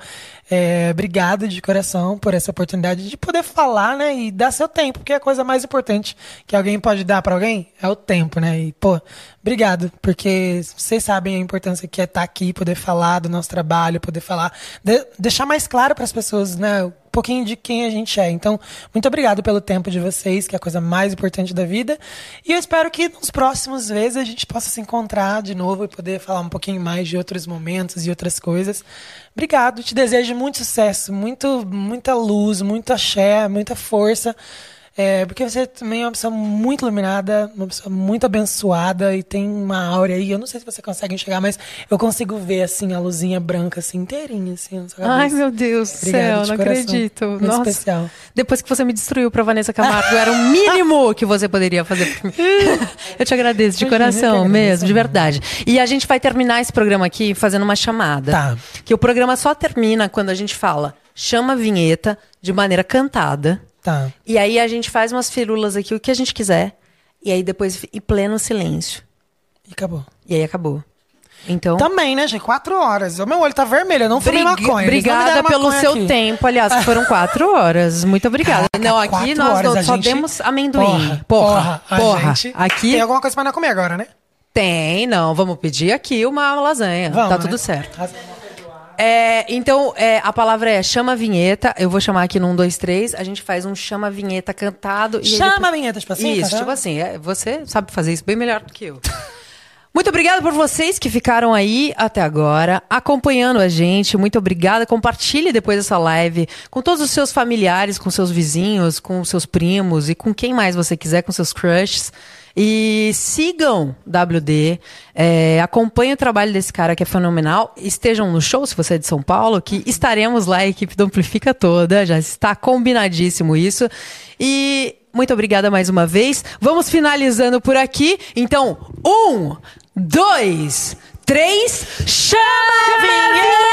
É, obrigado de coração por essa oportunidade de poder falar, né? E dar seu tempo, porque a coisa mais importante que alguém pode dar pra alguém é o tempo, né? E, pô, obrigado, porque vocês sabem a importância que é estar aqui, poder falar do nosso trabalho, poder falar, de- deixar mais claro para as pessoas, né? Um pouquinho de quem a gente é. Então, muito obrigado pelo tempo de vocês, que é a coisa mais importante da vida. E eu espero que nos próximos vezes a gente possa se encontrar de novo e poder falar um pouquinho mais de outros momentos e outras coisas. Obrigado, te desejo muito sucesso, muito, muita luz, muito axé, muita força. É, porque você também é uma pessoa muito iluminada, uma pessoa muito abençoada e tem uma aura aí. Eu não sei se você consegue enxergar, mas eu consigo ver assim a luzinha branca assim inteirinha assim Ai, meu Deus do céu, não coração. acredito. Muito Nossa. especial. Depois que você me destruiu pra Vanessa Camargo, era o mínimo que você poderia fazer por mim. Eu te agradeço de Imagina, coração agradeço, mesmo, de amor. verdade. E a gente vai terminar esse programa aqui fazendo uma chamada. Tá. Que o programa só termina quando a gente fala, chama a vinheta de maneira cantada. Tá. E aí a gente faz umas firulas aqui, o que a gente quiser. E aí depois, e pleno silêncio. E acabou. E aí acabou. Então. Também, né, gente? Quatro horas. O meu olho tá vermelho, eu não fumei Brig- maconha. Não Obrigada pelo maconha seu aqui. tempo. Aliás, foram quatro horas. Muito obrigada. Caraca, não, aqui nós não- só gente- demos amendoim. Porra, Porra, porra. porra. Gente Aqui Tem alguma coisa pra nós comer agora, né? tem, não. Vamos pedir aqui uma lasanha. Vamos, tá né? tudo certo. É, então, é, a palavra é chama a vinheta. Eu vou chamar aqui no 1, 2, 3. A gente faz um chama a vinheta cantado. E Chama depois- a vinheta, tipo assim, Isso, cantando? tipo assim. é, você sabe fazer isso bem melhor do que eu. Muito obrigada por vocês que ficaram aí até agora, acompanhando a gente. Muito obrigada. Compartilhe depois dessa live com todos os seus familiares, com seus vizinhos, com seus primos e com quem mais você quiser, com seus crushes. E sigam WD, é, acompanhem o trabalho desse cara que é fenomenal. Estejam no show, se você é de São Paulo, que estaremos lá, a equipe do Amplifica toda, já está combinadíssimo isso. E muito obrigada mais uma vez. Vamos finalizando por aqui. Então, um, dois, três, chama a vinheta!